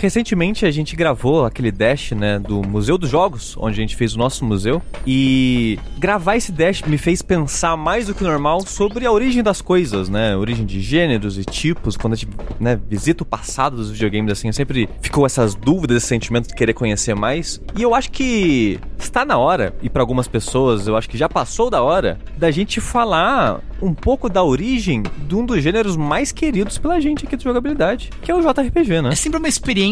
Recentemente a gente gravou aquele dash, né, do Museu dos Jogos, onde a gente fez o nosso museu. E gravar esse dash me fez pensar mais do que normal sobre a origem das coisas, né? Origem de gêneros e tipos. Quando a gente né, visita o passado dos videogames, assim, sempre ficou essas dúvidas, esse sentimento de querer conhecer mais. E eu acho que está na hora, e para algumas pessoas eu acho que já passou da hora, da gente falar um pouco da origem de um dos gêneros mais queridos pela gente aqui de jogabilidade, que é o JRPG, né? É sempre uma experiência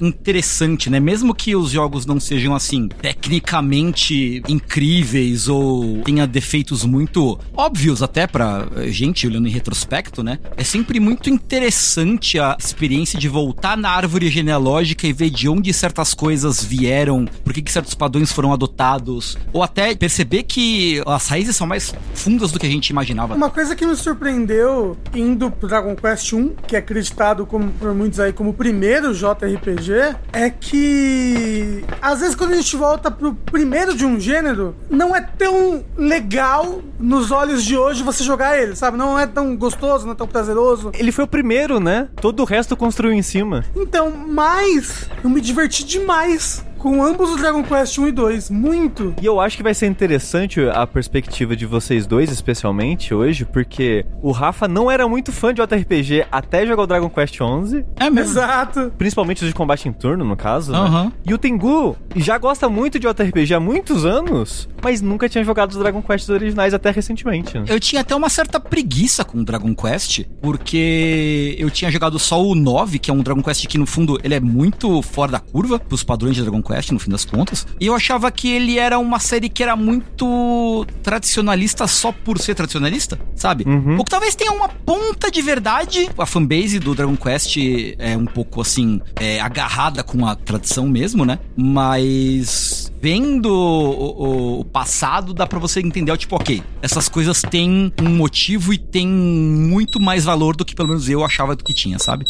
interessante, né? Mesmo que os jogos não sejam assim tecnicamente incríveis ou tenha defeitos muito óbvios até pra gente olhando em retrospecto, né? É sempre muito interessante a experiência de voltar na árvore genealógica e ver de onde certas coisas vieram, por que certos padrões foram adotados, ou até perceber que as raízes são mais fundas do que a gente imaginava. Uma coisa que me surpreendeu indo pro Dragon Quest 1, que é acreditado como, por muitos aí como o primeiro JRPG, é que às vezes quando a gente volta pro primeiro de um gênero, não é tão legal nos olhos de hoje você jogar ele, sabe? Não é tão gostoso, não é tão prazeroso. Ele foi o primeiro, né? Todo o resto construiu em cima. Então, mas eu me diverti demais com ambos os Dragon Quest 1 e 2, muito. E eu acho que vai ser interessante a perspectiva de vocês dois, especialmente hoje, porque o Rafa não era muito fã de JRPG até jogar o Dragon Quest 11, É mesmo. Exato. principalmente os de combate em turno, no caso, né? Aham. E o Tengu já gosta muito de JRPG há muitos anos, mas nunca tinha jogado os Dragon Quest originais até recentemente. né? Eu tinha até uma certa preguiça com o Dragon Quest, porque eu tinha jogado só o 9, que é um Dragon Quest que no fundo ele é muito fora da curva pros padrões de Dragon Quest, no fim das contas. E eu achava que ele era uma série que era muito tradicionalista só por ser tradicionalista, sabe? Uhum. Ou que talvez tenha uma ponta de verdade. A fanbase do Dragon Quest é um pouco assim, é, agarrada com a tradição mesmo, né? Mas vendo o, o- o passado, dá pra você entender, tipo, ok, essas coisas têm um motivo e têm muito mais valor do que pelo menos eu achava do que tinha, sabe?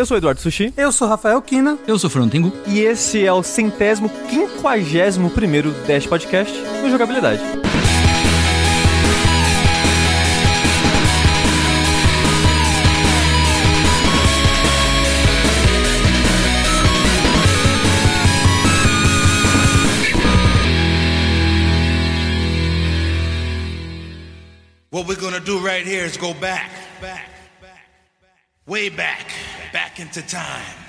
Eu sou o Eduardo Sushi. Eu sou Rafael Kina. Eu sou o Fernando Tengu. E esse é o centésimo quinquagésimo primeiro Dash Podcast no Jogabilidade. What we're gonna do right here is go back, back, way back, back into time.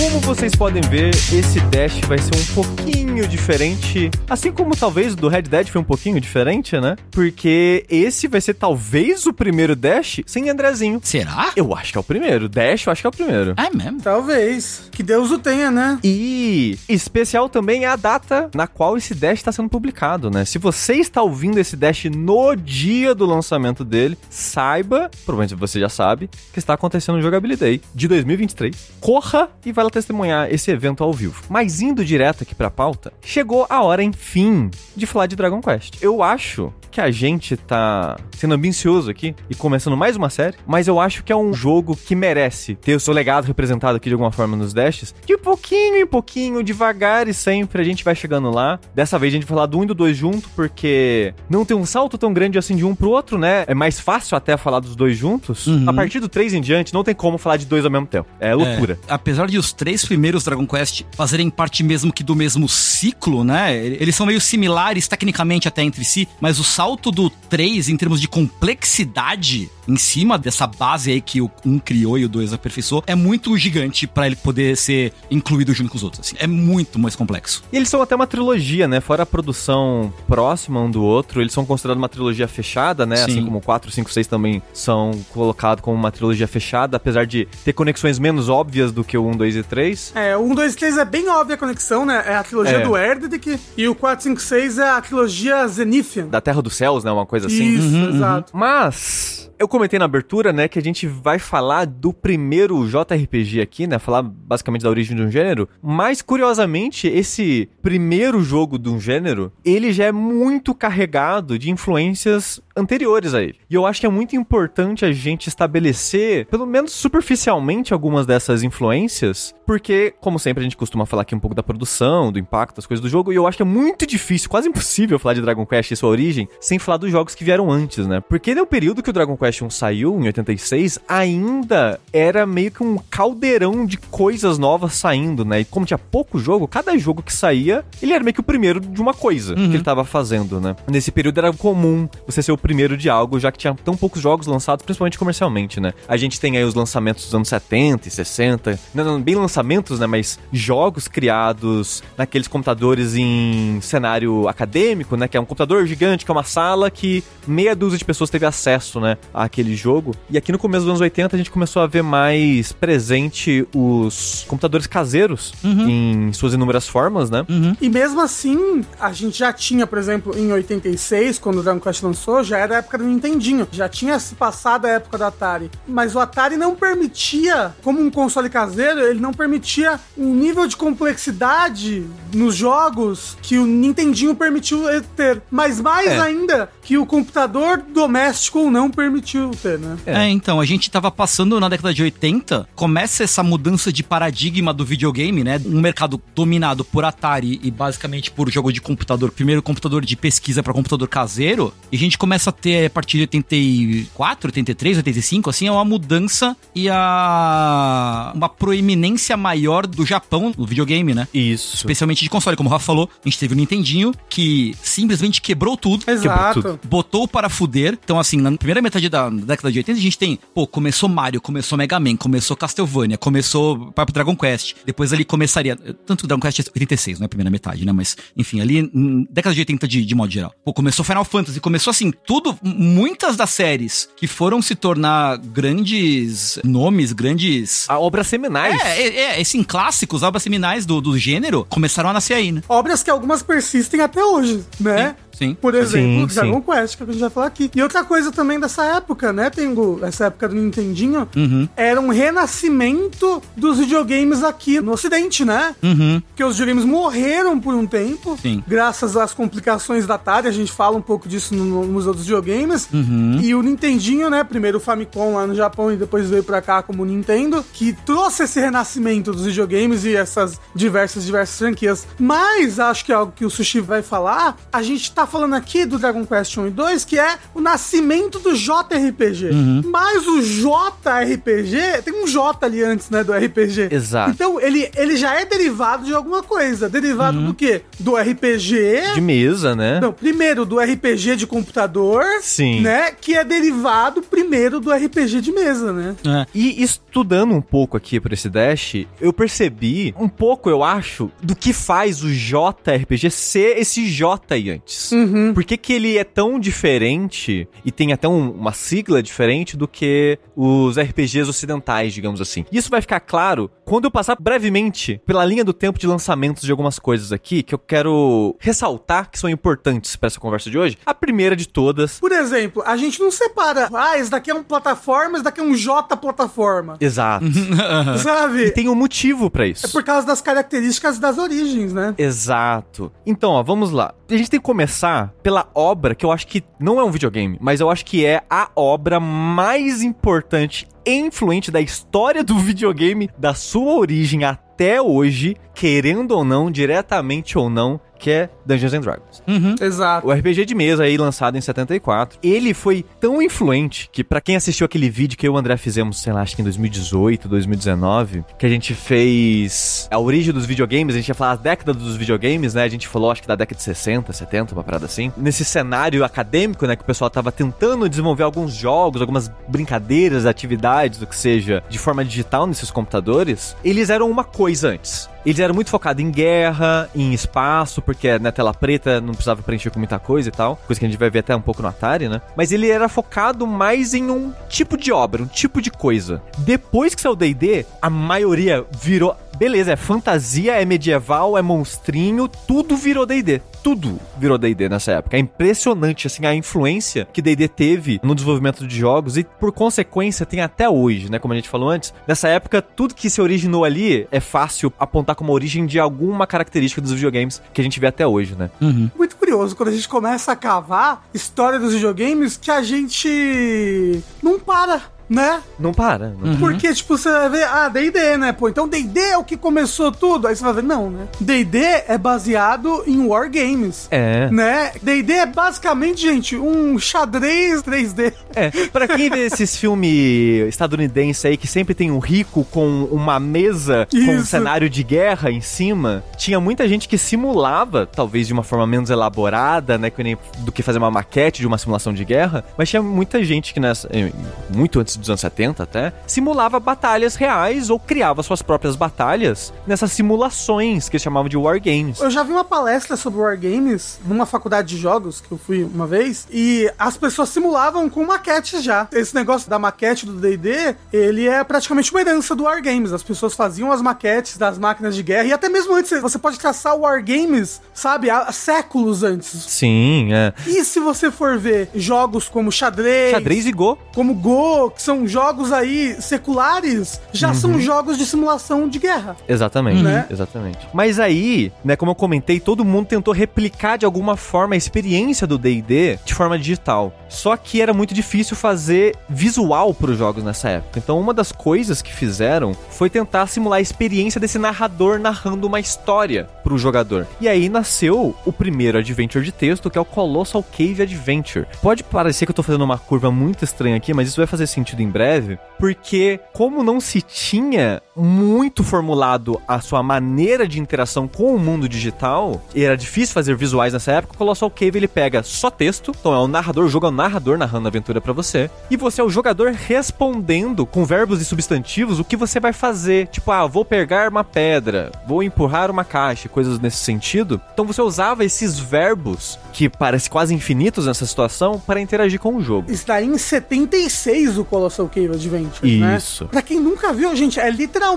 Como vocês podem ver, esse Dash vai ser um pouquinho diferente, assim como talvez o do Red Dead foi um pouquinho diferente, né? Porque esse vai ser talvez o primeiro Dash sem Andrezinho. Será? Eu acho que é o primeiro. Dash, eu acho que é o primeiro. É mesmo? Talvez. Que Deus o tenha, né? E especial também é a data na qual esse Dash está sendo publicado, né? Se você está ouvindo esse Dash no dia do lançamento dele, saiba, provavelmente você já sabe, que está acontecendo o Jogabilidade de 2023. Corra e vai testemunhar esse evento ao vivo. Mas indo direto aqui pra pauta, chegou a hora, enfim, de falar de Dragon Quest. Eu acho que a gente tá sendo ambicioso aqui e começando mais uma série, mas eu acho que é um jogo que merece ter o seu legado representado aqui de alguma forma nos dashes. De pouquinho em pouquinho, devagar e sempre a gente vai chegando lá. Dessa vez a gente vai falar do 1 e do 2 junto, porque não tem um salto tão grande assim de um pro outro, né? É mais fácil até falar dos dois juntos. Uhum. A partir do 3 em diante, não tem como falar de dois ao mesmo tempo. É loucura. É, apesar de os três primeiros Dragon Quest fazerem parte mesmo que do mesmo ciclo, né? Eles são meio similares tecnicamente até entre si, mas o salto do 3 em termos de complexidade em cima dessa base aí que o 1 criou e o 2 aperfeiçoou é muito gigante pra ele poder ser incluído junto com os outros, assim. É muito mais complexo. E eles são até uma trilogia, né? Fora a produção próxima um do outro, eles são considerados uma trilogia fechada, né? Sim. Assim como o 4, 5, 6 também são colocados como uma trilogia fechada, apesar de ter conexões menos óbvias do que o 1, 2 e 3. É, o 1, 2 e 3 é bem óbvia a conexão, né? É a trilogia É. do Erdedick. E o 4, 5, 6 é a trilogia Zenithian. Da Terra dos Céus, né? Uma coisa assim. Isso, exato. Mas Eu comentei na abertura, né, que a gente vai falar do primeiro JRPG aqui, né, falar basicamente da origem de um gênero, mas curiosamente, esse primeiro jogo de um gênero, ele já é muito carregado de influências anteriores a ele. E eu acho que é muito importante a gente estabelecer, pelo menos superficialmente, algumas dessas influências, porque, como sempre, a gente costuma falar aqui um pouco da produção, do impacto, das coisas do jogo, e eu acho que é muito difícil, quase impossível falar de Dragon Quest e sua origem, sem falar dos jogos que vieram antes, né? Porque no período que o Dragon Quest 1 saiu, em 86, ainda era meio que um caldeirão de coisas novas saindo, né? E como tinha pouco jogo, cada jogo que saía, ele era meio que o primeiro de uma coisa que ele tava fazendo, né? Nesse período era comum você ser o primeiro de algo, já que tinha tão poucos jogos lançados, principalmente comercialmente, né? A gente tem aí os lançamentos dos anos 70 e 60, não, não bem lançamentos, né? Mas jogos criados naqueles computadores em cenário acadêmico, né? Que é um computador gigante, que é uma sala que meia dúzia de pessoas teve acesso, né? Àquele jogo. E aqui no começo dos anos 80 a gente começou a ver mais presente os computadores caseiros em suas inúmeras formas, né? E mesmo assim, a gente já tinha, por exemplo, em 86, quando o Dragon Quest lançou, já era a época do Nintendinho. Já tinha se passado a época do Atari. Mas o Atari não permitia, como um console caseiro, ele não permitia um nível de complexidade nos jogos que o Nintendinho permitiu ter. Mas mais É. ainda, que o computador doméstico não permitiu ter, né? É. então, a gente tava passando na década de 80, começa essa mudança de paradigma do videogame, né? Um mercado dominado por Atari e basicamente por jogo de computador, primeiro computador de pesquisa para computador caseiro, e a gente começa a ter a partir de 84, 83, 85, assim, é uma mudança e a uma proeminência maior do Japão no videogame, né? Isso. Especialmente de console, como o Rafa falou, a gente teve o Nintendinho que simplesmente quebrou tudo Exato. tudo. botou para fuder. Então, assim, na primeira metade da década de 80, a gente tem, pô, começou Mario, começou Mega Man, começou Castlevania, começou Papo Dragon Quest. Depois ali começaria. Tanto Dragon Quest é 86, não é a primeira metade, né? Mas, enfim, ali, hum, década de 80 de, de modo geral. Pô, começou Final Fantasy, começou assim, tudo. Muitas das séries que foram se tornar grandes nomes, grandes. A obra seminais. É, é, é, assim, clássicos, obras seminais do, do gênero, começaram a nascer aí, né? Obras que algumas persistem até hoje, né? Sim. Por exemplo, Sim, Dragon Quest, que a gente vai falar aqui. E outra coisa também dessa época, né, Tengu? Essa época do Nintendinho, Uhum. era um renascimento dos videogames aqui no Ocidente, né? Uhum. Porque os videogames morreram por um tempo, Sim. graças às complicações da Atari, a gente fala um pouco disso no, no Museu dos Videogames. Uhum. E o Nintendinho, né, primeiro o Famicom lá no Japão e depois veio pra cá como Nintendo, que trouxe esse renascimento dos videogames e essas diversas, diversas franquias. Mas, acho que é algo que o Sushi vai falar, a gente tá falando aqui do Dragon Quest 1 e 2, que é o nascimento do JRPG. Mas o JRPG, tem um J ali antes, né, do RPG. Exato. Então, ele, ele já é derivado de alguma coisa. Derivado do quê? Do RPG. De mesa, né? Não, primeiro do RPG de computador. Sim. Né? Que é derivado primeiro do RPG de mesa, né? É. E estudando um pouco aqui por esse Dash, eu percebi um pouco, eu acho, do que faz o JRPG ser esse J aí antes. Por que, que ele é tão diferente e tem até um- uma sigla diferente do que os RPGs ocidentais, digamos assim? Isso vai ficar claro quando eu passar brevemente pela linha do tempo de lançamentos de algumas coisas aqui que eu quero ressaltar que são importantes para essa conversa de hoje. A primeira de todas. Por exemplo, a gente não separa. Ah, esse daqui é um plataforma, esse daqui é um J plataforma. Exato. E Sabe? tem um motivo para isso. É por causa das características das origens, né? Exato. Então, ó, vamos lá. A gente tem que começar pela obra que eu acho que não é um videogame, mas eu acho que é a obra mais importante e influente da história do videogame, da sua origem até hoje, querendo ou não, diretamente ou não, que é Dungeons and Dragons. Exato. O RPG de mesa aí lançado em 74, ele foi tão influente que pra quem assistiu aquele vídeo que eu e o André fizemos, sei lá, acho que em 2018, 2019, que a gente fez a origem dos videogames, a gente ia falar a década dos videogames, né? A gente falou acho que da década de 60, 70, uma parada assim. Nesse cenário acadêmico, né, que o pessoal tava tentando desenvolver alguns jogos, algumas brincadeiras, atividades, o que seja, de forma digital nesses computadores, eles eram uma coisa antes. Eles eram muito focados em guerra, em espaço, porque na tela preta não precisava preencher com muita coisa e tal. Coisa que a gente vai ver até um pouco no Atari, né? Mas ele era focado mais em um tipo de obra, um tipo de coisa. Depois que saiu o D&D, a maioria virou beleza, é fantasia, é medieval, é monstrinho, tudo virou D&D. Tudo virou D&D nessa época. É impressionante, assim, a influência que D&D teve no desenvolvimento de jogos e, por consequência, tem até hoje, né? Como a gente falou antes. Nessa época, tudo que se originou ali é fácil apontar como origem de alguma característica dos videogames que a gente vê até hoje, né? Muito curioso quando a gente começa a cavar história dos videogames que a gente não para, né? Não para. Não Porque, tipo, você vai ver, ah, D&D, né? Pô, então D&D é o que começou tudo. Aí você vai ver, não, né? D&D é baseado em wargames. É. Né? D&D é basicamente, gente, um xadrez 3D. É, pra quem vê esses filmes estadunidenses aí que sempre tem um rico com uma mesa com um Isso. cenário de guerra em cima, tinha muita gente que simulava, talvez de uma forma menos elaborada, né, que nem do que fazer uma maquete de uma simulação de guerra, mas tinha muita gente que nessa, eh, muito antes dos anos 70 até, simulava batalhas reais ou criava suas próprias batalhas nessas simulações que eles chamavam de wargames. Eu já vi uma palestra sobre wargames numa faculdade de jogos que eu fui uma vez e as pessoas simulavam com maquetes já. Esse negócio da maquete do D&D, ele é praticamente uma herança do wargames. As pessoas faziam as maquetes das máquinas de guerra e até mesmo antes você pode traçar wargames, sabe, há séculos antes. Sim, é. E se você for ver jogos como xadrez, Xadrez e Go. como Go, que são jogos aí seculares, já são jogos de simulação de guerra. Exatamente, Né? exatamente. Mas aí, né, como eu comentei, todo mundo tentou replicar de alguma forma a experiência do D&D de forma digital. Só que era muito difícil fazer visual para os jogos nessa época. Então, uma das coisas que fizeram foi tentar simular a experiência desse narrador narrando uma história para o jogador. E aí nasceu o primeiro adventure de texto, que é o Colossal Cave Adventure. Pode parecer que eu tô fazendo uma curva muito estranha aqui, mas isso vai fazer sentido em breve, porque como não se tinha muito formulado a sua maneira de interação com o mundo digital, e era difícil fazer visuais nessa época, o Colossal Cave ele pega só texto, então é o narrador, o jogo é o narrador narrando a aventura pra você, e você é o jogador respondendo com verbos e substantivos o que você vai fazer. Tipo, ah, vou pegar uma pedra, vou empurrar uma caixa, coisas nesse sentido. Então você usava esses verbos, que parecem quase infinitos nessa situação, para interagir com o jogo. Está em 76 o Colossal Cave Adventure, né? Isso. Pra quem nunca viu, gente, é literalmente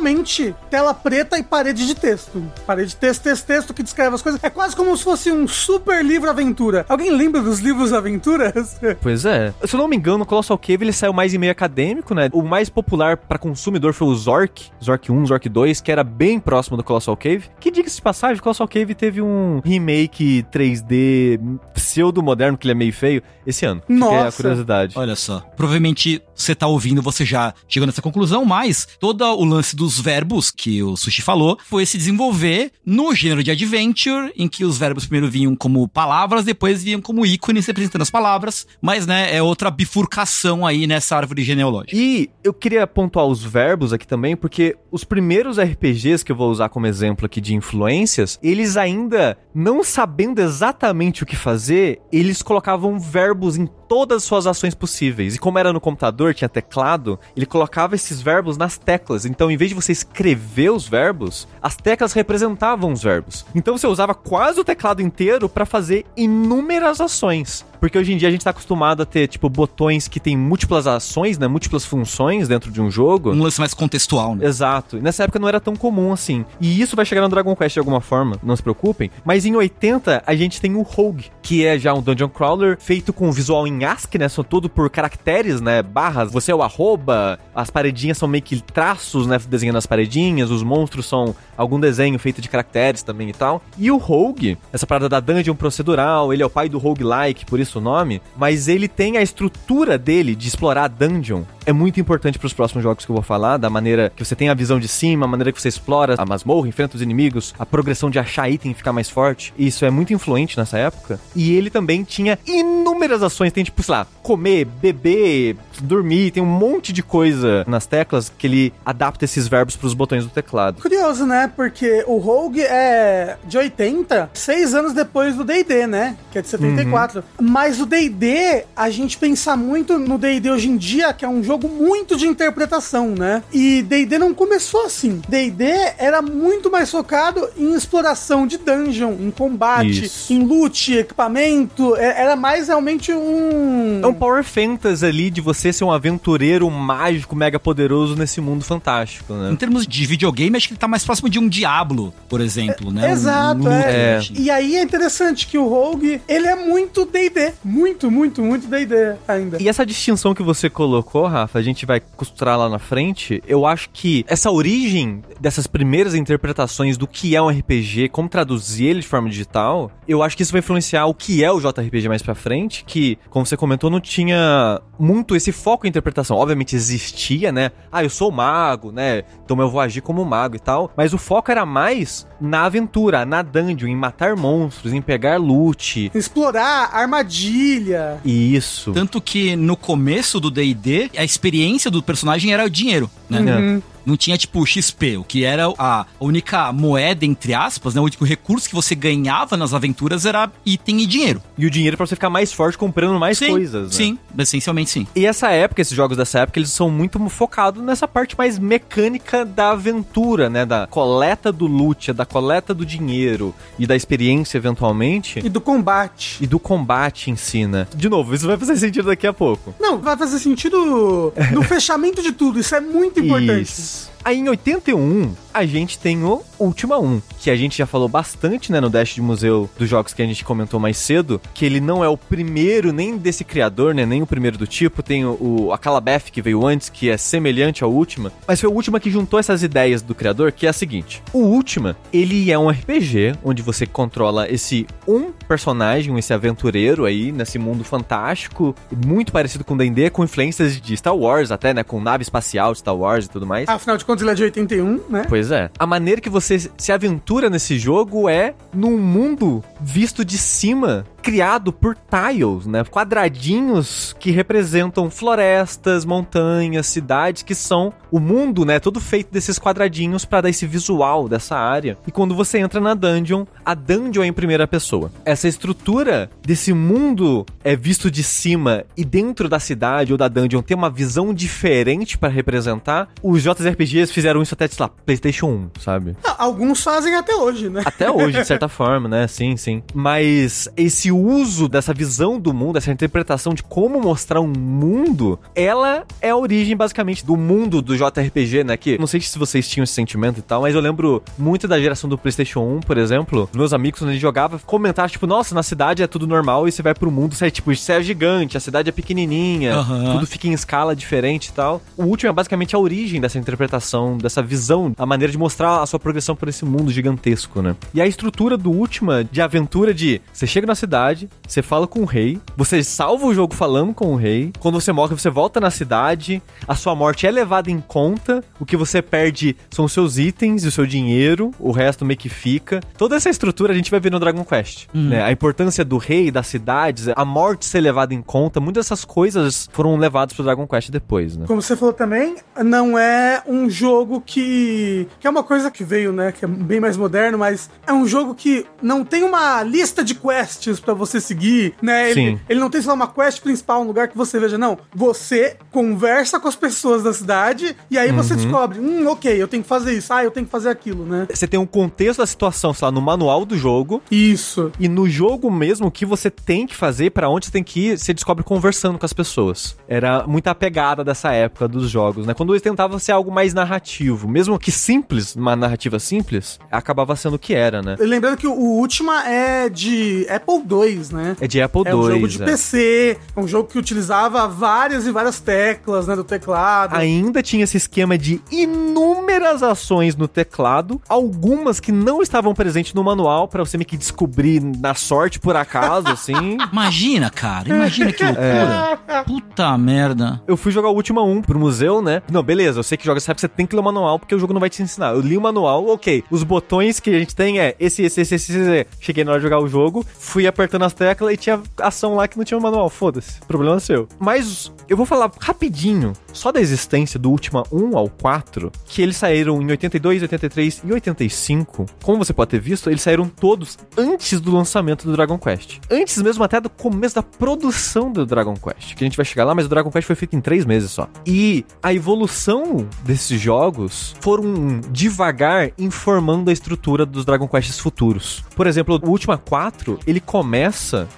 tela preta e parede de texto. Parede de texto, texto, texto que descreve as coisas. É quase como se fosse um super livro aventura. Alguém lembra dos livros aventuras? Pois é. Se eu não me engano, o Colossal Cave ele saiu mais em meio acadêmico, né? O mais popular para consumidor foi o Zork, Zork 1, Zork 2, que era bem próximo do Colossal Cave. Que diga-se de passagem, o Colossal Cave teve um remake 3D pseudo-moderno, que ele é meio feio, esse ano. Fica aí a Nossa. curiosidade. Olha só. Provavelmente você tá ouvindo, você já chegou nessa conclusão, mas todo o lance dos verbos que o Sushi falou foi se desenvolver no gênero de adventure, em que os verbos primeiro vinham como palavras, depois vinham como ícones representando as palavras, mas né, é outra bifurcação aí nessa árvore genealógica. E eu queria pontuar os verbos aqui também, porque os primeiros RPGs que eu vou usar como exemplo aqui de influências, eles ainda não sabendo exatamente o que fazer, eles colocavam verbos em todas as suas ações possíveis. E como era no computador, tinha teclado, ele colocava esses verbos nas teclas. Então, em vez de você escrever os verbos, as teclas representavam os verbos. Então, você usava quase o teclado inteiro para fazer inúmeras ações. Porque hoje em dia a gente tá acostumado a ter, tipo, botões que tem múltiplas ações, né? Múltiplas funções dentro de um jogo. Um lance mais contextual, né? Exato. E nessa época não era tão comum assim. E isso vai chegar no Dragon Quest de alguma forma, não se preocupem. Mas em 80 a gente tem o Rogue, que é já um dungeon crawler feito com visual em ASCII, né? São tudo por caracteres, né? Barras. Você é o arroba, as paredinhas são meio que traços, né? Desenhando as paredinhas, os monstros são algum desenho feito de caracteres também e tal. E o Rogue, essa parada da dungeon procedural, ele é o pai do roguelike, por isso o nome, mas ele tem a estrutura dele de explorar dungeon. É muito importante para os próximos jogos que eu vou falar, da maneira que você tem a visão de cima, a maneira que você explora a masmorra, enfrenta os inimigos, a progressão de achar item e ficar mais forte. Isso é muito influente nessa época. E ele também tinha inúmeras ações, tem tipo, sei lá, comer, beber, dormir, tem um monte de coisa nas teclas que ele adapta esses verbos para os botões do teclado. Curioso, né? Porque o Rogue é de 80, seis anos depois do D&D, né? Que é de 74. Mas o D&D, a gente pensa muito no D&D hoje em dia, que é um jogo muito de interpretação, né? E D&D não começou assim. D&D era muito mais focado em exploração de dungeon, em combate, Isso. em loot, equipamento. É- Era mais realmente um... É um power fantasy ali de você ser um aventureiro mágico, mega poderoso nesse mundo fantástico, Em né? termos de videogame, acho que ele tá mais próximo de um Diablo, por exemplo, né? Um- Exato, um é. Luther. E aí é interessante que o Rogue, ele é muito D&D. Muito, muito, muito D&D ainda. E essa distinção que você colocou, Rafa, a gente vai costurar lá na frente. Eu acho que essa origem dessas primeiras interpretações do que é um RPG, como traduzir ele de forma digital, eu acho que isso vai influenciar o que é o JRPG mais pra frente, que, como você comentou, não tinha muito esse foco em interpretação. Obviamente existia, né? Ah, eu sou mago, né? Então eu vou agir como mago e tal. Mas o foco era mais na aventura, na dungeon, em matar monstros, em pegar loot. Explorar armadilha. E isso. Tanto que no começo do D&D, a experiência do personagem era o dinheiro, né? Uhum. Não tinha, tipo, XP, o que era a única moeda, entre aspas, né? O único recurso que você ganhava nas aventuras era item e dinheiro. E o dinheiro pra você ficar mais forte comprando mais sim, coisas, né? Sim, essencialmente sim. E essa época, esses jogos dessa época, eles são muito focados nessa parte mais mecânica da aventura, né? Da coleta do loot, da coleta do dinheiro e da experiência, eventualmente. E do combate. E do combate em si, né? De novo, isso vai fazer sentido daqui a pouco. Não, vai fazer sentido no fechamento de tudo. Isso é muito importante. Isso. Peace. Aí em 81, a gente tem o Ultima 1, que a gente já falou bastante, né, no Dash de Museu dos jogos que a gente comentou mais cedo, que ele não é o primeiro nem desse criador, né, nem o primeiro do tipo, tem o, a Calabeth que veio antes, que é semelhante ao Ultima, mas foi o Ultima que juntou essas ideias do criador, que é a seguinte: o Ultima, ele é um RPG onde você controla esse um personagem, esse aventureiro aí nesse mundo fantástico, muito parecido com D&D, com influências de Star Wars até, né, com nave espacial de Star Wars e tudo mais. Afinal de contas, ele é de 81, né? Pois é. A maneira que você se aventura nesse jogo é num mundo visto de cima, criado por tiles, né? Quadradinhos que representam florestas, montanhas, cidades, que são o mundo, né? Todo feito desses quadradinhos para dar esse visual dessa área. E quando você entra na dungeon, a dungeon é em primeira pessoa. Essa estrutura desse mundo é visto de cima e dentro da cidade ou da dungeon tem uma visão diferente para representar. Os JRPGs fizeram isso até, sei lá, PlayStation 1, sabe? Alguns fazem até hoje, né? Até hoje, de certa forma, né? Sim, sim. Mas esse uso dessa visão do mundo, essa interpretação de como mostrar um mundo, ela é a origem, basicamente, do mundo do JRPG, né? Que não sei se vocês tinham esse sentimento e tal, mas eu lembro muito da geração do PlayStation 1, por exemplo. Meus amigos, quando a gente jogava, comentavam, tipo, nossa, na cidade é tudo normal e você vai pro mundo, você é tipo, você é gigante, a cidade é pequenininha, Aham. tudo fica em escala diferente e tal. O último é basicamente a origem dessa interpretação, dessa visão, a maneira de mostrar a sua progressão por esse mundo gigantesco, né? E a estrutura do Ultima de aventura de você chega na cidade, você fala com o rei, você salva o jogo falando com o rei, quando você morre, você volta na cidade, a sua morte é levada em conta, o que você perde são os seus itens e o seu dinheiro, o resto meio que fica. Toda essa estrutura a gente vai ver no Dragon Quest, né? A importância do rei, das cidades, a morte ser levada em conta, muitas dessas coisas foram levadas pro Dragon Quest depois, né? Como você falou também, não é um jogo que. que é uma coisa que veio, né? Que é bem mais moderno, mas é um jogo que não tem uma lista de quests pra você seguir, né? Ele, Sim. ele não tem só uma quest principal, um lugar que você veja, não. Você conversa com as pessoas da cidade e aí você descobre, hum, ok, eu tenho que fazer isso, ah, eu tenho que fazer aquilo, né? Você tem um contexto da situação, sei lá, no manual do jogo, Isso. E no jogo mesmo, o que você tem que fazer, pra onde você tem que ir, você descobre conversando com as pessoas. Era muita pegada dessa época dos jogos, né? Quando eles tentavam ser algo mais narrativo, mesmo que simples, uma narrativa simples, acabava sendo o que era, né? Lembrando que o Ultima é de Apple II, né? É de Apple É um II. jogo de é. PC, é um jogo que utilizava várias e várias teclas, né, do teclado. Ainda tinha esse esquema de inúmeras ações no teclado, algumas que não estavam presentes no manual pra você meio que descobrir na sorte por acaso, assim. Imagina, cara, imagina que loucura. Puta merda. Eu fui jogar o Última 1 pro museu, né? Não, beleza, eu sei que joga, sabe que você tem que ler o manual, porque o jogo não vai te ensinar. Eu li o manual, ok. Os botões que a gente tem é esse, esse, esse, esse, esse. Cheguei na hora de jogar o jogo, fui apertando as teclas e tinha ação lá que não tinha manual. Foda-se. Problema seu. Mas eu vou falar rapidinho só da existência do Ultima 1 ao 4, que eles saíram em 82, 83 e 85. Como você pode ter visto, eles saíram todos antes do lançamento do Dragon Quest. Antes mesmo até do começo da produção do Dragon Quest. Que a gente vai chegar lá, mas o Dragon Quest foi feito em três meses só. E a evolução desses jogos foram devagar informando a estrutura dos Dragon Quests futuros. Por exemplo, o Ultima 4, ele começa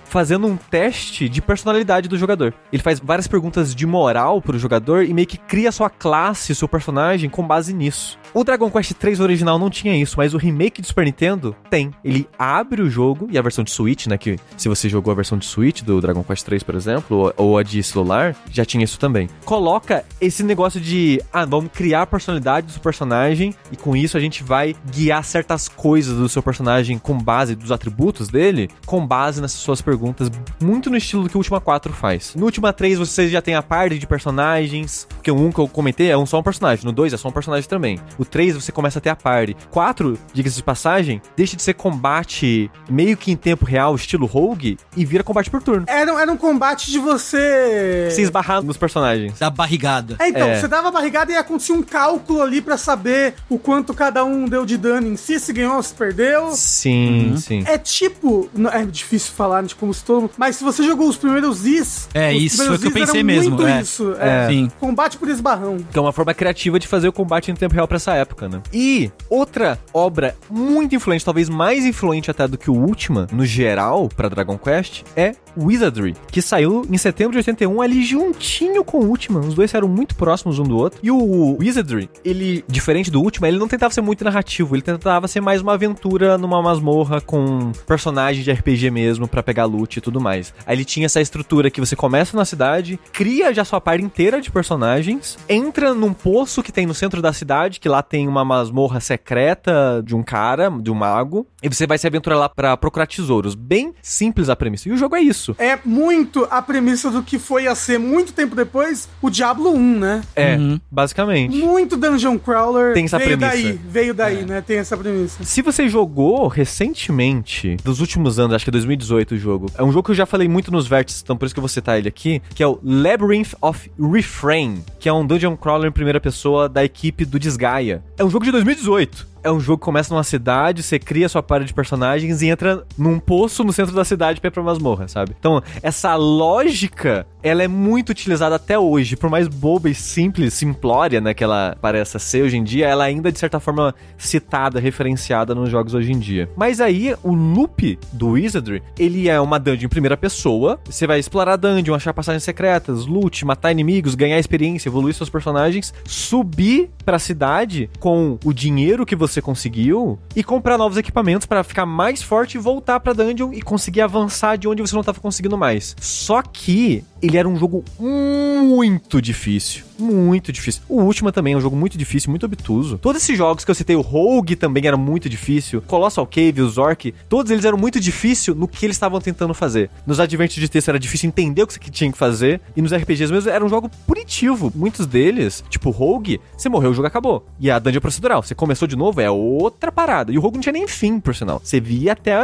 fazendo um teste de personalidade do jogador. Ele faz várias perguntas de moral pro jogador e meio que cria sua classe, seu personagem com base nisso. O Dragon Quest 3 original não tinha isso, mas o remake do Super Nintendo tem. Ele abre o jogo e a versão de Switch, né, que se você jogou a versão de Switch do Dragon Quest 3, por exemplo, ou, ou a de celular, já tinha isso também. Coloca esse negócio de, ah, vamos criar a personalidade do personagem e com isso a gente vai guiar certas coisas do seu personagem com base dos atributos dele, com base nessas suas perguntas, muito no estilo que o Ultima 4 faz. No Ultima 3 você já tem a parte de personagens, porque o 1 que eu comentei é um só um personagem, no 2 é só um personagem também. O 3 você começa a ter a party. 4, diga-se de passagem, deixa de ser combate meio que em tempo real, estilo rogue, e vira combate por turno. Era, era um combate de você. Se esbarrar nos personagens. Da barrigada. É, então, É. você dava a barrigada e acontecia um cálculo ali pra saber o quanto cada um deu de dano em si, se ganhou ou se perdeu. Sim, sim. É tipo. não- É difícil falar de como se todo. Mas se você jogou os primeiros Is. É, isso foi o que eu pensei mesmo, Muito é. isso. É. Sim. Combate por esbarrão. Que é uma forma criativa de fazer o combate em tempo real pra essa época, né? E outra obra muito influente, talvez mais influente até do que o Ultima, no geral, pra Dragon Quest, é Wizardry, que saiu em setembro de 81 ali juntinho com o Ultima. Os dois eram muito próximos um do outro. E o Wizardry, ele, diferente do Ultima, ele não tentava ser muito narrativo, ele tentava ser mais uma aventura numa masmorra com personagens de RPG mesmo pra pegar loot e tudo mais. Aí ele tinha essa estrutura que você começa na cidade, cria já sua parte inteira de personagens, entra num poço que tem no centro da cidade, que lá tem uma masmorra secreta de um cara, de um mago, e você vai se aventurar lá pra procurar tesouros. Bem simples a premissa. E o jogo é isso. É muito a premissa do que foi a ser muito tempo depois o Diablo 1, né? É, Uhum. basicamente. Muito Dungeon Crawler. Tem essa veio premissa. daí, veio daí, né? Tem essa premissa. Se você jogou recentemente, dos últimos anos, acho que é 2018 o jogo, é um jogo que eu já falei muito nos vértices, então por isso que eu vou citar ele aqui, que é o Labyrinth of Refrain, que é um dungeon crawler em primeira pessoa da equipe do Desgaia. É um jogo de 2018. É um jogo que começa numa cidade, você cria sua party de personagens e entra num poço no centro da cidade pra ir pra masmorra, sabe? Então, essa lógica, ela é muito utilizada até hoje. Por mais boba e simples, simplória, né, que ela pareça ser hoje em dia, ela ainda, de certa forma, citada, referenciada nos jogos hoje em dia. Mas aí, o loop do Wizardry, ele é uma dungeon em primeira pessoa. Você vai explorar dungeon, achar passagens secretas, loot, matar inimigos, ganhar experiência, evoluir seus personagens, subir pra cidade com o dinheiro que você conseguiu e comprar novos equipamentos pra ficar mais forte e voltar pra dungeon e conseguir avançar de onde você não tava conseguindo mais. Só que ele era um jogo muito difícil. Muito difícil. O Ultima também é um jogo muito difícil, muito obtuso. Todos esses jogos que eu citei, o Rogue também era muito difícil. Colossal Cave, o Zork, todos eles eram muito difíceis no que eles estavam tentando fazer. Nos adventos de texto era difícil entender o que você tinha que fazer. E nos RPGs mesmo era um jogo punitivo. Muitos deles, tipo Rogue, você morreu, o jogo acabou. E a dungeon procedural, você começou de novo, é outra parada. E o Rogue não tinha nem fim, por sinal. Você via até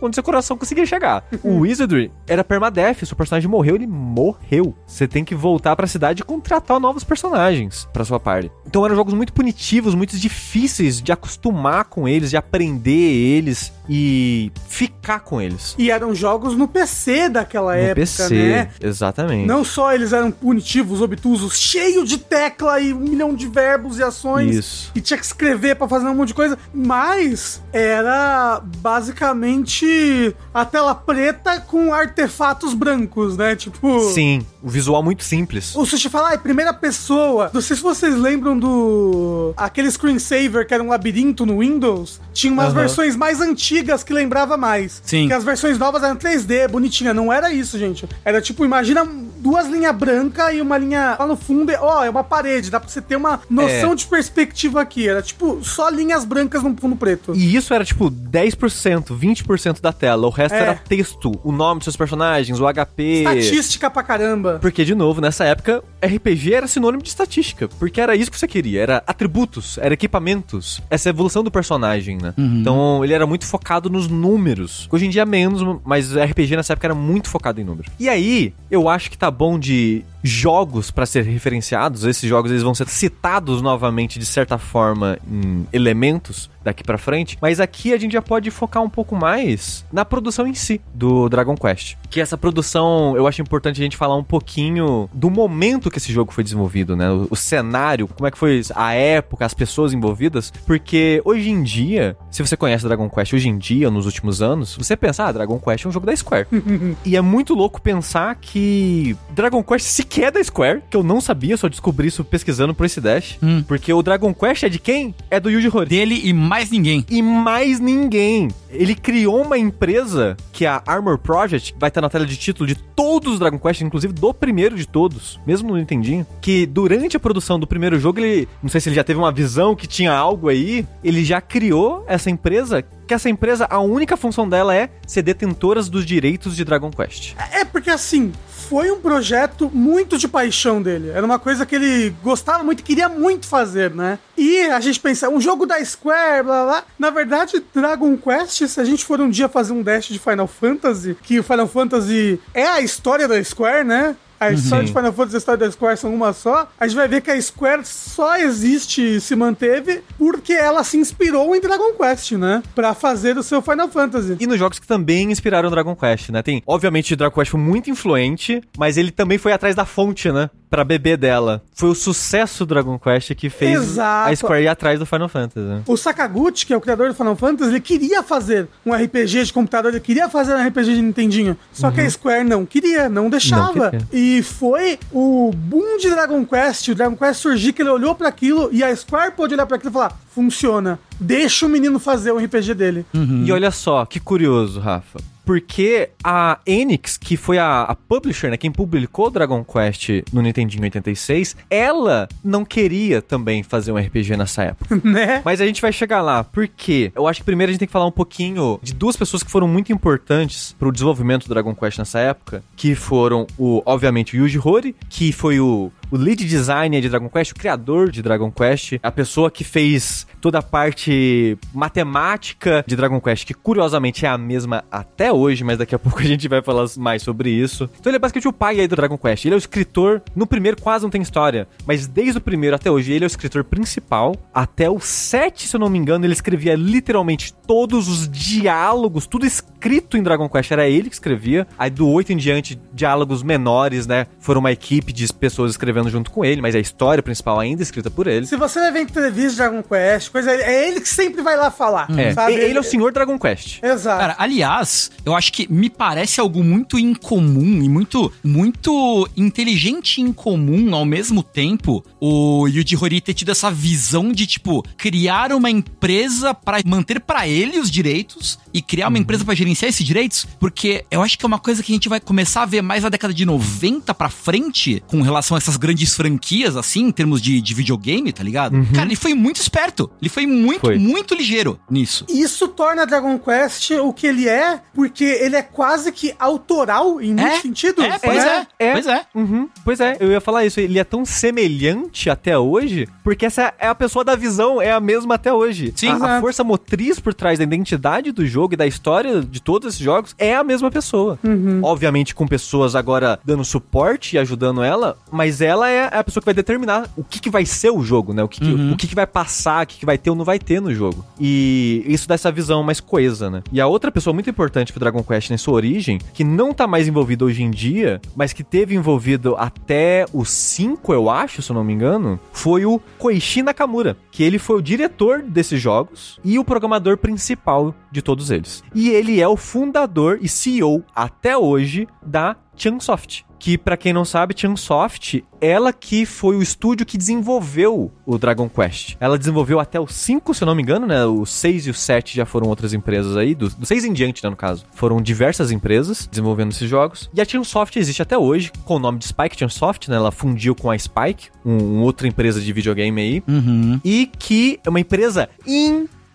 onde seu coração conseguia chegar. o Wizardry era permadeath, seu personagem morreu, ele morreu. Você tem que voltar pra cidade e contratar novos personagens pra sua party. Então eram jogos muito punitivos, muito difíceis de acostumar com eles, de aprender eles e ficar com eles. E eram jogos no PC daquela No época, PC, né? exatamente. Não só eles eram punitivos, obtusos, cheio de tecla e um milhão de verbos e ações. Isso. E tinha que escrever pra fazer um monte de coisa. Mas era basicamente a tela preta com artefatos brancos, né? Tipo. Sim, o visual muito simples. O Sushi fala, ah, é primeira pessoa. Não sei se vocês lembram do. aquele screensaver que era um labirinto no Windows. Tinha umas Aham. versões mais antigas que lembrava mais. Sim. Que as versões novas eram 3D, bonitinha. Não era isso, gente. Era tipo, imagina duas linhas brancas e uma linha lá no fundo. e- Ó, é uma parede. Dá pra você ter uma noção É. de perspectiva aqui. Era tipo só linhas brancas no fundo preto. E isso era tipo 10%, 20% da tela. O resto É. era texto, o nome dos seus personagens, o HP. Estatística pra caramba. Porque, de novo, nessa época, RPG era sinônimo de estatística. Porque era isso que você queria. Era atributos, era equipamentos. Essa evolução do personagem, né? Então, ele era muito focado focado nos números. Hoje em dia menos, mas RPG nessa época era muito focado em números. E aí, eu acho que tá bom de jogos para ser referenciados. Esses jogos eles vão ser citados novamente de certa forma em elementos daqui para frente, mas aqui a gente já pode focar um pouco mais na produção em si do Dragon Quest. Que essa produção, eu acho importante a gente falar um pouquinho do momento que esse jogo foi desenvolvido, né? O, o cenário, como é que foi a época, as pessoas envolvidas, porque hoje em dia, se você conhece Dragon Quest hoje em dia, nos últimos anos, você pensa, ah, Dragon Quest é um jogo da Square. e é muito louco pensar que Dragon Quest sequer é da Square, que eu não sabia, só descobri isso pesquisando por esse Dash, Hum. porque o Dragon Quest é de quem? É do Yuji Horii Dele e mais ninguém. e mais ninguém. Ele criou uma empresa que é a Armor Project, vai estar na tela de título de todos os Dragon Quest, inclusive do primeiro de todos, mesmo no Nintendinho, que durante a produção do primeiro jogo, ele, não sei se ele já teve uma visão que tinha algo aí, ele já criou essa empresa, que essa empresa, a única função dela é ser detentoras dos direitos de Dragon Quest. É porque assim, foi um projeto muito de paixão dele. Era uma coisa que ele gostava muito, queria muito fazer, né? E a gente pensa, um jogo da Square, blá blá. Na verdade, Dragon Quest, se a gente for um dia fazer um dash de Final Fantasy, que o Final Fantasy é a história da Square, né? A história de Final Fantasy e a história da Square são uma só. A gente vai ver que a Square só existe e se manteve porque ela se inspirou em Dragon Quest, né? Pra fazer o seu Final Fantasy. E nos jogos que também inspiraram Dragon Quest, né? Tem, obviamente, Dragon Quest foi muito influente, mas ele também foi atrás da fonte, né? Pra beber dela. Foi o sucesso do Dragon Quest que fez Exato. a Square ir atrás do Final Fantasy. O Sakaguchi, que é o criador do Final Fantasy, ele queria fazer um RPG de computador, ele queria fazer um RPG de Nintendinho. Só que a Square não queria, não deixava. Não queria. E foi o boom de Dragon Quest, o Dragon Quest surgir, que ele olhou pra aquilo e a Square pôde olhar pra aquilo e falar: funciona. Deixa o menino fazer o RPG dele. E olha só, que curioso, Rafa. Porque a Enix, que foi a, a publisher, né, quem publicou Dragon Quest no Nintendinho 86, ela não queria também fazer um RPG nessa época. né? Mas a gente vai chegar lá, porque eu acho que primeiro a gente tem que falar um pouquinho de duas pessoas que foram muito importantes pro desenvolvimento do Dragon Quest nessa época, que foram o, obviamente, o Yuji Horii, que foi o, o lead designer de Dragon Quest, o criador de Dragon Quest, a pessoa que fez toda a parte matemática de Dragon Quest, que curiosamente é a mesma até hoje, mas daqui a pouco a gente vai falar mais sobre isso. Então ele é basicamente o pai aí do Dragon Quest. Ele é o escritor, no primeiro quase não tem história, mas desde o primeiro até hoje ele é o escritor principal. Até o 7, se eu não me engano, ele escrevia literalmente todos os diálogos, tudo escrito em Dragon Quest, era ele que escrevia. Aí do 8 em diante, diálogos menores, né? Foram uma equipe de pessoas escrevendo junto com ele, mas a história principal ainda é escrita por ele. Se você vai ver entrevista de Dragon Quest, coisa, é ele que sempre vai lá falar. É, sabe? e- ele é o senhor Dragon Quest. Exato. Cara, aliás, eu acho que me parece algo muito incomum e muito, muito inteligente e incomum ao mesmo tempo o Yuji Horii ter tido essa visão de, tipo, criar uma empresa pra manter pra ele os direitos e criar uma empresa pra gerenciar esses direitos, porque eu acho que é uma coisa que a gente vai começar a ver mais na década de 90 pra frente com relação a essas grandes franquias, assim, em termos de, de videogame, tá ligado? Cara, ele foi muito esperto. Ele foi muito, Foi. muito ligeiro nisso. Isso torna Dragon Quest o que ele é, porque ele é quase que autoral em muitos sentidos. É, pois né? é. Pois é. Uhum. Pois é, eu ia falar isso. Ele é tão semelhante até hoje, porque essa é a pessoa da visão, é a mesma até hoje. Sim. A, a força motriz por trás da identidade do jogo e da história de todos esses jogos é a mesma pessoa. Obviamente com pessoas agora dando suporte e ajudando ela, mas ela é a pessoa que vai determinar o que, que vai ser o jogo, né? O que, que- o que, que vai passar, o que, que vai ter ou não vai ter no jogo. E isso dá essa visão mais coesa, né? E a outra pessoa muito importante pro Dragon Quest em sua origem, que não tá mais envolvido hoje em dia, mas que teve envolvido até o 5, eu acho, se eu não me engano, foi o Koichi Nakamura, que ele foi o diretor desses jogos e o programador principal de todos eles. E ele é o fundador e CEO até hoje da Chunsoft. Que, pra quem não sabe, Chunsoft, ela que foi o estúdio que desenvolveu o Dragon Quest. Ela desenvolveu até o 5, se eu não me engano, né? O 6 e o 7 já foram outras empresas aí, do, do 6 em diante, né, no caso. Foram diversas empresas desenvolvendo esses jogos. E a Chunsoft existe até hoje, com o nome de Spike Chunsoft, né? Ela fundiu com a Spike, um, um outra empresa de videogame aí. Uhum. E que é uma empresa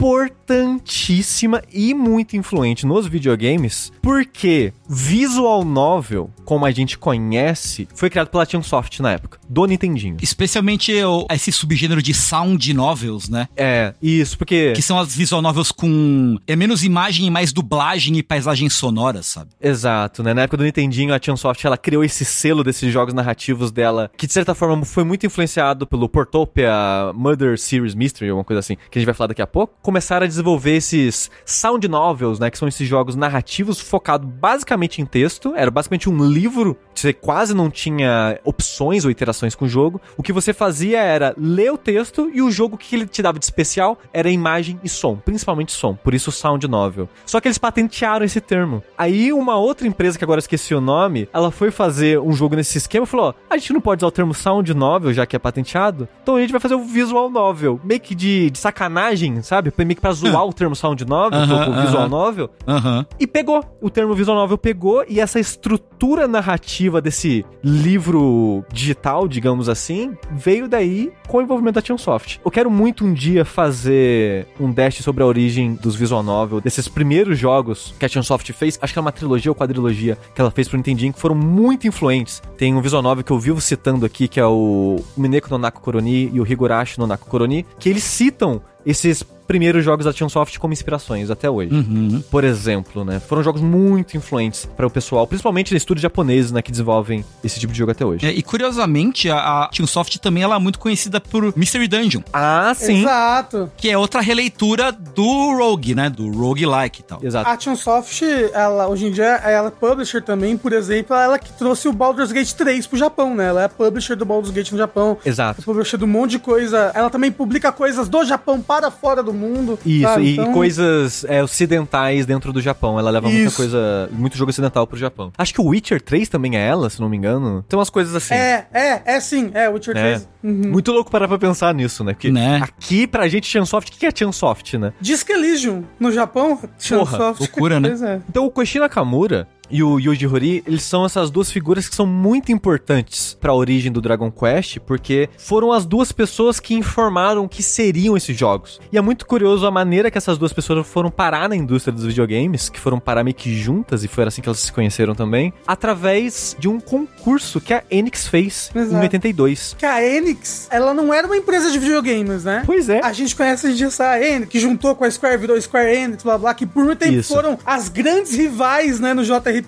importantíssima e muito influente nos videogames, porque visual novel, como a gente conhece, foi criado pela Chunsoft na época. Do Nintendinho. Especialmente esse subgênero de sound novels, né? É, isso, porque... Que são as visual novels com é menos imagem e mais dublagem e paisagem sonora, sabe? Exato, né? Na época do Nintendinho, a Chunsoft, ela criou esse selo desses jogos narrativos dela, que de certa forma foi muito influenciado pelo Portopia Murder Series Mystery, alguma coisa assim, que a gente vai falar daqui a pouco. Começaram a desenvolver esses sound novels, né? Que são esses jogos narrativos focados basicamente em texto. Era basicamente um livro, você quase não tinha opções ou iterações com o jogo. O que você fazia era ler o texto e o jogo que ele te dava de especial era imagem e som, principalmente som. Por isso sound novel. Só que eles patentearam esse termo. Aí uma outra empresa que agora esqueci o nome, ela foi fazer um jogo nesse esquema e falou: ó, a gente não pode usar o termo sound novel já que é patenteado, então a gente vai fazer o visual novel, meio que de, de sacanagem, sabe? Meio que pra zoar o termo sound novel, Aham, colocou aham. visual novel. Aham. E pegou. O termo visual novel pegou e essa estrutura narrativa desse livro digital, digamos assim, veio daí com o envolvimento da Chunsoft. Eu quero muito um dia fazer um dash sobre a origem dos visual novel, desses primeiros jogos que a Chunsoft fez. Acho que é uma trilogia ou quadrilogia que ela fez pro Nintendinho, que foram muito influentes. Tem um visual novel que eu vivo citando aqui, que é o Mineko no Naku Koroni e o Higurashi no Naku Koroni, que eles citam esses primeiros jogos da Chunsoft como inspirações até hoje Uhum. por exemplo, né? Foram jogos muito influentes para o pessoal, principalmente estúdios japoneses, né, que desenvolvem esse tipo de jogo até hoje. É, e curiosamente, a, a Chunsoft também ela é muito conhecida por Mystery Dungeon, Ah, sim. Exato. que é outra releitura do Rogue, né? Do Roguelike e tal. Exato. A Chunsoft, ela, hoje em dia, ela é publisher também, por exemplo, ela que trouxe o Baldur's Gate 3 pro Japão, né? Ela é publisher do Baldur's Gate no Japão. É Exato. publisher de um monte de coisa. Ela também publica coisas do Japão para fora do mundo. Isso, sabe? e, Então, e coisas é, ocidentais dentro do Japão. Ela leva muita Isso. coisa, muito jogo ocidental pro Japão. Acho que o Witcher 3 também é ela, se não me engano. Tem umas coisas assim. É, é, é sim, é, Witcher É. 3. Uhum. Muito louco parar pra pensar nisso, né? Porque Né? aqui, pra gente, Chunsoft, o que que é Chunsoft, né? Disc Elysium, no Japão, Chunsoft. loucura, né? Pois é. Então o Koichi Nakamura e o Yuji Horii, eles são essas duas figuras que são muito importantes pra origem do Dragon Quest, porque foram as duas pessoas que informaram que seriam esses jogos. E é muito curioso a maneira que essas duas pessoas foram parar na indústria dos videogames, que foram parar meio que juntas, e foi assim que elas se conheceram também, através de um concurso que a Enix fez em Exato. 82. Que a Enix, ela não era uma empresa de videogames, né? Pois é. A gente conhece em dia essa Enix, que juntou com a Square, virou Square Enix, blá blá, que por muito tempo Isso. foram as grandes rivais, né, no JRPG,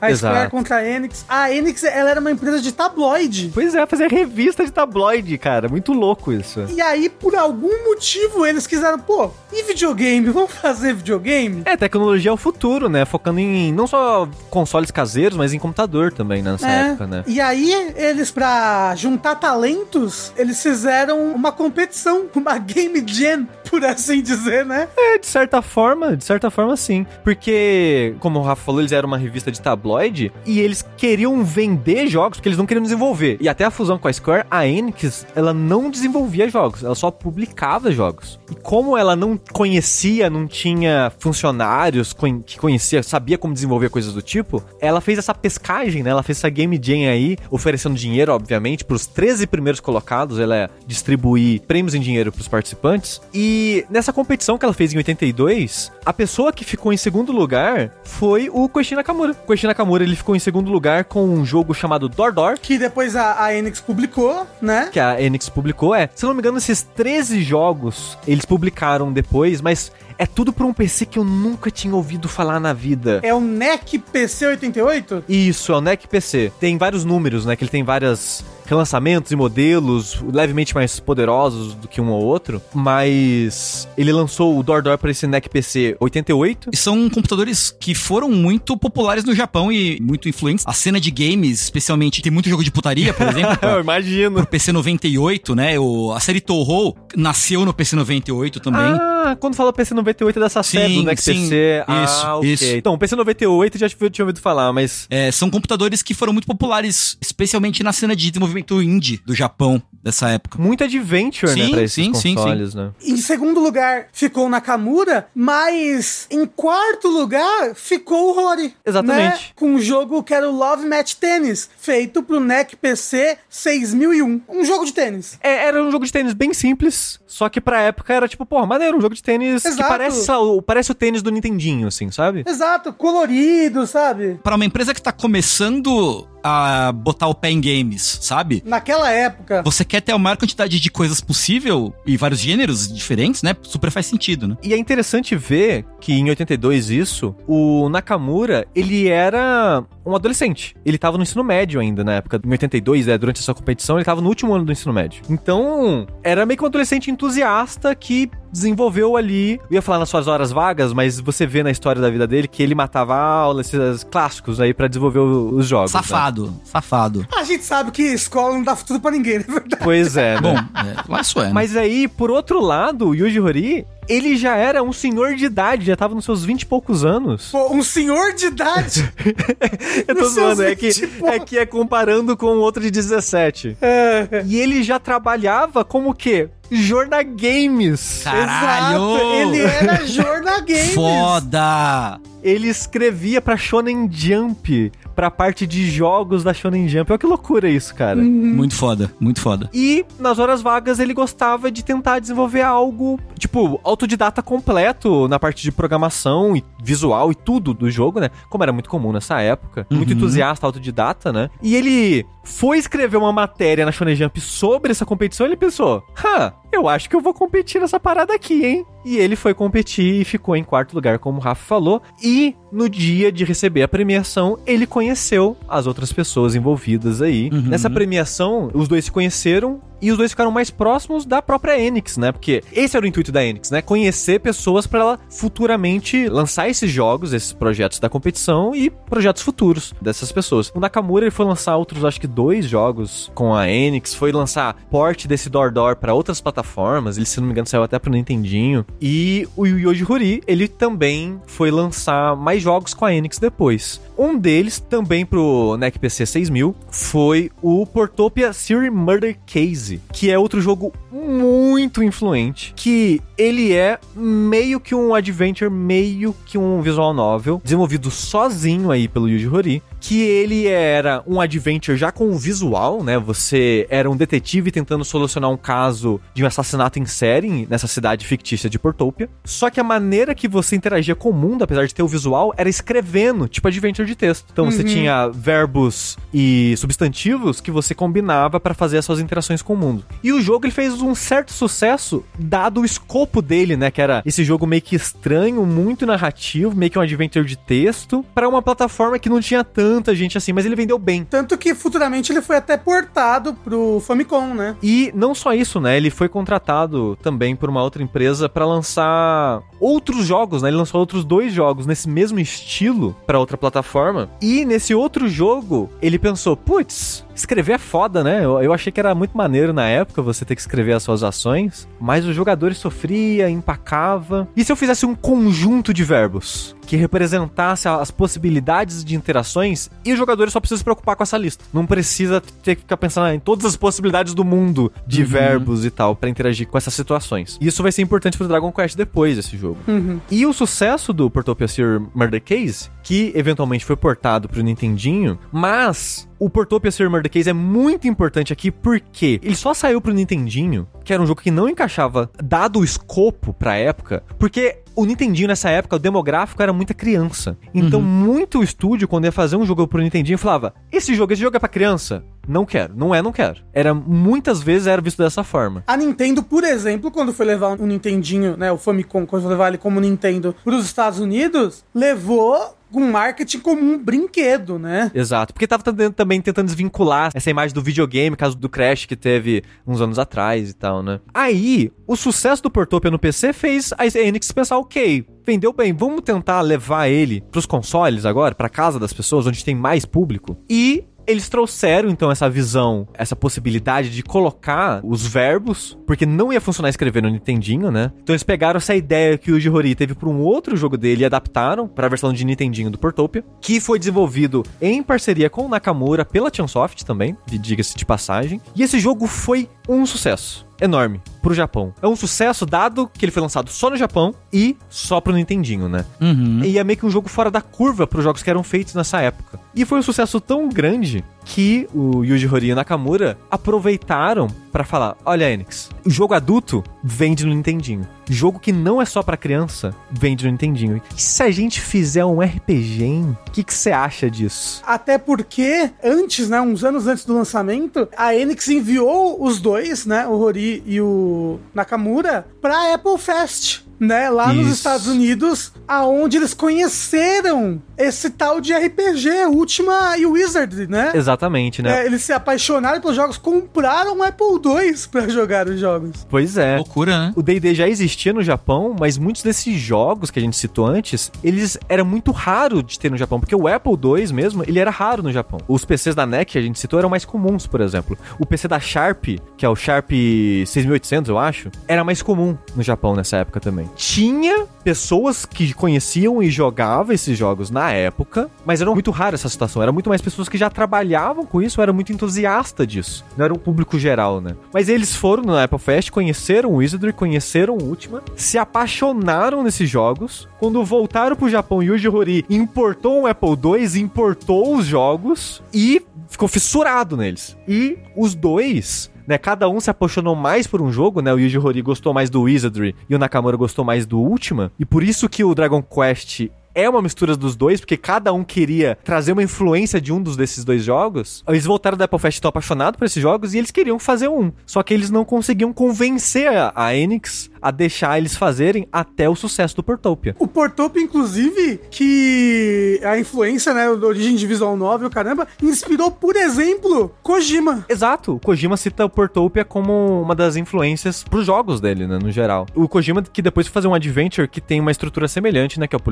a Exato. Square contra a Enix. A Enix, ela era uma empresa de tabloide. Pois é, fazer revista de tabloide, cara. Muito louco isso. E aí, por algum motivo, eles quiseram, pô, e videogame? Vamos fazer videogame? É, tecnologia é o futuro, né? Focando em não só consoles caseiros, mas em computador também, né, nessa É. época, né? E aí, eles, pra juntar talentos, eles fizeram uma competição, uma game jam, por assim dizer, né? É, de certa forma, de certa forma sim. Porque, como o Rafa falou, eles eram uma revista de tabloide e eles queriam vender jogos porque eles não queriam desenvolver. E até a fusão com a Square, a Enix, ela não desenvolvia jogos, ela só publicava jogos. E como ela não conhecia, não tinha funcionários que conhecia, sabia como desenvolver coisas do tipo, ela fez essa pescagem, né? Ela fez essa game jam aí, oferecendo dinheiro, obviamente, pros 13 primeiros colocados, ela ia distribuir prêmios em dinheiro pros participantes. E nessa competição que ela fez em 82, a pessoa que ficou em segundo lugar foi o Koichi Nakamura. Koichi Nakamura, ele ficou em segundo lugar com um jogo chamado Door Door, Que depois a, a Enix publicou, né? que a Enix publicou. É, se eu não me engano, esses 13 jogos eles publicaram depois, mas é tudo pra um PC que eu nunca tinha ouvido falar na vida. É o NEC PC 88? Isso, é o NEC PC. Tem vários números, né? Que ele tem vários relançamentos e modelos levemente mais poderosos do que um ou outro. Mas ele lançou o Door Door para esse NEC PC 88. E são computadores que foram muito populares no Japão e muito influentes. A cena de games, especialmente, tem muito jogo de putaria, por exemplo. pra- Eu imagino. pro PC 98, né? O, a série Toho nasceu no PC 98 também. Ah, quando fala PC 98 é dessa Sim, série do NEC sim. PC. Ah, Isso, ok. isso. Então, o PC 98 já tinha ouvido falar, mas É, são computadores que foram muito populares, especialmente na cena de desenvolvimento indie do Japão dessa época. muito adventure, né? Sim, Pra esses sim, sim, consoles, né? Em segundo lugar ficou o Nakamura, mas em quarto lugar ficou o Rory. Exatamente. né? Com um jogo que era o Love Match Tennis, feito pro NEC PC 6001. Um jogo de tênis. É, era um jogo de tênis bem simples, só que pra época era tipo, pô, maneiro, um jogo de tênis que Exato. Parece, parece o tênis do Nintendinho, assim, sabe? Exato, colorido, sabe? Para uma empresa que tá começando a botar o pé em games, sabe? Naquela época. Você quer ter a maior quantidade de coisas possível e vários gêneros diferentes, né? Super faz sentido, né? E é interessante ver que em 82 isso, o Nakamura, ele era um adolescente. Ele tava no ensino médio ainda na época, em 82, né, durante essa competição, ele tava no último ano do ensino médio. Então, era meio que um adolescente entusiasta que desenvolveu ali, eu ia falar nas suas horas vagas, mas você vê na história da vida dele que ele matava aula, esses clássicos aí para desenvolver os jogos. Né? Safado, né? Safado. A gente sabe que escola não dá futuro para ninguém, na verdade. Pois é. Né? Bom, é, lá é. Né? Mas aí, por outro lado, o Yuji Horii, ele já era um senhor de idade, já tava nos seus 20 e poucos anos. Pô, um senhor de idade? eu tô zoando, é que, é que é comparando com outro de 17. É. E ele já trabalhava como o quê? Jorna Games. Caralho! Exato, ele era Jorna Games. Foda! Ele escrevia pra Shonen Jump pra parte de jogos da Shonen Jump. Olha que loucura isso, cara. Uhum. Muito foda, muito foda. E nas horas vagas ele gostava de tentar desenvolver algo, tipo, autodidata completo na parte de programação e visual e tudo do jogo, né? Como era muito comum nessa época. Uhum. Muito entusiasta autodidata, né? E ele foi escrever uma matéria na Shonen Jump sobre essa competição ele pensou: "Hã, eu acho que eu vou competir nessa parada aqui, hein?" E ele foi competir e ficou em quarto lugar, como o Rafa falou. E no dia de receber a premiação, ele conheceu as outras pessoas envolvidas aí. Uhum. Nessa premiação, os dois se conheceram e os dois ficaram mais próximos da própria Enix, né? Porque esse era o intuito da Enix, né? Conhecer pessoas para ela futuramente lançar esses jogos, esses projetos da competição e projetos futuros dessas pessoas. O Nakamura ele foi lançar outros, acho que dois jogos com a Enix, foi lançar porte desse Door Door para outras plataformas, ele se não me engano saiu até pro Nintendinho. E o Yoji Hori, ele também foi lançar mais jogos com a Enix depois. Um deles, também pro NEC PC 6000, foi o Portopia Serial Murder Case, que é outro jogo muito influente, que ele é meio que um adventure, meio que um visual novel, desenvolvido sozinho aí pelo Yuji Horii, que ele era um adventure já com um visual, né? Você era um detetive tentando solucionar um caso de um assassinato em série nessa cidade fictícia de Portopia. Só que a maneira que você interagia com o mundo, apesar de ter o visual, era escrevendo, tipo adventure de texto. Então uhum. você tinha verbos e substantivos que você combinava para fazer as suas interações com o mundo. E o jogo ele fez um certo sucesso dado o escopo dele, né, que era esse jogo meio que estranho, muito narrativo, meio que um adventure de texto, para uma plataforma que não tinha tanta gente assim, mas ele vendeu bem. Tanto que futuramente ele foi até portado pro Famicom, né? E não só isso, né? Ele foi contratado também por uma outra empresa para lançar outros jogos, né? Ele lançou outros dois jogos nesse mesmo estilo para outra plataforma. E nesse outro jogo, ele pensou, putz, escrever é foda, né? Eu, eu, achei que era muito maneiro na época você ter que escrever as suas ações, mas os jogadores sofria, empacava. E se eu fizesse um conjunto de verbos que representasse as possibilidades de interações e os jogadores só precisam se preocupar com essa lista. Não precisa ter que ficar pensando em todas as possibilidades do mundo de uhum. verbos e tal para interagir com essas situações. E isso vai ser importante pro Dragon Quest depois desse jogo. Uhum. E o sucesso do Portopia Seer Murder Case, que eventualmente foi portado pro Nintendinho, mas o Portopia Serial Murder Case é muito importante aqui porque ele só saiu pro Nintendinho, que era um jogo que não encaixava, dado o escopo pra época, porque o Nintendinho nessa época, o demográfico era muita criança. Então, uhum. muito estúdio, quando ia fazer um jogo pro Nintendinho, falava: Esse jogo, esse jogo é pra criança? Não quero. Não é, não quero. Era, muitas vezes era visto dessa forma. A Nintendo, por exemplo, quando foi levar o Nintendinho, né, o Famicom, quando foi levar ele como Nintendo pros Estados Unidos, levou um marketing como um brinquedo, né? Exato. Porque tava também tentando desvincular essa imagem do videogame, caso do Crash que teve uns anos atrás e tal, né? Aí, o sucesso do Portopia no PC fez a Enix pensar, ok, vendeu bem, vamos tentar levar ele pros consoles agora, pra casa das pessoas, onde tem mais público. E eles trouxeram então essa visão, essa possibilidade de colocar os verbos, porque não ia funcionar escrever no Nintendinho, né? Então eles pegaram essa ideia que o Yuji teve para um outro jogo dele e adaptaram para a versão de Nintendinho do Portopia, que foi desenvolvido em parceria com o Nakamura pela Chunsoft também, diga-se de passagem. E esse jogo foi um sucesso enorme pro Japão. É um sucesso dado que ele foi lançado só no Japão e só pro Nintendinho, né? Uhum. E é meio que um jogo fora da curva pros jogos que eram feitos nessa época. E foi um sucesso tão grande que o Yuji Horii e o Nakamura aproveitaram pra falar: olha, Enix, o jogo adulto vende no Nintendinho. Jogo que não é só pra criança vende no Nintendinho. E se a gente fizer um RPG, hein? O que que você acha disso? Até porque, antes, né, uns anos antes do lançamento, a Enix enviou os dois, né, o Hori e o Nakamura, pra Apple Fest. Né, lá nos Isso. Estados Unidos, aonde eles conheceram esse tal de RPG, Ultima e Wizard, né? Exatamente, né? É, eles se apaixonaram pelos jogos, compraram um Apple II pra jogar os jogos. Pois é. Loucura, né? O D&D já existia no Japão, mas muitos desses jogos que a gente citou antes, eles era muito raro de ter no Japão, porque o Apple II mesmo, ele era raro no Japão. Os PCs da NEC que a gente citou eram mais comuns, por exemplo. O PC da Sharp, que é o Sharp 6800, eu acho, era mais comum no Japão nessa época também. Tinha pessoas que conheciam e jogavam esses jogos na época, mas era muito raro essa situação. Era muito mais pessoas que já trabalhavam com isso, era muito entusiasta disso. Não era um público geral, né? Mas eles foram no Apple Fest, conheceram Wizardry, conheceram Ultima, se apaixonaram nesses jogos. Quando voltaram pro Japão, Yuji Horii importou um Apple II, importou os jogos e ficou fissurado neles. E os dois né, cada um se apaixonou mais por um jogo, né? O Yuji Horii gostou mais do Wizardry e o Nakamura gostou mais do Ultima. E por isso que o Dragon Quest é uma mistura dos dois, porque cada um queria trazer uma influência de um dos desses dois jogos. Eles voltaram da Apple Fest tão apaixonados por esses jogos e eles queriam fazer um. Só que eles não conseguiam convencer a, a Enix a deixar eles fazerem até o sucesso do Portopia. O Portopia, inclusive, que a influência, né, da origem de visual novel, caramba, inspirou, por exemplo, Kojima. Exato, o Kojima cita o Portopia como uma das influências pros jogos dele, né, no geral. O Kojima que depois foi fazer um adventure que tem uma estrutura semelhante, né, que é o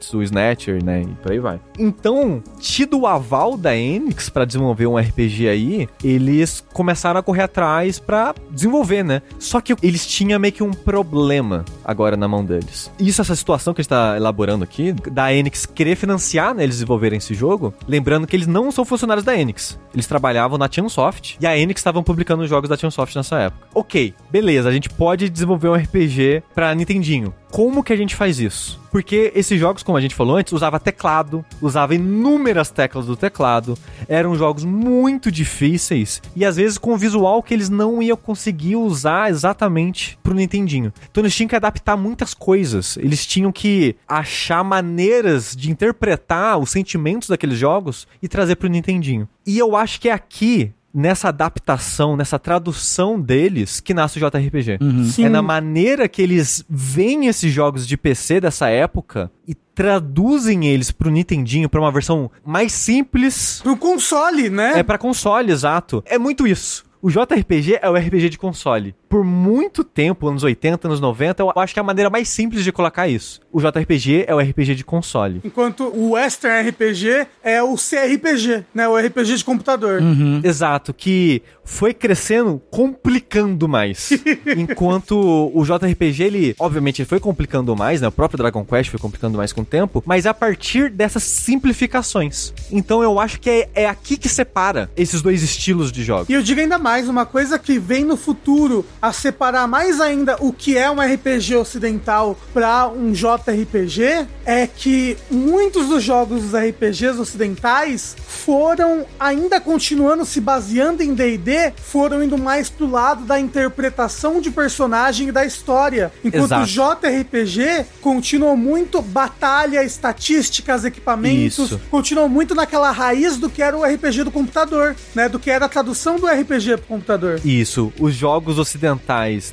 Policenauts, o Snatcher, né, e por aí vai. Então, tido o aval da Enix pra desenvolver um RPG aí, eles começaram a correr atrás pra desenvolver, né? Só que eles tinham meio que um problema agora na mão deles. Isso, essa situação que a gente tá elaborando aqui, da Enix querer financiar, né, eles desenvolverem esse jogo, lembrando que eles não são funcionários da Enix. Eles trabalhavam na Chunsoft e a Enix estavam publicando os jogos da Chunsoft nessa época. Ok, beleza, a gente pode desenvolver um RPG pra Nintendinho. Como que a gente faz isso? Porque esses jogos, como a gente falou antes, usava teclado, usava inúmeras teclas do teclado, eram jogos muito difíceis e às vezes com visual que eles não iam conseguir usar exatamente pro Nintendinho. Então eles tinham que adaptar muitas coisas, eles tinham que achar maneiras de interpretar os sentimentos daqueles jogos e trazer pro Nintendinho. E eu acho que é aqui nessa adaptação, nessa tradução deles que nasce o JRPG. Sim. É na maneira que eles veem esses jogos de PC dessa época e traduzem eles pro Nintendinho pra uma versão mais simples. Pro console, né? É pra console, exato. É muito isso. O JRPG é o RPG de console. Por muito tempo, anos 80, anos 90, eu acho que é a maneira mais simples de colocar isso. O JRPG é o RPG de console. Enquanto o Western RPG é o CRPG, né? O RPG de computador. Exato, que foi crescendo, complicando mais. Enquanto o JRPG, ele, obviamente, ele foi complicando mais, né? O próprio Dragon Quest foi complicando mais com o tempo, mas a partir dessas simplificações. Então eu acho que é, é aqui que separa esses dois estilos de jogos. E eu digo ainda mais, uma coisa que vem no futuro a separar mais ainda o que é um RPG ocidental para um JRPG é que muitos dos jogos dos RPGs ocidentais foram ainda continuando se baseando em D&D, foram indo mais pro lado da interpretação de personagem e da história, enquanto Exato. o JRPG continuou muito batalha, estatísticas, equipamentos, Isso. continuou muito naquela raiz do que era o RPG do computador, né, do que era a tradução do RPG pro computador. Isso, os jogos ocidentais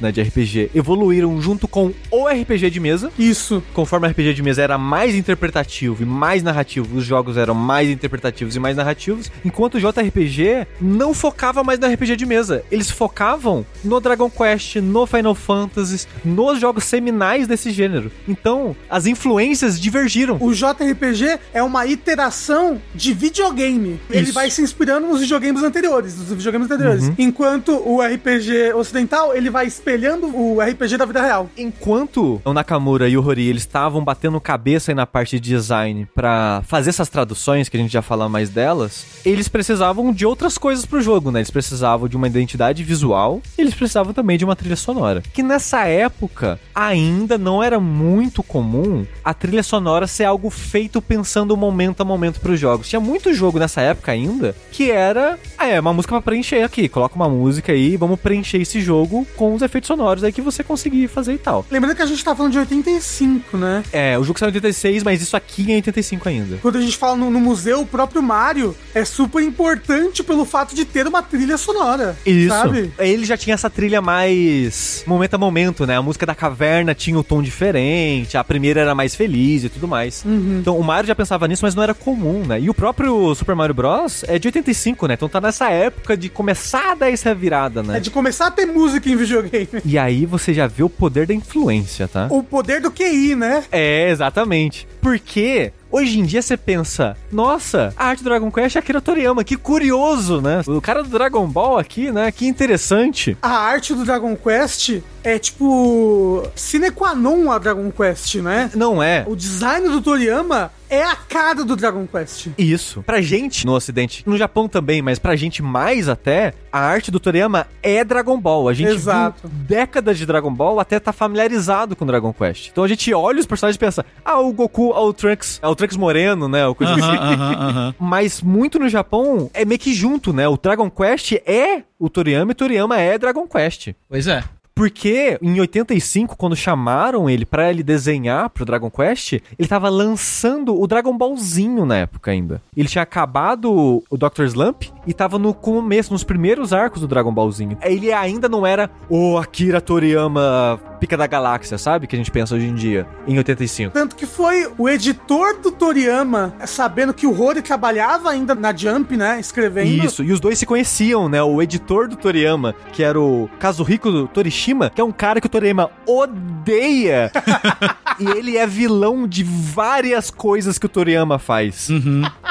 né, de RPG evoluíram junto com o RPG de mesa. Isso. Conforme o RPG de mesa era mais interpretativo e mais narrativo, os jogos eram mais interpretativos e mais narrativos, enquanto o JRPG não focava mais no RPG de mesa. Eles focavam no Dragon Quest, no Final Fantasy, nos jogos seminais desse gênero. Então, as influências divergiram. O JRPG é uma iteração de videogame. Ele Isso. vai se inspirando nos videogames anteriores, nos videogames anteriores. Enquanto o RPG ocidental digital, ele vai espelhando o RPG da vida real. Enquanto o Nakamura e o Hori eles estavam batendo cabeça aí na parte de design pra fazer essas traduções, que a gente já fala mais delas, eles precisavam de outras coisas pro jogo, né? Eles precisavam de uma identidade visual eles precisavam também de uma trilha sonora. Que nessa época ainda não era muito comum a trilha sonora ser algo feito pensando momento a momento pros jogos. Tinha muito jogo nessa época ainda que era, ah, é, uma música pra preencher aqui, coloca uma música aí, vamos preencher esse jogo com os efeitos sonoros aí que você conseguir fazer e tal. Lembrando que a gente tá falando de 85, né? É, o jogo saiu em 86, mas isso aqui é em 85 ainda. Quando a gente fala no, no museu, o próprio Mario é super importante pelo fato de ter uma trilha sonora. Isso. Sabe? Ele já tinha essa trilha mais momento a momento, né? A música da caverna tinha um tom diferente, a primeira era mais feliz e tudo mais. Então o Mario já pensava nisso, mas não era comum, né? E o próprio Super Mario Bros. é de 85, né? Então tá nessa época de começar a dar essa virada, né? É de começar a ter música em videogame. E aí você já vê o poder da influência, tá? O poder do QI, né? É, exatamente. Porque hoje em dia você pensa, nossa, a arte do Dragon Quest é Akira Toriyama, que curioso, né? O cara do Dragon Ball aqui, né? Que interessante. A arte do Dragon Quest é tipo. sine qua non a Dragon Quest, né? Não é. O design do Toriyama é a cara do Dragon Quest. Isso. Pra gente no ocidente, no Japão também, mas pra gente mais até, a arte do Toriyama é Dragon Ball. A gente Exato. viu décadas de Dragon Ball até tá familiarizado com Dragon Quest. Então a gente olha os personagens e pensa, ah, o Goku, ah, o Trunks, é o Trunks moreno, né? O coisa Aham, assim. aham, aham. Mas muito no Japão é meio que junto, né? O Dragon Quest é o Toriyama e Toriyama é Dragon Quest. Pois é. Porque em 85, quando chamaram ele pra ele desenhar pro Dragon Quest, ele tava lançando o Dragon Ballzinho na época ainda. Ele tinha acabado o Dr. Slump e tava no começo, nos primeiros arcos do Dragon Ballzinho. Ele ainda não era o Akira Toriyama pica da galáxia, sabe? Que a gente pensa hoje em dia, em 85. Tanto que foi o editor do Toriyama, sabendo que o Rory trabalhava ainda na Jump, né? Escrevendo. Isso, e os dois se conheciam, né? O editor do Toriyama, que era o Kazuhiko Torishima, que é um cara que o Toriyama odeia. e ele é vilão de várias coisas que o Toriyama faz.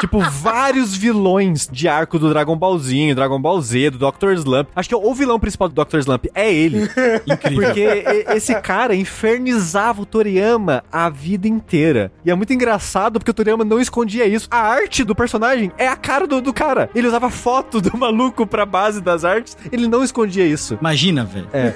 Tipo, vários vilões de arco do Dragon Ballzinho, Dragon Ball Z, do Dr. Slump. Acho que o vilão principal do Dr. Slump é ele. Incrível. Porque esse cara infernizava o Toriyama a vida inteira. E é muito engraçado porque o Toriyama não escondia isso. A arte do personagem é a cara do, do cara. Ele usava foto do maluco pra base das artes. Ele não escondia isso. Imagina, velho. É.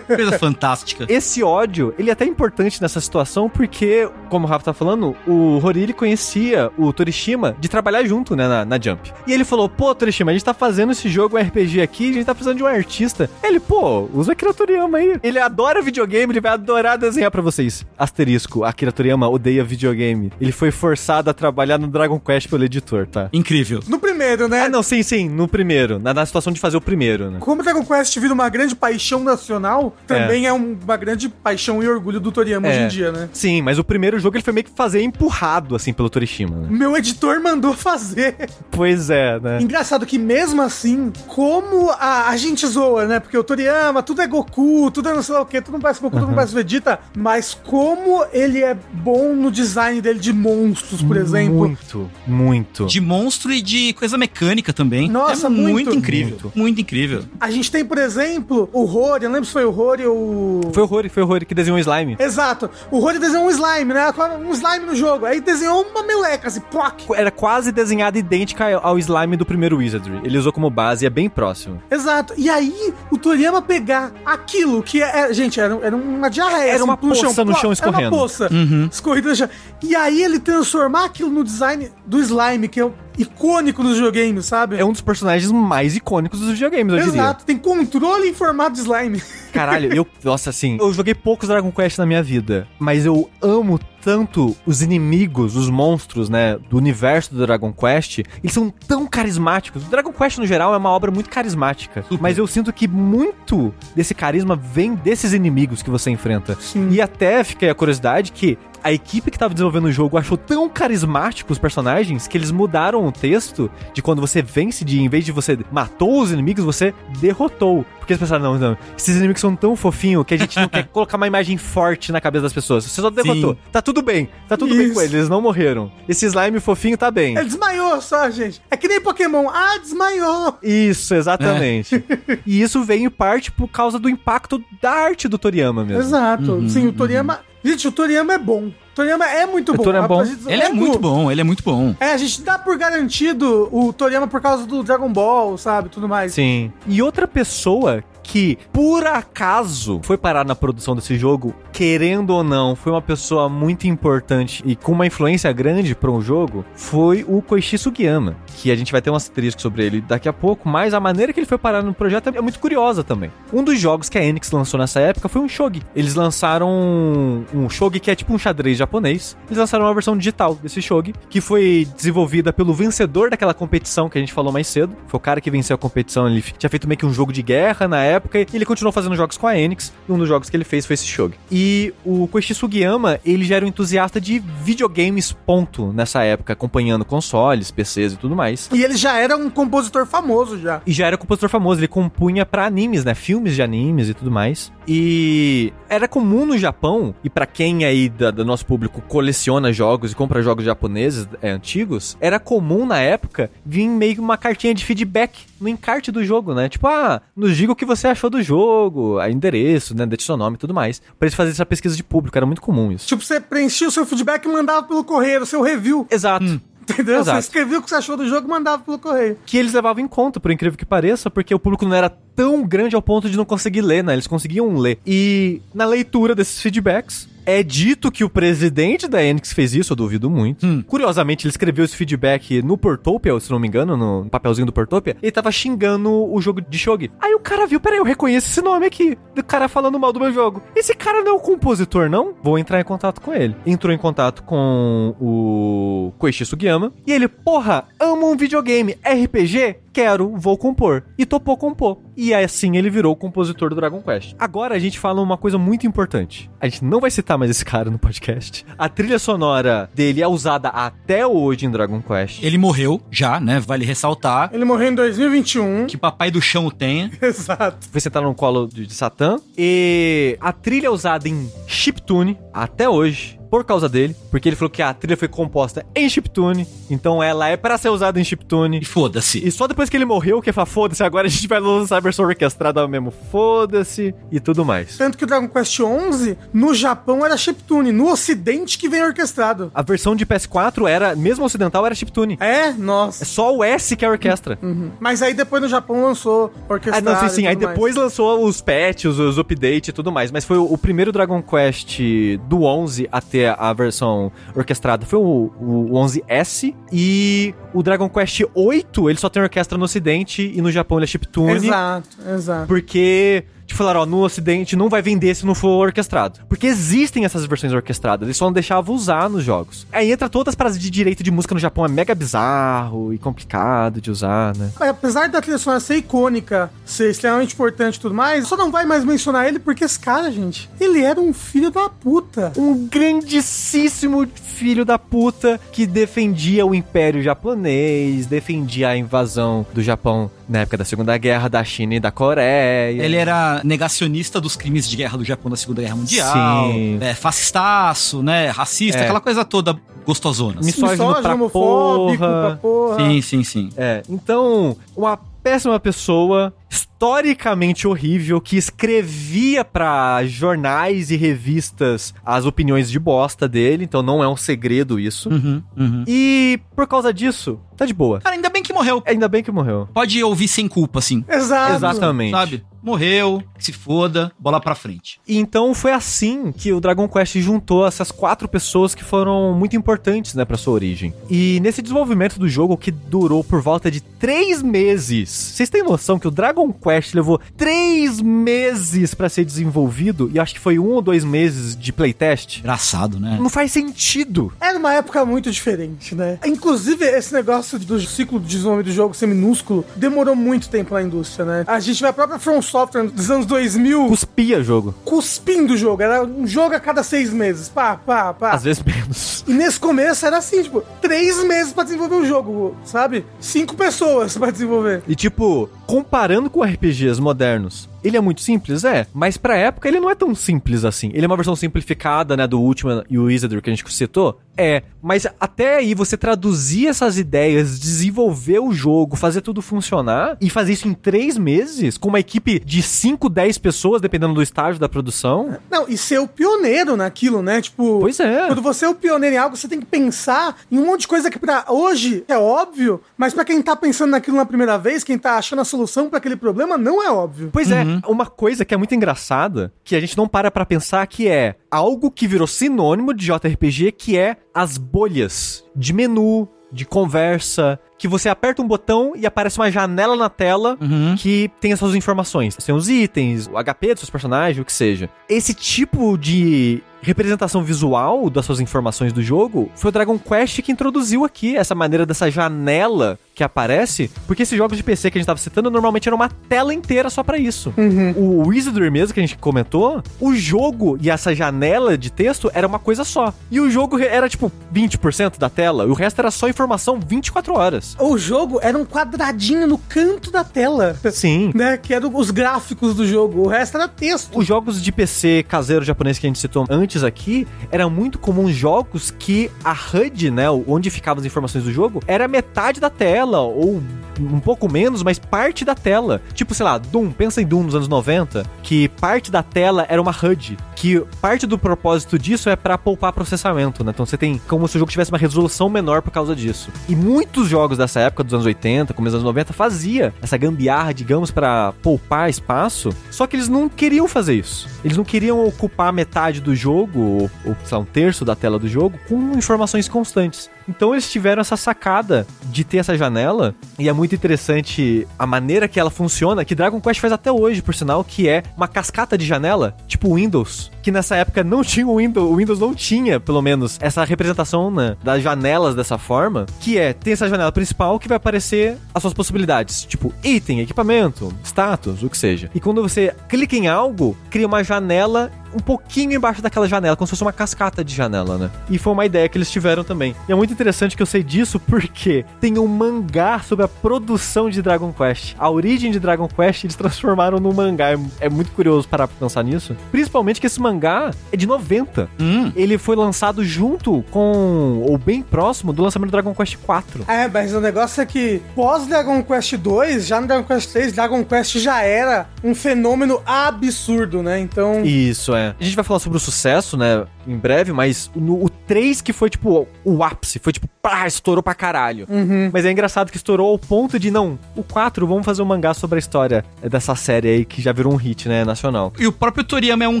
Coisa fantástica. Esse ódio, ele é até importante nessa situação porque, como o Rafa tá falando, o Hori ele conhecia o Torishima de trabalhar junto, né, na, na Jump. E ele falou, pô, Torishima, a gente tá fazendo esse jogo RPG aqui, a gente tá precisando de um artista. Ele, pô, usa Akira Toriyama aí. Ele adora videogame, ele vai adorar desenhar pra vocês. Asterisco, Akira Toriyama odeia videogame. Ele foi forçado a trabalhar no Dragon Quest pelo editor, tá? Incrível. No primeiro, né? Ah, não, sim, sim, no primeiro. Na, na situação de fazer o primeiro, né? Como Dragon Quest vira uma grande paixão nacional, também é, um- uma grande paixão e orgulho do Toriyama hoje É. em dia, né? Sim, mas o primeiro jogo ele foi meio que fazer empurrado, assim, pelo Torishima, né? Meu editor mandou fazer. Pois é, né? Engraçado que mesmo assim, como a, a gente zoa, né? Porque o Toriyama, tudo é Goku, tudo é não sei lá o que, tudo não parece Goku, tudo não parece Vegeta, mas como ele é bom no design dele de monstros, por exemplo. Muito, muito. De monstro e de coisa mecânica também. Nossa, é muito, muito. incrível. Muito. Muito, incrível. A gente tem, por exemplo, o Rory, eu não lembro se foi o Rory ou... Foi o Rory, foi o Rory que desenhou o slime. Exato. O Rory desenhou um slime, né? Um slime no jogo. Aí desenhou uma meleca, assim, ploc. Era quase desenhada idêntica ao slime do primeiro Wizardry. Ele usou como base e é bem próximo. Exato. E aí, o Toriyama pegar aquilo que é. gente, era, era uma diarreia. Era uma no poça no chão Era escorrendo. uma poça. Escorrida no chão. E aí ele transformar aquilo no design do slime, que é o icônico dos videogames, sabe? É um dos personagens mais icônicos dos videogames, eu diria. Exato. Tem controle em formato de slime. Caralho, eu. Nossa, assim. Eu joguei poucos Dragon Quest na minha vida, mas eu amo tanto os inimigos, os monstros, né, do universo do Dragon Quest. Eles são tão carismáticos. O Dragon Quest, no geral, é uma obra muito carismática. Mas eu sinto que muito desse carisma vem desses inimigos que você enfrenta. Sim. E até fica aí a curiosidade que a equipe que tava desenvolvendo o jogo achou tão carismáticos os personagens que eles mudaram o texto de quando você vence, de em vez de você matou os inimigos, você derrotou. Porque eles pensaram, não, não, esses inimigos são tão fofinhos que a gente não quer colocar uma imagem forte na cabeça das pessoas. Você só derrotou. Sim. Tá tudo bem, tá tudo bem Isso. com eles, eles não morreram. Esse slime fofinho tá bem. Ele desmaiou só, gente. É que nem Pokémon. Ah, desmaiou. Isso, exatamente. e isso veio em parte por causa do impacto da arte do Toriyama mesmo. Exato. Sim, o Toriyama. Gente, o Toriyama é bom. O Toriyama é muito O bom. Toriyama é bom. Gente- Ele é muito bom, ele é muito bom. É, a gente dá por garantido o Toriyama por causa do Dragon Ball, sabe? Tudo mais. Sim. E outra pessoa que, por acaso, foi parar na produção desse jogo, querendo ou não, foi uma pessoa muito importante e com uma influência grande para um jogo, foi o Koichi Sugiyama, que a gente vai ter um asterisco sobre ele daqui a pouco, mas a maneira que ele foi parar no projeto é muito curiosa também. Um dos jogos que a Enix lançou nessa época foi um shogi. Eles lançaram um, um shogi que é tipo um xadrez japonês. Eles lançaram uma versão digital desse shogi, que foi desenvolvida pelo vencedor daquela competição que a gente falou mais cedo. Foi o cara que venceu a competição, ele tinha feito meio que um jogo de guerra na época, e ele continuou fazendo jogos com a Enix, e um dos jogos que ele fez foi esse shogi. E o Koichi Sugiyama, ele já era um entusiasta de videogames, ponto, nessa época, acompanhando consoles, PCs e tudo mais. E ele já era um compositor famoso já. E já era compositor famoso, ele compunha pra animes, né? Filmes de animes e tudo mais. E era comum no Japão, e pra quem aí da- do nosso público coleciona jogos e compra jogos japoneses é, antigos, era comum na época vir meio que uma cartinha de feedback no encarte do jogo, né? Tipo, ah, nos diga o que você achou do jogo, a endereço, né? Deixa seu nome e tudo mais. Pra eles fazerem essa pesquisa de público, era muito comum isso. Tipo, você preenchia o seu feedback e mandava pelo correio, o seu review. Exato. Entendeu? Exato. Você escrevia o que você achou do jogo e mandava pelo correio. que eles levavam em conta, por incrível que pareça, porque o público não era tão grande ao ponto de não conseguir ler, né? Eles conseguiam ler. E na leitura desses feedbacks, é dito que o presidente da Enix fez isso, eu duvido muito. Hum. Curiosamente, ele escreveu esse feedback no Portopia, se não me engano, no papelzinho do Portopia, e ele tava xingando o jogo de Shogi. Aí o cara viu, peraí, eu reconheço esse nome aqui, do cara falando mal do meu jogo. Esse cara não é o compositor, não? Vou entrar em contato com ele. Entrou em contato com o Koichi Sugiyama, e ele, porra, amo um videogame, RPG? Quero, vou compor. E topou compor. E assim ele virou o compositor do Dragon Quest. Agora a gente fala uma coisa muito importante. A gente não vai citar mais esse cara no podcast. A trilha sonora dele é usada até hoje em Dragon Quest. Ele morreu já, né? Vale ressaltar. Ele morreu em 2021. Que papai do chão o tenha. Exato. foi sentar no colo de, de Satã. E a trilha é usada em chiptune até hoje. Por causa dele, porque ele falou que a trilha foi composta em chiptune, então ela é para ser usada em chiptune. E foda-se. E só depois que ele morreu, que fala, foda-se, agora a gente vai lançar a versão orquestrada mesmo, foda-se, e tudo mais. Tanto que o Dragon Quest 11, no Japão era chiptune, no ocidente que vem orquestrado. A versão de PS4 era, mesmo ocidental, era chiptune. É, É nossa. só o S que é a orquestra. Uhum. Mas aí depois no Japão lançou Ah, orquestrado. não, sim, sim. Aí depois lançou os patches, os updates e tudo mais. Mas foi o, o primeiro Dragon Quest do 11 a ter a versão orquestrada. Foi o, o 11S. E o Dragon Quest 8, ele só tem orquestra no ocidente e no Japão ele é chiptune. Exato, exato. Porque, tipo, falaram, ó, no ocidente não vai vender se não for orquestrado. Porque existem essas versões orquestradas, eles só não deixavam usar nos jogos. Aí entra todas as paradas de direito de música no Japão, é mega bizarro e complicado de usar, né? Mas apesar da trilha sonora ser icônica, ser extremamente importante e tudo mais, só não vai mais mencionar ele porque esse cara, gente, ele era um filho da puta. um grandíssimo filho da puta que defendia o Império Japonês, defendia a invasão do Japão na época da Segunda Guerra, da China e da Coreia. Ele era negacionista dos crimes de guerra do Japão da Segunda Guerra Mundial. Sim. É, fascistaço, né? Racista, É. aquela coisa toda gostosona. assim. Misógino pra homofóbico, porra. pra porra. Sim, sim, sim. É, então, uma péssima pessoa, historicamente horrível, que escrevia pra jornais e revistas as opiniões de bosta dele, então não é um segredo isso. Uhum, uhum. E por causa disso, tá de boa. Cara, ainda bem que morreu. Ainda bem que morreu. Pode ouvir sem culpa, assim. Exato. Exatamente. Sabe? Morreu, se foda, bola pra frente. E então foi assim que o Dragon Quest juntou essas quatro pessoas que foram muito importantes, né, pra sua origem. E nesse desenvolvimento do jogo, que durou por volta de três meses, vocês têm noção que o Dragon Quest levou três meses pra ser desenvolvido? E acho que foi um ou dois meses de playtest? Engraçado, né? Não faz sentido. Era uma época muito diferente, né? Inclusive, esse negócio negócio do ciclo de desenvolvimento do jogo ser minúsculo demorou muito tempo na indústria, né? A gente vê a própria From Software dos anos 2000 Cuspia jogo. cuspindo o jogo. Era um jogo a cada seis meses. Pá, pá, pá. Às vezes menos. E nesse começo era assim, tipo, três meses pra desenvolver um jogo, sabe? Cinco pessoas pra desenvolver. E tipo, comparando com RPGs modernos, ele é muito simples? É. Mas pra época ele não é tão simples assim. Ele é uma versão simplificada, né, do Ultima e o Isildur que a gente citou. É. Mas até aí você traduzir essas ideias, desenvolver o jogo, fazer tudo funcionar e fazer isso em três meses com uma equipe de 5, 10 pessoas, dependendo do estágio da produção. Não, e ser o pioneiro naquilo, né? Tipo. Pois é. Quando você é o pioneiro em algo, você tem que pensar em um monte de coisa que pra hoje é óbvio, mas pra quem tá pensando naquilo na primeira vez, quem tá achando a solução pra aquele problema, não é óbvio. Pois é, uma coisa que é muito engraçada, que a gente não para pra pensar, que é algo que virou sinônimo de JRPG, que é as bolhas de menu, de conversa, que você aperta um botão e aparece uma janela na tela que tem as suas informações. Tem os itens, o HP dos seus personagens, o que seja. Esse tipo de representação visual das suas informações do jogo foi o Dragon Quest que introduziu aqui essa maneira dessa janela que aparece, porque esses jogos de PC que a gente tava citando normalmente era uma tela inteira só pra isso. O Wizardry mesmo que a gente comentou, o jogo e essa janela de texto era uma coisa só. E o jogo era tipo 20% da tela, e o resto era só informação 24 horas. O jogo era um quadradinho no canto da tela. Sim. Né? Que eram os gráficos do jogo. O resto era texto. Os jogos de PC caseiro japonês que a gente citou antes aqui, eram muito comuns jogos que a HUD, né, onde ficavam as informações do jogo, era metade da tela, ou um pouco menos, mas parte da tela. Tipo, sei lá, Doom, pensa em Doom nos anos 90, que parte da tela era uma HUD, que parte do propósito disso é pra poupar processamento, né? Então você tem como se o jogo tivesse uma resolução menor por causa disso. E muitos jogos dessa época, dos anos 80, começo dos anos 90, fazia essa gambiarra, digamos, pra poupar espaço, só que eles não queriam fazer isso. Eles não queriam ocupar metade do jogo, ou, ou sei lá, um terço da tela do jogo, com informações constantes. Então eles tiveram essa sacada de ter essa janela, e é muito interessante a maneira que ela funciona, que Dragon Quest faz até hoje, por sinal, que é uma cascata de janela, tipo Windows, que nessa época não tinha o Windows, o Windows não tinha, pelo menos, essa representação né, das janelas dessa forma, que é, tem essa janela principal que vai aparecer as suas possibilidades, tipo item, equipamento, status, o que seja. E quando você clica em algo, cria uma janela um pouquinho embaixo daquela janela, como se fosse uma cascata de janela, né? E foi uma ideia que eles tiveram também. E é muito interessante que eu sei disso porque tem um mangá sobre a produção de Dragon Quest. A origem de Dragon Quest eles transformaram num mangá. É- É muito curioso parar pra pensar nisso. Principalmente que esse mangá é de 90. Hum. Ele foi lançado junto com, ou bem próximo, do lançamento do Dragon Quest 4. É, mas o negócio é que pós Dragon Quest 2, já no Dragon Quest 3, Dragon Quest já era um fenômeno absurdo, né? Então. Isso, é. A gente vai falar sobre o sucesso, né, em breve, mas no, o 3 que foi, tipo, o ápice, foi tipo, pá, estourou pra caralho. Mas é engraçado que estourou ao ponto de, não, o 4, vamos fazer um mangá sobre a história dessa série aí, que já virou um hit, né, nacional. E o próprio Toriyama é um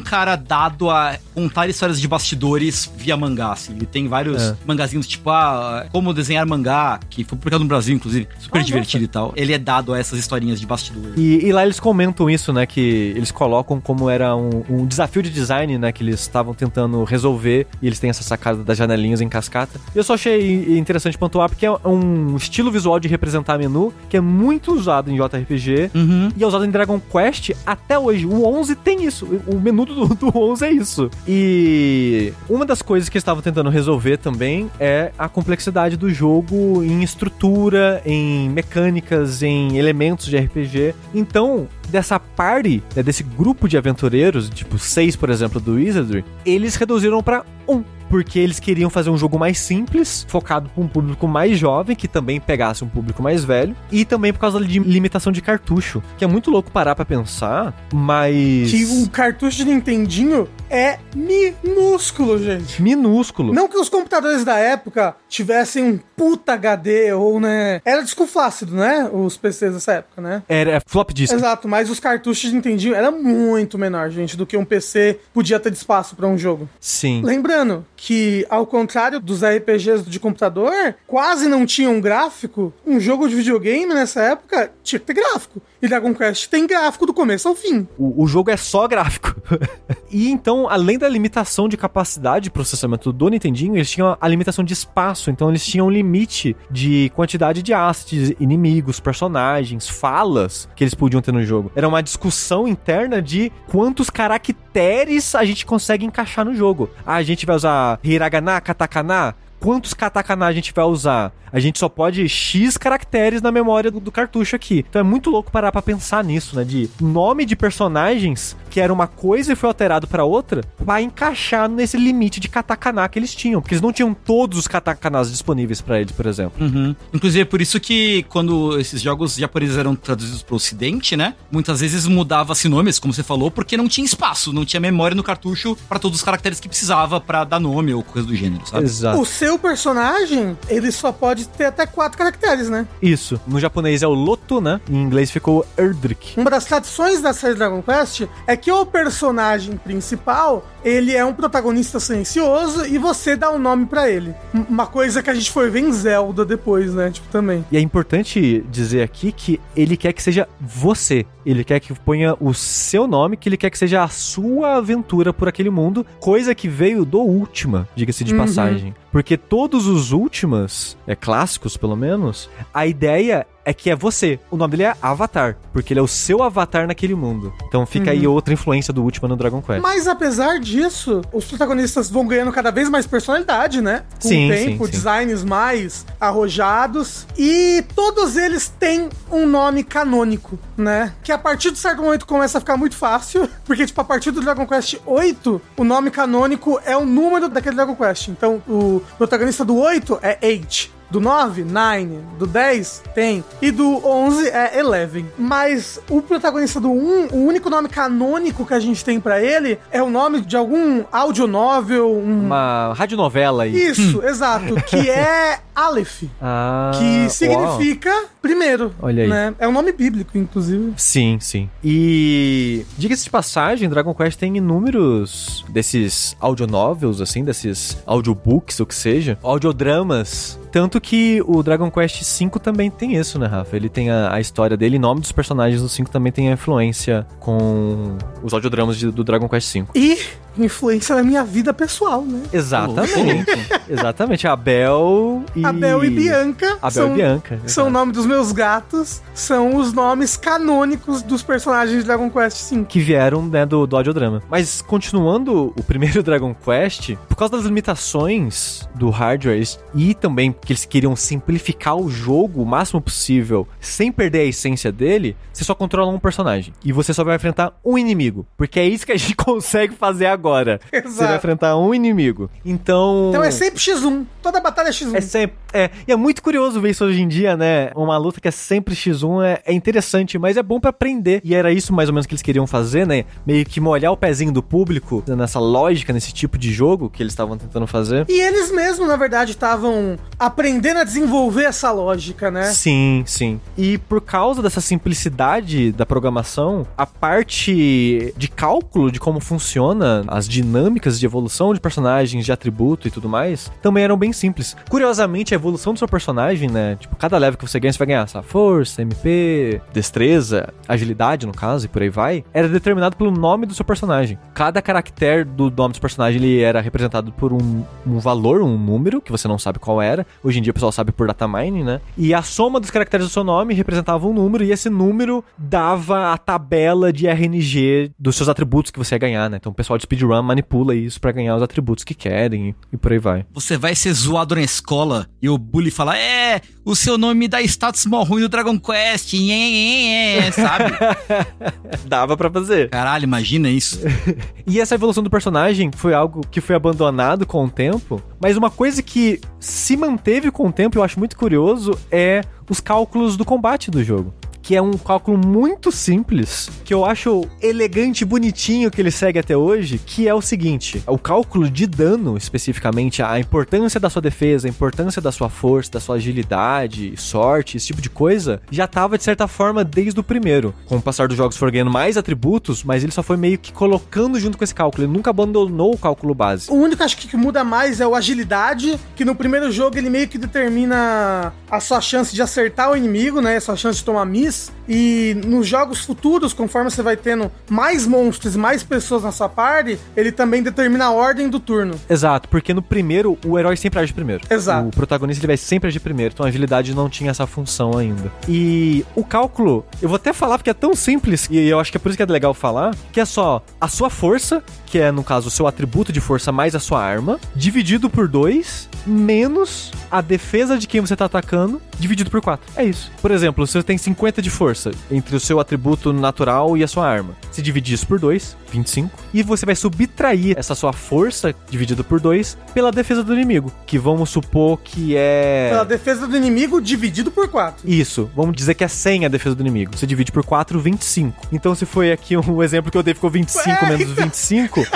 cara dado a contar histórias de bastidores via mangá, assim. Ele tem vários É. mangazinhos, tipo, ah, como desenhar mangá, que foi publicado no Brasil, inclusive. Super Ah, divertido e tal. Ele é dado a essas historinhas de bastidores. E, e lá eles comentam isso, né? Que eles colocam como era um, um desafio de design, né? Que eles estavam tentando resolver. E eles têm essa sacada das janelinhas em cascata. E eu só achei interessante pontuar porque é um estilo visual de representar menu que é muito usado em JRPG. Uhum. E é usado em Dragon Quest até hoje. O 11 tem isso. O menu do, do 11 é isso. E uma das coisas que estavam tentando resolver também é a complexidade do jogo em estrutura, em mecânicas, em elementos de RPG. Então, dessa party, né, desse grupo de aventureiros, tipo seis, por exemplo, do Wizardry, eles reduziram pra um. Porque eles queriam fazer um jogo mais simples, focado para um público mais jovem, que também pegasse um público mais velho, e também por causa de limitação de cartucho, que é muito louco parar pra pensar, mas Que um cartucho de Nintendinho é minúsculo, gente. minúsculo. Não que os computadores da época tivessem um puta HD ou, né? Era disco flácido, né? Os PCs dessa época, né? Era flop disk. Exato, mas os cartuchos de Nintendinho era muito menor, gente, do que um PC podia ter de espaço pra um jogo. Sim. Lembrando que, ao contrário dos RPGs de computador, quase não tinham um gráfico. Um jogo de videogame nessa época tinha que ter gráfico. E Dragon Quest tem gráfico do começo ao fim. O, o jogo é só gráfico. e então, além da limitação de capacidade de processamento do Nintendinho, eles tinham a limitação de espaço. Então, eles tinham um limite de quantidade de assets, inimigos, personagens, falas que eles podiam ter no jogo. Era uma discussão interna de quantos caracteres a gente consegue encaixar no jogo. Ah, a gente vai usar hiragana, katakana? Quantos katakana a gente vai usar? A gente só pode X caracteres na memória do, do, cartucho aqui. Então é muito louco parar pra pensar nisso, né? De nome de personagens que era uma coisa e foi alterado para outra, vai encaixar nesse limite de katakana que eles tinham. Porque eles não tinham todos os katakanas disponíveis para eles, por exemplo. Uhum. Inclusive, é por isso que quando esses jogos japoneses eram traduzidos pro ocidente, né? Muitas vezes mudava-se nomes, como você falou, porque não tinha espaço, não tinha memória no cartucho para todos os caracteres que precisava para dar nome ou coisa do gênero, sabe? Exato. O seu personagem, ele só pode ter até quatro caracteres, né? Isso. No japonês é o Loto, né? Em inglês ficou Erdrick. Uma das tradições da série Dragon Quest é que o personagem principal, ele é um protagonista silencioso e você dá um nome para ele. Uma coisa que a gente foi ver em Zelda depois, né? Tipo, também. E é importante dizer aqui que ele quer que seja você. Ele quer que ponha o seu nome, que ele quer que seja a sua aventura por aquele mundo, coisa que veio do Última, diga-se de uhum. passagem. Porque todos os Últimas, é clássicos pelo menos, a ideia é que é você. O nome dele é Avatar, porque ele é o seu avatar naquele mundo. Então fica uhum. aí outra influência do último no Dragon Quest. Mas apesar disso, os protagonistas vão ganhando cada vez mais personalidade, né? Com sim, o tempo, sim, sim. designs mais arrojados. E todos eles têm um nome canônico, né? Que a partir de certo momento começa a ficar muito fácil. Porque, tipo, a partir do Dragon Quest 8, o nome canônico é o número daquele Dragon Quest. Então, o protagonista do 8 é 8. Do 9, 9. Do 10, tem. E do 11 é Eleven. Mas o protagonista do 1, o único nome canônico que a gente tem para ele é o nome de algum audionovel. Um... Uma radionovela aí. Isso, exato. Que é Aleph. Ah, que significa uau. Primeiro. Olha aí. Né? É um nome bíblico, inclusive. Sim, sim. E diga-se de passagem, Dragon Quest tem inúmeros desses audionovels, assim, desses audiobooks, ou que seja, audiodramas tanto que o Dragon Quest V também tem isso, né, Rafa? Ele tem a, a história dele, o nome dos personagens do 5 também tem a influência com os audiodramas de, do Dragon Quest V. E influência na minha vida pessoal, né? Exatamente. Exatamente. Abel e. Abel e Bianca. Abel são, e Bianca. São o nome dos meus gatos. São os nomes canônicos dos personagens de Dragon Quest V. Que vieram, né, do, do audiodrama. Mas continuando o primeiro Dragon Quest, por causa das limitações do hardware e também que eles queriam simplificar o jogo o máximo possível sem perder a essência dele, você só controla um personagem. E você só vai enfrentar um inimigo. Porque é isso que a gente consegue fazer agora agora. Exato. Você vai enfrentar um inimigo. Então. Então é sempre X1. Toda batalha é X1. É sempre. É. E é muito curioso ver isso hoje em dia, né? Uma luta que é sempre X1 é, é interessante, mas é bom para aprender. E era isso mais ou menos que eles queriam fazer, né? Meio que molhar o pezinho do público nessa lógica, nesse tipo de jogo que eles estavam tentando fazer. E eles mesmos, na verdade, estavam aprendendo a desenvolver essa lógica, né? Sim, sim. E por causa dessa simplicidade da programação, a parte de cálculo de como funciona as dinâmicas de evolução de personagens, de atributo e tudo mais, também eram bem simples. Curiosamente, a evolução do seu personagem, né? Tipo, cada level que você ganha, você vai ganhar, sabe? Força, MP, destreza, agilidade, no caso, e por aí vai, era determinado pelo nome do seu personagem. Cada caractere do nome do personagem, ele era representado por um, um valor, um número, que você não sabe qual era. Hoje em dia o pessoal sabe por data mining, né? E a soma dos caracteres do seu nome representava um número, e esse número dava a tabela de RNG dos seus atributos que você ia ganhar, né? Então o pessoal de speed speedrun manipula isso para ganhar os atributos que querem e, por aí vai. Você vai ser zoado na escola e o bully fala: É, o seu nome me dá status mó ruim do Dragon Quest, nhê, sabe? Dava para fazer. Caralho, imagina isso. e essa evolução do personagem foi algo que foi abandonado com o tempo, mas uma coisa que se manteve com o tempo, eu acho muito curioso, é os cálculos do combate do jogo que é um cálculo muito simples, que eu acho elegante e bonitinho que ele segue até hoje, que é o seguinte: o cálculo de dano, especificamente, a importância da sua defesa, a importância da sua força, da sua agilidade, sorte, esse tipo de coisa, já tava de certa forma desde o primeiro. Com o passar dos jogos for ganhando mais atributos, mas ele só foi meio que colocando junto com esse cálculo. Ele nunca abandonou o cálculo base. O único acho que muda mais é o agilidade, que no primeiro jogo ele meio que determina a sua chance de acertar o inimigo, né? A sua chance de tomar miss. E nos jogos futuros, conforme você vai tendo mais monstros e mais pessoas na sua party, ele também determina a ordem do turno. Exato, porque no primeiro o herói sempre age primeiro. Exato. O protagonista ele vai sempre agir primeiro, então a agilidade não tinha essa função ainda. E o cálculo, eu vou até falar porque é tão simples, e eu acho que é por isso que é legal falar, que é só a sua força, que é no caso o seu atributo de força mais a sua arma, dividido por 2, menos a defesa de quem você tá atacando, dividido por 4. É isso. Por exemplo, se você tem 50 de força entre o seu atributo natural e a sua arma, se dividir isso por 2, 25, e você vai subtrair essa sua força dividida por 2 pela defesa do inimigo, que vamos supor que é Pela defesa do inimigo dividido por 4. isso, vamos dizer que é 100 a defesa do inimigo. Você divide por 4, 25. Então, se foi aqui um exemplo que eu dei, ficou 25 Ué, menos 25.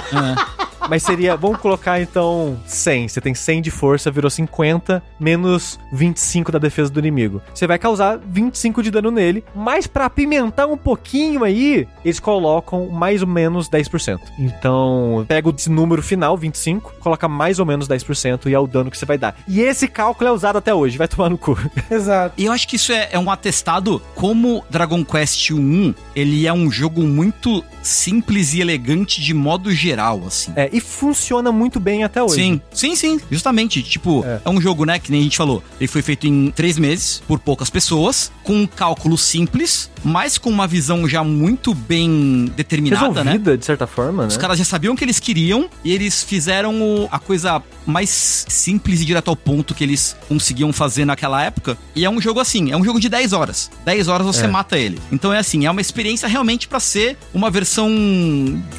Mas seria, vamos colocar então 100. Você tem 100 de força, virou 50, menos 25 da defesa do inimigo. Você vai causar 25 de dano nele, mas pra apimentar um pouquinho aí, eles colocam mais ou menos 10%. Então, pega esse número final, 25, coloca mais ou menos 10% e é o dano que você vai dar. E esse cálculo é usado até hoje, vai tomar no cu. Exato. E eu acho que isso é, é um atestado como Dragon Quest 1, ele é um jogo muito simples e elegante de modo geral, assim. É, e funciona muito bem até hoje. Sim, sim, sim. Justamente. Tipo, É. é. um jogo, né? Que nem a gente falou. Ele foi feito em três meses, por poucas pessoas, com um cálculo simples, mas com uma visão já muito bem determinada, né? Resolvida, de certa forma, né? Os caras já sabiam o que eles queriam e eles fizeram o- a coisa mais simples e direto ao ponto que eles conseguiam fazer naquela época. E é um jogo assim, é um jogo de 10 horas. 10 horas você É. mata ele. Então é assim, é uma experiência realmente pra ser uma versão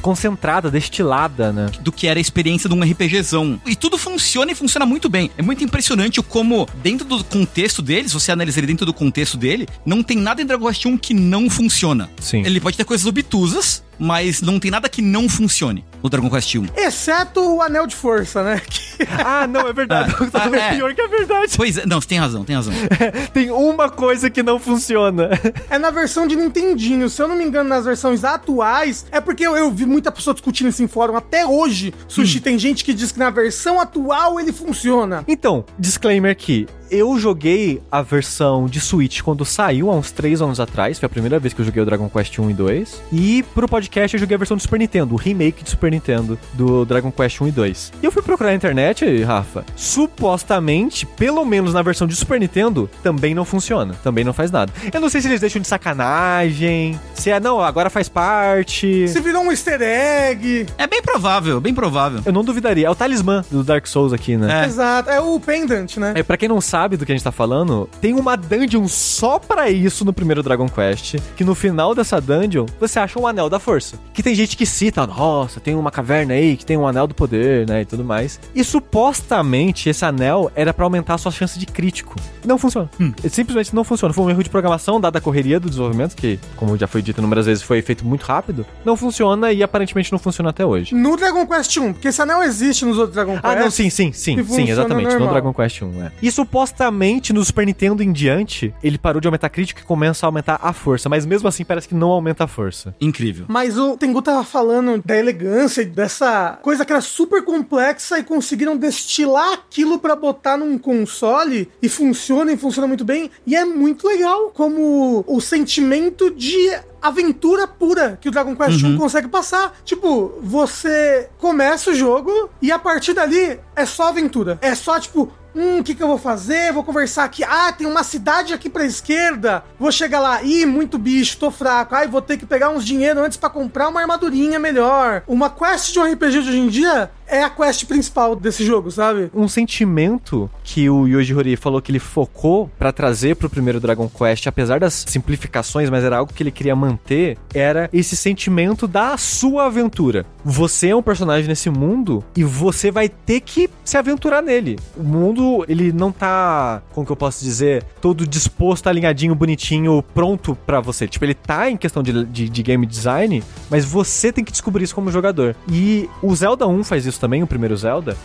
Concentrada, destilada, né? do que era a experiência de um RPGzão. E tudo funciona e funciona muito bem. É muito impressionante o como, dentro do contexto dele, se você analisa ele dentro do contexto dele, não tem nada em Dragon Quest 1 que não funciona. Sim. Ele pode ter coisas obtusas, mas não tem nada que não funcione no Dragon Quest 1. Exceto o anel de força, né? Que Ah, não, é verdade. Ah, Tá é. pior que é verdade. Pois é, não, você tem razão, tem razão. Tem uma coisa que não funciona. é na versão de Nintendinho. Se eu não me engano, nas versões atuais, é porque eu, eu vi muita pessoa discutindo isso em fórum até hoje. Sushi, tem gente que diz que na versão atual ele funciona. Então, disclaimer aqui. Eu joguei a versão de Switch quando saiu, há uns 3 anos atrás. Foi a primeira vez que eu joguei o Dragon Quest 1 e 2. E pro podcast eu joguei a versão do Super Nintendo, o remake de Super Nintendo do Dragon Quest 1 e 2. E eu fui procurar na internet, Rafa. Supostamente, pelo menos na versão de Super Nintendo, também não funciona. Também não faz nada. Eu não sei se eles deixam de sacanagem, se é, não, agora faz parte. Se virou um easter egg. É bem provável, bem provável. Eu não duvidaria. É o talismã do Dark Souls aqui, né? É. Exato. É o pendant, né? É, pra quem não sabe do que a gente tá falando, tem uma dungeon só pra isso no primeiro Dragon Quest, que no final dessa dungeon, você acha um anel da força. Que tem gente que cita, nossa, tem uma caverna aí que tem um anel do poder, né, e tudo mais. E supostamente esse anel era pra aumentar a sua chance de crítico. Não funciona. Ele simplesmente não funciona. Foi um erro de programação, dada a correria do desenvolvimento, que, como já foi dito inúmeras vezes, foi feito muito rápido. Não funciona e aparentemente não funciona até hoje. No Dragon Quest 1, porque esse anel existe nos outros Dragon Quest. Ah, não, sim, sim, sim, sim, exatamente. No normal. Dragon Quest 1, é. E supostamente no Super Nintendo em diante, ele parou de aumentar crítico e começa a aumentar a força, mas mesmo assim parece que não aumenta a força. Incrível. Mas o Tengu tava falando da elegância, dessa coisa que era super complexa e conseguiram destilar aquilo pra botar num console e funciona e funciona muito bem. E é muito legal como o sentimento de aventura pura que o Dragon Quest 1 consegue passar. Tipo, você começa o jogo e a partir dali é só aventura. É só tipo, Hum, o que, que eu vou fazer? Vou conversar aqui. Ah, tem uma cidade aqui pra esquerda. Vou chegar lá. Ih, muito bicho, tô fraco. Ai, vou ter que pegar uns dinheiro antes pra comprar uma armadurinha melhor. Uma quest de um RPG de hoje em dia é a quest principal desse jogo, sabe? Um sentimento que o Yoji Horii falou que ele focou pra trazer pro primeiro Dragon Quest, apesar das simplificações, mas era algo que ele queria manter, era esse sentimento da sua aventura. Você é um personagem nesse mundo e você vai ter que se aventurar nele. O mundo, ele não tá, como que eu posso dizer, todo disposto, alinhadinho, bonitinho, pronto pra você. Tipo, ele tá em questão de, de, de game design, mas você tem que descobrir isso como jogador. E o Zelda 1 faz isso também, o primeiro Zelda.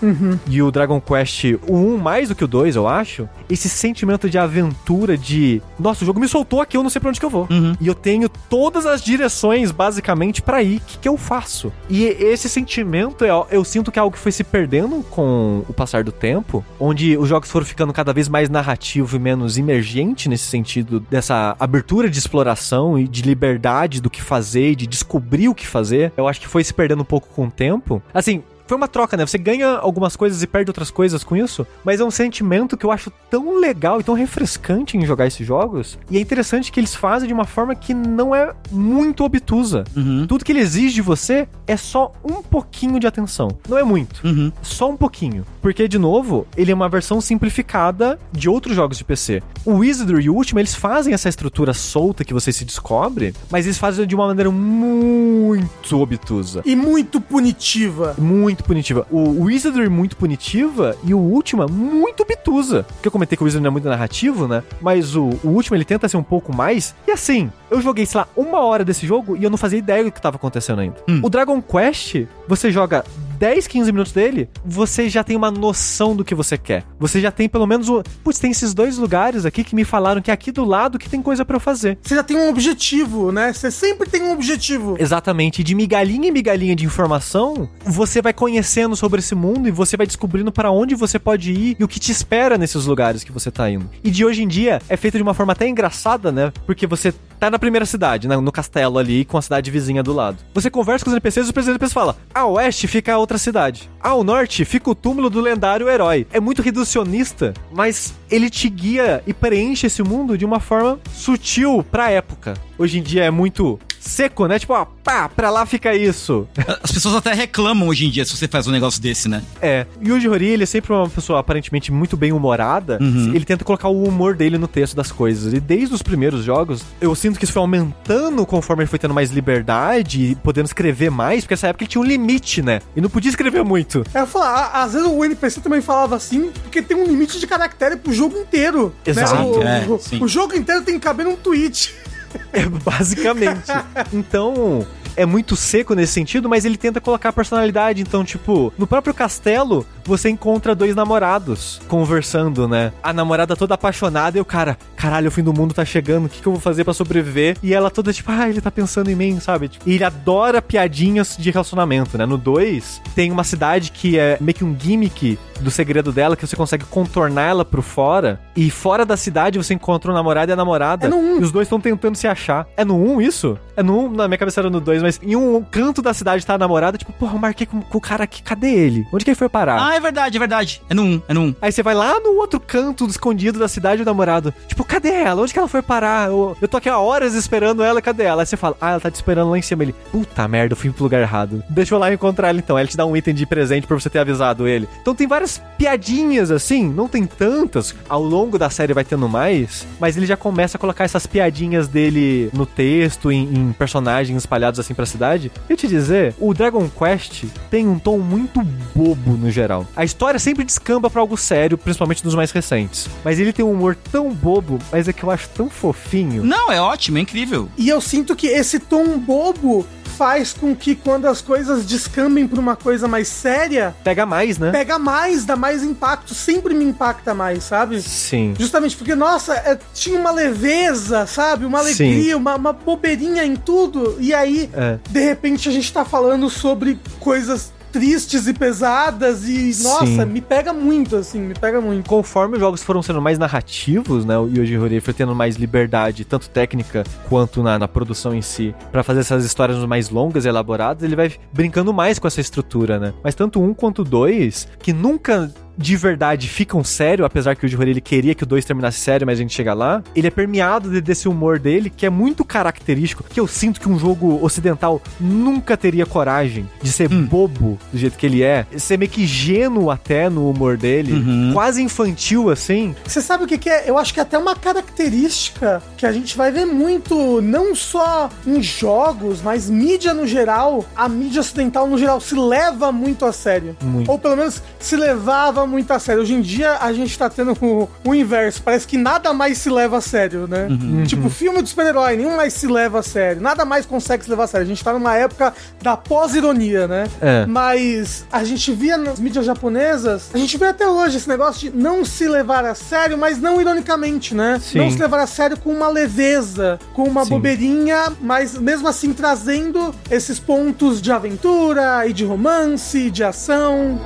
E o Dragon Quest, o 1 mais do que o 2, eu acho. Esse sentimento de aventura, de. Nossa, o jogo me soltou aqui, eu não sei pra onde que eu vou. E eu tenho todas as direções, basicamente, pra ir. O que, que eu faço? E esse sentimento, eu, eu sinto que é algo que foi se perdendo com o passar do tempo, onde os jogos foram ficando cada vez mais narrativo e menos emergente nesse sentido dessa abertura de exploração e de liberdade do que fazer e de descobrir o que fazer. Eu acho que foi se perdendo um pouco com o tempo. Assim, foi uma troca, né? Você ganha algumas coisas e perde outras coisas com isso, mas é um sentimento que eu acho tão legal e tão refrescante em jogar esses jogos. E é interessante que eles fazem de uma forma que não é muito obtusa. Uhum. Tudo que ele exige de você é só um pouquinho de atenção. Não é muito. Uhum. Só um pouquinho. Porque, de novo, ele é uma versão simplificada de outros jogos de PC. O Wizardry e o Ultima, eles fazem essa estrutura solta que você se descobre, mas eles fazem de uma maneira muito obtusa. E muito punitiva. Muito punitiva. O Wizardry muito punitiva e o Ultima muito obtusa. Porque eu comentei que o Wizardry não é muito narrativo, né? Mas o, o Ultima ele tenta ser um pouco mais. E assim, eu joguei, sei lá, uma hora desse jogo e eu não fazia ideia do que tava acontecendo ainda. O Dragon Quest, você joga 10, 15 minutos dele, você já tem uma noção do que você quer. Você já tem pelo menos o. Putz, tem esses dois lugares aqui que me falaram que é aqui do lado que tem coisa pra eu fazer. Você já tem um objetivo, né? Você sempre tem um objetivo. Exatamente. E de migalhinha em migalhinha de informação, você vai conhecendo sobre esse mundo e você vai descobrindo pra onde você pode ir e o que te espera nesses lugares que você tá indo. E de hoje em dia é feito de uma forma até engraçada, né? Porque você tá na primeira cidade, né? no castelo ali, com a cidade vizinha do lado. Você conversa com os NPCs e os NPCs falam: a oeste fica outra cidade. Ao norte fica o túmulo do lendário herói. É muito reducionista, mas ele te guia e preenche esse mundo de uma forma sutil pra época. Hoje em dia é muito seco, né? Tipo, ó, pá, pra lá fica isso. As pessoas até reclamam hoje em dia se você faz um negócio desse, né? É. Yuji Horii, ele é sempre uma pessoa aparentemente muito bem humorada. Uhum. Ele tenta colocar o humor dele no texto das coisas. E desde os primeiros jogos, eu sinto que isso foi aumentando conforme ele foi tendo mais liberdade e podendo escrever mais, porque nessa época ele tinha um limite, né? E não podia escrever muito. É, falar, a- às vezes o NPC também falava assim, porque tem um limite de caractere pro jogo inteiro. Exato, Né? O, é, o- o jogo inteiro tem que caber num tweet. É, basicamente. Então, é muito seco nesse sentido, mas ele tenta colocar personalidade. Então, tipo, no próprio castelo, você encontra dois namorados conversando, né? A namorada toda apaixonada e o cara, caralho, o fim do mundo tá chegando, o que, que eu vou fazer pra sobreviver? E ela toda tipo, ah, ele tá pensando em mim, sabe? Tipo, e ele adora piadinhas de relacionamento, né? No 2, tem uma cidade que é meio que um gimmick do segredo dela, que você consegue contornar ela pro fora. E fora da cidade você encontra o namorado e a namorada. É no um. E os dois estão tentando se achar. É no 1 isso? É no 1, na minha cabeça era no 2, mas em um canto da cidade tá a namorada, tipo, porra, eu marquei com, com o cara aqui, cadê ele? Onde que ele foi parar? Ah, é verdade, é verdade. É no 1, é no 1. Aí você vai lá no outro canto escondido da cidade o namorado. Tipo, cadê ela? Onde que ela foi parar? Eu, eu tô aqui há horas esperando ela, cadê ela? Aí você fala, ah, ela tá te esperando lá em cima. Ele, puta merda, eu fui pro lugar errado. Deixa eu lá encontrar ela então. Aí ele te dá um item de presente pra você ter avisado ele. Então tem várias piadinhas assim, não tem tantas. Ao longo da série vai tendo mais, mas ele já começa a colocar essas piadinhas dele no texto, em, em personagens espalhados assim pra cidade. Eu te dizer, o Dragon Quest tem um tom muito bobo no geral. A história sempre descamba pra algo sério, principalmente nos mais recentes. Mas ele tem um humor tão bobo, mas é que eu acho tão fofinho. Não, é ótimo, é incrível. E eu sinto que esse tom bobo faz com que quando as coisas descambem pra uma coisa mais séria, Pega mais, né? pega mais, dá mais impacto, sempre me impacta mais, sabe? Sim. Justamente porque, nossa, é, tinha uma leveza, sabe? Uma Sim. alegria, uma, uma bobeirinha em tudo. E aí, É. de repente, a gente tá falando sobre coisas tristes e pesadas. E, nossa, Sim. me pega muito, assim, me pega muito. Conforme os jogos foram sendo mais narrativos, né? O Yoji Horii foi tendo mais liberdade, tanto técnica quanto na, na produção em si, pra fazer essas histórias mais longas e elaboradas, ele vai brincando mais com essa estrutura, né? Mas tanto um quanto dois, que nunca de verdade ficam sério, apesar que o Jihori ele queria que o 2 terminasse sério, mas a gente chega lá. Ele é permeado de- desse humor dele, que é muito característico, que eu sinto que um jogo ocidental nunca teria coragem de ser bobo do jeito que ele é, ser meio que gênuo até no humor dele, quase infantil assim. Você sabe o que, que é? Eu acho que é até uma característica que a gente vai ver muito, não só em jogos, mas mídia no geral. A mídia ocidental no geral se leva muito a sério. Muito. Ou pelo menos se levava muito a sério. Hoje em dia a gente tá tendo o, o inverso. Parece que nada mais se leva a sério, né? Tipo, filme de super-herói, nenhum mais se leva a sério. Nada mais consegue se levar a sério. A gente tá numa época da pós-ironia, né? É. Mas a gente via nas mídias japonesas, a gente vê até hoje esse negócio de não se levar a sério, mas não ironicamente, né? Sim. Não se levar a sério com uma leveza, com uma Sim. bobeirinha, mas mesmo assim trazendo esses pontos de aventura e de romance, de ação.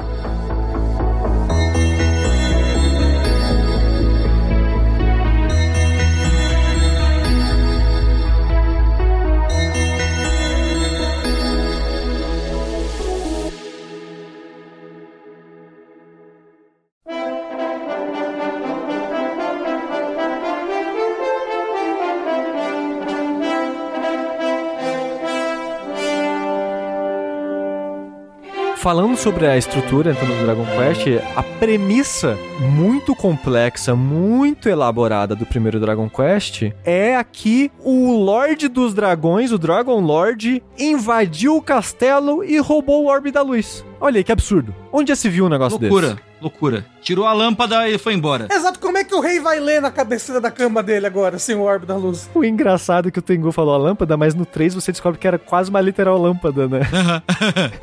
Falando sobre a estrutura então, do Dragon Quest, a premissa muito complexa, muito elaborada do primeiro Dragon Quest é aqui o Lorde dos Dragões, o Dragon Lord, invadiu o castelo e roubou o Orbe da Luz. Olha aí que absurdo. Onde já se viu um negócio Loucura, desse? loucura. Tirou a lâmpada e foi embora. Exato, como é que o rei vai ler na cabeceira da cama dele agora, sem o orbe da luz? O engraçado é que o Tengu falou a lâmpada, mas no 3 você descobre que era quase uma literal lâmpada, né?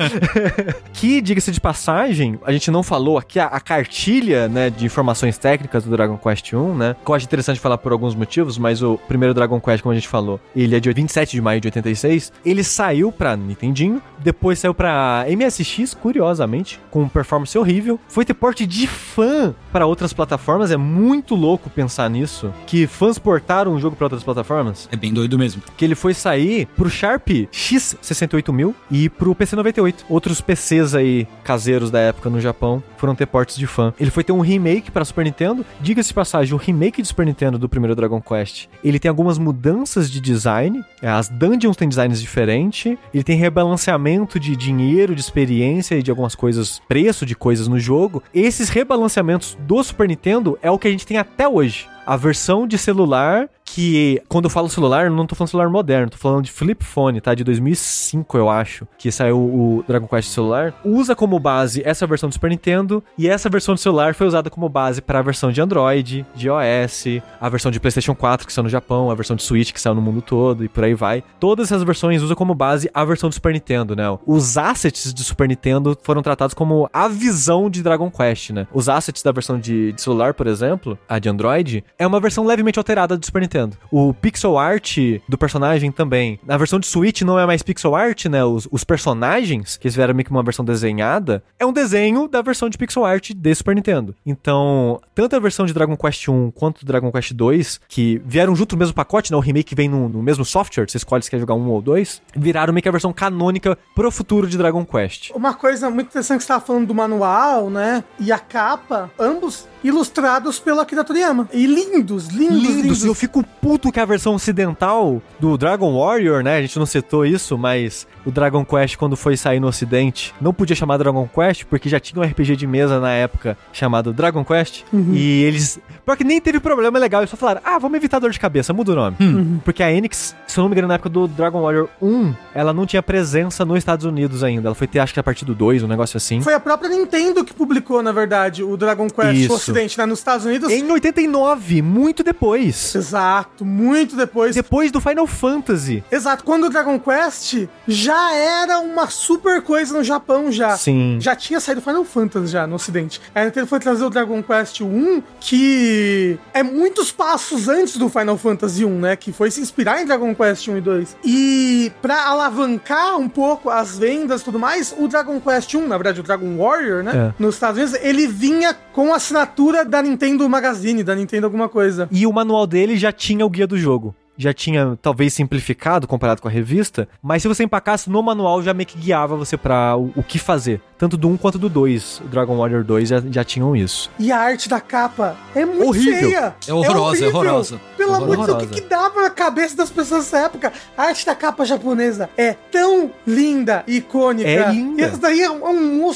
que, diga-se de passagem, a gente não falou aqui a, a cartilha, né, de informações técnicas do Dragon Quest 1, né? Que eu acho interessante falar por alguns motivos, mas o primeiro Dragon Quest, como a gente falou, ele é de 27 de maio de 86. Ele saiu pra Nintendinho, depois saiu pra MSX, curiosamente, com performance horrível. Foi ter porte de fã para outras plataformas, é muito louco pensar nisso. Que fãs portaram um jogo pra outras plataformas É bem doido mesmo. que ele foi sair pro Sharp X68000 e pro PC98. Outros PCs aí caseiros da época no Japão foram ter portes de fã. Ele foi ter um remake para Super Nintendo. Diga-se de passagem, o remake de Super Nintendo do primeiro Dragon Quest, ele tem algumas mudanças de design. É, As dungeons têm designs diferentes. Ele tem rebalanceamento de dinheiro, de experiência e de algumas coisas, preço de coisas no jogo. Esses rebalanceamentos do Super Nintendo é o que a gente tem até hoje. A versão de celular que, quando eu falo celular, não tô falando celular moderno, tô falando de flip phone, tá? De 2005, eu acho, que saiu o Dragon Quest celular. Usa como base essa versão do Super Nintendo e essa versão de celular foi usada como base para a versão de Android, de iOS, a versão de PlayStation 4 que saiu no Japão, a versão de Switch que saiu no mundo todo e por aí vai. Todas essas versões usam como base a versão do Super Nintendo, né? Os assets de Super Nintendo foram tratados como a visão de Dragon Quest, né? Os assets da versão de, de celular, por exemplo, a de Android, é uma versão levemente alterada do Super Nintendo. O pixel art do personagem também. Na versão de Switch não é mais pixel art, né? Os, os personagens, que eles vieram meio que uma versão desenhada, é um desenho da versão de pixel art de Super Nintendo. Então, tanto a versão de Dragon Quest 1 quanto Dragon Quest 2, que vieram junto no mesmo pacote, né? O remake vem no, no mesmo software, você escolhe se quer jogar um ou dois, viraram meio que a versão canônica pro futuro de Dragon Quest. Uma coisa muito interessante que você estava falando do manual, né? E a capa, ambos ilustrados pelo Akira Toriyama. E lindos, lindos, lindos. lindos. Eu fico puto que a versão ocidental do Dragon Warrior, né? A gente não citou isso, mas o Dragon Quest, quando foi sair no ocidente, não podia chamar Dragon Quest, porque já tinha um RPG de mesa na época chamado Dragon Quest. E eles. Pior que nem teve problema legal, eles só falaram: ah, vamos evitar dor de cabeça, muda o nome. Porque a Enix, se eu não me engano, na época do Dragon Warrior 1, ela não tinha presença nos Estados Unidos ainda. Ela foi ter, acho que a partir do 2, um negócio assim. Foi a própria Nintendo que publicou, na verdade, o Dragon Quest Isso. Ocidente, né? Nos Estados Unidos. Em 89, muito depois. Exato, muito depois. Depois do Final Fantasy. Exato, quando o Dragon Quest já era uma super coisa no Japão já. Sim. Já tinha saído Final Fantasy já no ocidente. A Nintendo foi trazer o Dragon Quest 1, que é muitos passos antes do Final Fantasy 1, né? Que foi se inspirar em Dragon Quest 1 e 2. E pra alavancar um pouco as vendas e tudo mais, o Dragon Quest 1, na verdade o Dragon Warrior, né? É. Nos Estados Unidos, ele vinha com a assinatura da Nintendo Magazine, da Nintendo alguma coisa. E o manual dele já tinha o guia do jogo. já tinha talvez simplificado comparado com a revista, mas se você empacasse no manual já meio que guiava você pra o, o que fazer. Tanto do 1 quanto do 2. O Dragon Warrior 2 já, já tinham isso. E a arte da capa é muito Horrível. feia. É horrorosa, é horrível. horrorosa. Pelo amor de Deus, o que, que dava na cabeça das pessoas nessa época? A arte da capa japonesa é tão linda e icônica. É linda. E essa daí é um, é um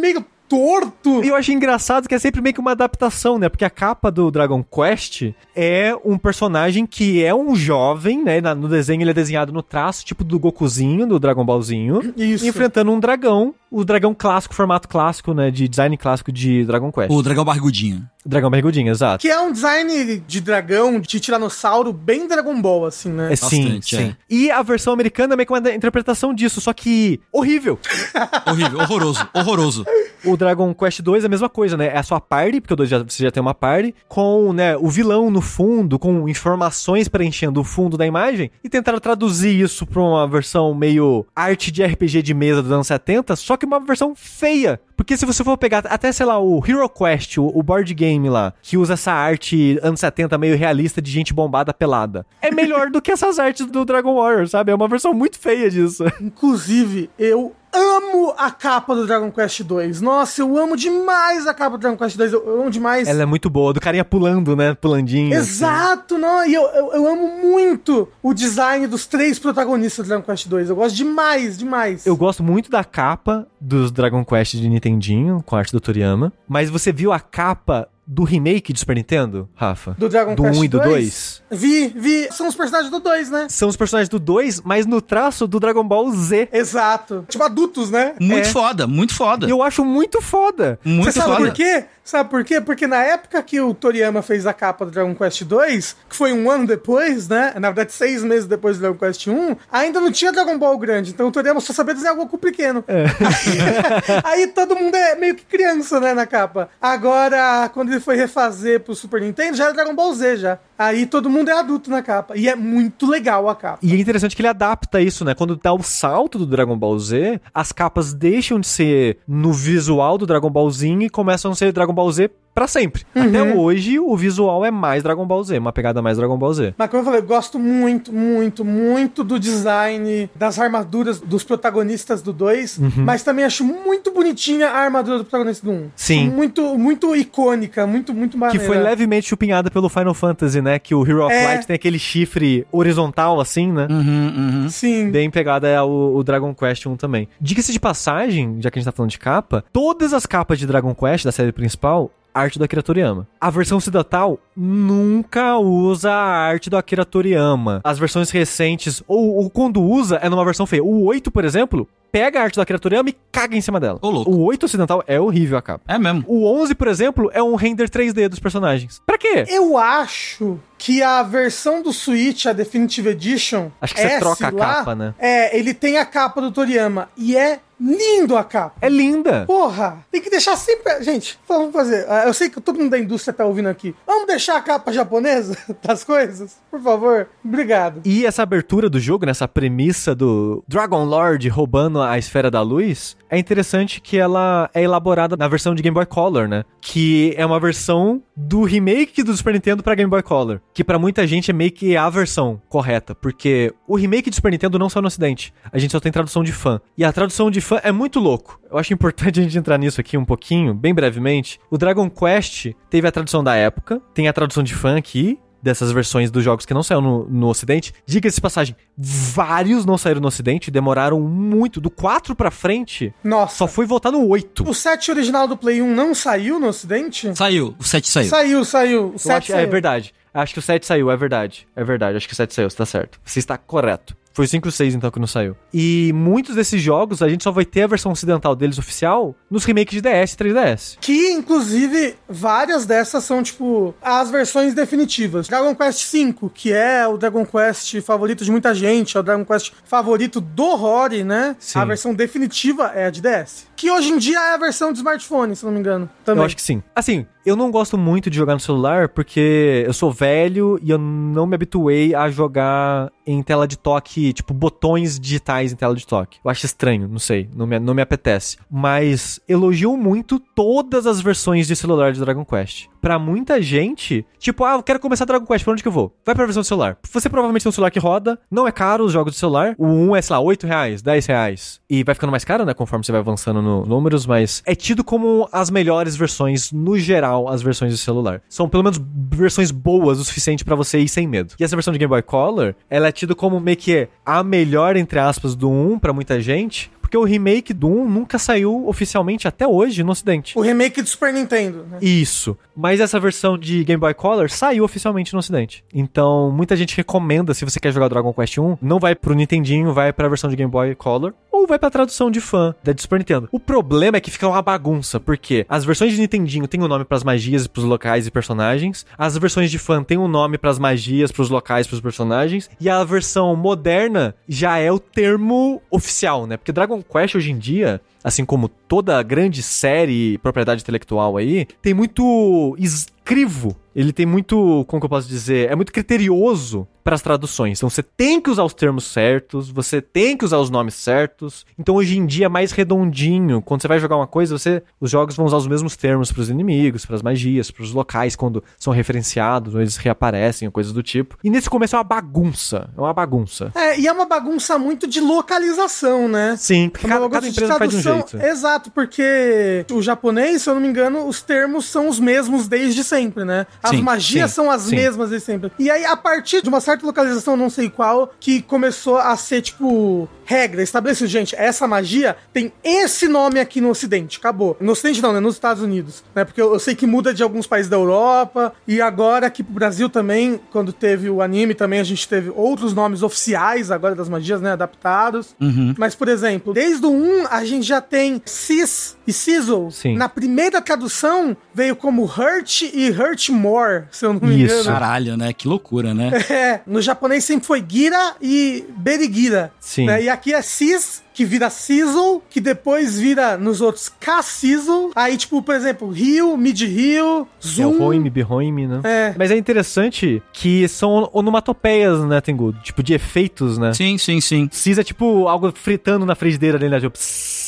meio torto. E eu achei engraçado que é sempre meio que uma adaptação, né? Porque a capa do Dragon Quest é um personagem que é um jovem, né? No desenho ele é desenhado no traço, tipo do Gokuzinho, do Dragon Ballzinho. Isso. Enfrentando um dragão, o dragão clássico, formato clássico, né? De design clássico de Dragon Quest. O dragão barrigudinho. Dragão barrigudinho, exato. Que é um design de dragão, de tiranossauro, bem Dragon Ball, assim, né? É sim, Bastante, sim. é. E a versão americana é meio que uma interpretação disso, só que horrível. Horrível, horroroso, horroroso. O Dragon Quest 2 é a mesma coisa, né? É a sua party, porque o 2 já, você já tem uma party, com né, o vilão no fundo, com informações preenchendo o fundo da imagem, e tentaram traduzir isso pra uma versão meio arte de RPG de mesa dos anos 70, só que uma versão feia. Porque se você for pegar até, sei lá, o Hero Quest, o, o board game lá, que usa essa arte anos 70 meio realista de gente bombada pelada, é melhor do que essas artes do Dragon Warrior, sabe? É uma versão muito feia disso. Inclusive, eu amo a capa do Dragon Quest 2. Nossa, eu amo demais a capa do Dragon Quest 2. Eu, eu amo demais. Ela é muito boa, do carinha pulando, né? Pulandinho. assim. Exato, não, e eu, eu, eu amo muito o design dos três protagonistas do Dragon Quest 2. Eu gosto demais, demais. Eu gosto muito da capa dos Dragon Quest de Nintendinho, com a arte do Toriyama. Mas você viu a capa do remake de Super Nintendo, Rafa? Do Dragon do Quest 1 e do 2? 2? Vi, vi. São os personagens do 2, né? São os personagens do 2, mas no traço do Dragon Ball Z. Exato. Tipo adultos, né? Muito É. foda, muito foda. E eu acho muito foda. Muito Você sabe foda. por quê? Sabe por quê? Porque na época que o Toriyama fez a capa do Dragon Quest 2, que foi um ano depois, né? Na verdade, seis meses depois do Dragon Quest 1, ainda não tinha Dragon Ball grande. Então o Toriyama só sabia desenhar o Goku pequeno. Aí, todo mundo é meio que criança, né, na capa. Agora, quando ele foi refazer pro Super Nintendo, já era Dragon Ball Z já. Aí todo mundo é adulto na capa. E é muito legal a capa. E é interessante que ele adapta isso, né? Quando dá o salto do Dragon Ball Z, as capas deixam de ser no visual do Dragon Ballzinho e começam a ser Dragon Ball Z pra sempre. Até hoje, o visual é mais Dragon Ball Z, uma pegada mais Dragon Ball Z. Mas como eu falei, eu gosto muito, muito, muito do design das armaduras dos protagonistas do 2, mas também acho muito bonitinha a armadura do protagonista do 1. Um. Sim. Muito, muito icônica, muito, muito Que maneira. foi levemente chupinhada pelo Final Fantasy, né? Que o Hero of É. Light tem aquele chifre horizontal, assim, né? Uhum, uhum. Sim. Bem pegada é o, o Dragon Quest 1 também. Diga-se de passagem, já que a gente tá falando de capa, todas as capas de Dragon Quest, da série principal, arte do Akira Toriyama. A versão ocidental nunca usa a arte do Akira Toriyama. As versões recentes, ou, ou quando usa, é numa versão feia. O 8, por exemplo, pega a arte Akira Toriyama e caga em cima dela. Ô, louco. O 8 ocidental é horrível a capa. É mesmo. O 11, por exemplo, é um render 3D dos personagens. Pra quê? Eu acho que a versão do Switch, a Definitive Edition. Acho que você S troca a lá, capa, né? É, ele tem a capa do Toriyama. E é lindo a capa. É linda. Porra, tem que deixar sempre. Gente, vamos fazer. ah, Eu sei que todo mundo da indústria tá ouvindo aqui. Vamos deixar a capa japonesa das coisas? Por favor. Obrigado. E essa abertura do jogo, nessa premissa do Dragon Lord roubando a esfera da luz, é interessante que ela é elaborada na versão de Game Boy Color, né? Que é uma versão do remake do Super Nintendo pra Game Boy Color, que pra muita gente é meio que a versão correta, porque o remake do Super Nintendo não saiu no ocidente. A gente só tem tradução de fã. E a tradução de fã é muito louco. Eu acho importante a gente entrar nisso aqui um pouquinho, bem brevemente. O Dragon Quest teve a tradução da época, tem a tradução de fã aqui, dessas versões dos jogos que não saíram no, no ocidente. Diga-se de passagem, vários não saíram no ocidente, demoraram muito. Do 4 pra frente, Nossa. só foi voltar no 8. O set original do Play 1 não saiu no ocidente? Saiu, o 7 saiu. Saiu, saiu. O Eu 7 acho, é saiu. verdade. Acho que o 7 saiu, é verdade. É verdade, acho que o 7 saiu, você tá certo. Você está correto. Foi o 5 e o 6 então que não saiu. E muitos desses jogos a gente só vai ter a versão ocidental deles oficial nos remakes de DS e 3DS. Que, inclusive, várias dessas são, tipo, as versões definitivas. Dragon Quest V, que é o Dragon Quest favorito de muita gente, é o Dragon Quest favorito do Rory, né? Sim. A versão definitiva é a de DS. Que hoje em dia é a versão de smartphone, se não me engano. Também. Eu acho que sim. Assim, eu não gosto muito de jogar no celular porque eu sou velho e eu não me habituei a jogar em tela de toque, tipo, botões digitais em tela de toque. Eu acho estranho, não sei, não me, não me apetece. Mas elogio muito todas as versões de celular de Dragon Quest. Pra muita gente, tipo, ah, eu quero começar Dragon Quest, pra onde que eu vou? Vai pra versão do celular. Você provavelmente tem um celular que roda, não é caro os jogos de celular. O 1 é, sei lá, 8 reais, 10 reais. E vai ficando mais caro, né, conforme você vai avançando no números, mas é tido como as melhores versões, no geral, as versões de celular. São pelo menos versões boas o suficiente pra você ir sem medo. E essa versão de Game Boy Color, ela é tido como meio que a melhor, entre aspas, do 1 pra muita gente, porque o remake do 1 nunca saiu oficialmente até hoje no ocidente. O remake do Super Nintendo, né? Isso. Mas essa versão de Game Boy Color saiu oficialmente no ocidente. Então, muita gente recomenda, se você quer jogar Dragon Quest 1, não vai pro Nintendinho, vai pra versão de Game Boy Color, ou vai pra tradução de fã da Super Nintendo. O problema é que fica uma bagunça, porque as versões de Nintendinho têm o um nome pras magias, pros locais e personagens, as versões de fã têm um nome pras magias, pros locais, pros personagens, e a versão moderna já é o termo oficial, né? Porque Dragon Quest hoje em dia, assim como toda grande série propriedade intelectual aí, tem muito escrivo. Ele tem muito, como que eu posso dizer, é muito criterioso para as traduções. Então você tem que usar os termos certos, você tem que usar os nomes certos. Então hoje em dia é mais redondinho. Quando você vai jogar uma coisa, você os jogos vão usar os mesmos termos para os inimigos, para as magias, para os locais quando são referenciados, ou eles reaparecem, ou coisas do tipo. E nesse começo é uma bagunça, é uma bagunça. É, e é uma bagunça muito de localização, né? Sim, porque É cada, cada empresa faz um jeito. Exato, porque o japonês, se eu não me engano, os termos são os mesmos desde sempre, né? As Sim, magias sim, são as sim. mesmas desde sempre. E aí, a partir de uma certa localização, não sei qual, que começou a ser, tipo, regra, estabelecido, gente, essa magia tem esse nome aqui no ocidente, acabou. No ocidente não, né? Nos Estados Unidos, né? Porque eu, eu sei que muda de alguns países da Europa, e agora aqui pro Brasil também, quando teve o anime também, a gente teve outros nomes oficiais agora das magias, né? Adaptados. Mas, por exemplo, desde o 1, a gente já tem Cis e Sizzle. Sim. Na primeira tradução, veio como Hurt e Hurt More, se eu não me Isso. engano. Caralho, né? Que loucura, né? É, no japonês sempre foi Gira e Berigira. Sim. né? E aqui é Cis, que vira Sizzle, que depois vira nos outros K-Sizzle. Aí, tipo, por exemplo, Rio, Mid-Rio, É Zoom. o Roime, Bihoime, né? É. Mas é interessante que são onomatopeias, né, Tengu? Tipo, de efeitos, né? Sim, sim, sim. Cis é tipo algo fritando na frigideira ali, né? Tipo, psss.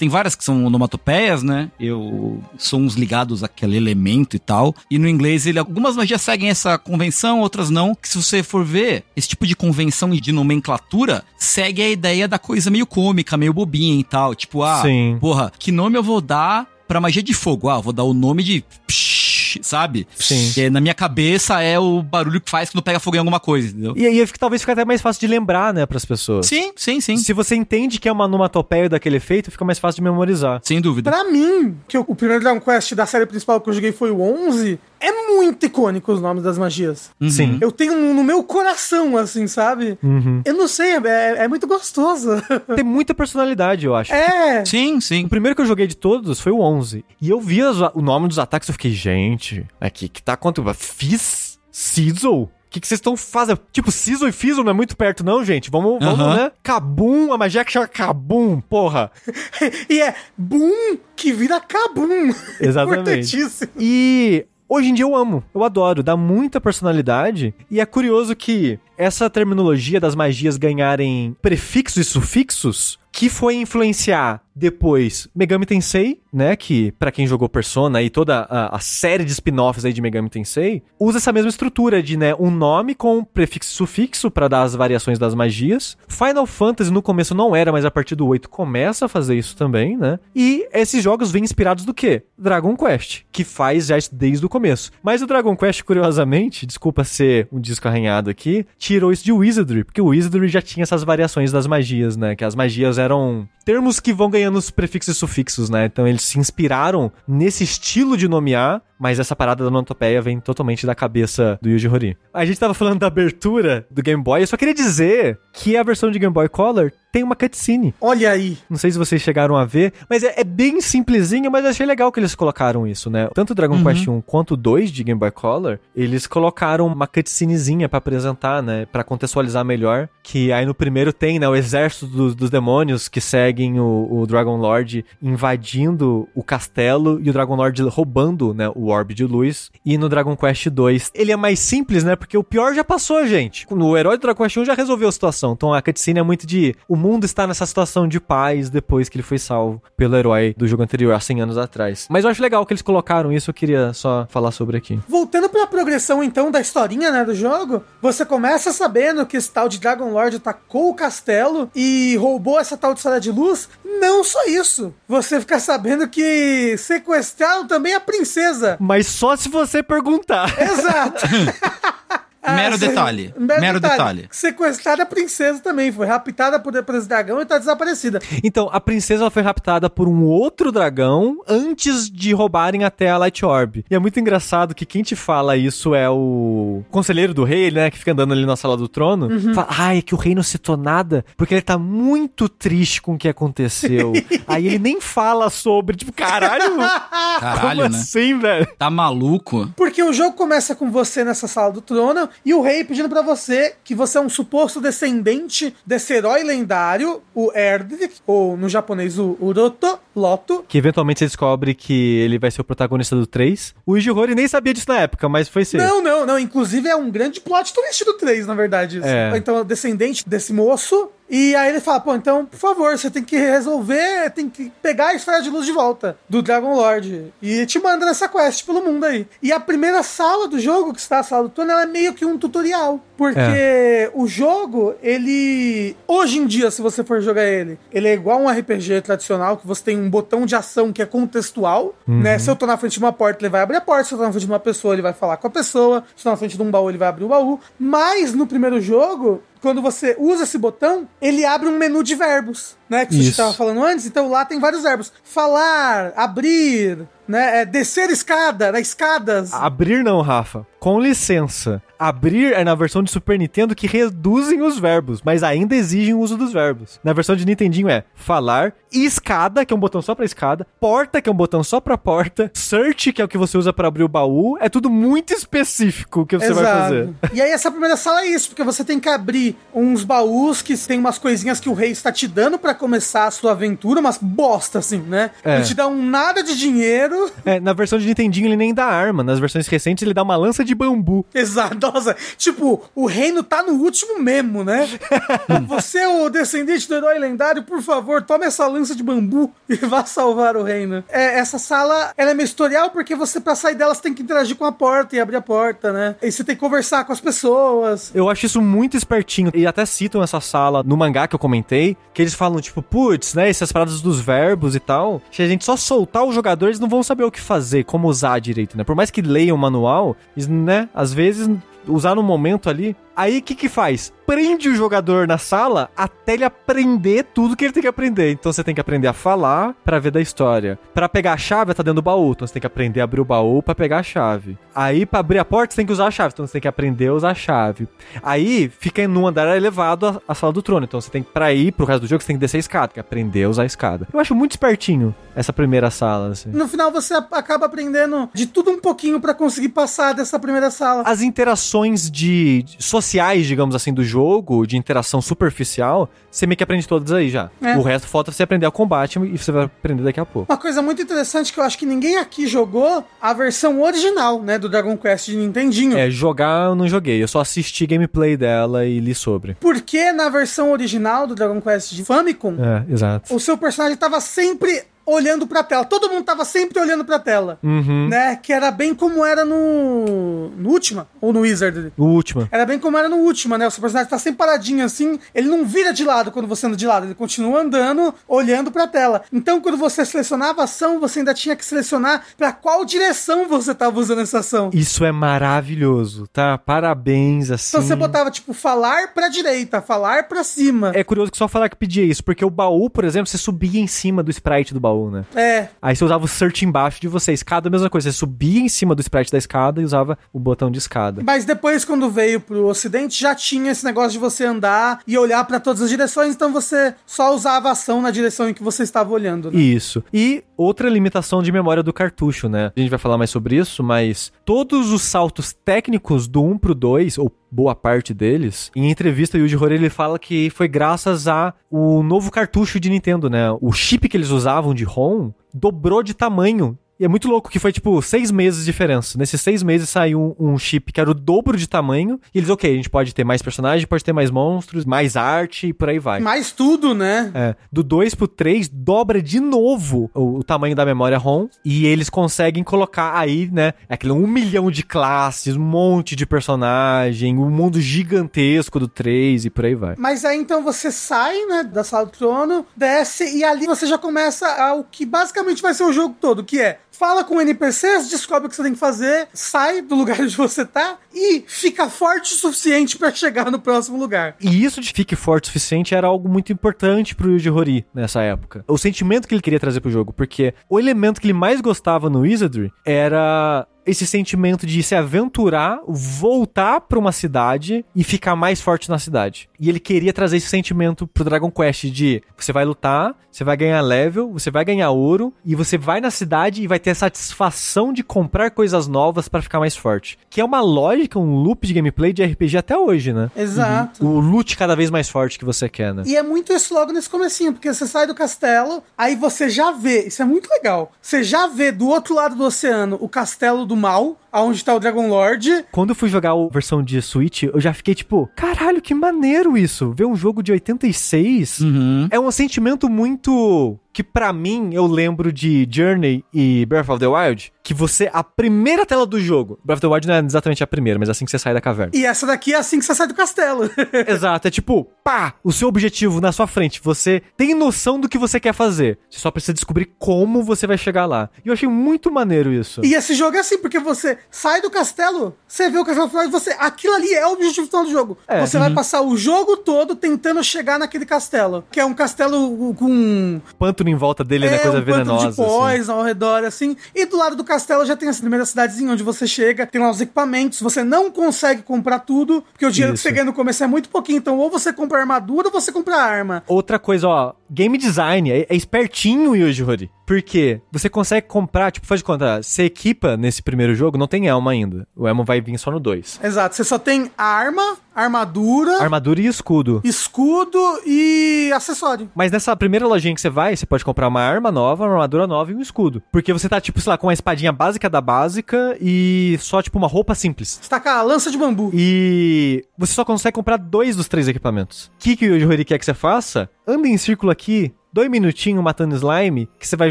Tem várias que são onomatopeias, né? Eu são uns ligados àquele elemento e tal. E no inglês, ele, algumas magias seguem essa convenção, outras não. Que se você for ver, esse tipo de convenção e de nomenclatura segue a ideia da coisa meio cômica, meio bobinha e tal. Tipo, ah, Sim. porra, que nome eu vou dar pra magia de fogo? Ah, vou dar o nome de. Psh, sabe? Sim. Que na minha cabeça é o barulho que faz quando pega fogo em alguma coisa, entendeu? E aí fica- talvez fique até mais fácil de lembrar, né, pras pessoas. Sim, sim, sim. Se você entende que é uma onomatopeia daquele efeito, fica mais fácil de memorizar. Sem dúvida. Pra mim, que o, o primeiro Dragon Quest da série principal que eu joguei foi o 11, é muito icônico os nomes das magias. Sim. Eu tenho um no meu coração, assim, sabe? Uhum. Eu não sei, é, é muito gostoso. Tem muita personalidade, eu acho. é. Sim, sim. O primeiro que eu joguei de todos foi o 11. E eu vi as- o nome dos ataques e eu fiquei, gente, aqui que tá quanto? Fiz? Sizzle? O que que vocês estão fazendo? Tipo, Sizzle e Fizzle não é muito perto, não, gente. Vamos, vamos né? Kabum, a magia que chama Kabum, porra. E é boom que vira kabum. Exatamente. Importantíssimo. E hoje em dia eu amo, eu adoro, dá muita personalidade. E é curioso que essa terminologia das magias ganharem prefixos e sufixos que foi influenciar depois Megami Tensei, né, que pra quem jogou Persona e toda a, a série de spin-offs aí de Megami Tensei, usa essa mesma estrutura de, né, um nome com prefixo e sufixo pra dar as variações das magias. Final Fantasy no começo não era, mas a partir do 8 começa a fazer isso também, né? E esses jogos vêm inspirados do quê? Dragon Quest, que faz já isso desde o começo. Mas o Dragon Quest, curiosamente, desculpa ser um disco arranhado aqui, tirou isso de Wizardry, porque o Wizardry já tinha essas variações das magias, né? Que as magias eram termos que vão ganhando os prefixos e sufixos, né? Então eles se inspiraram nesse estilo de nomear, mas essa parada da onomatopeia vem totalmente da cabeça do Yuji Horii. A gente tava falando da abertura do Game Boy, eu só queria dizer que a versão de Game Boy Color tem uma cutscene. Olha aí. Não sei se vocês chegaram a ver, mas é, é bem simplesinho, mas eu achei legal que eles colocaram isso, né? Tanto o Dragon Quest 1 quanto o 2 de Game Boy Color, eles colocaram uma cutscenezinha pra apresentar, né? Pra contextualizar melhor. Que aí no primeiro tem, né? O exército dos, dos demônios que seguem o, o Dragon Lord invadindo o castelo e o Dragon Lord roubando, né? O Orb de Luz. E no Dragon Quest 2, ele é mais simples, né? Porque o pior já passou, gente. O herói do Dragon Quest 1 já resolveu a situação. Então a cutscene é muito de o mundo está nessa situação de paz depois que ele foi salvo pelo herói do jogo anterior, há 100 anos atrás. Mas eu acho legal que eles colocaram isso, eu queria só falar sobre aqui. Voltando pra progressão, então, da historinha, né, do jogo, você começa sabendo que esse tal de Dragon Lord atacou o castelo e roubou essa tal de espada de luz. Não só isso. Você fica sabendo que sequestraram também a princesa. Mas só se você perguntar. Exato. Mero cê- detalhe. Mero detalhe. Sequestrada a princesa também. Foi raptada por, por esse dragão e tá desaparecida. Então, a princesa foi raptada por um outro dragão antes de roubarem até a Light Orb. E é muito engraçado que quem te fala isso é o conselheiro do rei, né? Que fica andando ali na sala do trono. Fala, ai, é que o rei não citou nada porque ele tá muito triste com o que aconteceu. Aí ele nem fala sobre, tipo, caralho, Caralho, como né? assim, velho? Tá maluco? Porque o jogo começa com você nessa sala do trono e o rei pedindo pra você que você é um suposto descendente desse herói lendário, o Erdrick, ou no japonês o Uroto, Loto. Que eventualmente você descobre que ele vai ser o protagonista do 3. O Yuji Horii nem sabia disso na época, mas foi ser. Não, não, não. Inclusive é um grande plot twist do 3, na verdade. É. Então, descendente desse moço. E aí ele fala, pô, então, por favor, você tem que resolver, tem que pegar a esfera de luz de volta do Dragon Lord. E te manda nessa quest pelo mundo aí. E a primeira sala do jogo, que está a sala do trono, ela é meio que um tutorial. Porque o jogo, ele. Hoje em dia, se você for jogar ele, ele é igual um RPG tradicional, que você tem um botão de ação que é contextual, né? Se eu tô na frente de uma porta, ele vai abrir a porta. Se eu tô na frente de uma pessoa, ele vai falar com a pessoa. Se eu tô na frente de um baú, ele vai abrir o baú. Mas no primeiro jogo, quando você usa esse botão, ele abre um menu de verbos, né? Que você estava falando antes. Então lá tem vários verbos: falar, abrir, né? é, descer escada, né? escadas. Abrir não, Rafa. Com licença. Abrir é na versão de Super Nintendo que reduzem os verbos, mas ainda exigem o uso dos verbos. Na versão de Nintendinho é falar, escada, que é um botão só pra escada, porta, que é um botão só pra porta, search, que é o que você usa pra abrir o baú. É tudo muito específico o que você vai fazer. E aí essa primeira sala é isso, porque você tem que abrir uns baús que tem umas coisinhas que o rei está te dando pra começar a sua aventura, umas bosta assim, né? É. Ele te dá um nada de dinheiro. É, na versão de Nintendinho ele nem dá arma, nas versões recentes ele dá uma lança de bambu. Exato, nossa, tipo, o reino tá no último mesmo, né? Você é o descendente do herói lendário, por favor, tome essa lança de bambu e vá salvar o reino. É, essa sala, ela é meio historial porque você, pra sair dela, você tem que interagir com a porta e abrir a porta, né? E você tem que conversar com as pessoas. Eu acho isso muito espertinho. E até citam essa sala no mangá que eu comentei, que eles falam, tipo, putz, né, essas paradas dos verbos e tal. Se a gente só soltar os jogadores, não vão saber o que fazer, como usar direito, né? Por mais que leiam o manual, né, às vezes usar no momento ali. Aí o que que faz? Prende o jogador na sala até ele aprender tudo que ele tem que aprender. Então você tem que aprender a falar pra ver da história. Pra pegar a chave, tá dentro do baú. Então você tem que aprender a abrir o baú pra pegar a chave. Aí pra abrir a porta, você tem que usar a chave. Então você tem que aprender a usar a chave. Aí fica num andar elevado a, a sala do trono. Então você tem que, pra ir pro resto do jogo, você tem que descer a escada, tem que aprender a usar a escada. Eu acho muito espertinho essa primeira sala, assim. No final, você acaba aprendendo de tudo um pouquinho pra conseguir passar dessa primeira sala. as interações de de sociais, digamos assim, do jogo, de interação superficial, você meio que aprende todas aí já. É. O resto falta você aprender a combate e você vai aprender daqui a pouco. Uma coisa muito interessante que eu acho que ninguém aqui jogou a versão original, né, do Dragon Quest de Nintendinho. É, jogar eu não joguei, eu só assisti gameplay dela e li sobre. Porque na versão original do Dragon Quest de Famicom, É, exato. o seu personagem tava sempre olhando pra tela. Todo mundo tava sempre olhando pra tela. Uhum. Né? Que era bem como era no. No Ultima, ou no Wizard. O último. Era bem como era no Ultima, né? O seu personagem tá sempre paradinho assim, ele não vira de lado quando você anda de lado, ele continua andando, olhando pra tela. Então, quando você selecionava a ação, você ainda tinha que selecionar pra qual direção você tava usando essa ação. Isso é maravilhoso, tá? Parabéns, assim. Então você botava, tipo, falar pra direita, falar pra cima. É curioso que só falar que pedia isso, porque o baú, por exemplo, você subia em cima do sprite do baú, né? É. Aí você usava o search embaixo de você. Escada, a mesma coisa. Você subia em cima do sprite da escada e usava o botão de escada. Mas depois, quando veio pro ocidente, já tinha esse negócio de você andar e olhar pra todas as direções, então você só usava a ação na direção em que você estava olhando, né? Isso. E outra limitação de memória do cartucho, né? A gente vai falar mais sobre isso, mas todos os saltos técnicos do 1 pro 2, ou boa parte deles, em entrevista o Yuji Horii ele fala que foi graças a o novo cartucho de Nintendo, né? O chip que eles usavam de ROM dobrou de tamanho E é muito louco que foi, tipo, seis meses de diferença. Nesses seis meses saiu um, um chip que era o dobro de tamanho. E eles, ok, a gente pode ter mais personagens, pode ter mais monstros, mais arte e por aí vai. Mais tudo, né? É, do 2 pro 3 dobra de novo o, o tamanho da memória ROM e eles conseguem colocar aí, né, aquele um milhão de classes, um monte de personagem, um mundo gigantesco do 3 e por aí vai. Mas aí então você sai, né, da sala do trono, desce e ali você já começa ao que basicamente vai ser o jogo todo, que é fala com NPCs, descobre o que você tem que fazer, sai do lugar onde você tá e fica forte o suficiente para chegar no próximo lugar. E isso de fique forte o suficiente era algo muito importante pro Yuji Horii nessa época. O sentimento que ele queria trazer pro jogo, porque o elemento que ele mais gostava no Wizardry era esse sentimento de se aventurar, voltar para uma cidade e ficar mais forte na cidade. E ele queria trazer esse sentimento pro Dragon Quest de você vai lutar, você vai ganhar level, você vai ganhar ouro e você vai na cidade e vai ter a satisfação de comprar coisas novas para ficar mais forte. Que é uma lógica, um loop de gameplay de RPG até hoje, né? Exato. O loot cada vez mais forte que você quer, né? E é muito isso logo nesse comecinho, porque você sai do castelo, aí você já vê, isso é muito legal. Você já vê do outro lado do oceano o castelo do mal, aonde tá o Dragon Lord. Quando eu fui jogar a versão de Switch, eu já fiquei tipo, caralho, que maneiro isso. Ver um jogo de 86 Uhum. é um sentimento muito que pra mim eu lembro de Journey e Breath of the Wild, que você a primeira tela do jogo, Breath of the Wild não é exatamente a primeira, mas é assim que você sai da caverna. E essa daqui é assim que você sai do castelo. Exato, é tipo, pá, o seu objetivo na sua frente, você tem noção do que você quer fazer. Você só precisa descobrir como você vai chegar lá. E eu achei muito maneiro isso. e esse jogo é assim, porque você sai do castelo, você vê o castelo final e você. Aquilo ali é o objetivo final do jogo. É. Você vai passar o jogo todo tentando chegar naquele castelo. Que é um castelo com Pântano em volta dele é, é, coisa um venenosa. de assim. ao redor, assim. E do lado do castelo já tem a primeira cidadezinha onde você chega, tem lá os equipamentos, você não consegue comprar tudo, porque o dinheiro Isso. que você ganha no começo é muito pouquinho, então ou você compra armadura ou você compra arma. Outra coisa, ó, game design é, é espertinho Yuji Horii. Porque você consegue comprar, tipo, faz de conta, você equipa nesse primeiro jogo, não tem elmo ainda. O elmo vai vir só no 2. Exato, você só tem arma, armadura, Armadura e escudo. escudo e acessório. Mas nessa primeira lojinha que você vai, você pode comprar uma arma nova, uma armadura nova e um escudo. Porque você tá, tipo, sei lá, com uma espadinha básica da básica e só, tipo, uma roupa simples. Você tá com a lança de bambu. E você só consegue comprar dois dos três equipamentos. O que, que o Horii quer que você faça? Anda em círculo aqui, dois minutinhos matando slime, que você vai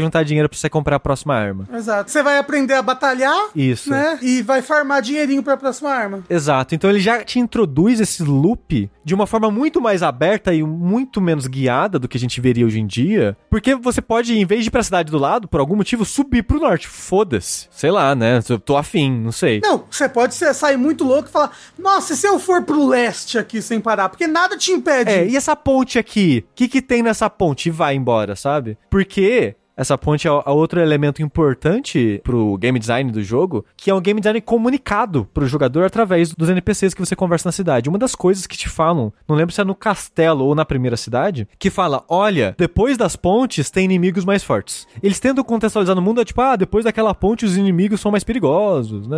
juntar dinheiro pra você comprar a próxima arma. Exato. Você vai aprender a batalhar, Isso. né? E vai farmar dinheirinho pra próxima arma. Exato. Então ele já te introduz esse loop de uma forma muito mais aberta e muito menos guiada do que a gente veria hoje em dia. Porque você pode, em vez de ir pra cidade do lado, por algum motivo, subir pro norte. Foda-se. Sei lá, né? Eu tô afim, não sei. Não, você pode sair muito louco e falar: Nossa, e se eu for pro leste aqui sem parar? Porque nada te impede. É, e essa ponte aqui? O que, que tem nessa ponte? E vai embora, sabe? Porque essa ponte é é outro elemento importante pro game design do jogo, que é um game design comunicado pro jogador através dos NPCs que você conversa na cidade. Uma das coisas que te falam, não lembro se é no castelo ou na primeira cidade, que fala: olha, depois das pontes tem inimigos mais fortes. Eles tentam contextualizar no mundo, é tipo, ah, depois daquela ponte os inimigos são mais perigosos.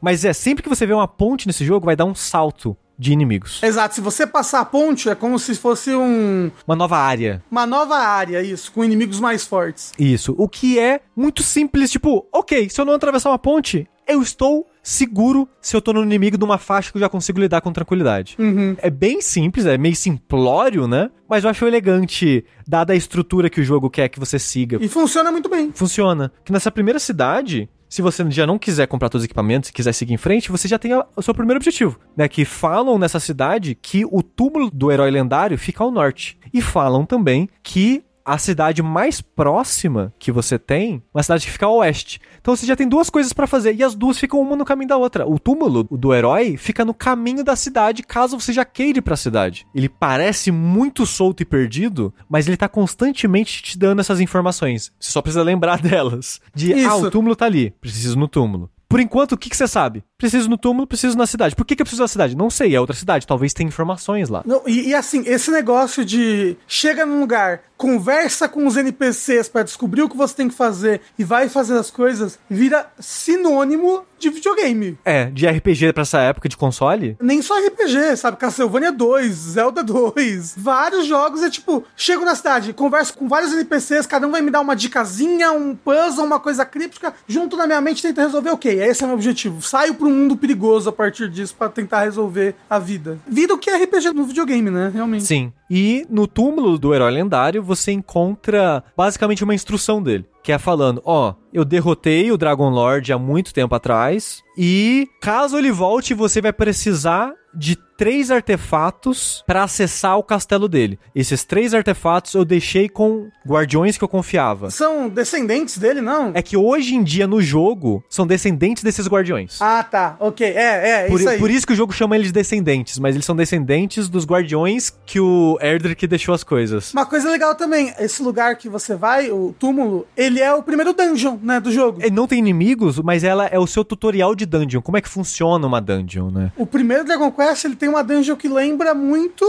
Mas é, sempre que você vê uma ponte nesse jogo, vai dar um salto de inimigos. Exato, se você passar a ponte, é como se fosse um, Uma nova área. uma nova área, isso, com inimigos mais fortes. Isso. O que é muito simples, tipo, ok, se eu não atravessar uma ponte, eu estou seguro se eu tô no inimigo de uma faixa que eu já consigo lidar com tranquilidade. É bem simples, é meio simplório, né? Mas eu acho elegante, dada a estrutura que o jogo quer que você siga. E funciona muito bem. Funciona. Que nessa primeira cidade, se você já não quiser comprar todos os equipamentos e quiser seguir em frente, você já tem o seu primeiro objetivo, né? Que falam nessa cidade que o túmulo do herói lendário fica ao norte. E falam também que a cidade mais próxima que você tem, uma cidade que fica ao oeste. Então você já tem duas coisas pra fazer e as duas ficam uma no caminho da outra. O túmulo do herói fica no caminho da cidade, caso você já queira ir pra cidade. Ele parece muito solto e perdido, mas ele tá constantemente te dando essas informações. Você só precisa lembrar delas. De, ah, Isso. o túmulo tá ali, preciso no túmulo. Por enquanto, o que, que você sabe? Preciso no túmulo, preciso na cidade. Por que, que eu preciso na cidade? Não sei, é outra cidade. Talvez tenha informações lá. Não, e, e assim, esse negócio de chega num lugar, conversa com os NPCs pra descobrir o que você tem que fazer e vai fazer as coisas, vira sinônimo de videogame. É, de RPG pra essa época de console? Nem só RPG, sabe? Castlevania 2, Zelda 2, vários jogos é tipo, chego na cidade, converso com vários NPCs, cada um vai me dar uma dicasinha, um puzzle, uma coisa críptica, junto na minha mente tenta resolver, ok, esse é o meu objetivo. Saio pro mundo perigoso a partir disso pra tentar resolver a vida. Vida o que é RPG no videogame, né? Realmente. Sim. E no túmulo do herói lendário, você encontra basicamente uma instrução dele. Que é falando, ó, eu derrotei o Dragon Lord há muito tempo atrás. E caso ele volte, você vai precisar de três artefatos para acessar o castelo dele. Esses três artefatos eu deixei com guardiões que eu confiava. São descendentes dele, não? É que hoje em dia no jogo são descendentes desses guardiões. Ah, tá. Ok. É, é, Por, isso aí. por isso que o jogo chama eles de descendentes, mas eles são descendentes dos guardiões que o Erdrick deixou as coisas. Uma coisa legal também, esse lugar que você vai, o túmulo, ele é o primeiro dungeon, né, do jogo. Ele não tem inimigos, mas ela é o seu tutorial de dungeon. Como é que funciona uma dungeon, né? O primeiro Dragon Quest, ele tem uma dungeon que lembra muito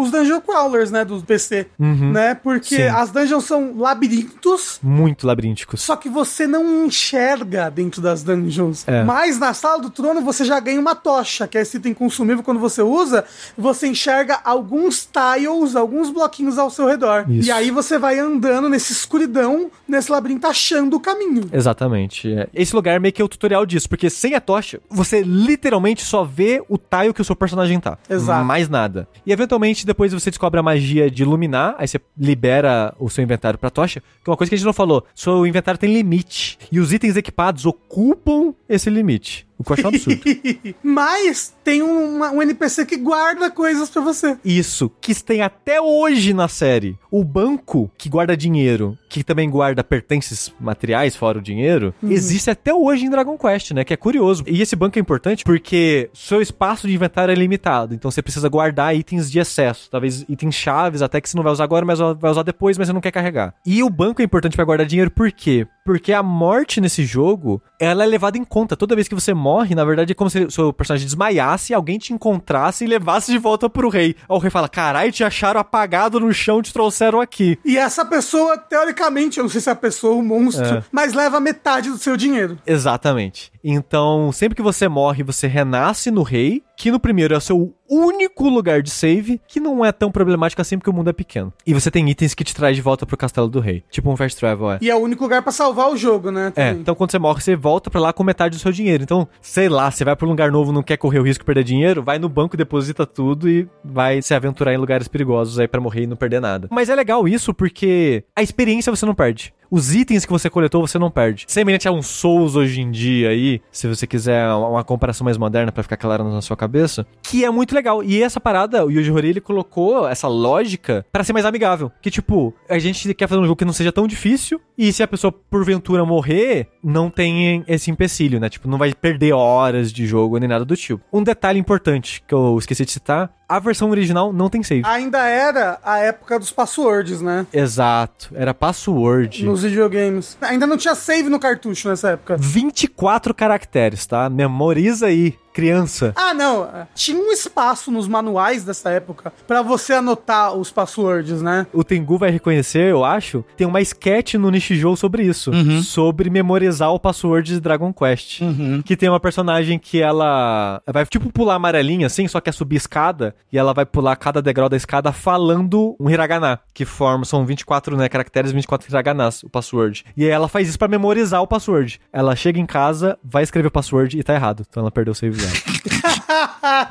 os dungeon crawlers, né, do PC, né? Porque Sim. as dungeons são labirintos, Muito labirínticos. só que você não enxerga dentro das dungeons. É. Mas na sala do trono você já ganha uma tocha, que é esse item consumível quando você usa, você enxerga alguns tiles, alguns bloquinhos ao seu redor. Isso. E aí você vai andando nessa escuridão, nesse labirinto, achando o caminho. Exatamente. é. Esse lugar é meio que é o tutorial disso, porque sem a tocha, você literalmente só vê o tile que o seu personagem tá. Exato. Mais nada. E eventualmente depois você descobre a magia de iluminar, aí você libera o seu inventário pra tocha, que é uma coisa que a gente não falou. Seu inventário tem limite. E os itens equipados ocupam esse limite. O que eu acho um absurdo. Mas tem uma- um NPC que guarda coisas pra você. Isso, que tem até hoje na série. O banco que guarda dinheiro, que também guarda pertences materiais fora o dinheiro, existe até hoje em Dragon Quest, né? Que é curioso. E esse banco é importante porque seu espaço de inventário é limitado. Então você precisa guardar itens de excesso. Talvez itens chaves, até que você não vai usar agora, mas vai usar depois, mas você não quer carregar. E o banco é importante pra guardar dinheiro por quê? Porque a morte nesse jogo, ela é levada em conta. Toda vez que você morre, na verdade, é como se o seu personagem desmaiasse, alguém te encontrasse e levasse de volta pro rei. Aí o rei fala: Carai, te acharam apagado no chão, te trouxeram aqui. E essa pessoa, teoricamente, eu não sei se é a pessoa ou o monstro, É. mas leva metade do seu dinheiro. Exatamente. Então, sempre que você morre, você renasce no rei, que no primeiro é o seu único lugar de save, que não é tão problemático assim porque o mundo é pequeno. E você tem itens que te traz de volta pro castelo do rei. Tipo um fast travel, é. E é o único lugar pra salvar o jogo, né? É, também. então quando você morre, você volta pra lá com metade do seu dinheiro. Então, sei lá, você vai pra um lugar novo, não quer correr o risco de perder dinheiro, vai no banco, deposita tudo e vai se aventurar em lugares perigosos aí pra morrer e não perder nada. Mas é legal isso porque a experiência você não perde. Os itens que você coletou, você não perde. Semelhante a um Souls hoje em dia aí, se você quiser uma comparação mais moderna pra ficar claro na sua cabeça, que é muito legal. E essa parada, o Yuji Horii, ele colocou essa lógica pra ser mais amigável. Que tipo, a gente quer fazer um jogo que não seja tão difícil, e se a pessoa porventura morrer, não tem esse empecilho, né? Tipo, não vai perder horas de jogo nem nada do tipo. Um detalhe importante que eu esqueci de citar, a versão original não tem save. Ainda era a época dos passwords, né? Exato, era password. Nos videogames. Ainda não tinha save no cartucho nessa época. 24 caracteres, tá? Memoriza aí, criança. Ah, não. Tinha um espaço nos manuais dessa época pra você anotar os passwords, né? O Tengu vai reconhecer, eu acho, tem uma sketch no Nishijou sobre isso. Sobre memorizar o password de Dragon Quest. Que tem uma personagem que ela vai, tipo, pular amarelinha, assim, só que é subir escada. E ela vai pular cada degrau da escada falando um hiragana. Que forma, são 24 né, caracteres, 24 hiraganas, o password. E aí ela faz isso pra memorizar o password. Ela chega em casa, vai escrever o password e tá errado. Então ela perdeu o save dela.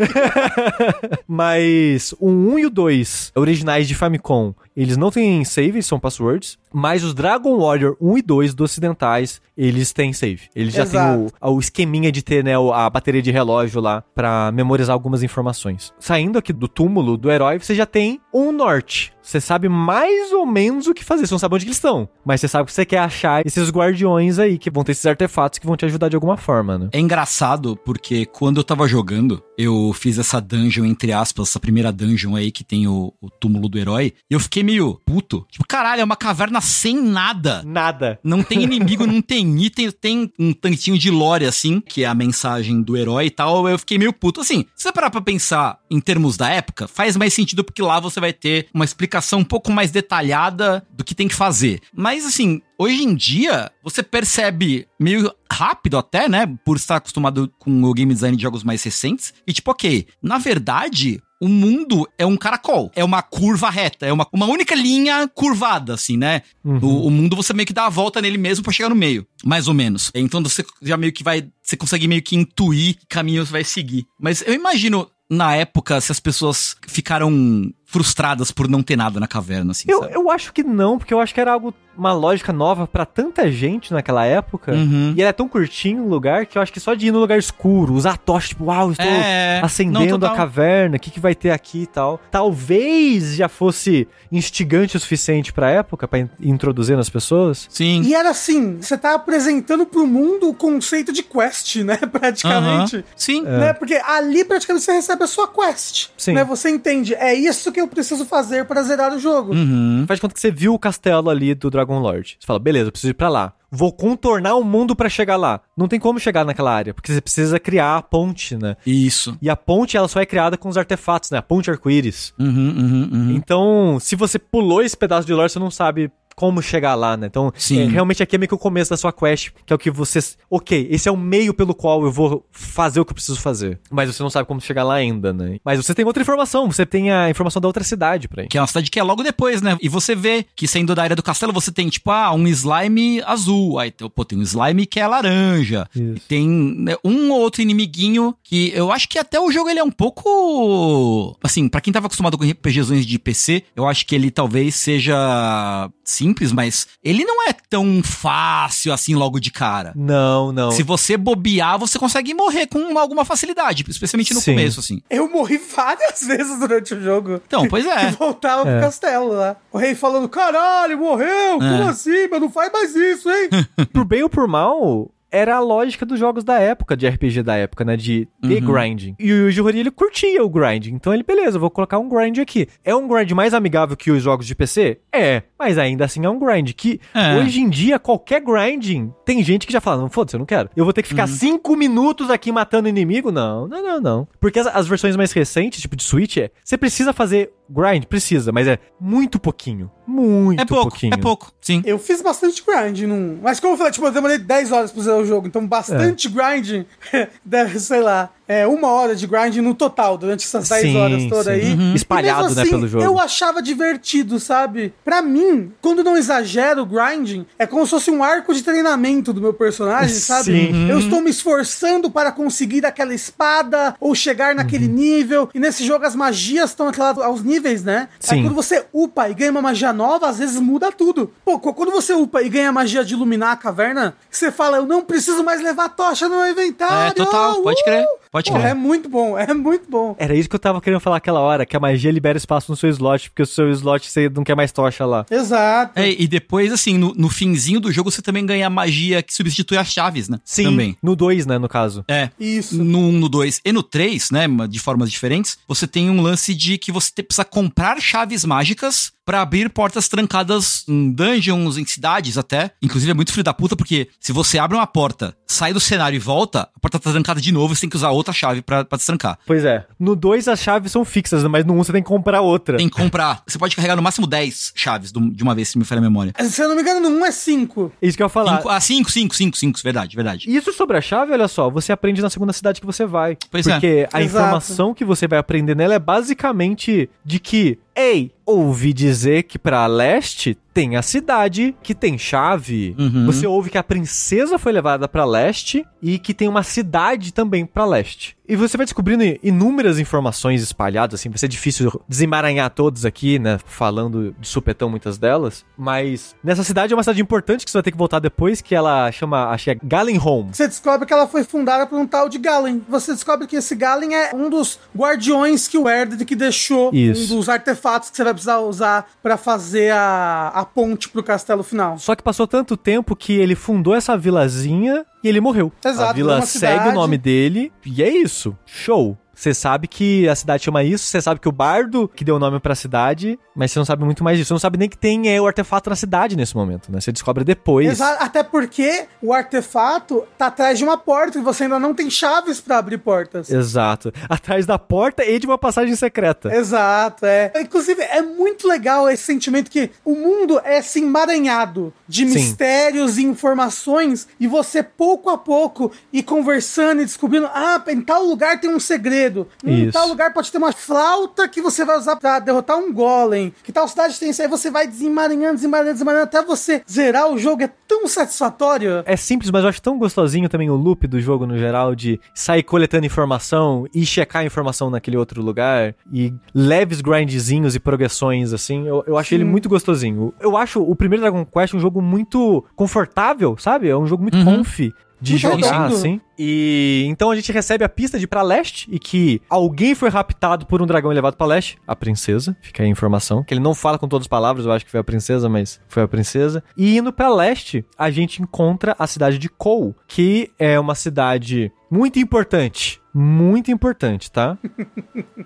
Mas o 1 e o 2, originais de Famicom, eles não têm save, são passwords. Mas os Dragon Warrior 1 e 2 dos ocidentais, eles têm save. Eles já Exato. têm o, o esqueminha de ter, né, a bateria de relógio lá pra memorizar algumas informações. Saindo aqui do túmulo do herói, você já tem um norte. Você sabe mais ou menos o que fazer. Você não sabe onde que eles estão. Mas você sabe que você quer achar esses guardiões aí, que vão ter esses artefatos que vão te ajudar de alguma forma, né? É engraçado porque quando eu tava jogando, eu fiz essa dungeon, entre aspas, essa primeira dungeon aí que tem o, o túmulo do herói, e eu fiquei fiquei meio puto. Tipo, caralho, é uma caverna sem nada. Nada. Não tem inimigo, não tem item, tem um tantinho de lore, assim, que é a mensagem do herói e tal. Eu fiquei meio puto. Assim, se você parar pra pensar em termos da época, faz mais sentido porque lá você vai ter uma explicação um pouco mais detalhada do que tem que fazer. Mas, assim, hoje em dia, você percebe meio rápido até, né? Por estar acostumado com o game design de jogos mais recentes. E tipo, ok, na verdade, o mundo é um caracol, é uma curva reta, é uma, uma única linha curvada, assim, né? O, o mundo você meio que dá a volta nele mesmo pra chegar no meio, mais ou menos. Então você já meio que vai, você consegue meio que intuir que caminho você vai seguir. Mas eu imagino, na época, se as pessoas ficaram frustradas por não ter nada na caverna, assim, Eu, sabe? eu acho que não, porque eu acho que era algo, uma lógica nova pra tanta gente naquela época. Uhum. E era tão curtinho o lugar que eu acho que só de ir no lugar escuro, usar a tocha, tipo, uau, estou É, não, acendendo total. a caverna, o que, que vai ter aqui e tal. Talvez já fosse instigante o suficiente pra época, pra in- introduzir nas pessoas. Sim. E era assim, você tá apresentando pro mundo o conceito de quest, né? Praticamente. Aham. Sim. Né? Porque ali praticamente você recebe a sua quest. Sim. Né? Você entende, é isso que eu preciso fazer pra zerar o jogo. Uhum. Faz de conta que você viu o castelo ali do Dragon Lord. Você fala, beleza, eu preciso ir pra lá. Vou contornar o mundo pra chegar lá. Não tem como chegar naquela área, porque você precisa criar a ponte, né? Isso. E a ponte, ela só é criada com os artefatos, né? A ponte arco-íris. Uhum, uhum, uhum. Então, se você pulou esse pedaço de lore, você não sabe como chegar lá, né? Então, Sim. é, realmente aqui é meio que o começo da sua quest, que é o que você... Ok, esse é o meio pelo qual eu vou fazer o que eu preciso fazer. Mas você não sabe como chegar lá ainda, né? Mas você tem outra informação, você tem a informação da outra cidade pra ir. Que é uma cidade que é logo depois, né? E você vê que saindo da área do castelo, você tem, tipo, ah, um slime azul. Aí, pô, tem um slime que é laranja. Tem né, um ou outro inimiguinho que eu acho que até o jogo ele é um pouco. Assim, pra quem tava acostumado com RPGzões de PC, eu acho que ele talvez seja simples, mas ele não é tão fácil assim logo de cara. Não, não. Se você bobear, você consegue morrer com alguma facilidade, especialmente no Sim. começo, assim. Eu morri várias vezes durante o jogo. Então, pois E é. voltava É. pro castelo lá. O rei falando: caralho, morreu! Como É. assim? Mas não faz mais isso, hein? por bem ou por mal, era a lógica dos jogos da época, de RPG da época, né? De ter grinding. E o Yuji Horii, ele curtia o grinding. Então ele, beleza, vou colocar um grind aqui. É um grind mais amigável que os jogos de PC? É. Mas ainda assim é um grind. Que É. hoje em dia, qualquer grinding, tem gente que já fala, não, foda-se, eu não quero. Eu vou ter que ficar cinco minutos aqui matando inimigo? Não, não, não, não. Porque as, as versões mais recentes, tipo de Switch, é, você precisa fazer grind? Precisa, mas é muito pouquinho. Muito É pouco, pouquinho. é pouco, sim. Eu fiz bastante grind num. Mas como eu falei, tipo, eu demorei 10 horas pra zerar o jogo. Então, bastante grind deve, sei lá, é uma hora de grind no total, durante essas 10 Sim, horas todas sim. aí. Uhum. Espalhado, mesmo né, pelo jogo. Eu achava divertido, sabe? Pra mim, quando não exagero o grinding, é como se fosse um arco de treinamento do meu personagem, sabe? Sim. Eu estou me esforçando para conseguir aquela espada ou chegar naquele Uhum. nível. E nesse jogo as magias estão atreladas aos níveis, né? Aí Sim. quando você upa e ganha uma magia nova, às vezes muda tudo. Pô, qu- quando você upa e ganha a magia de iluminar a caverna, você fala, eu não preciso mais levar tocha no meu inventário. É, total, pode crer, pode Pô, crer. é muito bom, é muito bom. Era isso que eu tava querendo falar aquela hora, que a magia libera espaço no seu slot, porque o seu slot você não quer mais tocha lá. Exato. É, e depois, assim, no, no finzinho do jogo, você também ganha a magia que substitui as chaves, né? Também. No 2, né, no caso. É. Isso. No 1, no 2 e no 3, né, de formas diferentes, você tem um lance de que você te- precisa comprar chaves mágicas pra abrir portas trancadas em dungeons, em cidades até. Inclusive é muito filho da puta, porque se você abre uma porta, sai do cenário e volta, a porta tá trancada de novo, você tem que usar outra chave pra, pra destrancar. Pois é. No 2 as chaves são fixas, né, mas no 1 um você tem que comprar outra. Tem que comprar. Você pode carregar no máximo 10 chaves do- de uma vez, se me falha a memória. Se eu não me engano, no 1 é 5. Isso que eu ia falar. Cinco- ah, 5, 5, 5, 5, verdade, verdade. Isso sobre a chave, olha só, você aprende na segunda cidade que você vai. Pois é. Porque a Exato. informação que você vai aprender nela é basicamente de que, ei, ouvi dizer que pra leste tem a cidade que tem chave. Uhum. Você ouve que a princesa foi levada pra leste e que tem uma cidade também pra leste. E você vai descobrindo inúmeras informações espalhadas, assim, vai ser difícil desemaranhar todas aqui, né, falando de supetão muitas delas, mas nessa cidade é uma cidade importante que você vai ter que voltar depois, que ela chama, acho que é Galenholm. Você descobre que ela foi fundada por um tal de Galen. Você descobre que esse Galen é um dos guardiões que o Erdrick deixou. Isso. Um dos artefatos que você vai precisar usar pra fazer a, a ponte pro castelo final. Só que passou tanto tempo que ele fundou essa vilazinha e ele morreu. Exato, a vila segue cidade. o nome dele e é isso. Show. Você sabe que a cidade chama isso, você sabe que o bardo que deu o nome pra cidade, mas você não sabe muito mais disso. Você não sabe nem que tem é, o artefato na cidade nesse momento, né? Você descobre depois. Exato, até porque o artefato tá atrás de uma porta e você ainda não tem chaves pra abrir portas. Exato. Atrás da porta e de uma passagem secreta. Exato, é. Inclusive, é muito legal esse sentimento que o mundo é assim emaranhado de Sim. mistérios e informações e você pouco a pouco e conversando e descobrindo, ah, em tal lugar tem um segredo. Em Isso. tal lugar pode ter uma flauta que você vai usar pra derrotar um golem. Que tal cidade tem isso? Aí você vai desemaranhando, desemaranhando, desemaranhando até você zerar o jogo. É tão satisfatório. É simples, mas eu acho tão gostosinho também o loop do jogo no geral, de sair coletando informação e checar a informação naquele outro lugar, e leves grindzinhos e progressões, assim, eu, eu acho ele muito gostosinho. Eu acho o primeiro Dragon Quest um jogo muito confortável, sabe? É um jogo muito Uhum. comfy. De Muito jogar, assim. E então a gente recebe a pista de ir pra leste e que alguém foi raptado por um dragão e levado pra leste. A princesa, fica aí a informação. Que ele não fala com todas as palavras, eu acho que foi a princesa, mas foi a princesa. E indo pra leste, a gente encontra a cidade de Kou, que é uma cidade muito importante. Muito importante, tá?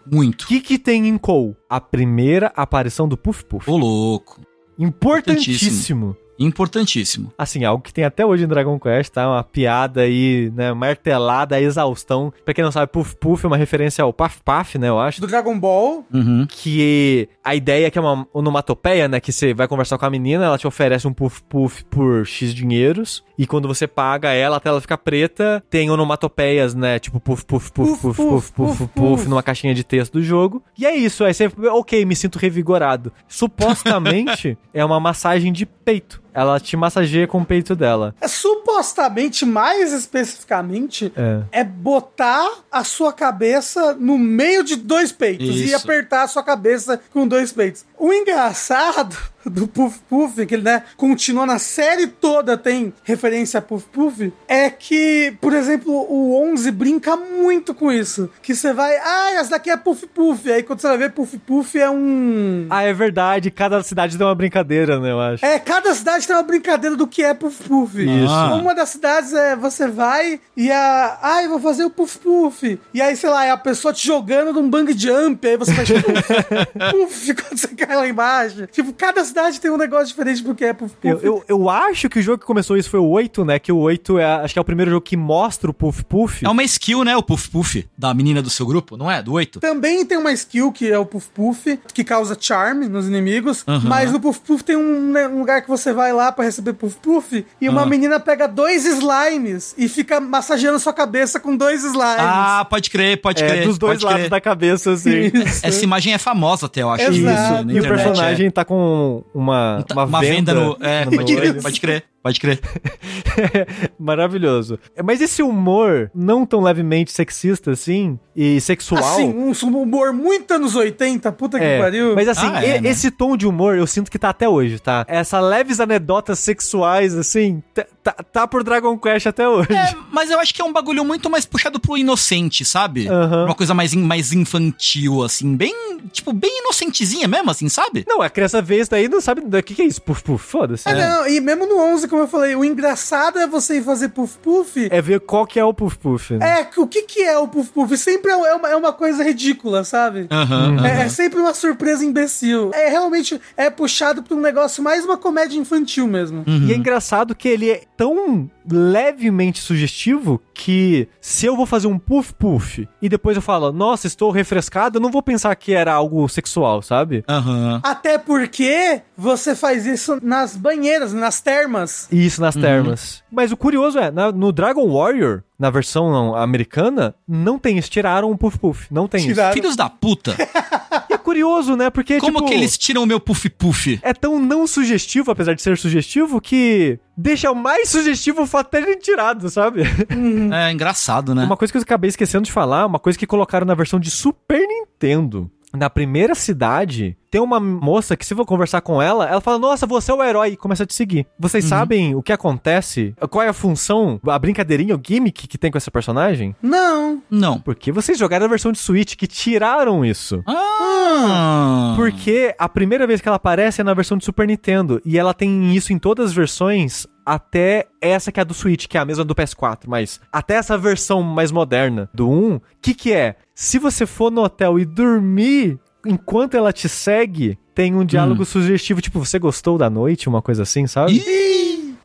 O Muito. que, que tem em Kou? A primeira aparição do Puff Puff. Ô, louco. Importantíssimo. Importantíssimo. Assim, algo que tem até hoje em Dragon Quest, tá? Uma piada aí, né? Martelada a exaustão. Pra quem não sabe, Puff Puff é uma referência ao Paf Paf, né? Eu acho. Do Dragon Ball. Uhum. Que a ideia é que é uma onomatopeia, né? Que você vai conversar com a menina, ela te oferece um Puff Puff por X dinheiros. E quando você paga ela, até ela ficar preta, tem onomatopeias, né? Tipo Puff Puff Puff Puff Puff Puff Puff, puff numa caixinha de texto do jogo. E é isso. Aí você, ok, me sinto revigorado. Supostamente é uma massagem de peito. Ela te massageia com o peito dela. É, supostamente, mais especificamente, É. é botar a sua cabeça no meio de dois peitos e Isso. apertar a sua cabeça com dois peitos. O engraçado do Puff Puff, que ele né, continua na série toda, tem referência a Puff Puff, é que, por exemplo, o 11 brinca muito com isso. Que você vai, ah, essa daqui é Puff Puff. Aí quando você vai ver, Puff Puff é um. Ah, é verdade. Cada cidade tem uma brincadeira, né? Eu acho. É, cada cidade tem uma brincadeira do que é Puff Puff. Isso. Uma das cidades é você vai e a. Ai, vou fazer o Puff Puff. E aí, sei lá, é a pessoa te jogando num bang jump. Aí você vai tipo. puff quando você cai lá embaixo. Tipo, cada cidade tem um negócio diferente do que é Puff Puff. Eu, eu, eu acho que o jogo que começou isso foi o 8, né? Que o 8 é, acho que é o primeiro jogo que mostra o Puff Puff. É uma skill, né? O Puff Puff da menina do seu grupo, não é? Do 8? Também tem uma skill que é o Puff Puff, que causa charm nos inimigos. Aham. Mas no Puff Puff tem um, né, um lugar que você vai lá pra receber Puff Puff e uma Ah. menina pega dois slimes e fica massageando sua cabeça com dois slimes. Ah, pode crer, pode é, crer. dos dois lados crer. da cabeça, assim. Isso. Essa imagem é famosa até, eu acho. Exato. Isso, na E o internet, personagem tá com uma, é. Tá- uma, uma venda, no. É, no pode crer, pode crer, pode crer. Maravilhoso. Mas esse humor não tão levemente sexista assim e sexual. Assim, um humor muito anos 80, puta que É, pariu. mas assim, Ah, é, e- né? esse tom de humor eu sinto que tá até hoje, tá? Essa leves anedotas sexuais, assim, tá, tá, tá por Dragon Quest até hoje. É, mas eu acho que é um bagulho muito mais puxado pro inocente, sabe? Aham. Uma coisa mais, mais infantil, assim, bem, tipo, bem inocentezinha mesmo, assim, sabe? Não, a criança vê isso daí e não sabe o que, que é isso. Puf, puf, foda-se. É, não, e mesmo no 11, como eu falei, o engraçado é você ir fazer Puff Puff. É ver qual que é o Puf Puf. né? É, o que que é o Puff Puff? Sempre é é uma, é uma coisa ridícula, sabe? Aham, É, é sempre uma surpresa imbecil. É realmente é puxado pra um negócio mais uma comédia infantil mesmo. E é engraçado que ele é tão levemente sugestivo que se eu vou fazer um puff puff e depois eu falo, nossa, estou refrescado, eu não vou pensar que era algo sexual, sabe? Aham. Até porque você faz isso nas banheiras, nas termas. Isso nas termas. Mas o curioso é, na- no Dragon Warrior, na versão americana, não tem isso. Tiraram o puff puff. Não tem Tiraram. Filhos da puta. curioso, né? Porque, Como tipo, que eles tiram o meu puff puff? é tão não sugestivo, apesar de ser sugestivo, que deixa mais sugestivo o fato de terem tirado, sabe? É engraçado, né? Uma coisa que eu acabei esquecendo de falar, uma coisa que colocaram na versão de Super Nintendo. Na primeira cidade, tem uma moça que, se eu for conversar com ela, ela fala: Nossa, você é o herói, e começa a te seguir. Vocês sabem o que acontece? Qual é a função, a brincadeirinha, o gimmick que tem com essa personagem? Não. Não. Porque vocês jogaram a versão de Switch que tiraram isso. Ah. Porque a primeira vez que ela aparece é na versão de Super Nintendo. E ela tem isso em todas as versões, até essa que é a do Switch, que é a mesma do PS4. Mas até essa versão mais moderna do 1, o que, que é? Se você for no hotel e dormir enquanto ela te segue, tem um diálogo sugestivo, tipo, você gostou da noite, uma coisa assim, sabe?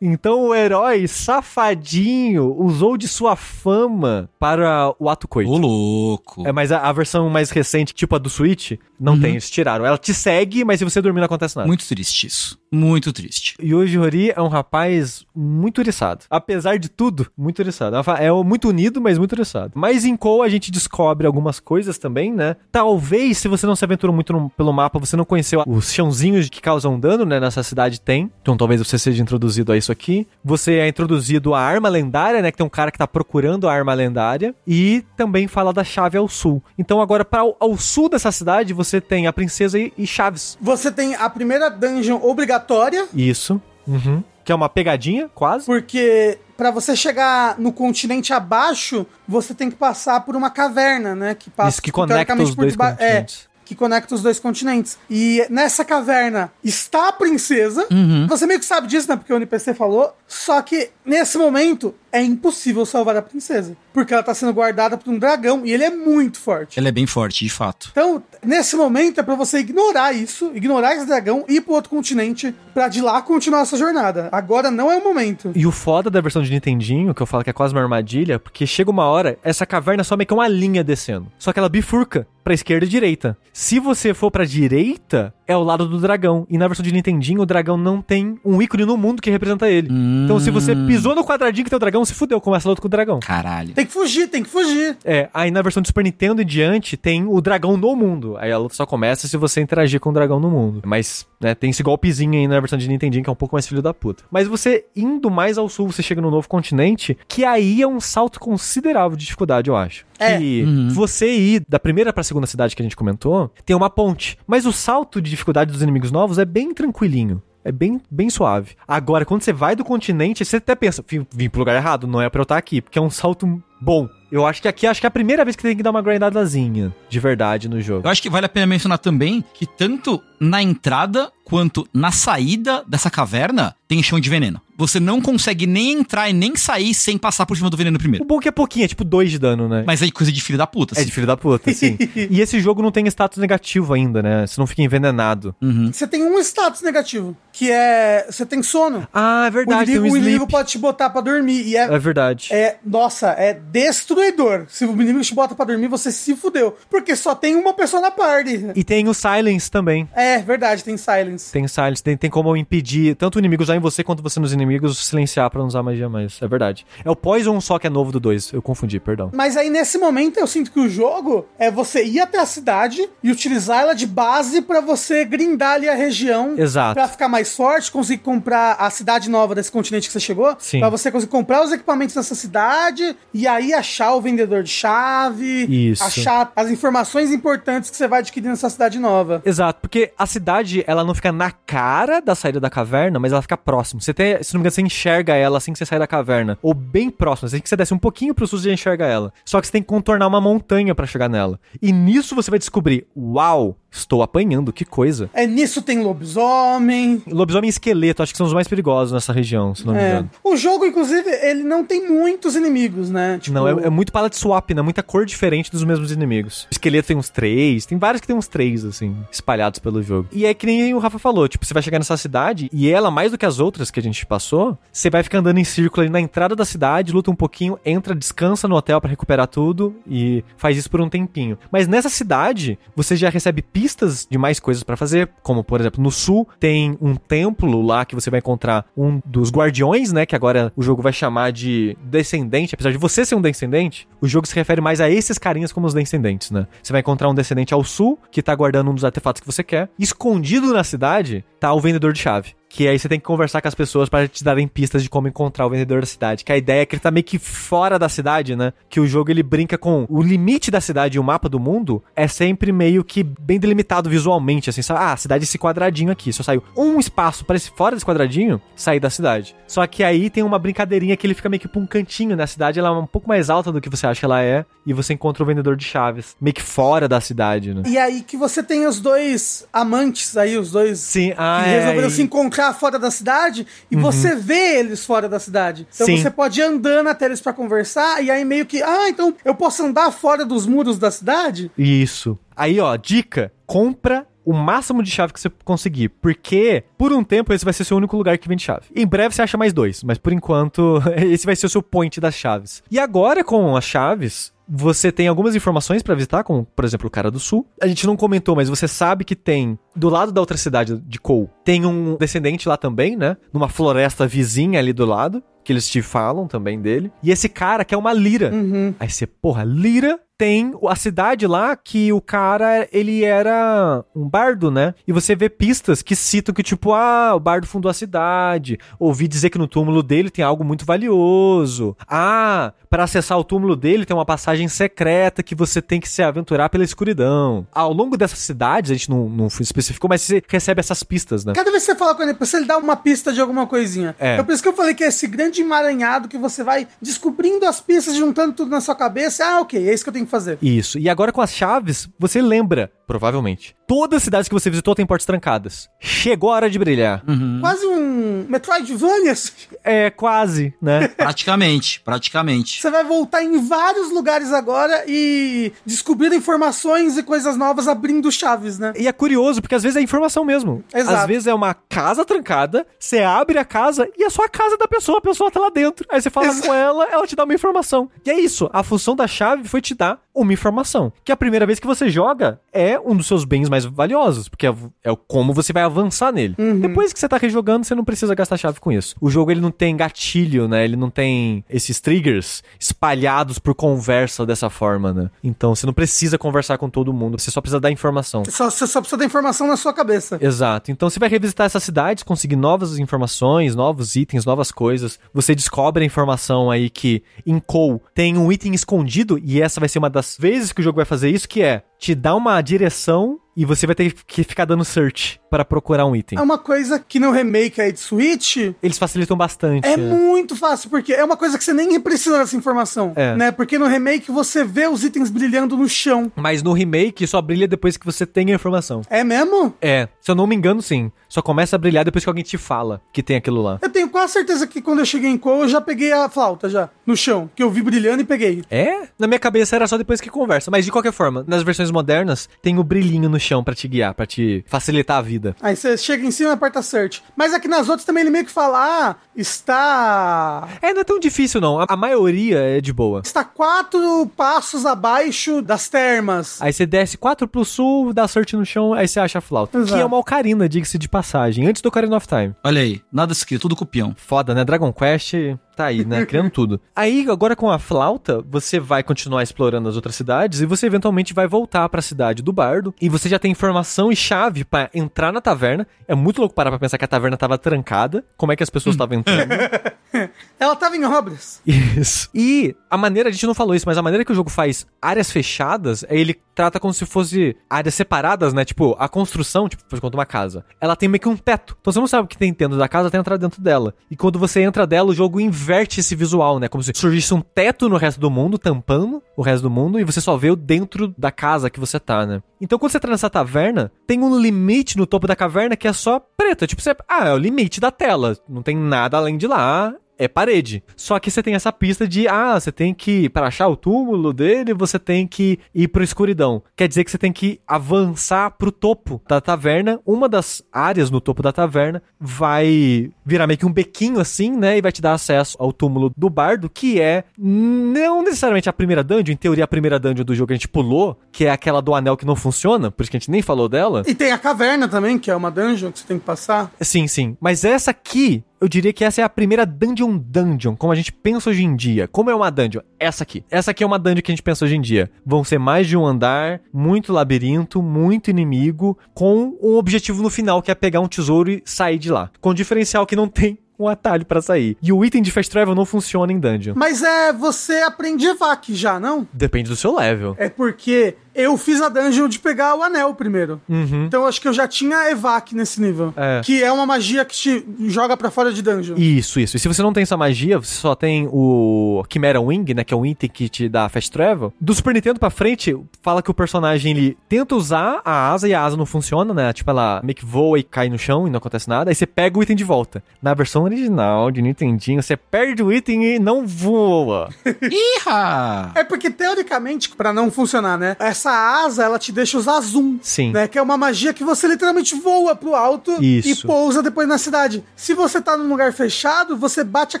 Então o herói safadinho usou de sua fama para o ato coito. Ô, louco. É, mas a, a versão mais recente, tipo a do Switch, não Uhum. tem, eles tiraram. Ela te segue, mas se você dormir não acontece nada. Muito triste isso. Muito triste. Yoji Hori é um rapaz muito eriçado. Apesar de tudo, muito eriçado. É muito unido, mas muito eriçado. Mas em Kou a gente descobre algumas coisas também, né? Talvez, se você não se aventurou muito no- pelo mapa, você não conheceu os chãozinhos que causam dano, né? Nessa cidade tem. Então talvez você seja introduzido a isso aqui. Você é introduzido à arma lendária, né? Que tem um cara que tá procurando a arma lendária. E também fala da chave ao sul. Então agora, para ao, sul dessa cidade, você tem a princesa e, e chaves. Você tem a primeira dungeon obrigatória, Isso. Uhum. Que é uma pegadinha, quase. porque pra você chegar no continente abaixo, você tem que passar por uma caverna, né? Que passa Isso que conecta os por dois deba- continentes. É, que conecta os dois continentes. E nessa caverna está a princesa. Uhum. Você meio que sabe disso, né? Porque o NPC falou. Só que nesse momento é impossível salvar a princesa. Porque ela tá sendo guardada por um dragão e ele é muito forte. Ela é bem forte, de fato. Então, nesse momento é pra você ignorar isso, ignorar esse dragão, ir pro outro continente, pra de lá continuar essa jornada. Agora não é o momento. E o foda da versão de Nintendinho, que eu falo que é quase uma armadilha, porque chega uma hora, essa caverna só meio que é uma linha descendo. Só que ela bifurca pra esquerda e direita. Se você for pra direita, é o lado do dragão. E na versão de Nintendinho, o dragão não tem um ícone no mundo que representa ele. Então se você pisou no quadradinho que tem o dragão, se fudeu, começa a luta com o dragão. Caralho. Tem que fugir, tem que fugir. É, aí na versão de Super Nintendo em diante tem o dragão no mundo. Aí a luta só começa se você interagir com o dragão no mundo. Mas, né, tem esse golpezinho aí na versão de Nintendinho que é um pouco mais filho da puta. Mas você indo mais ao sul, você chega no novo continente, que aí é um salto considerável de dificuldade, eu acho. É. Que você ir da primeira pra segunda cidade que a gente comentou, tem uma ponte. Mas o salto de dificuldade dos inimigos novos é bem tranquilinho. É bem, bem suave. Agora, quando você vai do continente, você até pensa, vim, vim pro lugar errado, não é pra eu estar aqui, porque é um salto bom. Eu acho que aqui acho que é a primeira vez que tem que dar uma grindadazinha de verdade no jogo. Eu acho que vale a pena mencionar também que tanto na entrada quanto na saída dessa caverna tem chão de veneno. Você não consegue nem entrar e nem sair sem passar por cima do veneno O primeiro. bom é que é pouquinho, é tipo 2 de dano, né? Mas aí coisa de filho da puta. É assim. de filho da puta, sim. e esse jogo não tem status negativo ainda, né? Você não fica envenenado. Uhum. Você tem um status negativo, que é. Você tem sono. Ah, é O verdade, inimigo, um o inimigo sleep. pode te botar pra dormir. E é, É verdade. é. Nossa, é destruidor. Se o inimigo te bota pra dormir, você se fudeu. Porque só tem uma pessoa na party. E tem o Silence também. É, verdade, tem silence. Tem Silence, tem, tem como impedir tanto o inimigo usar em você quanto você nos inimigos silenciar pra não usar magia mais. É verdade. É o Poison só que é novo do 2. Eu confundi, perdão. Mas aí nesse momento eu sinto que o jogo é você ir até a cidade e utilizar ela de base pra você grindar ali a região. Exato. Pra ficar mais forte, conseguir comprar a cidade nova desse continente que você chegou. Sim. Pra você conseguir comprar os equipamentos dessa cidade e aí achar o vendedor de chave. Isso. Achar as informações importantes que você vai adquirir nessa cidade nova. Exato, porque a cidade, ela não fica na cara da saída da caverna, mas ela fica próximo. Você tem, se não me engano, você enxerga ela assim que você sai da caverna. Ou bem próximo, assim que você desce um pouquinho pro sul, você enxerga ela. Só que você tem que contornar uma montanha pra chegar nela. E nisso você vai descobrir, uau, estou apanhando, que coisa. É nisso tem lobisomem. Lobisomem e esqueleto, acho que são os mais perigosos nessa região, se não me É. engano. O jogo, inclusive, ele não tem muitos inimigos, né? Tipo, Não, é, é muito palette swap, né? Muita cor diferente dos mesmos inimigos. O esqueleto tem uns três, tem vários que tem uns três, assim, espalhados pelo jogo. E é que nem o Rafa falou, tipo, você vai chegar nessa cidade e ela, mais do que as outras que a gente passou, você vai ficar andando em círculo ali na entrada da cidade, luta um pouquinho, entra, descansa no hotel pra recuperar tudo e faz isso por um tempinho. Mas nessa cidade, você já recebe pistas de mais coisas pra fazer, como, por exemplo, no sul tem um templo lá que você vai encontrar um dos guardiões, né, que agora o jogo vai chamar de descendente, apesar de você ser um descendente, o jogo se refere mais a esses carinhas como os descendentes, né? Você vai encontrar um descendente ao sul, que tá guardando um dos artefatos que você quer. Escondido na cidade, tá o vendedor de chave. Que aí você tem que conversar com as pessoas para te darem pistas de como encontrar o vendedor da cidade. Que a ideia é que ele tá meio que fora da cidade, né? Que o jogo ele brinca com o limite da cidade e o mapa do mundo é sempre meio que bem delimitado visualmente, assim, sabe? Ah, a cidade é esse quadradinho aqui. Só saiu um espaço para esse fora desse quadradinho sair da cidade. Só que aí tem uma brincadeirinha que ele fica meio que pra um cantinho na cidade, ela é um pouco mais alta do que você acha que ela é, e você encontra o vendedor de chaves, meio que fora da cidade, né? E aí que você tem os dois amantes aí, os dois Sim, ah, que é, resolveram se encontrar fora da cidade e você vê eles fora da cidade. Então Sim. você pode ir andando até eles pra conversar e aí meio que, ah, então eu posso andar fora dos muros da cidade? Isso. Aí, ó, dica: compra o máximo de chave que você conseguir, porque por um tempo esse vai ser seu único lugar que vende chave. Em breve você acha mais dois, mas por enquanto esse vai ser o seu point das chaves. E agora com as chaves, você tem algumas informações pra visitar, como por exemplo o cara do sul. A gente não comentou, mas você sabe que tem do lado da outra cidade de Cole, tem um descendente lá também, né? Numa floresta vizinha ali do lado, que eles te falam também dele. E esse cara que é uma lira. Aí você, porra, Lira tem a cidade lá que o cara, ele era um bardo, né? E você vê pistas que citam que, tipo, ah, o bardo fundou a cidade. Ouvi dizer que no túmulo dele tem algo muito valioso. Ah, para acessar o túmulo dele tem uma passagem secreta que você tem que se aventurar pela escuridão. Ao longo dessas cidades, a gente não, não especificou, mas você recebe essas pistas, né? Cada vez que você fala com ele, você ele dá uma pista de alguma coisinha. É. Então por isso que eu falei que é esse grande emaranhado que você vai descobrindo as pistas, juntando tudo na sua cabeça. Ah, ok, é isso que eu tenho que fazer. Isso. E agora com as chaves, você lembra, provavelmente. Todas as cidades que você visitou têm portas trancadas. Chegou a hora de brilhar. Quase um Metroidvania. assim. É, quase, né? Praticamente, praticamente. Você vai voltar em vários lugares agora e descobrir informações e coisas novas abrindo chaves, né? E é curioso, porque às vezes é informação mesmo. Exato. Às vezes é uma casa trancada, você abre a casa e é só a casa da pessoa, a pessoa tá lá dentro. Aí você fala Exato. com ela, ela te dá uma informação. E é isso, a função da chave foi te dar uma informação. Que a primeira vez que você joga é um dos seus bens mais valiosos, porque é, é como você vai avançar nele. Depois que você tá rejogando, você não precisa gastar chave com isso. O jogo ele não tem gatilho, né? Ele não tem esses triggers espalhados por conversa dessa forma, né? Então você não precisa conversar com todo mundo, você só precisa dar informação. Só, você só precisa da informação na sua cabeça. Exato. Então você vai revisitar essas cidades, conseguir novas informações, novos itens, novas coisas. Você descobre a informação aí que em Kou tem um item escondido, e essa vai ser uma das vezes que o jogo vai fazer isso, que é te dar uma direção e você vai ter que ficar dando search para procurar um item. É uma coisa que no remake aí de Switch Eles facilitam bastante. é né? muito fácil, porque é uma coisa que você nem precisa dessa informação, É. né? Porque no remake você vê os itens brilhando no chão. Mas no remake só brilha depois que você tem a informação. É mesmo? É, se eu não me engano, sim. Só começa a brilhar depois que alguém te fala que tem aquilo lá. Eu tenho quase certeza que quando eu cheguei em Cole, eu já peguei a flauta já, no chão, que eu vi brilhando e peguei. É? Na minha cabeça era só depois que conversa. Mas de qualquer forma, nas versões modernas, tem o brilhinho no chão pra te guiar, pra te facilitar a vida. Aí você chega em cima e aperta search. Mas aqui nas outras também ele meio que fala, ah, está... É, não é tão difícil não. A, a maioria é de boa. Está quatro passos abaixo das termas. Aí você desce 4 pro sul, dá sorte no chão, aí você acha a flauta. Exato. Que é uma ocarina, diga-se de passagem. Antes do Ocarina of Time. Olha aí, nada escrito, tudo copião. Foda, né? Dragon Quest tá aí, né? Criando tudo. Aí, agora com a flauta, você vai continuar explorando as outras cidades e você eventualmente vai voltar pra cidade do bardo. E você já tem informação e chave pra entrar na taverna. É muito louco parar pra pensar que a taverna tava trancada. Como é que as pessoas estavam entrando? Ela tava em obras. Isso. E a maneira, a gente não falou isso, mas a maneira que o jogo faz áreas fechadas é ele trata como se fosse áreas separadas, né? Tipo, a construção, tipo, por conta uma casa, ela tem meio que um teto. Então você não sabe o que tem dentro da casa até entrar dentro dela. E quando você entra dela, o jogo inverte esse visual, né? Como se surgisse um teto no resto do mundo, tampando o resto do mundo, e você só vê o dentro da casa que você tá, né? Então quando você tá nessa taverna, tem um limite no topo da caverna que é só preta. Tipo, você, ah, é o limite da tela. Não tem nada além de lá é parede. Só que você tem essa pista de, ah, você tem que, para achar o túmulo dele, você tem que ir pro escuridão. Quer dizer que você tem que avançar pro topo da taverna. Uma das áreas no topo da taverna vai virar meio que um bequinho assim, né? E vai te dar acesso ao túmulo do bardo, que é não necessariamente a primeira dungeon, em teoria a primeira dungeon do jogo que a gente pulou, que é aquela do anel que não funciona, por isso que a gente nem falou dela. E tem a caverna também, que é uma dungeon que você tem que passar. Sim, sim. Mas essa aqui, eu diria que essa é a primeira dungeon dungeon, como a gente pensa hoje em dia. Como é uma dungeon? Essa aqui. Essa aqui é uma dungeon que a gente pensa hoje em dia. Vão ser mais de um andar, muito labirinto, muito inimigo, com um objetivo no final que é pegar um tesouro e sair de lá. Com o diferencial que não tem um atalho pra sair. E o item de fast travel não funciona em dungeon. Mas é, você aprende evac já, não? Depende do seu level. É porque eu fiz a dungeon de pegar o anel primeiro. Uhum. Então eu acho que eu já tinha evac nesse nível. É. Que é uma magia que te joga pra fora de dungeon. Isso, isso. E se você não tem essa magia, você só tem o Chimera Wing, né? Que é um item que te dá fast travel. Do Super Nintendo pra frente, fala que o personagem ele tenta usar a asa e a asa não funciona, né? Tipo, ela meio que voa e cai no chão e não acontece nada. Aí você pega o item de volta. Na versão original de Nintendinho, você perde o item e não voa. Iha! É porque, teoricamente, pra não funcionar, né? Essa asa, ela te deixa usar zoom. Sim. Né? Que é uma magia que você literalmente voa pro alto Isso. e pousa depois na cidade. Se você tá num lugar fechado, você bate a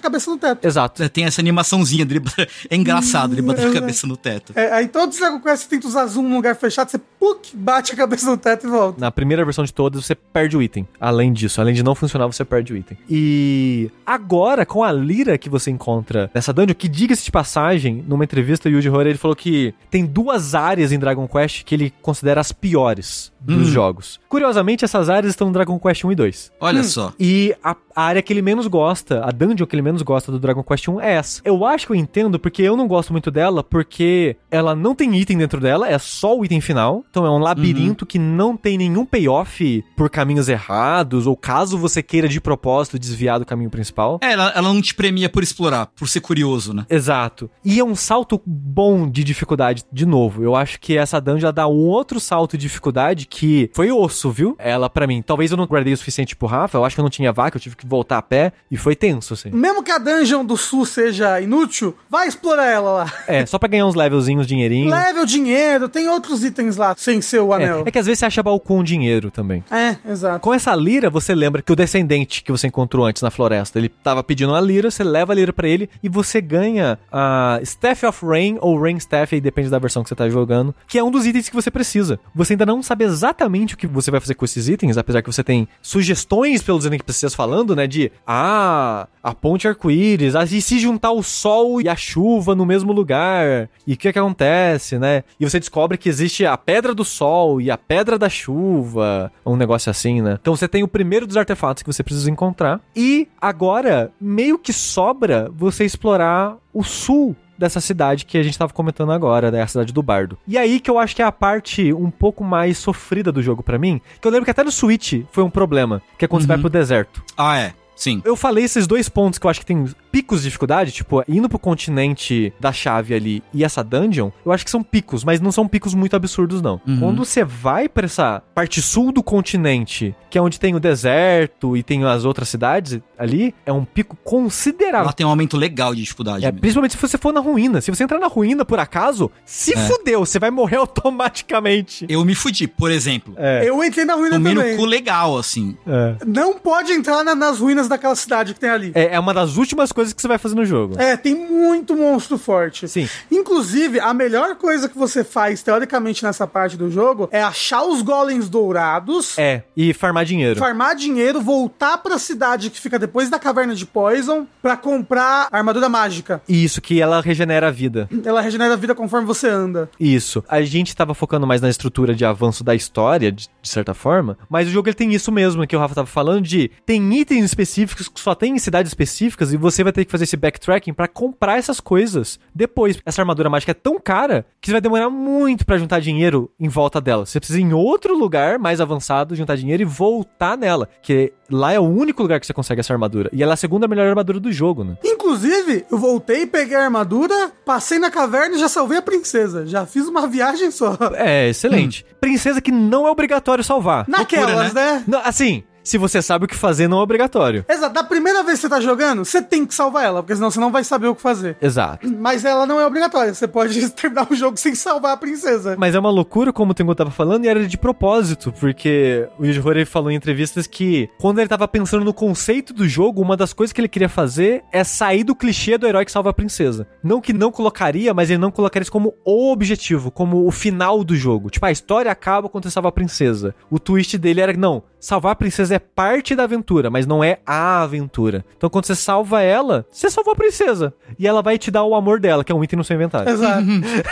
cabeça no teto. Exato. É, Tem essa animaçãozinha dele. É engraçado, ele a Hum, cabeça no teto. É, aí todos os Dragon Quest tenta usar zoom num lugar fechado, você puk, bate a cabeça no teto e volta. Na primeira versão de todas, você perde o item. Além disso, além de não funcionar, você perde o item. E agora, com a lira que você encontra nessa dungeon, que diga-se de passagem, numa entrevista, o Yuji Horii ele falou que tem duas áreas em Dragon Quest que ele considera as piores dos jogos. Curiosamente, essas áreas estão no Dragon Quest 1 e 2. Olha só. E a, a área que ele menos gosta, a dungeon que ele menos gosta do Dragon Quest 1 é essa. Eu acho que eu entendo porque eu não gosto muito dela, porque ela não tem item dentro dela, é só o item final. Então é um labirinto que não tem nenhum payoff por caminhos errados, ou caso você queira de propósito desviar do caminho principal. É, ela, ela não te premia por explorar, por ser curioso, né? Exato. E é um salto bom de dificuldade, de novo. Eu acho que essa dungeon ela dá um outro salto de dificuldade que foi osso, viu? Ela, pra mim, talvez eu não guardei o suficiente pro Rafa, eu acho que eu não tinha vaca, eu tive que voltar a pé, e foi tenso, assim. Mesmo que a dungeon do sul seja inútil, vai explorar ela lá. É, só pra ganhar uns levelzinhos, dinheirinho. Leve o dinheiro, tem outros itens lá, sem ser o anel. É, é que às vezes você acha baú com dinheiro também. É, exato. Com essa lira, você lembra que o descendente que você encontrou antes na floresta, ele tava pedindo uma lira, você leva a lira pra ele e você ganha a Staff of Rain ou Rain Staff, aí depende da versão que você tá jogando, que é um dos itens que você precisa. Você ainda não sabe exatamente o que você vai fazer com esses itens, apesar que você tem sugestões pelos NPCs falando, né, de ah, a ponte arco-íris, ah, e se juntar o sol e a chuva no mesmo lugar, e o que que acontece, né? E você descobre que existe a pedra do sol e a pedra da chuva, um negócio assim, né? Então você tem o primeiro dos artefatos que você precisa encontrar, e agora meio que sobra você explorar o sul dessa cidade que a gente tava comentando agora, né? A cidade do Bardo. E aí que eu acho que é a parte um pouco mais sofrida do jogo pra mim, que eu lembro que até no Switch foi um problema, que é quando você vai pro deserto. Ah, é. Sim. Eu falei esses dois pontos que eu acho que tem picos de dificuldade, tipo, indo pro continente da chave ali e essa dungeon, eu acho que são picos, mas não são picos muito absurdos, não. Quando você vai pra essa parte sul do continente, que é onde tem o deserto e tem as outras cidades ali, é um pico considerável. Ela tem um aumento legal de dificuldade. É, mesmo. principalmente se você for na ruína. Se você entrar na ruína por acaso, se É. fudeu, você vai morrer automaticamente. Eu me fudi, por exemplo. É. Eu entrei na ruína Tomei no também. cu legal, assim. É. Não pode entrar na- nas ruínas daquela cidade que tem ali. É, é uma das últimas coisas que você vai fazer no jogo. É, tem muito monstro forte. Sim. Inclusive, a melhor coisa que você faz, teoricamente, nessa parte do jogo é achar os golems dourados, É, e farmar dinheiro. farmar dinheiro, voltar pra cidade que fica depois da caverna de Poison pra comprar a armadura mágica. Isso, que ela regenera a vida. Ela regenera a vida conforme você anda. Isso. A gente tava focando mais na estrutura de avanço da história, de, de certa forma, mas o jogo ele tem isso mesmo que o Rafa tava falando de tem itens específicos que só tem em cidades específicas e você vai ter que fazer esse backtracking pra comprar essas coisas depois. Essa armadura mágica é tão cara que você vai demorar muito pra juntar dinheiro em volta dela. Você precisa ir em outro lugar mais avançado juntar dinheiro e voltar nela, que lá é o único lugar que você consegue essa armadura. E ela é a segunda melhor armadura do jogo, né? Inclusive, eu voltei, peguei a armadura, passei na caverna e já salvei a princesa. Já fiz uma viagem só. É, excelente. Princesa que não é obrigatório salvar. Naquelas, né? Não, assim, se você sabe o que fazer, não é obrigatório. Exato, da primeira vez que você tá jogando, você tem que salvar ela, porque senão você não vai saber o que fazer. Exato. Mas ela não é obrigatória, você pode terminar o jogo sem salvar a princesa. Mas é uma loucura, como o Tengu tava falando, e era de propósito, porque o Yuji Horii falou em entrevistas que quando ele tava pensando no conceito do jogo, uma das coisas que ele queria fazer é sair do clichê do herói que salva a princesa. Não que não colocaria, mas ele não colocaria isso como o objetivo, como o final do jogo. Tipo, a história acaba quando você salva a princesa. O twist dele era, não, salvar a princesa princesa é parte da aventura, mas não é a aventura. Então quando você salva ela, você salvou a princesa. E ela vai te dar o amor dela, que é um item no seu inventário. Exato.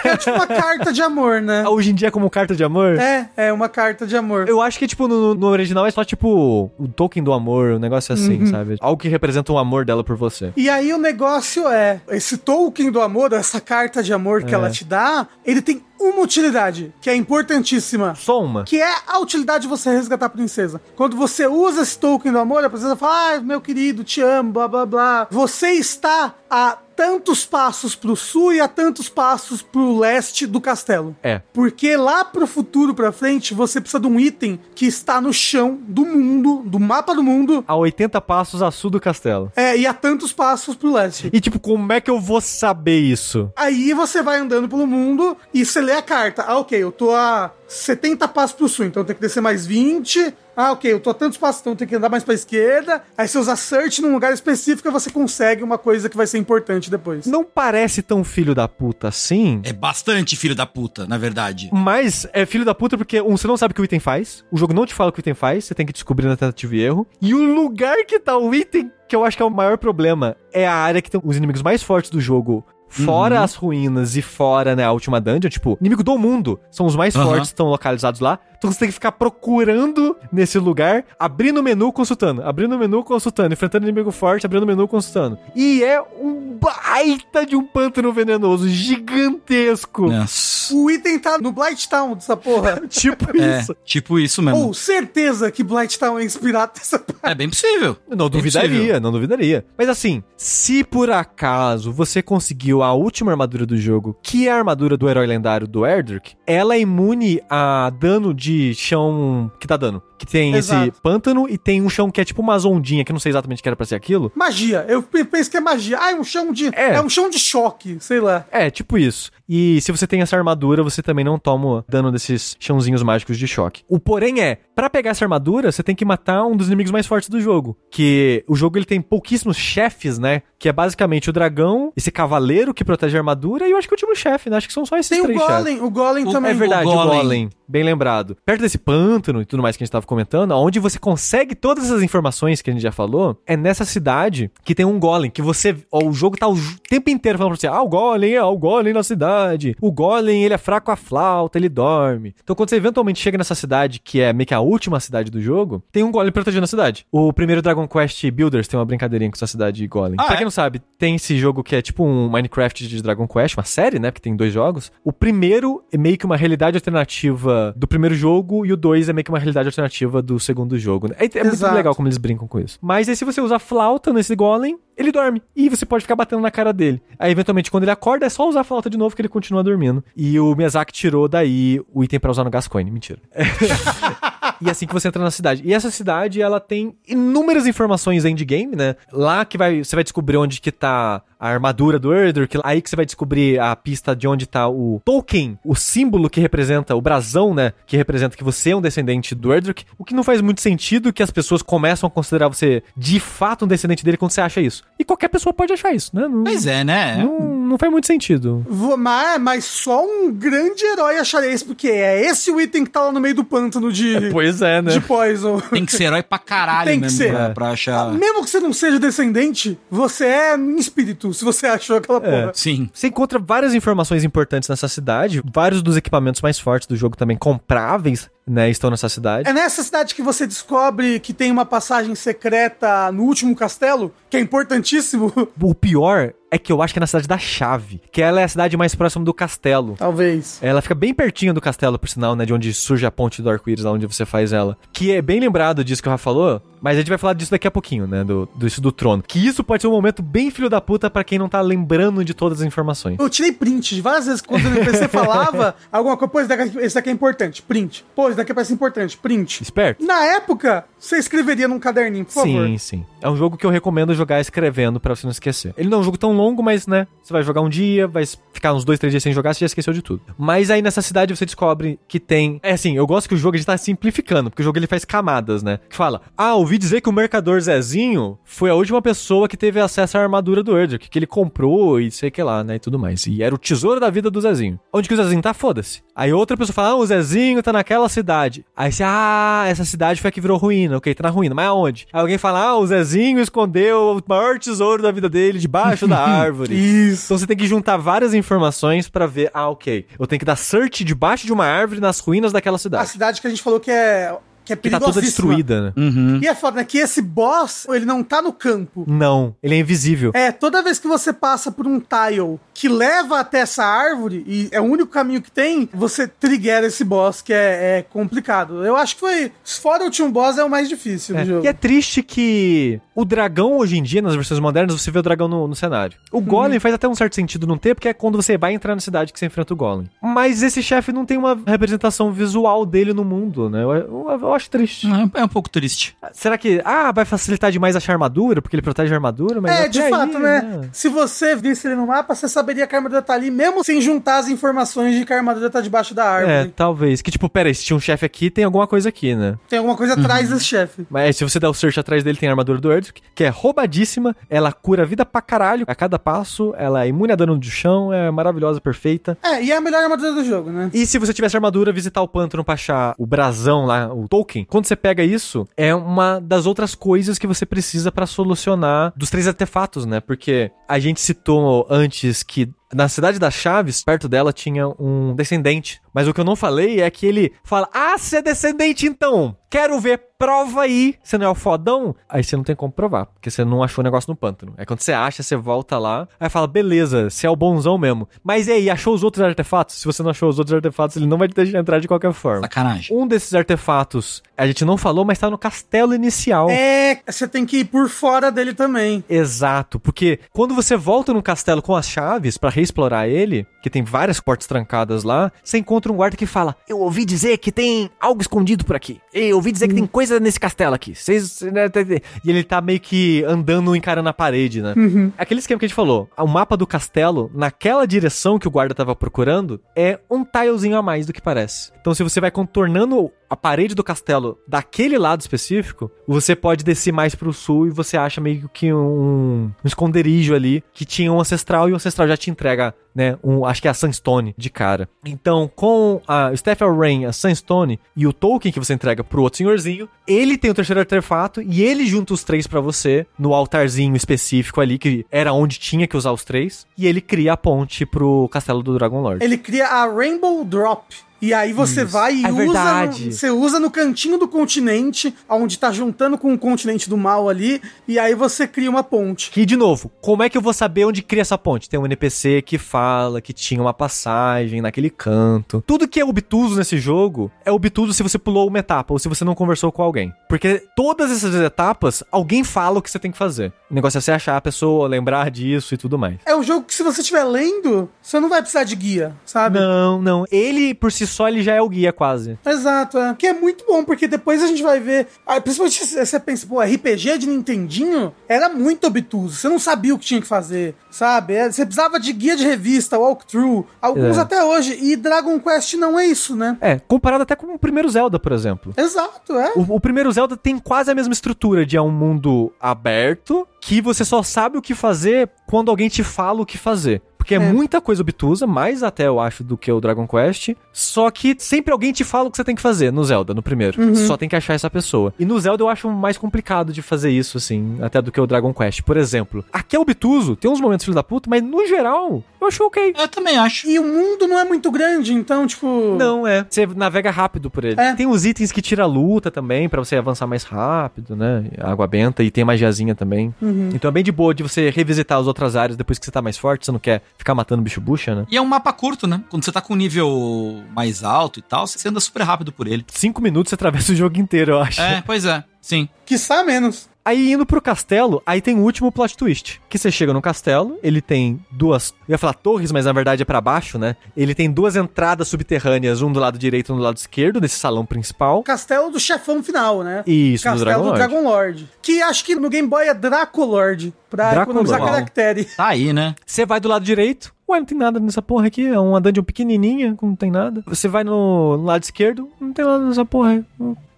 é tipo uma carta de amor, né? Hoje em dia, como carta de amor. É, é uma carta de amor. Eu acho que, tipo, no, no original é só, tipo, o token do amor, um negócio assim, Uhum. sabe? Algo que representa o amor dela por você. E aí o negócio é, esse token do amor, essa carta de amor que É. ela te dá, ele tem uma utilidade, que é importantíssima. Só uma. Que é a utilidade de você resgatar a princesa. Quando você usa esse token do amor, a princesa fala: Ah, meu querido, te amo, blá blá blá. Você está a tantos passos pro sul e a tantos passos pro leste do castelo. É. Porque lá pro futuro, pra frente, você precisa de um item que está no chão do mundo, do mapa do mundo, A 80 passos a sul do castelo. é, e a tantos passos pro leste. E, tipo, como é que eu vou saber isso? Aí você vai andando pelo mundo e você lê a carta. Ah, ok, eu tô a 70 passos pro sul, então eu tenho que descer mais 20. Ah, ok, eu tô a tantos passos, então eu tenho que andar mais pra esquerda. Aí você usa search num lugar específico e você consegue uma coisa que vai ser importante depois. Não parece tão filho da puta assim. É bastante filho da puta, na verdade. Mas é filho da puta porque, um, você não sabe o que o item faz. O jogo não te fala o que o item faz. Você tem que descobrir na tentativa e erro. E o lugar que tá o item, que eu acho que é o maior problema, é a área que tem os inimigos mais fortes do jogo. Fora Uhum. as ruínas e fora, né, a última dungeon, tipo, inimigo do mundo. São os mais Aham. fortes, estão localizados lá. Então você tem que ficar procurando nesse lugar, abrindo o menu, consultando, abrindo o menu, consultando, enfrentando inimigo forte, abrindo o menu, consultando. E é um baita de um pântano venenoso, gigantesco. Nossa. O item tá no Blight Town dessa porra. Tipo É, isso. tipo isso mesmo. Ou certeza que Blight Town é inspirado nessa parte. É bem possível. Não duvidaria, possível. não duvidaria. Mas assim, se por acaso você conseguiu a última armadura do jogo, que é a armadura do herói lendário do Erdrick, ela é imune a dano de chão que dá dano. Que tem esse Exato. pântano e tem um chão que é tipo umas ondinhas, que eu não sei exatamente o que era pra ser aquilo. Magia. Eu pe- penso que é magia. Ah, é um chão de. É. É, um chão de choque, sei lá. É, tipo isso. E se você tem essa armadura, você também não toma dano desses chãozinhos mágicos de choque. O porém é, pra pegar essa armadura, você tem que matar um dos inimigos mais fortes do jogo. Que o jogo ele tem pouquíssimos chefes, né? Que é basicamente o dragão, esse cavaleiro que protege a armadura e eu acho que o último chefe, né? Acho que são só esses Tem o três chefes. Golem. O Golem O- também. É verdade, o o golem. Golem. Bem lembrado. Perto desse pântano e tudo mais que a gente tava comentando, onde você consegue todas essas informações que a gente já falou, é nessa cidade que tem um golem, que você... Ó, o jogo tá o tempo inteiro falando pra você, ah, o golem, é o golem na cidade. O golem, ele é fraco à flauta, ele dorme. Então quando você eventualmente chega nessa cidade, que é meio que a última cidade do jogo, tem um golem protegendo a cidade. O primeiro Dragon Quest Builders tem uma brincadeirinha com essa cidade de golem. Ah, pra é? quem não sabe, tem esse jogo que é tipo um Minecraft de Dragon Quest, uma série, né? Porque tem dois jogos. O primeiro é meio que uma realidade alternativa do primeiro jogo e o dois é meio que uma realidade alternativa do segundo jogo. né? É, é muito legal como eles brincam com isso. Mas aí se você usar flauta nesse golem, ele dorme. E você pode ficar batendo na cara dele. Aí eventualmente quando ele acorda é só usar a flauta de novo que ele continua dormindo. E o Miyazaki tirou daí o item pra usar no Gascoigne. Mentira. E é assim que você entra na cidade. E essa cidade, ela tem inúmeras informações endgame, né? Lá que vai, você vai descobrir onde que tá a armadura do Erdrick, aí que você vai descobrir a pista de onde tá o token, o símbolo que representa, o brasão, né? Que representa que você é um descendente do Erdrick. O que não faz muito sentido que as pessoas começam a considerar você de fato um descendente dele quando você acha isso. E qualquer pessoa pode achar isso, né? Não, Mas é, né? não, não faz muito sentido. Mas, mas só um grande herói acharia isso, porque é esse o item que tá lá no meio do pântano de, Pois é, né? de Poison. Tem que ser herói pra caralho Tem que mesmo ser. Pra, pra achar. Mesmo que você não seja descendente, você é em espírito, se você achou aquela porra. Sim. Você encontra várias informações importantes nessa cidade, vários dos equipamentos mais fortes do jogo também compráveis, né, estão nessa cidade. É nessa cidade que você descobre que tem uma passagem secreta no último castelo, que é importantíssimo. O pior é que eu acho que é na cidade da Chave, que ela é a cidade mais próxima do castelo. Talvez. Ela fica bem pertinho do castelo, por sinal, né? De onde surge a ponte do arco-íris, lá onde você faz ela. Que é bem lembrado disso que o Rafa falou, mas a gente vai falar disso daqui a pouquinho, né? Do, do isso do trono. Que isso pode ser um momento bem filho da puta pra quem não tá lembrando de todas as informações. Eu tirei print de várias vezes quando o NPC falava alguma coisa, pô, esse daqui, esse daqui é importante, print. Pô, esse daqui parece importante, print. Esperto? Na época, você escreveria num caderninho, por favor. Sim, sim. É um jogo que eu recomendo jogar escrevendo pra você não esquecer. Ele não é um jogo tão longo, mas, né? Você vai jogar um dia, vai ficar uns dois, três dias sem jogar, você já esqueceu de tudo. Mas aí nessa cidade você descobre que tem. É assim, eu gosto que o jogo gente tá simplificando, porque o jogo ele faz camadas, né? Que fala, ah, o ouvi dizer que o mercador Zezinho foi a última pessoa que teve acesso à armadura do Erdrick, que ele comprou e sei que lá, né, e tudo mais. E era o tesouro da vida do Zezinho. Onde que o Zezinho tá? Foda-se. Aí outra pessoa fala, ah, o Zezinho tá naquela cidade. Aí você, ah, essa cidade foi a que virou ruína. Ok, tá na ruína, mas aonde? Aí alguém fala, ah, o Zezinho escondeu o maior tesouro da vida dele debaixo da árvore. Isso. Então você tem que juntar várias informações pra ver, ah, ok, eu tenho que dar search debaixo de uma árvore nas ruínas daquela A cidade. cidade que a gente falou que é, que é Que tá toda destruída, né? Uhum. E é foda, né? Que esse boss, ele não tá no campo. Não, ele é invisível. É, toda vez que você passa por um tile que leva até essa árvore, e é o único caminho que tem, você triggera esse boss, que é, é complicado. Eu acho que foi. Fora o último boss, é o mais difícil É, do jogo. E é triste que o dragão, hoje em dia, nas versões modernas, você vê o dragão no, no cenário. O Golem faz até um certo sentido não ter, porque é quando você vai entrar na cidade que você enfrenta o Golem. Mas esse chefe não tem uma representação visual dele no mundo, né? Eu, eu- eu acho triste. É, é um pouco triste. Será que, ah, vai facilitar demais achar armadura, porque ele protege a armadura? Mas É, de aí, fato, né? Se você visse ele no mapa, você saberia que a armadura tá ali, mesmo sem juntar as informações de que a armadura tá debaixo da É, árvore. talvez. Que tipo, pera se tinha um chefe aqui, tem alguma coisa aqui, né? Tem alguma coisa atrás desse chefe. Mas se você der o search atrás dele, tem a armadura do Que é roubadíssima, ela cura a vida pra caralho a cada passo, ela é imune a dano do chão, é maravilhosa, perfeita. É, e é a melhor armadura do jogo, né? E se você tivesse armadura, visitar o pântano pra achar o brasão lá, o token, quando você pega isso, é uma das outras coisas que você precisa pra solucionar dos três artefatos, né? Porque a gente citou antes que na cidade das Chaves, perto dela tinha um descendente. Mas o que eu não falei é que ele fala: Ah, você é descendente então! Quero ver, prova aí! Você não é o fodão? Aí você não tem como provar, porque você não achou o negócio no pântano. Aí quando você acha, você volta lá, aí fala: Beleza, você é o bonzão mesmo. Mas e aí, achou os outros artefatos? Se você não achou os outros artefatos, ele não vai te deixar entrar de qualquer forma. Sacanagem. Um desses artefatos, a gente não falou, mas tá no castelo inicial. É, você tem que ir por fora dele também. Exato, porque quando você volta no castelo com as chaves pra reexplorar ele, tem várias portas trancadas lá, você encontra um guarda que fala: Eu ouvi dizer que tem algo escondido por aqui. Eu ouvi dizer que tem coisa nesse castelo aqui. Vocês. E ele tá meio que andando, encarando a parede, né? Aquele esquema que a gente falou: o mapa do castelo, naquela direção que o guarda tava procurando, é um tilezinho a mais do que parece. Então, se você vai contornando a parede do castelo daquele lado específico, você pode descer mais pro sul e você acha meio que um, um esconderijo ali que tinha um ancestral e o ancestral já te entrega, né, um, acho que é a Sunstone de cara. Então, com a Stephel Rain, a Sunstone e o token que você entrega pro outro senhorzinho, ele tem o terceiro artefato e ele junta os três pra você no altarzinho específico ali, que era onde tinha que usar os três, e ele cria a ponte pro castelo do Dragon Lord. Ele cria a Rainbow Drop. E aí você vai e É usa. verdade. No, você usa no cantinho do continente, onde tá juntando com o continente do mal ali, e aí você cria uma ponte. Que, de novo, como é que eu vou saber onde cria essa ponte? Tem um NPC que fala que tinha uma passagem naquele canto. Tudo que é obtuso nesse jogo é obtuso se você pulou uma etapa ou se você não conversou com alguém. Porque todas essas etapas, alguém fala o que você tem que fazer. O negócio é você achar a pessoa, lembrar disso e tudo mais. É um jogo que, se você estiver lendo, você não vai precisar de guia, sabe? Não, não. Ele, por si só, ele já é o guia quase. Exato, é. Que é muito bom, porque depois a gente vai ver. Ah, principalmente se você pensa, pô, RPG de Nintendinho era muito obtuso. Você não sabia o que tinha que fazer, sabe? É, Você precisava de guia de revista, walkthrough, alguns É. até hoje. E Dragon Quest não é isso, né? É, comparado até com o primeiro Zelda, por exemplo. Exato, é. O, o primeiro Zelda tem quase a mesma estrutura de é um mundo aberto que você só sabe o que fazer quando alguém te fala o que fazer. Porque é, É. muita coisa obtusa, mais até eu acho do que o Dragon Quest. Só que sempre alguém te fala o que você tem que fazer no Zelda, no primeiro. Só tem que achar essa pessoa. E no Zelda eu acho mais complicado de fazer isso, assim, até do que o Dragon Quest. Por exemplo, aqui é obtuso, tem uns momentos filho da puta, mas no geral, eu acho ok. Eu também acho. E o mundo não é muito grande, então, tipo. Não, é. Você navega rápido por ele. É. Tem os itens que tira a luta também, pra você avançar mais rápido, né? Água benta e tem magiazinha também. Então é bem de boa de você revisitar as outras áreas depois que você tá mais forte, você não quer ficar matando bicho bucha, né? E é um mapa curto, né? Quando você tá com um nível mais alto e tal, você anda super rápido por ele. Cinco minutos você atravessa o jogo inteiro, eu acho. É, pois é. Sim. Quiçá menos. Aí indo pro castelo, aí tem o último plot twist. Que você chega no castelo, ele tem duas. Eu ia falar torres, mas na verdade é pra baixo, né? Ele tem duas entradas subterrâneas, um do lado direito e um do lado esquerdo, nesse salão principal. Castelo do chefão final, né? Isso, do Castelo Dragon do Lord. Dragon Lord. Que acho que no Game Boy é Dracolord. Pra Dracolord. economizar caractere. Tá aí, né? Você vai do lado direito. Ué, não tem nada nessa porra aqui. É uma dungeon pequenininha, não tem nada. Você vai no, no lado esquerdo, não tem nada nessa porra.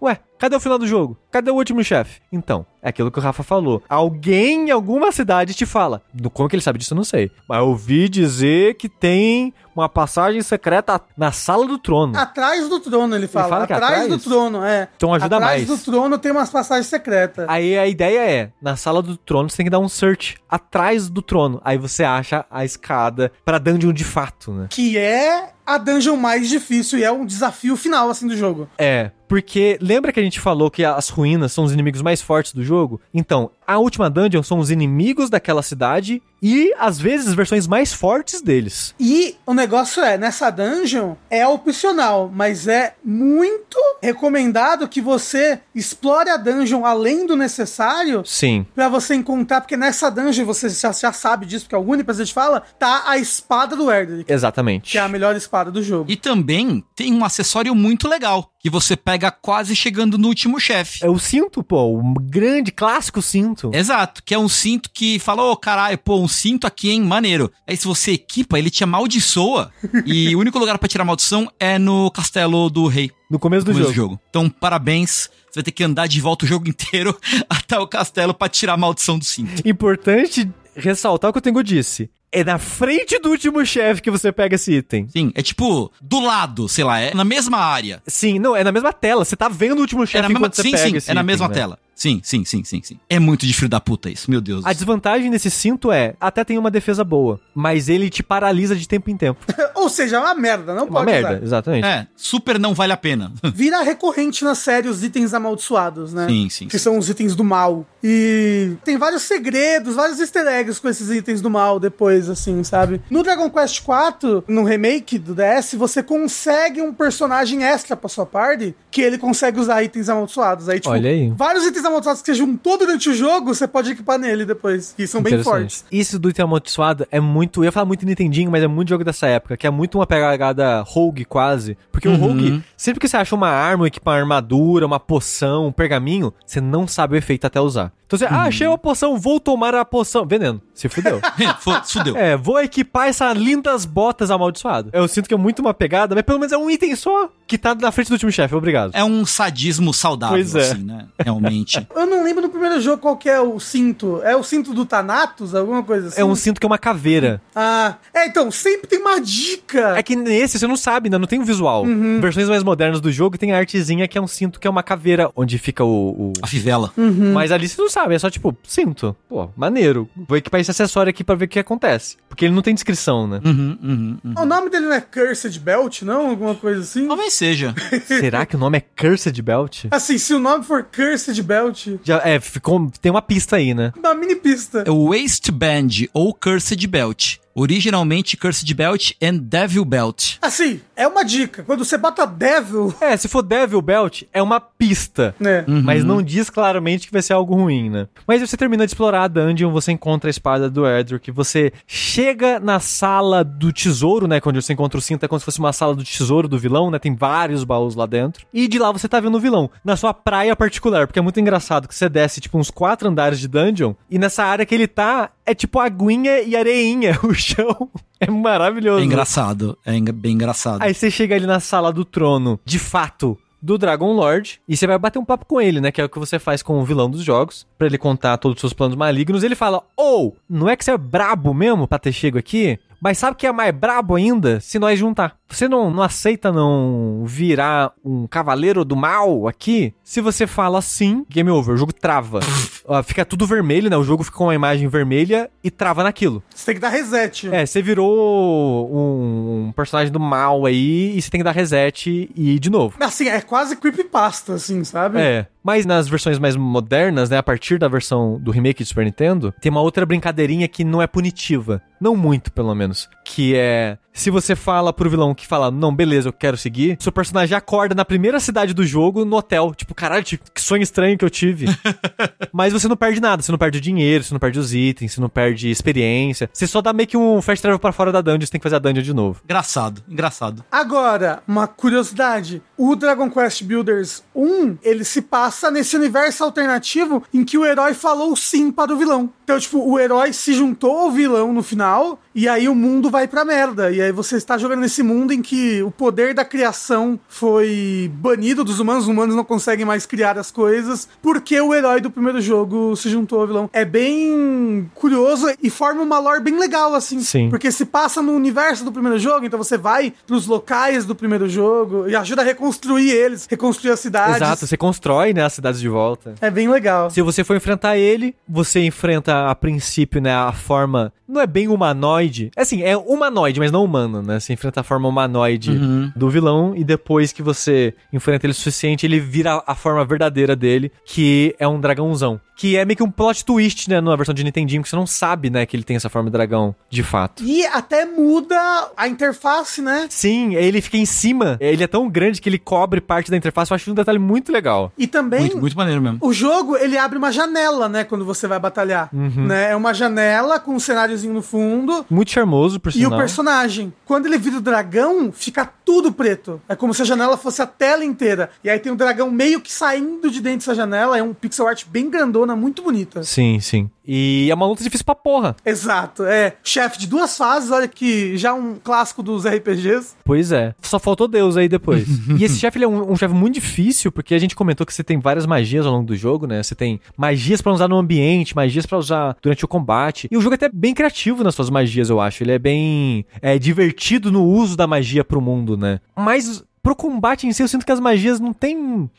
Ué, Cadê o final do jogo? Cadê o último chefe? Então, é aquilo que o Rafa falou. Alguém em alguma cidade te fala. Como que ele sabe disso, eu não sei. Mas eu ouvi dizer que tem uma passagem secreta na sala do trono. Atrás do trono, ele fala. fala que é atrás, atrás? do trono, é. Então ajuda atrás mais. do trono tem umas passagens secretas. Aí a ideia é, na sala do trono você tem que dar um search atrás do trono. Aí você acha a escada pra dungeon de fato, né? Que é a dungeon mais difícil e é um desafio final, assim, do jogo. É, porque lembra que a gente falou que as ruínas são os inimigos mais fortes do jogo? Então, a última dungeon são os inimigos daquela cidade e, às vezes, versões mais fortes deles. E o negócio é, nessa dungeon é opcional, mas é muito recomendado que você explore a dungeon além do necessário Sim. Pra você encontrar, porque nessa dungeon, você já, já sabe disso, porque algum NPC te fala, tá a espada do Erdrick, Exatamente. que é a melhor espada do jogo. E também tem um acessório muito legal, que você pega quase chegando no último chefe. É o cinto, pô, um grande clássico cinto. Exato, que é um cinto que fala, ô caralho, pô, um cinto aqui, hein, maneiro. Aí se você equipa, ele te amaldiçoa. e o único lugar pra tirar maldição é no castelo do rei. No começo do no começo jogo. Então, parabéns. Você vai ter que andar de volta o jogo inteiro até o castelo pra tirar a maldição do cinto. Importante ressaltar o que o Tengu disse. É na frente do último chefe que você pega esse item. Sim, é tipo, do lado, sei lá, é na mesma área. Sim, não, é na mesma tela. Você tá vendo o último É chefe na mesma, enquanto você sim, pega sim, esse é na item, mesma né? tela. Sim, sim, sim, sim, sim. É muito de filho da puta isso, meu Deus. A desvantagem desse cinto é, até tem uma defesa boa, mas ele te paralisa de tempo em tempo. Ou seja, é uma merda, não É uma pode merda, usar. exatamente. É, super não vale a pena. Vira recorrente na série os itens amaldiçoados, né? Sim, sim, Que sim. são os itens do mal. E tem vários segredos, vários easter eggs com esses itens do mal depois, assim, sabe? No Dragon Quest IV, no remake do DS, você consegue um personagem extra pra sua party que ele consegue usar itens amaldiçoados. Aí, tipo, Olha aí. vários itens amaldiçoados que você juntou durante o jogo, você pode equipar nele depois. Que são bem fortes. Isso do item amaldiçoado é muito. Eu ia falar muito Nintendinho, mas é muito jogo dessa época, que é muito uma pegada rogue quase. Porque o Uhum. rogue, sempre que você acha uma arma, um equipar uma armadura, uma poção, um pergaminho, você não sabe o efeito até usar. Então você, Uhum. ah, achei uma poção, vou tomar a poção. Veneno. Se fudeu. Fo- É, vou equipar essas lindas botas amaldiçoadas. Eu sinto que é muito uma pegada, mas pelo menos é um item só que tá na frente do último chefe. Obrigado. É um sadismo saudável, Pois é. assim, né? Realmente. Eu não lembro no primeiro jogo qual que é o cinto. É o cinto do Thanatos? Alguma coisa assim? É um cinto que é uma caveira. Ah, é, então, sempre tem uma dica. É que nesse você não sabe, ainda não tem o visual. Uhum. Versões mais modernas do jogo tem a artezinha que é um cinto que é uma caveira, onde fica o. o- A fivela. Uhum. Mas ali você não sabe, é só tipo, cinto. Pô, maneiro. Vou equipar esse acessório aqui pra ver o que acontece. Porque ele não tem descrição, né? Uhum, uhum, uhum. O nome dele não é Cursed Belt, não? Alguma coisa assim? Talvez seja. Será que o nome é Cursed Belt? Assim, se o nome for Cursed Belt, Já, é, ficou. Tem uma pista aí, né? uma mini pista. É o Waistband ou Cursed Belt. Originalmente Cursed Belt and Devil Belt. Assim, é uma dica. Quando você bota Devil, É, se for Devil Belt, é uma pista. né? Mas não diz claramente que vai ser algo ruim, né? Mas você termina de explorar a dungeon, você encontra a espada do Edric, você chega na sala do tesouro, né? Quando você encontra o cinto, é como se fosse uma sala do tesouro do vilão, né? Tem vários baús lá dentro. E de lá você tá vendo o vilão, na sua praia particular, porque é muito engraçado que você desce, tipo, uns quatro andares de dungeon, e nessa área que ele tá, é tipo aguinha e areinha, o chão. É maravilhoso. É engraçado. É bem engraçado. Aí você chega ali na sala do trono, de fato, do Dragon Lord, e você vai bater um papo com ele, né? Que é o que você faz com o vilão dos jogos, pra ele contar todos os seus planos malignos. Ele fala: Ou, não é que você é brabo mesmo pra ter chego aqui? Mas sabe o que é mais brabo ainda? Se nós juntar. Você não, não aceita não virar um cavaleiro do mal aqui? Se você fala sim, game over, o jogo trava. Ó, fica tudo vermelho, né? O jogo fica com uma imagem vermelha e trava naquilo. Você tem que dar reset. É, você virou um, um personagem do mal aí e você tem que dar reset e ir de novo. Assim, é quase creepypasta, assim, sabe? É, mas nas versões mais modernas, né, a partir da versão do remake de Super Nintendo, tem uma outra brincadeirinha que não é punitiva. Não muito, pelo menos. Que é, se você fala pro vilão que fala, não, beleza, eu quero seguir, seu personagem acorda na primeira cidade do jogo, no hotel. Tipo, caralho, que sonho estranho que eu tive. mas você não perde nada, você não perde o dinheiro, você não perde os itens, você não perde experiência. Você só dá meio que um fast travel pra fora da dungeon, você tem que fazer a dungeon de novo. Engraçado, engraçado. Agora, uma curiosidade: o Dragon Quest Builders 1 ele se passa nesse universo alternativo em que o herói falou sim para o vilão. Então, tipo, o herói se juntou ao vilão no final E aí o mundo vai pra merda. E aí você está jogando nesse mundo em que o poder da criação foi banido dos humanos, os humanos não conseguem mais criar as coisas, porque o herói do primeiro jogo se juntou ao vilão. É bem curioso e forma uma lore bem legal, assim. Sim. Porque se passa no universo do primeiro jogo, então você vai pros locais do primeiro jogo e ajuda a reconstruir eles, reconstruir as cidades. Exato, você constrói, né, as cidades de volta. É bem legal. Se você for enfrentar ele, você enfrenta a princípio, né, a forma. Não é bem humanoide. É assim, é humanoide, mas não humano, né? Você enfrenta a forma humanoide do vilão e depois que você enfrenta ele o suficiente, ele vira a forma verdadeira dele, que é um dragãozão. Que é meio que um plot twist, né, na versão de Nintendinho, que você não sabe, né, que ele tem essa forma de dragão, de fato. E até muda a interface, né? Sim, ele fica em cima. Ele é tão grande que ele cobre parte da interface. Eu acho um detalhe muito legal. E também Muito, muito maneiro mesmo. o jogo, ele abre uma janela, né, quando você vai batalhar. Uhum. Né? É uma janela com um cenáriozinho no fundo. Muito charmoso, por E sinal. o personagem, quando ele vira o dragão, fica tudo preto. É como se a janela fosse a tela inteira. E aí tem o dragão meio que saindo de dentro dessa janela. É um pixel art bem grandona, muito bonita. Sim, sim. E é uma luta difícil pra porra. Exato, é. Chefe de duas fases, olha que já um clássico dos RPGs. Pois é. Só faltou Deus aí depois. e esse chefe ele é um, um chefe muito difícil, porque a gente comentou que você tem várias magias ao longo do jogo, né? Você tem magias pra usar no ambiente, magias pra usar durante o combate. E o jogo é até bem criativo nas suas magias, eu acho. Ele é bem é, divertido no uso da magia pro mundo, né? Mas pro combate em si, eu sinto que as magias não tem.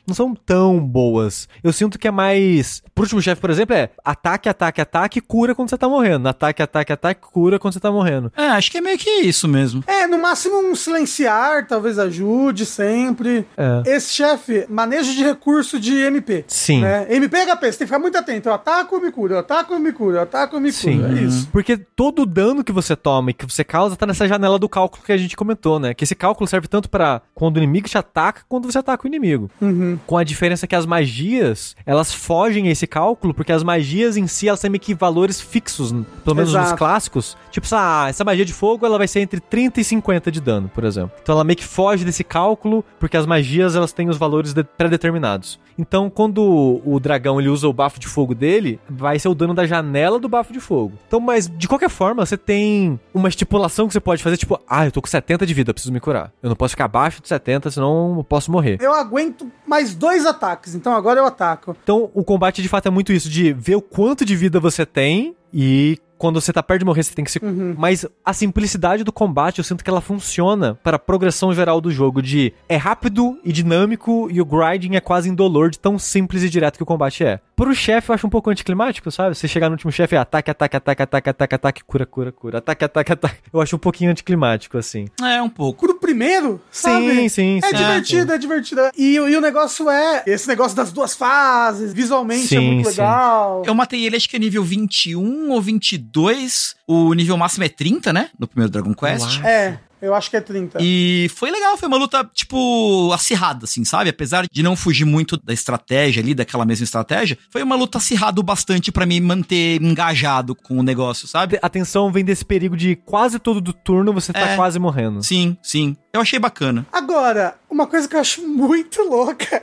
não são tão boas. Eu sinto que é mais. Pro último chefe, por exemplo, é ataque, ataque, ataque, cura quando você tá morrendo. Ataque, ataque, ataque, cura quando você tá morrendo. É, acho que é meio que isso mesmo. É, no máximo um silenciar, talvez ajude sempre. É. Esse chefe, manejo de recurso de MP. Sim. Né? MP e HP, você tem que ficar muito atento. Eu ataco, eu me curo, eu ataco, eu me curo, eu ataco, eu me curo. Sim. É isso. Porque todo o dano que você toma e que você causa tá nessa janela do cálculo que a gente comentou, né? Que esse cálculo serve tanto pra quando o inimigo te ataca, quando você ataca o inimigo. Uhum. Com a diferença que as magias, elas fogem a esse cálculo, porque as magias em si, elas têm meio que valores fixos, pelo menos nos Exato. clássicos. Tipo, essa, essa magia de fogo, ela vai ser entre 30 e 50 de dano, por exemplo. Então ela meio que foge desse cálculo, porque as magias, elas têm os valores de- pré-determinados. Então, quando o, o dragão, ele usa o bafo de fogo dele, vai ser o dano da janela do bafo de fogo. Então, mas, de qualquer forma, você tem uma estipulação que você pode fazer, tipo, ah, eu tô com 70 de vida, eu preciso me curar. Eu não posso ficar abaixo de 70, senão eu posso morrer. Eu aguento mais dois ataques, então agora eu ataco. Então, o combate de fato é muito isso, de ver o quanto de vida você tem e quando você tá perto de morrer, você tem que se. Mas a simplicidade do combate, eu sinto que ela funciona para a progressão geral do jogo. De é rápido e dinâmico e o grinding é quase indolor de tão simples e direto que o combate é. Pro chefe, eu acho um pouco anticlimático, sabe? Você chegar no último chefe, é ataque, ataque, ataque, ataque, ataque, ataque, cura, cura, cura, ataque, ataque, ataque. Eu acho um pouquinho anticlimático, assim. É, um pouco. Pro primeiro, sabe? Sim, sim, É sim. divertido, é divertido. E, o- e o negócio é esse negócio das duas fases, visualmente é Sim, muito sim. legal. Eu matei ele, acho que é nível 21 ou 22. O nível máximo é 30, né? No primeiro Dragon Quest. Uau. É, eu acho que é 30. E foi legal, foi uma luta, tipo, acirrada, assim, sabe? Apesar de não fugir muito da estratégia ali, daquela mesma estratégia, foi uma luta acirrada o bastante pra me manter engajado com o negócio, sabe? A tensão vem desse perigo de quase todo do turno você tá É. quase morrendo. Sim, sim. Eu achei bacana. Agora, uma coisa que eu acho muito louca,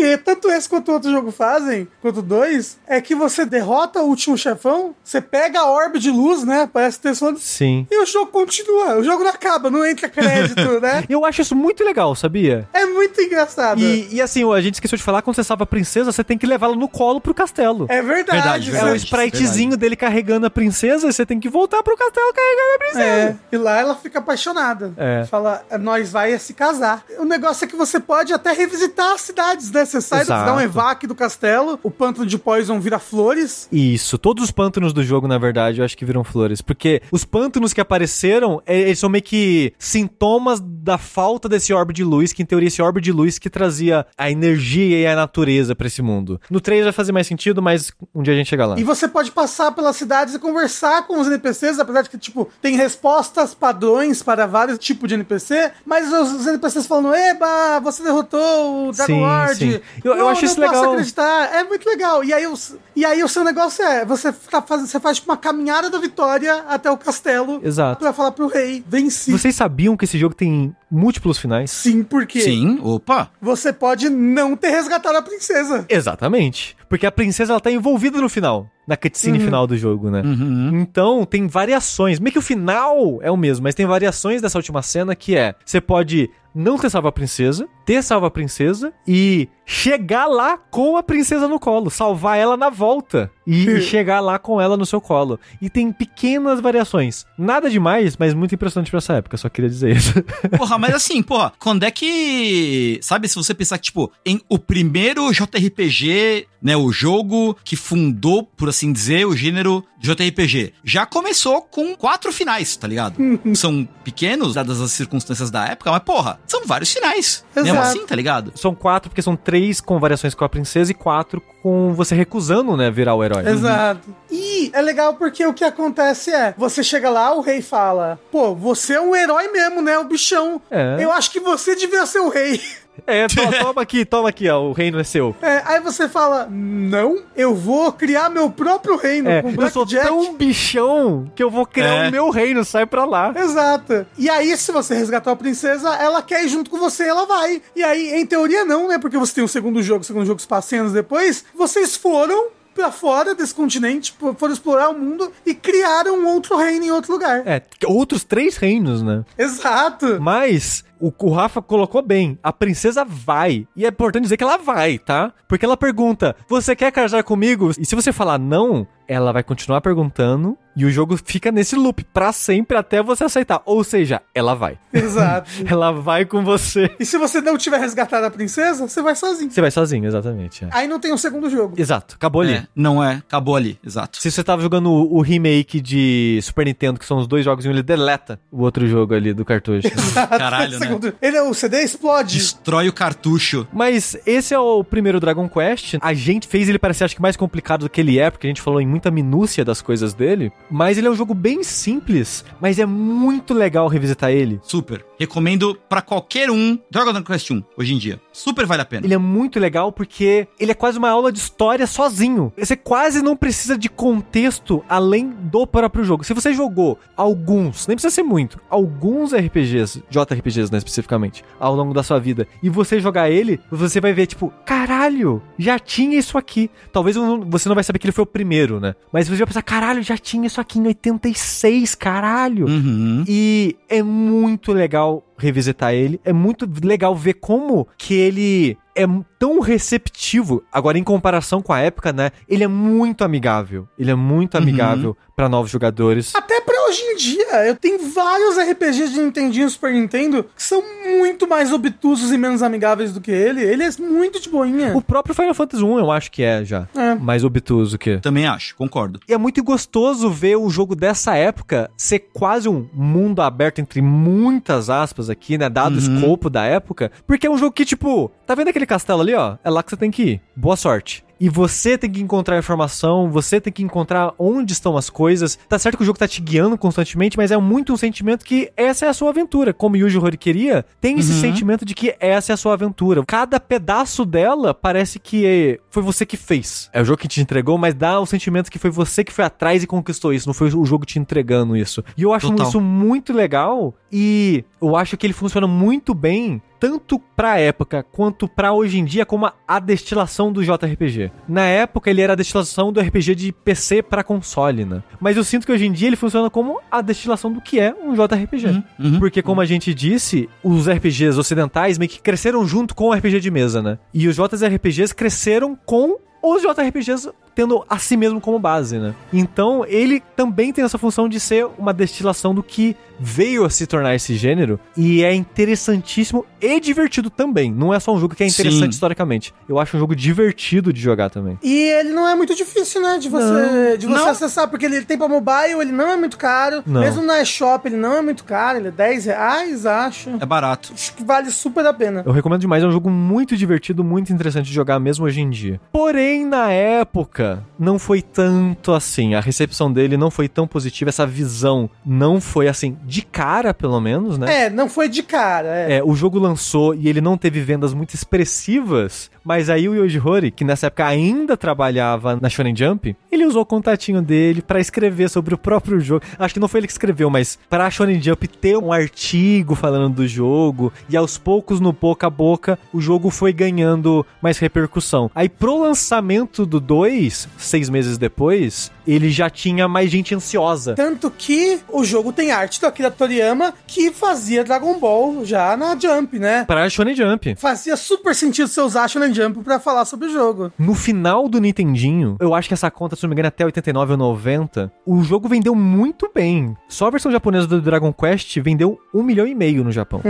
que tanto esse quanto o outro jogo fazem, quanto dois, é que você derrota o último chefão, você pega a orbe de luz, né? Parece ter falando. Sim. E o jogo continua, o jogo não acaba, não entra crédito, né? Eu acho isso muito legal, sabia? É muito engraçado. E, e assim, a gente esqueceu de falar, quando você salva a princesa, você tem que levá-la no colo pro castelo. É verdade, Verdade, É o spritezinho dele carregando a princesa e você tem que voltar pro castelo carregando a princesa. É, e lá ela fica apaixonada. É. Fala, nós vai se casar. O negócio é que você pode até revisitar as cidades, né? Você sai, Exato. dá um evac do castelo, o pântano de Poison vira flores. Isso, todos os pântanos do jogo, na verdade, eu acho que viram flores. Porque os pântanos que apareceram, é- eles são meio que sintomas da falta desse orbe de luz, que em teoria esse orbe de luz que trazia a energia e a natureza pra esse mundo. No 3 vai fazer mais sentido, mas um dia a gente chega lá. E você pode passar pelas cidades e conversar com os NPCs, apesar de que, tipo, tem respostas padrões para vários tipos de NPC, mas os, NPCs falando, eba, você derrotou o Dragon Lord. De. Eu- eu "Não, acho não isso posso legal." acreditar. É muito legal. E aí, o, e aí o seu negócio é: você, tá fazendo, você faz tipo, uma caminhada da vitória até o castelo Exato. pra falar pro rei: venci. Vocês sabiam que esse jogo tem múltiplos finais? Sim, porque Sim, opa. você pode não ter resgatado a princesa. Exatamente. Porque a princesa ela tá envolvida no final, na cutscene final do jogo, né? Uhum. Então, tem variações. Meio que o final é o mesmo, mas tem variações dessa última cena que é: você pode não ter salvo a princesa, ter salvo a princesa e chegar lá com a princesa no colo, salvar ela na volta e, e chegar lá com ela no seu colo. E tem pequenas variações. Nada demais, mas muito impressionante pra essa época, só queria dizer isso. Porra, mas assim, porra, quando é que. Sabe, se você pensar que, tipo, em o primeiro JRPG, né, o jogo que fundou, por assim dizer, o gênero JRPG, já começou com quatro finais, tá ligado? São pequenos, dadas as circunstâncias da época, mas, porra, são vários finais. Mesmo Exato. assim, tá ligado? São quatro, porque são três com variações com a princesa e quatro com você recusando, né, virar o herói. Exato. E é legal porque o que acontece é: você chega lá, o rei fala: pô, você é um herói mesmo, né? O bichão. É. Eu acho que você devia ser o rei. É, to- toma aqui, toma aqui, ó, o reino é seu. É, aí você fala: não, eu vou criar meu próprio reino É, com eu sou Blackjack. tão bichão que eu vou criar É. o meu reino, sai pra lá. Exato. E aí, se você resgatou a princesa, ela quer ir junto com você, ela vai. E aí, em teoria, não, né? Porque você tem o segundo jogo, o segundo jogo se passa 100 anos depois. Vocês foram pra fora desse continente, foram explorar o mundo e criaram um outro reino em outro lugar. É, outros três reinos, né? Exato. Mas o, o Rafa colocou bem. A princesa vai. E é importante dizer que ela vai, tá? Porque ela pergunta: Você quer casar comigo? E se você falar não, ela vai continuar perguntando. E o jogo fica nesse loop pra sempre até você aceitar. Ou seja, ela vai. Exato. Ela vai com você. E se você não tiver resgatado a princesa, você vai sozinho. Você vai sozinho, exatamente. é. Aí não tem um segundo jogo. Exato, acabou ali. É, não é, acabou ali, exato. Se você tava jogando o, o remake de Super Nintendo, que são os dois jogos um, ele deleta o outro jogo ali do cartucho. Caralho, né? Segundo- Ele, o CD explode. Destrói o cartucho. Mas esse é o primeiro Dragon Quest. A gente fez ele parecer acho que mais complicado do que ele é, porque a gente falou em muita minúcia das coisas dele. Mas ele é um jogo bem simples, mas é muito legal revisitar ele. Super. Recomendo pra qualquer um Dragon Quest 1 hoje em dia. Super vale a pena. Ele é muito legal porque ele é quase uma aula de história sozinho. Você quase não precisa de contexto além do próprio jogo. Se você jogou alguns, nem precisa ser muito, alguns RPGs, JRPGs né, especificamente, ao longo da sua vida, e você jogar ele, você vai ver tipo, caralho, já tinha isso aqui. Talvez você não vai saber que ele foi o primeiro, né? Mas você vai pensar, caralho, já tinha isso aqui em 86, caralho. Uhum. E é muito legal revisitar ele. É muito legal ver como que ele é tão receptivo. Agora, em comparação com a época, né? Ele é muito amigável. Ele é muito amigável pra novos jogadores. Até hoje em dia, eu tenho vários RPGs de Nintendinho e Super Nintendo que são muito mais obtusos e menos amigáveis do que ele. Ele é muito de boinha. O próprio Final Fantasy 1 eu acho que é já É. mais obtuso que. Também acho, concordo. E é muito gostoso ver um jogo dessa época ser quase um mundo aberto, entre muitas aspas aqui, né? Dado o escopo da época. Porque é um jogo que, tipo, tá vendo aquele castelo ali, ó? É lá que você tem que ir. Boa sorte. E você tem que encontrar informação, você tem que encontrar onde estão as coisas. Tá certo que o jogo tá te guiando constantemente, mas é muito um sentimento que essa é a sua aventura. Como Yuji Horii queria, tem esse sentimento de que essa é a sua aventura. Cada pedaço dela parece que foi você que fez. É o jogo que te entregou, mas dá o sentimento que foi você que foi atrás e conquistou isso, não foi o jogo te entregando isso. E eu acho Total. isso muito legal e eu acho que ele funciona muito bem tanto pra época quanto pra hoje em dia como a, destilação do JRPG. Na época ele era a destilação do RPG de PC pra console, né? Mas eu sinto que hoje em dia ele funciona como a destilação do que é um JRPG. Uhum, uhum. Porque, como a gente disse, os RPGs ocidentais meio que cresceram junto com o RPG de mesa, né? E os JRPGs cresceram com os JRPGs tendo a si mesmo como base, né? Então, ele também tem essa função de ser uma destilação do que veio a se tornar esse gênero e é interessantíssimo e divertido também. Não é só um jogo que é interessante Sim. historicamente. Eu acho um jogo divertido de jogar também. E ele não é muito difícil, né? De você, de você Não. acessar, porque ele tem pra mobile, ele não é muito caro. Não. Mesmo na eShop, ele não é muito caro, ele é 10 reais, acho. É barato. Acho que vale super a pena. Eu recomendo demais, é um jogo muito divertido, muito interessante de jogar mesmo hoje em dia. Porém, na época, não foi tanto assim. A recepção dele não foi tão positiva, essa visão não foi assim, de cara, pelo menos, né? É, não foi de cara, é. É, o jogo lançou e ele não teve vendas muito expressivas, mas aí o Yoji Horii, que nessa época ainda trabalhava na Shonen Jump, ele usou o contatinho dele pra escrever sobre o próprio jogo. Acho que não foi ele que escreveu, mas pra Shonen Jump ter um artigo falando do jogo e aos poucos, no boca a boca, o jogo foi ganhando mais repercussão. Aí pro lançamento do 2, seis meses depois, ele já tinha mais gente ansiosa. Tanto que o jogo tem arte do Akira Toriyama que fazia Dragon Ball já na Jump, né? Pra Shonen Jump. Fazia super sentido você usar a Shonen Jump pra falar sobre o jogo. No final do Nintendinho, eu acho que essa conta, se não me engano, é até 89 ou 90, o jogo vendeu muito bem. Só a versão japonesa do Dragon Quest vendeu um milhão e meio no Japão.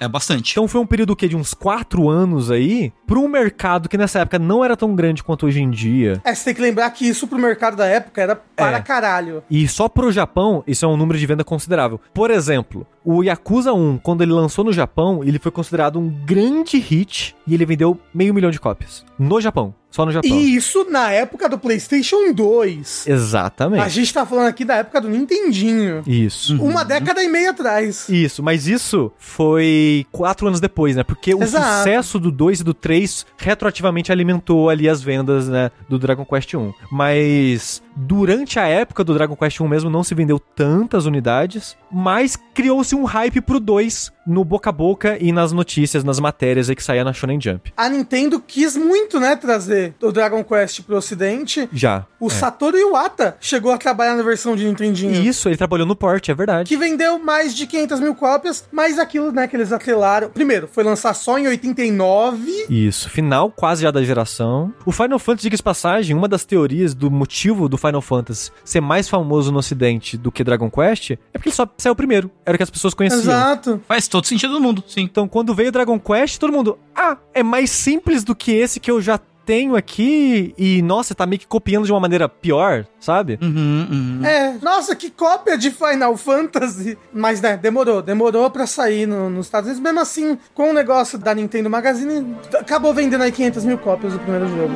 É bastante. Então foi um período que de uns quatro anos aí, para um mercado que nessa época não era tão grande quanto hoje em dia. É, você tem que lembrar que isso pro mercado da época era para É. caralho. E só pro Japão, isso é um número de venda considerável. Por exemplo, o Yakuza 1, quando ele lançou no Japão, ele foi considerado um grande hit e ele vendeu meio milhão de cópias. No Japão. Só no Japão. E isso na época do PlayStation 2. A Exatamente. gente tá falando aqui da época do Nintendinho. Isso. Uma década e meia atrás. Isso, mas isso foi quatro anos depois, né? Porque o Exato. sucesso do 2 e do 3 retroativamente alimentou ali as vendas, né? Do Dragon Quest 1. Mas durante a época do Dragon Quest 1 mesmo não se vendeu tantas unidades, mas criou-se um hype pro 2 no boca a boca e nas notícias, nas matérias aí que saía na Shonen Jump. A Nintendo quis muito, né, trazer o Dragon Quest pro ocidente. Já. O Satoru Iwata chegou a trabalhar na versão de Nintendinho. Isso, ele trabalhou no port, é verdade. Que vendeu mais de 500 mil cópias, mas aquilo, né, que eles atrelaram. Primeiro, foi lançar só em 89. Isso, final quase já da geração. O Final Fantasy, diga-se de passagem, uma das teorias do motivo do Final Fantasy ser mais famoso no ocidente do que Dragon Quest é porque ele só saiu primeiro. Era o que as pessoas conheciam. Exato. Faz todo sentido do mundo, sim. Então, quando veio Dragon Quest, todo mundo, ah, é mais simples do que esse que eu já tenho aqui e, nossa, tá meio que copiando de uma maneira pior, sabe? Uhum, uhum. É, nossa, que cópia de Final Fantasy. Mas, né, demorou, demorou pra sair no- nos Estados Unidos. Mesmo assim, com o negócio da Nintendo Magazine, acabou vendendo aí 500 mil cópias do primeiro jogo.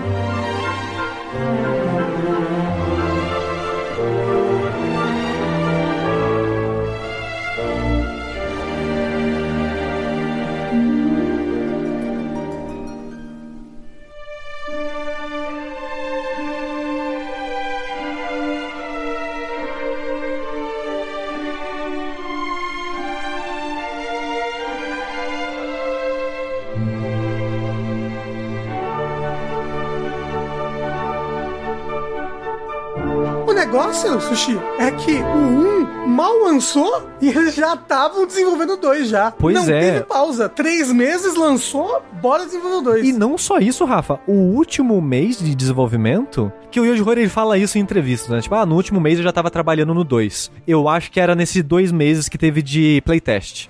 Negócio, Sushi, é que o 1 mal lançou e eles já estavam desenvolvendo 2 já. Pois Não é. teve pausa. Três meses lançou, bora desenvolver o 2. E não só isso, Rafa. O último mês de desenvolvimento, que o Yoji Horii ele fala isso em entrevistas, né? Tipo, ah, no último mês eu já tava trabalhando no 2. Eu acho que era nesses dois meses que teve de playtest.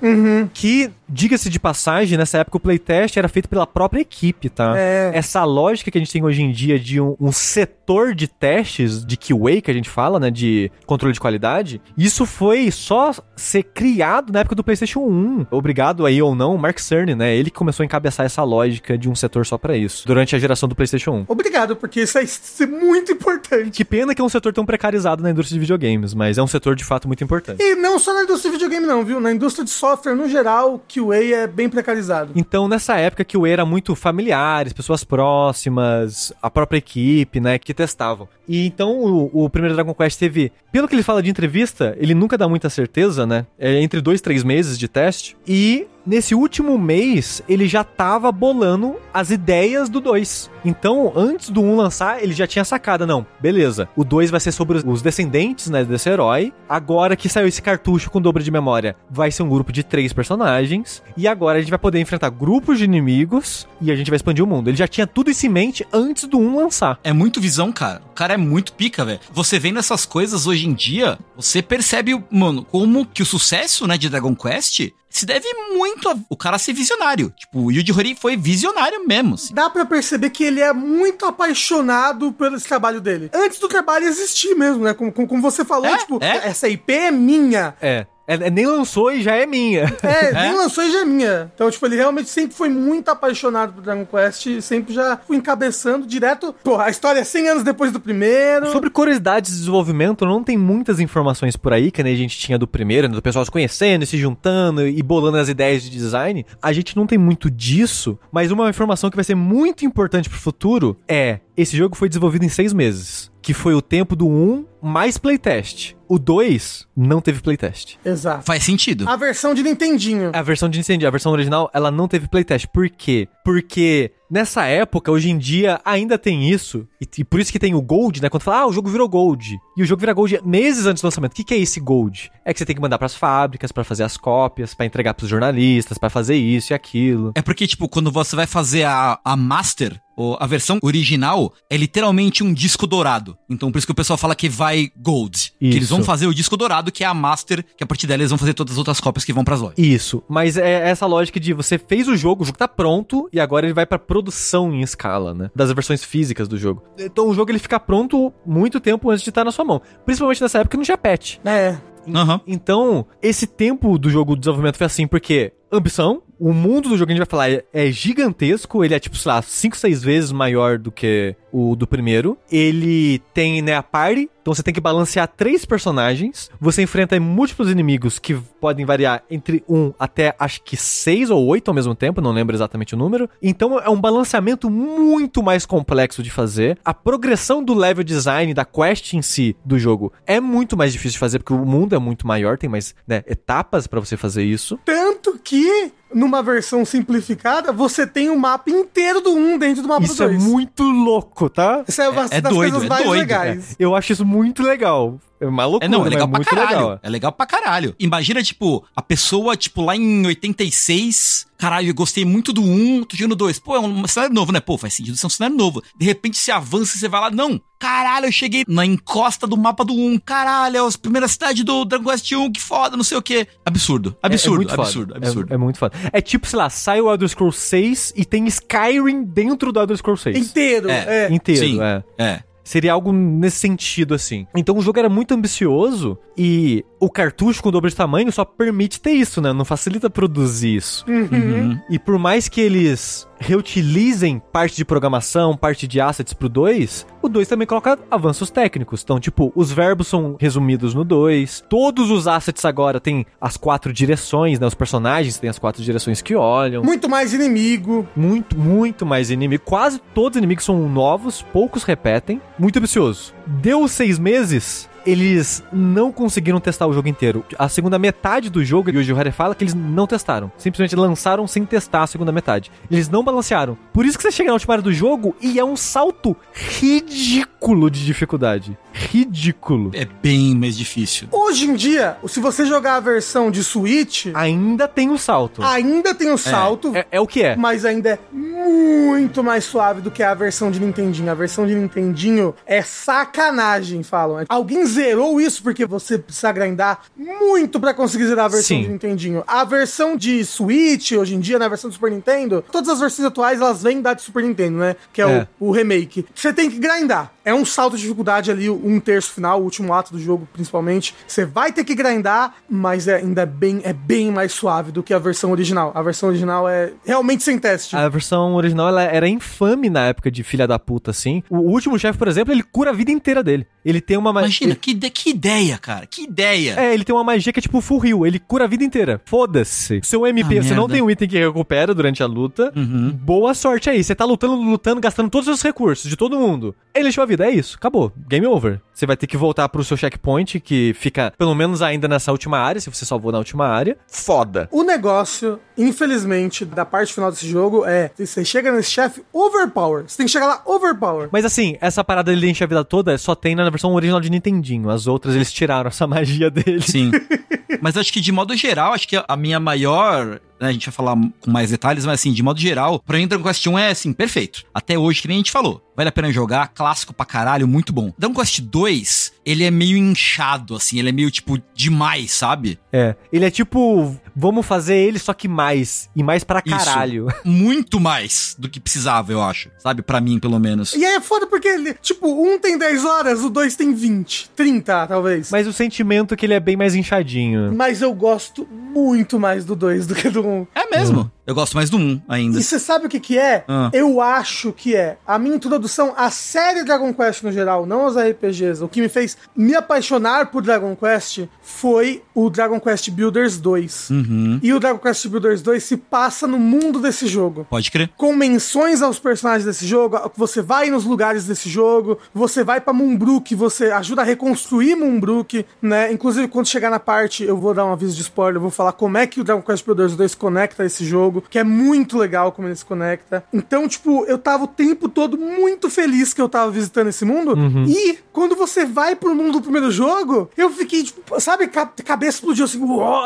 Que, diga-se de passagem, nessa época o playtest era feito pela própria equipe, tá? É. Essa lógica que a gente tem hoje em dia de um, um setor de testes, de QA que a gente fala, né? De controle de qualidade, isso foi só ser criado na época do PlayStation 1. Obrigado aí ou não, Mark Cerny, né? Ele que começou a encabeçar essa lógica de um setor só pra isso, durante a geração do PlayStation 1. Obrigado, porque isso é isso é muito importante. Que pena que é um setor tão precarizado na indústria de videogames, mas é um setor de fato muito importante. E não só na indústria de videogame, não, viu? Na indústria de software, no geral, o QA é bem precarizado. Então, nessa época que o era muito familiares, pessoas próximas, a própria equipe, né, que testavam. E então o, o primeiro Dragon Quest teve, pelo que ele fala de entrevista, ele nunca dá muita certeza, né? É entre dois, três meses de teste. E nesse último mês, ele já tava bolando as ideias do 2. Então, antes do 1 lançar, ele já tinha sacada, não. Beleza, o 2 vai ser sobre os- descendentes, né, desse herói. Agora que saiu esse cartucho com dobro de memória, vai ser um grupo de três personagens. E agora a gente vai poder enfrentar grupos de inimigos e a gente vai expandir o mundo. Ele já tinha tudo isso em mente antes do 1 lançar. É muito visão, cara. O cara é muito pica, velho. Você vendo essas coisas hoje em dia, você percebe, mano, como que o sucesso, né, de Dragon Quest se deve muito a o cara ser visionário. Tipo, o Yuji Horii foi visionário mesmo, assim. Dá pra perceber que ele é muito apaixonado pelo esse trabalho dele. Antes do trabalho existir mesmo, né? Como, como, como você falou, É, tipo, é. essa IP é minha. É. É, é, nem lançou e já é minha. É, nem lançou e já é minha. Então, tipo, ele realmente sempre foi muito apaixonado por Dragon Quest e sempre já foi encabeçando direto. Pô, a história é 100 anos depois do primeiro. Sobre curiosidades de desenvolvimento, não tem muitas informações por aí, que nem a gente tinha do primeiro, né, do pessoal se conhecendo, e se juntando e bolando as ideias de design. A gente não tem muito disso, mas uma informação que vai ser muito importante pro futuro é: esse jogo foi desenvolvido em seis meses, que foi o tempo do 1 mais playtest. O 2 não teve playtest. Exato. Faz sentido. A versão de Nintendinho. A versão de Nintendo, a versão original, ela não teve playtest. Por quê? Porque nessa época, hoje em dia, ainda tem isso. E, e por isso que tem o Gold, né? Quando fala, ah, o jogo virou Gold. E o jogo vira Gold meses antes do lançamento. O que, que é esse Gold? É que você tem que mandar pras fábricas pra fazer as cópias, pra entregar pros jornalistas, pra fazer isso e aquilo. É porque, tipo, quando você vai fazer a, a Master, ou a versão original, é literalmente um disco dourado. Então, por isso que o pessoal fala que vai Gold. Que eles vão Isso. fazer o disco dourado, que é a Master, que a partir dela eles vão fazer todas as outras cópias que vão pras lojas. Isso, mas é essa lógica de você fez o jogo, o jogo tá pronto e agora ele vai pra produção em escala, né? Das versões físicas do jogo. Então o jogo ele fica pronto muito tempo antes de estar na sua mão. Principalmente nessa época que não tinha patch. É. Aham. Então, esse tempo do jogo de desenvolvimento foi assim porque ambição, o mundo do jogo a gente vai falar é, é gigantesco, ele é tipo, sei lá, 5, 6 vezes maior do que o do primeiro. Ele tem, né, a party, então você tem que balancear três personagens. Você enfrenta múltiplos inimigos que podem variar entre um até acho que seis ou oito ao mesmo tempo, não lembro exatamente o número. Então é um balanceamento muito mais complexo de fazer. A progressão do level design, da quest em si do jogo é muito mais difícil de fazer porque o mundo é muito maior, tem mais né, etapas pra você fazer isso. Tanto que, numa versão simplificada, você tem o mapa inteiro do 1 dentro do mapa Isso do é 2. muito louco, tá? Isso é uma é das doido, coisas é mais doido, legais. Eu acho isso muito legal. É uma loucura, É, não, é legal mas pra muito caralho. legal. É legal pra caralho. Imagina, tipo, a pessoa, tipo, lá em 86, caralho, eu gostei muito do 1, tô jogando 2. Pô, é um cenário novo, né? Pô, faz sentido ser um cenário novo. De repente você avança e você vai lá, não, caralho, eu cheguei na encosta do mapa do 1, caralho, é a primeira cidade do Dragon Quest 1, que foda, não sei o quê. Absurdo, absurdo, muito foda. absurdo, absurdo. É, é muito foda. É tipo, sei lá, sai o Elder Scrolls 6 e tem Skyrim dentro do Elder Scrolls 6. Inteiro. É. É. Inteiro, Sim. é. É. Seria algo nesse sentido, assim. Então o jogo era muito ambicioso e o cartucho com o dobro de tamanho só permite ter isso, né? Não facilita produzir isso. Uhum. E por mais que eles reutilizem parte de programação, parte de assets pro 2, o 2 também coloca avanços técnicos. Então, tipo, os verbos são resumidos no 2, todos os assets agora têm as quatro direções, né? Os personagens têm as quatro direções que olham. Muito mais inimigo. Muito, muito mais inimigo. Quase todos os inimigos são novos, poucos repetem. Muito ambicioso. Deu seis meses, eles não conseguiram testar o jogo inteiro. A segunda metade do jogo, e hoje o Harry fala que eles não testaram. Simplesmente lançaram sem testar a segunda metade. Eles não balancearam. Por isso que você chega na última área do jogo e é um salto ridículo de dificuldade. Ridículo. É bem mais difícil. Hoje em dia, se você jogar a versão de Switch, Ainda tem o salto. ainda tem o salto, É, é o que é. mas ainda é muito mais suave do que a versão de Nintendinho. A versão de Nintendinho é sacanagem, falam. Alguém zerou isso porque você precisa grindar muito pra conseguir zerar a versão Sim. de Nintendinho. A versão de Switch, hoje em dia, na versão do Super Nintendo, todas as versões atuais, elas vêm da de Super Nintendo, né? Que é, É. O, o remake. Você tem que grindar. É um salto de dificuldade ali, um terço final, o último ato do jogo, principalmente. Você vai ter que grindar, mas é ainda bem, é bem mais suave do que a versão original. A versão original é realmente sem teste. A versão original ela era infame na época de filha da puta, assim. O último chefe, por exemplo, ele cura a vida inteira dele. Ele tem uma magia. Imagina, que, ide- que ideia, cara, que ideia. É, ele tem uma magia que é tipo full heal. Ele cura a vida inteira. Foda-se. Seu MP, Ah, você não merda. tem um item que recupera durante a luta. Uhum. Boa sorte aí. Você tá lutando, lutando, gastando todos os seus recursos de todo mundo. Ele encheu a vida. É isso. Acabou. Game over. Você vai ter que voltar pro seu checkpoint, que fica pelo menos ainda nessa última área, se você salvou na última área. Foda. O negócio, infelizmente, da parte final desse jogo é: você chega nesse chefe overpower. Você tem que chegar lá overpower. Mas assim, essa parada dele encher a vida toda só tem na versão original de Nintendinho. As outras eles tiraram essa magia dele. Sim. mas acho que de modo geral, acho que a minha maior. Né, a gente vai falar com mais detalhes, mas assim, de modo geral, pra mim Dragon Quest 1 é assim, perfeito. Até hoje, que nem a gente falou. Vale a pena jogar, clássico pra caralho, muito bom. Dragon Quest 2, ele é meio inchado, assim, ele é meio, tipo, demais, sabe? É. Ele é tipo, vamos fazer ele só que mais. E mais pra Isso. caralho. Muito mais do que precisava, eu acho. Sabe? Pra mim, pelo menos. E aí é foda porque, ele, tipo, um tem 10 horas, o dois tem 20, 30, talvez. Mas o sentimento é que ele é bem mais inchadinho. Mas eu gosto muito mais do 2 do que do 1. É mesmo. Eu gosto mais do 1 ainda. E você sabe o que que é? Ah. Eu acho que é a minha introdução à série Dragon Quest no geral, não aos RPGs. O que me fez me apaixonar por Dragon Quest foi o Dragon Quest Builders 2. Uhum. E o Dragon Quest Builders 2 se passa no mundo desse jogo. Pode crer. Com menções aos personagens desse jogo, você vai nos lugares desse jogo, você vai pra Moonbrook, você ajuda a reconstruir Moonbrook, né? Inclusive, quando chegar na parte, eu vou dar um aviso de spoiler, eu vou falar como é que o Dragon Quest Builders 2 conecta esse jogo, que é muito legal como ele se conecta. Então, tipo, eu tava o tempo todo muito feliz que eu tava visitando esse mundo. E quando você vai pro mundo do primeiro jogo, eu fiquei, tipo, sabe, ca cabeça explodiu assim,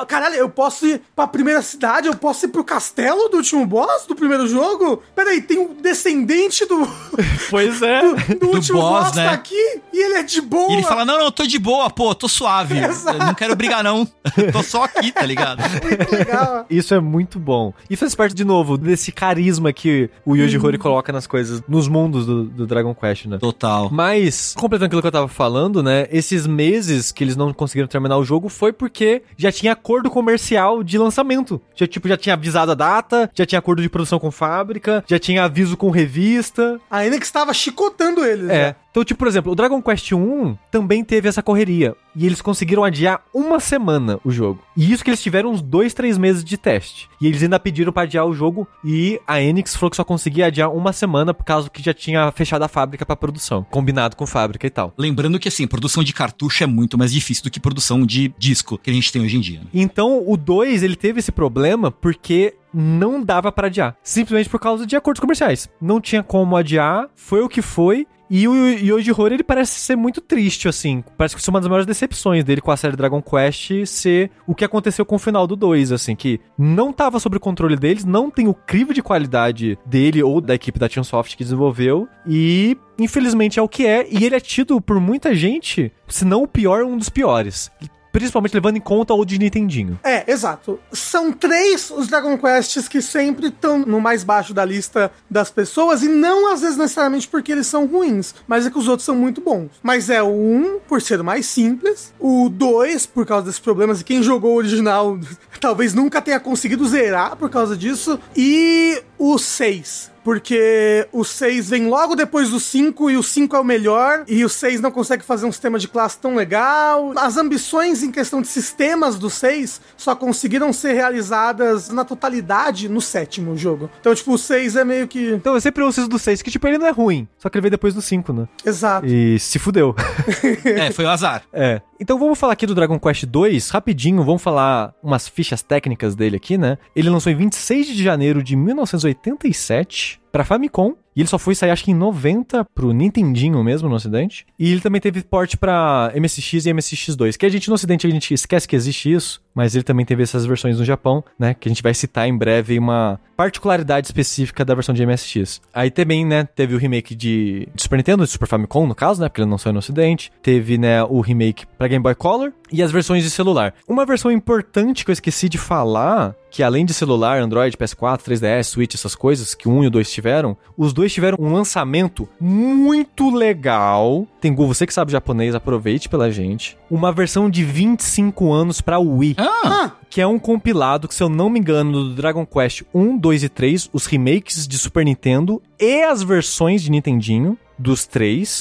caralho, eu posso ir pra primeira cidade, eu posso ir pro castelo do último boss do primeiro jogo? Peraí, tem um descendente do, Pois é. do, do último boss, boss, né? tá aqui e ele é de boa. E ele fala: Não, não, eu tô de boa, pô, tô suave. Exato. Eu não quero brigar, não. tô só aqui, tá ligado? muito legal. Isso é muito bom. E faz parte, de novo, desse carisma que o Yuji Horii coloca nas coisas, nos mundos do, do Dragon Quest, né? Total. Mas, completando aquilo que eu tava falando, né? Esses meses que eles não conseguiram terminar o jogo foi porque já tinha acordo comercial de lançamento. Já, tipo, já tinha avisado a data, já tinha acordo de produção com fábrica, já tinha aviso com revista. A Enix estava chicotando eles. É. né? Então, tipo, por exemplo, o Dragon Quest 1 também teve essa correria. E eles conseguiram adiar uma semana o jogo. E isso que eles tiveram uns dois, três meses de teste. E eles ainda pediram pra adiar o jogo. E a Enix falou que só conseguia adiar uma semana por causa que já tinha fechado a fábrica pra produção. Combinado com fábrica e tal. Lembrando que, assim, produção de cartucho é muito mais difícil do que produção de disco que a gente tem hoje em dia. né? Então, o 2, ele teve esse problema porque não dava pra adiar. Simplesmente por causa de acordos comerciais. Não tinha como adiar, foi o que foi. E o Yoji Horii, ele parece ser muito triste, assim. Parece que isso é uma das maiores decepções dele com a série Dragon Quest ser o que aconteceu com o final do 2, assim, que não tava sob o controle deles, não tem o crivo de qualidade dele ou da equipe da Soft que desenvolveu, e infelizmente é o que é, e ele é tido por muita gente, se não o pior, um dos piores. Principalmente levando em conta o de Nintendinho. É, exato. São três os Dragon Quests que sempre estão no mais baixo da lista das pessoas, e não às vezes necessariamente porque eles são ruins, mas é que os outros são muito bons. Mas é o 1, por ser o mais simples, o 2, por causa desses problemas, e quem jogou o original talvez nunca tenha conseguido zerar por causa disso, e o 6. Porque o 6 vem logo depois do 5 e o 5 é o melhor, e o 6 não consegue fazer um sistema de classe tão legal. As ambições em questão de sistemas do 6 só conseguiram ser realizadas na totalidade no sétimo jogo. Então, tipo, o 6 é meio que. Então eu sempre ouço isso do 6, que tipo, ele não é ruim. Só que ele veio depois do 5, né? Exato. E se fudeu. É, foi o azar. é. Então vamos falar aqui do Dragon Quest 2, rapidinho, vamos falar umas fichas técnicas dele aqui, né? Ele lançou em 26 de janeiro de 1987 pra Famicom. E ele só foi sair, acho que em 90 pro Nintendinho mesmo no ocidente. E ele também teve porte pra MSX e MSX2. Que a gente no ocidente a gente esquece que existe isso. Mas ele também teve essas versões no Japão, né? Que a gente vai citar em breve uma particularidade específica da versão de MSX. Aí também, né, teve o remake de, Super Nintendo, de Super Famicom, no caso, né? Porque ele não saiu no ocidente. Teve, né, o remake pra Game Boy Color e as versões de celular. Uma versão importante que eu esqueci de falar, que além de celular, Android, PS4, 3DS, Switch, essas coisas, que 1 e o 2 tiveram, os dois tiveram um lançamento muito legal. Tengu, você que sabe japonês, aproveite pela gente. Uma versão de 25 anos pra Wii. Ah, Que é um compilado que, se eu não me engano, do Dragon Quest 1, 2 e 3, os remakes de Super Nintendo e as versões de Nintendinho dos três.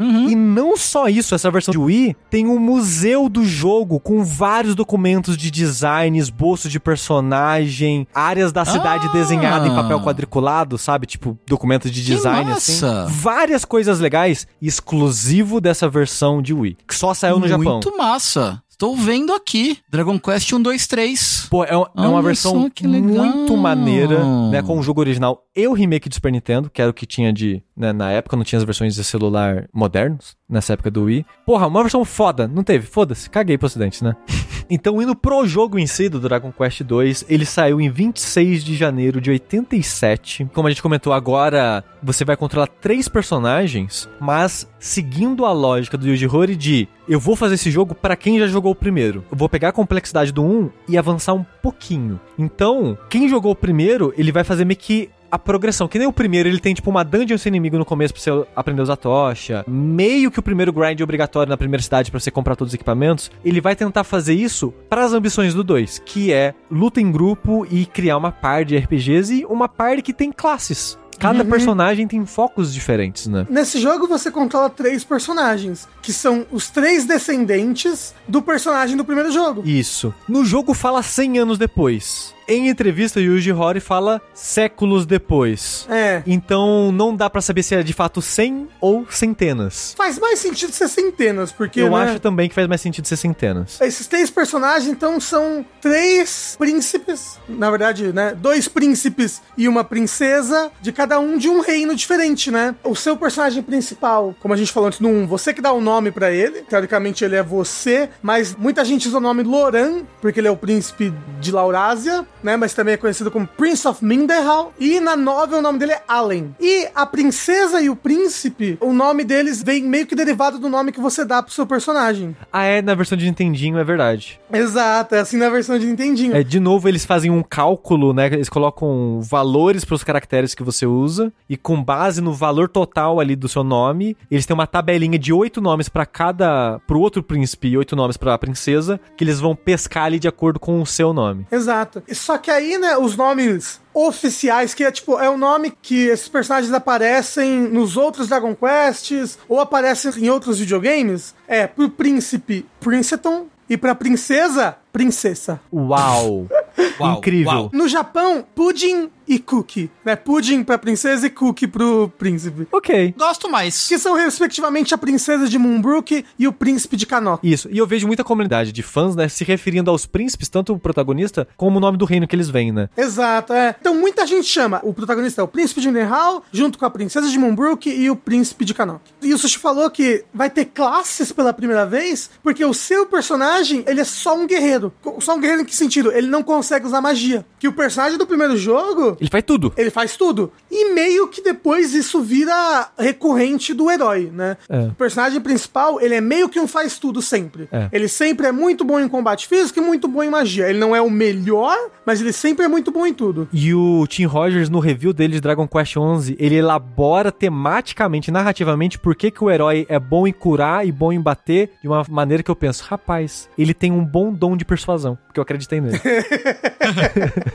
uhum. E não só isso, essa versão de Wii tem um museu do jogo com vários documentos de design, esboço de personagem, áreas da cidade Ah! desenhada em papel quadriculado, sabe? Tipo, documentos de design assim. Várias coisas legais, exclusivo dessa versão de Wii, que só saiu no Japão. Muito massa. Estou vendo aqui. Dragon Quest 1, 2, 3. Pô, é, é uma versão só muito maneira, né? Com o jogo original e o remake de Super Nintendo, que era o que tinha de. Né, na época não tinha as versões de celular modernos, nessa época do Wii. Porra, uma versão foda, não teve? Foda-se, caguei pro ocidente, né? então, indo pro jogo em si do Dragon Quest 2, ele saiu em 26 de janeiro de 87. Como a gente comentou agora, você vai controlar três personagens, mas seguindo a lógica do Yuji Horii de eu vou fazer esse jogo para quem já jogou o primeiro. Eu vou pegar a complexidade do 1 e avançar um pouquinho. Então, quem jogou o primeiro, ele vai fazer meio que a progressão. Que nem o primeiro, ele tem tipo uma dungeon sem inimigo no começo pra você aprender a usar tocha. Meio que o primeiro grind é obrigatório na primeira cidade pra você comprar todos os equipamentos. Ele vai tentar fazer isso para as ambições do 2, que é luta em grupo e criar uma par de RPGs e uma par que tem classes. Cada Uhum. personagem tem focos diferentes, né? Nesse jogo você controla três personagens, que são os três descendentes do personagem do primeiro jogo. Isso. No jogo fala 100 anos depois. Em entrevista, Yuji Horii fala séculos depois. É. Então não dá pra saber se é de fato 100 ou centenas. Faz mais sentido ser centenas, porque. Eu né, acho também que faz mais sentido ser centenas. Esses três personagens, então, são três príncipes. Na verdade, né? Dois príncipes e uma princesa, de cada um de um reino diferente, né? O seu personagem principal, como a gente falou antes no 1, você que dá o nome pra ele. Teoricamente, ele é você, mas muita gente usa o nome Loran, porque ele é o príncipe de Laurásia, né? Mas também é conhecido como Prince of Minderhall. E na novel, o nome dele é Allen. E a princesa e o príncipe, o nome deles vem meio que derivado do nome que você dá pro seu personagem. Ah, é, na versão de Nintendinho é verdade. Exato, é assim na versão de Nintendinho. É, de novo, eles fazem um cálculo, né? Eles colocam valores pros caracteres que você usa e com base no valor total ali do seu nome, eles têm uma tabelinha de oito nomes pra cada, pro outro príncipe e oito nomes pra princesa, que eles vão pescar ali de acordo com o seu nome. Exato. Só que aí, né, os nomes oficiais, que é tipo, é o nome que esses personagens aparecem nos outros Dragon Quests ou aparecem em outros videogames, é pro príncipe Princeton e pra princesa Princesa. Uau! Uau, Incrível. uau. No Japão, Pudding e Cookie, né? Pudding pra princesa e Cookie pro príncipe. Ok. Gosto mais. Que são, respectivamente, a princesa de Moonbrook e o príncipe de Kanok. Isso, e eu vejo muita comunidade de fãs, né, se referindo aos príncipes, tanto o protagonista, como o nome do reino que eles vêm, né? Exato, é. Então muita gente chama o protagonista é o príncipe de Mineral, junto com a princesa de Moonbrook e o príncipe de Kanok. E o Sushi falou que vai ter classes pela primeira vez, porque o seu personagem, ele é só um guerreiro. Só um guerreiro em que sentido? Ele não consegue usar magia. Que o personagem do primeiro jogo, Ele faz tudo. ele faz tudo. E meio que depois isso vira recorrente do herói, né? É. O personagem principal, ele é meio que um faz tudo sempre. É. Ele sempre é muito bom em combate físico e muito bom em magia. Ele não é o melhor, mas ele sempre é muito bom em tudo. E o Tim Rogers, no review dele de Dragon Quest XI, ele elabora tematicamente, narrativamente, por que, que o herói é bom em curar e bom em bater, de uma maneira que eu penso, rapaz, ele tem um bom dom de persuasão, porque eu acreditei nele.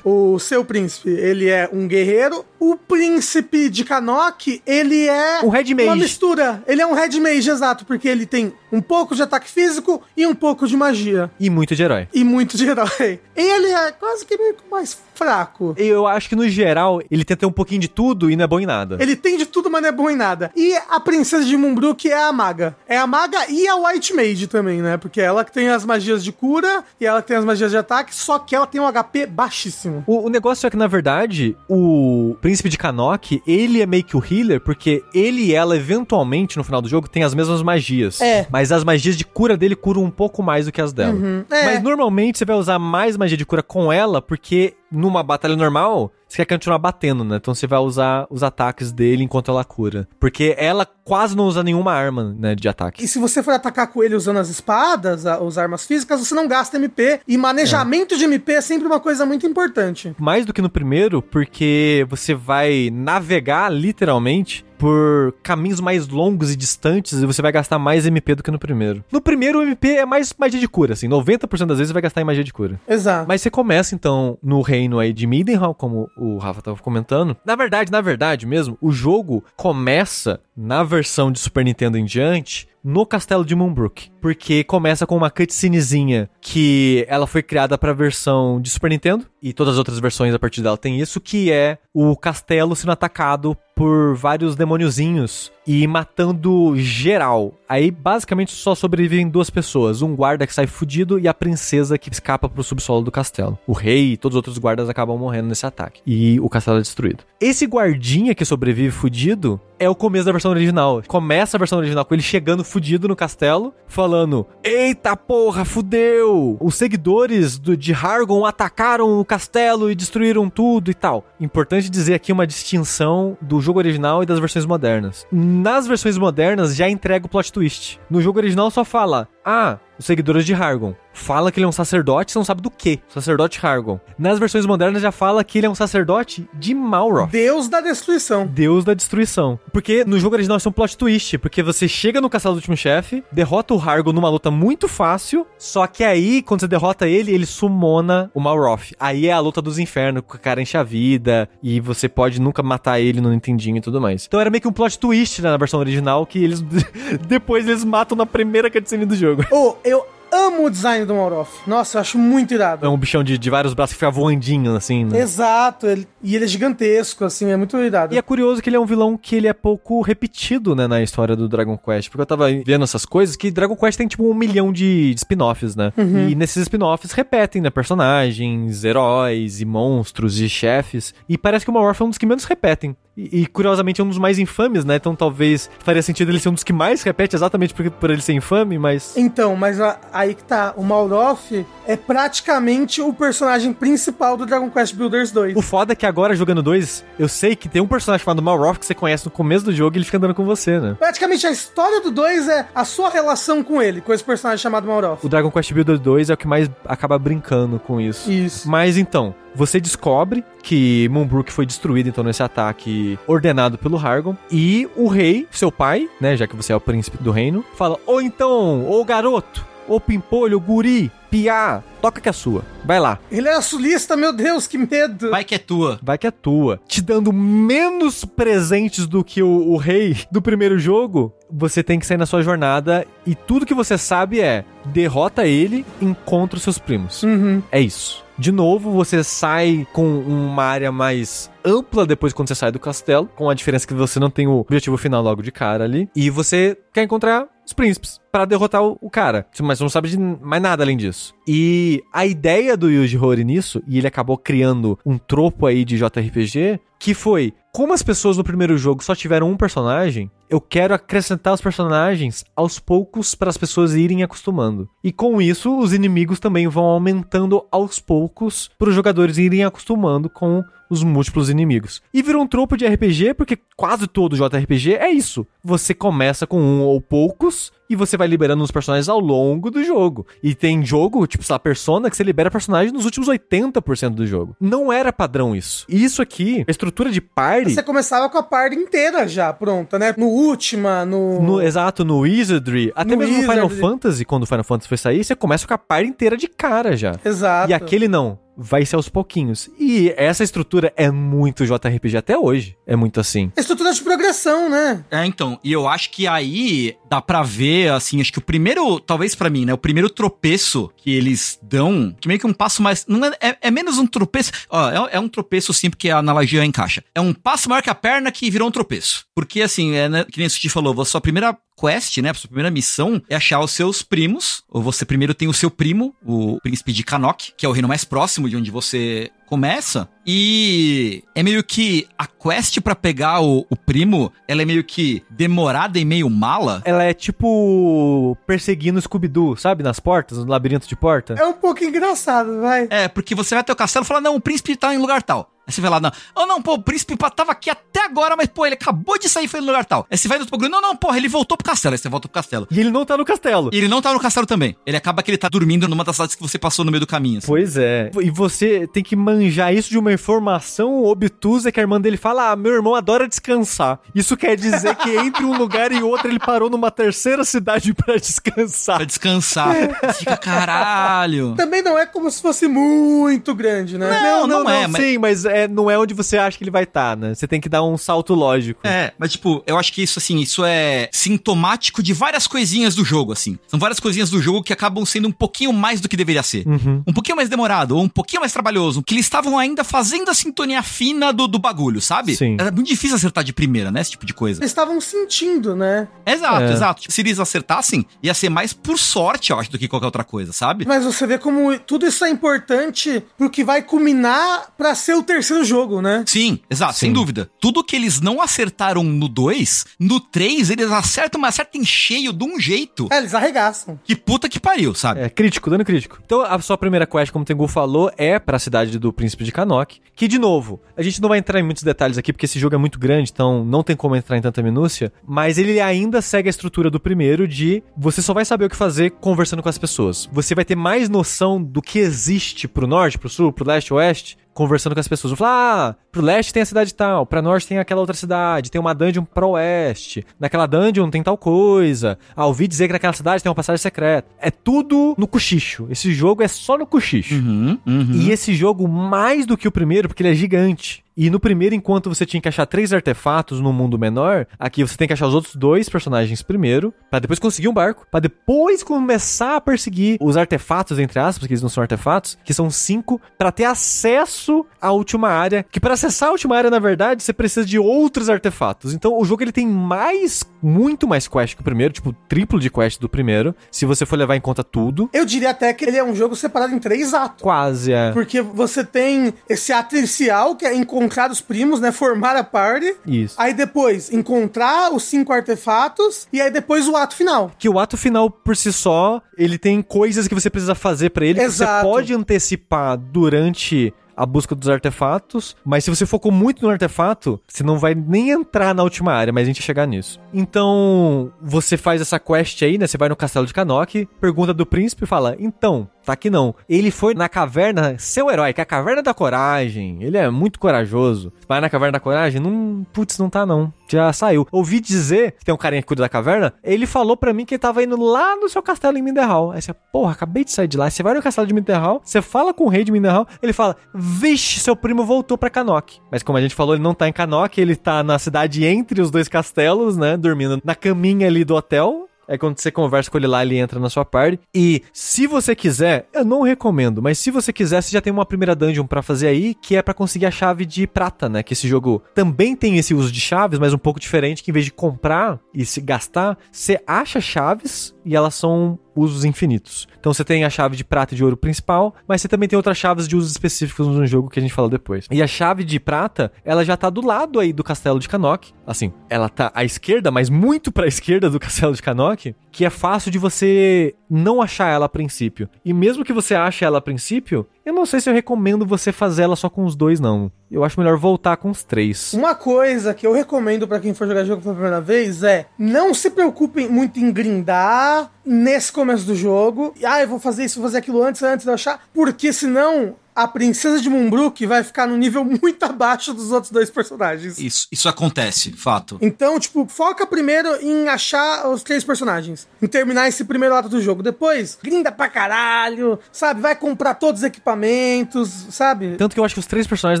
O seu príncipe, ele é um guerreiro. O príncipe de Kanok, ele é Um Red uma Mage. mistura. Ele é um Red Mage, exato, porque ele tem um pouco de ataque físico e um pouco de magia. e muito de herói. E muito de herói. Ele é quase que meio mais fraco. Eu acho que no geral ele tenta ter um pouquinho de tudo e não é bom em nada. Ele tem de tudo, mas não é bom em nada. E a princesa de Moonbrook é a maga. É a maga e a White Mage também, né? Porque ela que tem as magias de cura e ela que tem as magias de ataque, só que ela tem um HP baixíssimo. O, o negócio é que, na verdade, o príncipe de Kanok, ele é meio que o healer, porque ele e ela, eventualmente, no final do jogo, tem as mesmas magias. É. Mas as magias de cura dele curam um pouco mais do que as dela. É. Mas normalmente você vai usar mais magia de cura com ela, porque numa batalha normal, você quer continuar batendo, né? Então você vai usar os ataques dele enquanto ela cura. Porque ela quase não usa nenhuma arma, né, de ataque. E se você for atacar com ele usando as espadas, as armas físicas, você não gasta MP. E manejamento de MP é sempre uma coisa muito importante. Mais do que no primeiro, porque você vai navegar literalmente por caminhos mais longos e distantes e você vai gastar mais MP do que no primeiro. No primeiro, o MP é mais magia de cura, assim, 90% das vezes você vai gastar em magia de cura. Exato. Mas você começa então no reino aí de Midenhall, como o Rafa tava comentando. Na verdade, na verdade mesmo, o jogo começa na versão de Super Nintendo em diante no castelo de Moonbrook, porque começa com uma cutscenezinha que ela foi criada para a versão de Super Nintendo e todas as outras versões a partir dela tem isso, que é o castelo sendo atacado por vários demôniozinhos e matando geral. Aí basicamente só sobrevivem duas pessoas, um guarda que sai fudido e a princesa que escapa pro subsolo do castelo. O rei e todos os outros guardas acabam morrendo nesse ataque e o castelo é destruído. Esse guardinha que sobrevive fudido é o começo da versão original. Começa a versão original com ele chegando fudido no castelo, falando: "Eita porra, fudeu! Os seguidores do, de Hargon atacaram o castelo e destruíram tudo e tal". Importante dizer aqui uma distinção do jogo original e das versões modernas. Nas versões modernas já entrega o plot twist. No jogo original só fala: Ah, os seguidores de Hargon. Fala que ele é um sacerdote, você não sabe do que. Sacerdote Hargon. Nas versões modernas já fala que ele é um sacerdote de Malroth. Deus da destruição. Deus da destruição. Porque no jogo original isso é um plot twist. Porque você chega no castelo do último chefe, derrota o Hargon numa luta muito fácil. Só que aí, quando você derrota ele, ele sumona o Malroth. Aí é a luta dos infernos, que o cara enche a vida. E você pode nunca matar ele no Nintendinho e tudo mais. Então era meio que um plot twist né, na versão original. Que eles. depois eles matam na primeira cutscene do jogo. Oh, eu amo o design do Malroth. Nossa, eu acho muito irado. É um bichão de, de vários braços que fica voandinho, assim, né? Exato, ele- e ele é gigantesco, assim, é muito irado. E é curioso que ele é um vilão que ele é pouco repetido, né, na história do Dragon Quest. Porque eu tava vendo essas coisas, que Dragon Quest tem tipo um milhão de de spin-offs, né? E nesses spin-offs repetem, né, personagens, heróis e monstros e chefes. E parece que o Malroth é um dos que menos repetem. E, e, curiosamente é um dos mais infames, né? Então talvez faria sentido ele ser um dos que mais repete exatamente por, por ele ser infame, mas... Então, mas a- aí que tá, o Malroth é praticamente o personagem principal do Dragon Quest Builders 2. O foda é que agora, jogando dois, eu sei que tem um personagem chamado Malroth que você conhece no começo do jogo e ele fica andando com você, né? Praticamente a história do 2 é a sua relação com ele, com esse personagem chamado Malroth. O Dragon Quest Builder 2 é o que mais acaba brincando com isso. Isso. Mas então, você descobre que Moonbrook foi destruído então nesse ataque ordenado pelo Hargon e o rei, seu pai, né, já que você é o príncipe do reino, fala: "Ou então, ô garoto, ô pimpolho, ô guri, piá, toca que é sua. Vai lá. Ele era sulista, meu Deus, que medo. Vai que é tua. Vai que é tua. Te dando menos presentes do que o, o rei do primeiro jogo, você tem que sair na sua jornada e tudo que você sabe é derrota ele, encontra os seus primos. Uhum. É isso. De novo, você sai com uma área mais ampla depois quando você sai do castelo, com a diferença que você não tem o objetivo final logo de cara ali, e você quer encontrar os príncipes para derrotar o, o cara, mas não sabe de mais nada além disso. E a ideia do Yuji Horii nisso, e ele acabou criando um tropo aí de JRPG, que foi, como as pessoas no primeiro jogo só tiveram um personagem, eu quero acrescentar os personagens aos poucos para as pessoas irem acostumando. E com isso, os inimigos também vão aumentando aos poucos para os jogadores irem acostumando com os múltiplos inimigos. E virou um tropo de RPG, porque quase todo JRPG é isso. Você começa com um ou poucos e você vai liberando os personagens ao longo do jogo. E tem jogo, tipo, sei lá, Persona, que você libera personagens nos últimos 80% do jogo. Não era padrão isso. E isso aqui, a estrutura de party... Você começava com a parte inteira já pronta, né? No Ultima, no... No, exato, no Wizardry, até No mesmo no Final Wizardry. Fantasy, quando o Final Fantasy foi sair, você começa com a parte inteira de cara já. Exato. E aquele não, vai ser aos pouquinhos. E essa estrutura é muito JRPG até hoje. É muito assim. Estrutura de progressão, né? É, então, e eu acho que aí dá pra ver, assim, acho que o primeiro, talvez pra mim, né, o primeiro tropeço que eles dão, que meio que um passo mais, não é, é, é menos um tropeço, ó, é, é um tropeço sim, porque a analogia encaixa. É um passo maior que a perna que virou um tropeço. Porque, assim, é, né, que nem o Suti falou, a sua primeira quest, né, a sua primeira missão é achar os seus primos, ou você primeiro tem o seu primo, o príncipe de Kanok, que é o reino mais próximo de onde você começa, e é meio que a quest pra pegar o, o primo, ela é meio que demorada e meio mala. Ela é tipo perseguindo o Scooby-Doo, sabe? Nas portas, no labirinto de porta. É um pouco engraçado, vai. É, porque você vai até o castelo e fala, não, o príncipe tá em lugar tal. Aí você vai lá, não, oh não, pô, o príncipe tava aqui até agora, mas pô, ele acabou de sair e foi no lugar tal. Aí você vai no outro bagulho, não, não, porra, ele voltou pro castelo. Aí você volta pro castelo. E ele não tá no castelo. E ele não tá no castelo também. Ele acaba que ele tá dormindo numa das cidades que você passou no meio do caminho. assim. Pois é. E você tem que manjar isso de uma informação obtusa que a irmã dele fala: Ah, meu irmão adora descansar. Isso quer dizer que entre um lugar e outro ele parou numa terceira cidade pra Pra descansar. descansar. Você Fica caralho. Também não é como se fosse muito grande, né? Não, não, é, mas- Sim, mas é, não é onde você acha que ele vai estar, né? Você tem que dar um salto lógico. É, mas tipo, eu acho que isso, assim, isso é sintomático de várias coisinhas do jogo, assim. São várias coisinhas do jogo que acabam sendo um pouquinho mais do que deveria ser. Uhum. Um pouquinho mais demorado, ou um pouquinho mais trabalhoso. Que eles estavam ainda fazendo a sintonia fina do, do bagulho, sabe? Sim. Era muito difícil acertar de primeira, né? Esse tipo de coisa. Eles estavam sentindo, né? Exato, É. exato. Tipo, se eles acertassem, ia ser mais por sorte, eu acho, do que qualquer outra coisa, sabe? Mas você vê como tudo isso é importante pro que vai culminar pra ser o terceiro terceiro jogo, né? Sim, exato, sem dúvida. Tudo que eles não acertaram no 2, no 3 eles acertam, mas acertam em cheio de um jeito. É, eles arregaçam. Que puta que pariu, sabe? É, crítico, dando crítico. Então, a sua primeira quest, como o Tengu falou, é pra cidade do Príncipe de Kanok. Que, de novo, a gente não vai entrar em muitos detalhes aqui, porque esse jogo é muito grande, então não tem como entrar em tanta minúcia. Mas ele ainda segue a estrutura do primeiro de você só vai saber o que fazer conversando com as pessoas. Você vai ter mais noção do que existe pro norte, pro sul, pro leste, oeste, conversando com as pessoas. Vou falar, ah, pro leste tem a cidade tal, pra norte tem aquela outra cidade, tem uma dungeon pro oeste, naquela dungeon tem tal coisa. Ah, ouvi dizer que naquela cidade tem uma passagem secreta. É tudo no cochicho. Esse jogo é só no cochicho. Uhum, uhum. E esse jogo, mais do que o primeiro, porque ele é gigante. E no primeiro, enquanto você tinha que achar três artefatos no mundo menor, aqui você tem que achar os outros dois personagens primeiro, pra depois conseguir um barco, pra depois começar a perseguir os artefatos, entre aspas, que eles não são artefatos, que são cinco, pra ter acesso à última área. Que para acessar a última área, na verdade, você precisa de outros artefatos. Então o jogo ele tem mais, muito mais quest que o primeiro, tipo, triplo de quest do primeiro, se você for levar em conta tudo. Eu diria até que ele é um jogo separado em três atos. Quase, é. Porque você tem esse ato inicial, que é encontrar os primos, né? Formar a party. Isso. Aí depois, encontrar os cinco artefatos. E aí depois o ato final. Que o ato final, por si só, ele tem coisas que você precisa fazer pra ele que você Exato. pode antecipar durante a busca dos artefatos, mas se você focou muito no artefato, você não vai nem entrar na última área, mas a gente vai chegar nisso. Então, você faz essa quest aí, né? Você vai no castelo de Kanok, pergunta do príncipe e fala: "Então, tá aqui não. Ele foi na caverna, seu herói, que é a caverna da coragem. Ele é muito corajoso. Vai na caverna da coragem? Não, putz, não tá não. Já saiu. Ouvi dizer tem um carinha que cuida da caverna, ele falou pra mim que ele tava indo lá no seu castelo em Minderhall. Aí você, porra, acabei de sair de lá. Você vai no castelo de Minderhall, você fala com o rei de Minderhall, ele fala: "Vixe, seu primo voltou pra Kanok". Mas como a gente falou, ele não tá em Kanok, ele tá na cidade entre os dois castelos, né, dormindo na caminha ali do hotel. É quando você conversa com ele lá, ele entra na sua party. E se você quiser, eu não recomendo, mas se você quiser, você já tem uma primeira dungeon pra fazer aí, que é pra conseguir a chave de prata, né? Que esse jogo também tem esse uso de chaves, mas um pouco diferente, que em vez de comprar e se gastar, você acha chaves e elas são usos infinitos. Então você tem a chave de prata e de ouro principal, mas você também tem outras chaves de usos específicos no jogo que a gente fala depois. E a chave de prata, ela já tá do lado aí do castelo de Kanok. Assim, ela tá à esquerda, mas muito pra esquerda do castelo de Kanok, que é fácil de você não achar ela a princípio. E mesmo que você ache ela a princípio, eu não sei se eu recomendo você fazer ela só com os dois, não. Eu acho melhor voltar com os três. Uma coisa que eu recomendo pra quem for jogar jogo pela primeira vez é não se preocupem muito em grindar nesse começo do jogo. Ah, eu vou fazer isso, vou fazer aquilo antes, antes de eu achar. Porque senão a princesa de Moonbrook vai ficar no nível muito abaixo dos outros dois personagens. Isso, isso acontece, fato. Então, tipo, foca primeiro em achar os três personagens. Em terminar esse primeiro ato do jogo. Depois, grinda pra caralho, sabe? Vai comprar todos os equipamentos, sabe? Tanto que eu acho que os três personagens,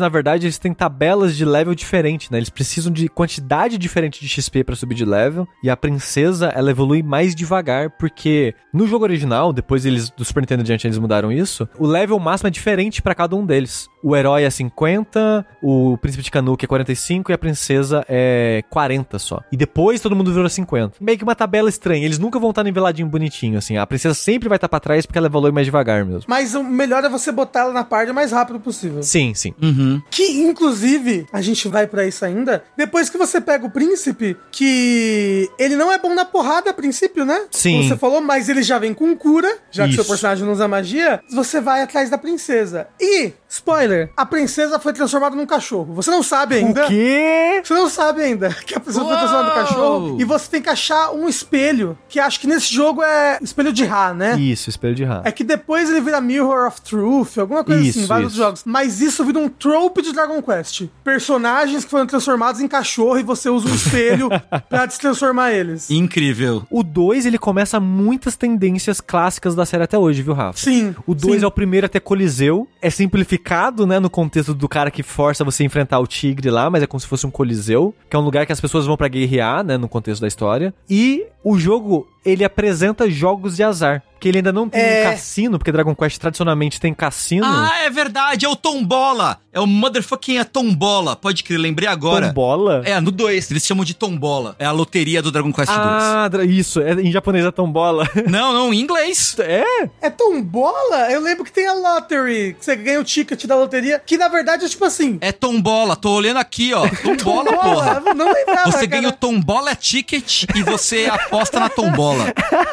na verdade, eles têm tabelas de level diferente, né? Eles precisam de quantidade diferente de XP pra subir de level. E a princesa, ela evolui mais devagar, porque no jogo original, depois eles do Super Nintendo adiante eles mudaram isso, o level máximo é diferente pra cada um deles. O herói é 50, o príncipe de Canuck é 45 e a princesa é 40 só. E depois todo mundo virou 50. Meio que uma tabela estranha. Eles nunca vão estar niveladinho bonitinho, assim. A princesa sempre vai estar pra trás porque ela evolui mais devagar mesmo. Mas o melhor é você botar ela na parte o mais rápido possível. Sim, sim. Uhum. Que, inclusive, a gente vai pra isso ainda. Depois que você pega o príncipe, que ele não é bom na porrada a princípio, né? Sim. Como você falou, mas ele já vem com cura, já que Isso. seu personagem não usa magia. Você vai atrás da princesa. E, spoiler, a princesa foi transformada num cachorro. Você não sabe ainda. O quê? Você não sabe ainda que a pessoa foi transformada num Uou! cachorro. E você tem que achar um espelho, que acho que nesse jogo é espelho de Ra, né? Isso, espelho de Ra. É que depois ele vira Mirror of Truth, alguma coisa Isso, assim, vários isso. jogos. Mas isso vira um trope de Dragon Quest. Personagens que foram transformados em cachorro e você usa um espelho pra destransformar eles. Incrível. O 2, ele começa muitas tendências clássicas da série até hoje, viu, Rafa? Sim. O 2 sim. é o primeiro a ter Coliseu. É simplificado, né, no contexto do cara que força você a enfrentar o tigre lá, mas é como se fosse um Coliseu, que é um lugar que as pessoas vão pra guerrear, né, no contexto da história. E o jogo, ele apresenta jogos de azar. Que ele ainda não tem É. um cassino, porque Dragon Quest tradicionalmente tem cassino. Ah, é verdade, é o Tombola. É o motherfucking é Tombola. Pode crer, lembrei agora. bola. É, no 2, eles chamam de Tombola. É a loteria do Dragon Quest Ah, dra- isso. É, em japonês é tombola. 2. Não, não, em inglês. é? É tombola? Eu lembro que tem a lottery, que você ganha o ticket da loteria, que na verdade é tipo assim. É Tombola, tô olhando aqui, ó. Tombola, porra. Eu Não lembrava, Você cara. ganha o Tombola Ticket e você aposta na Tombola.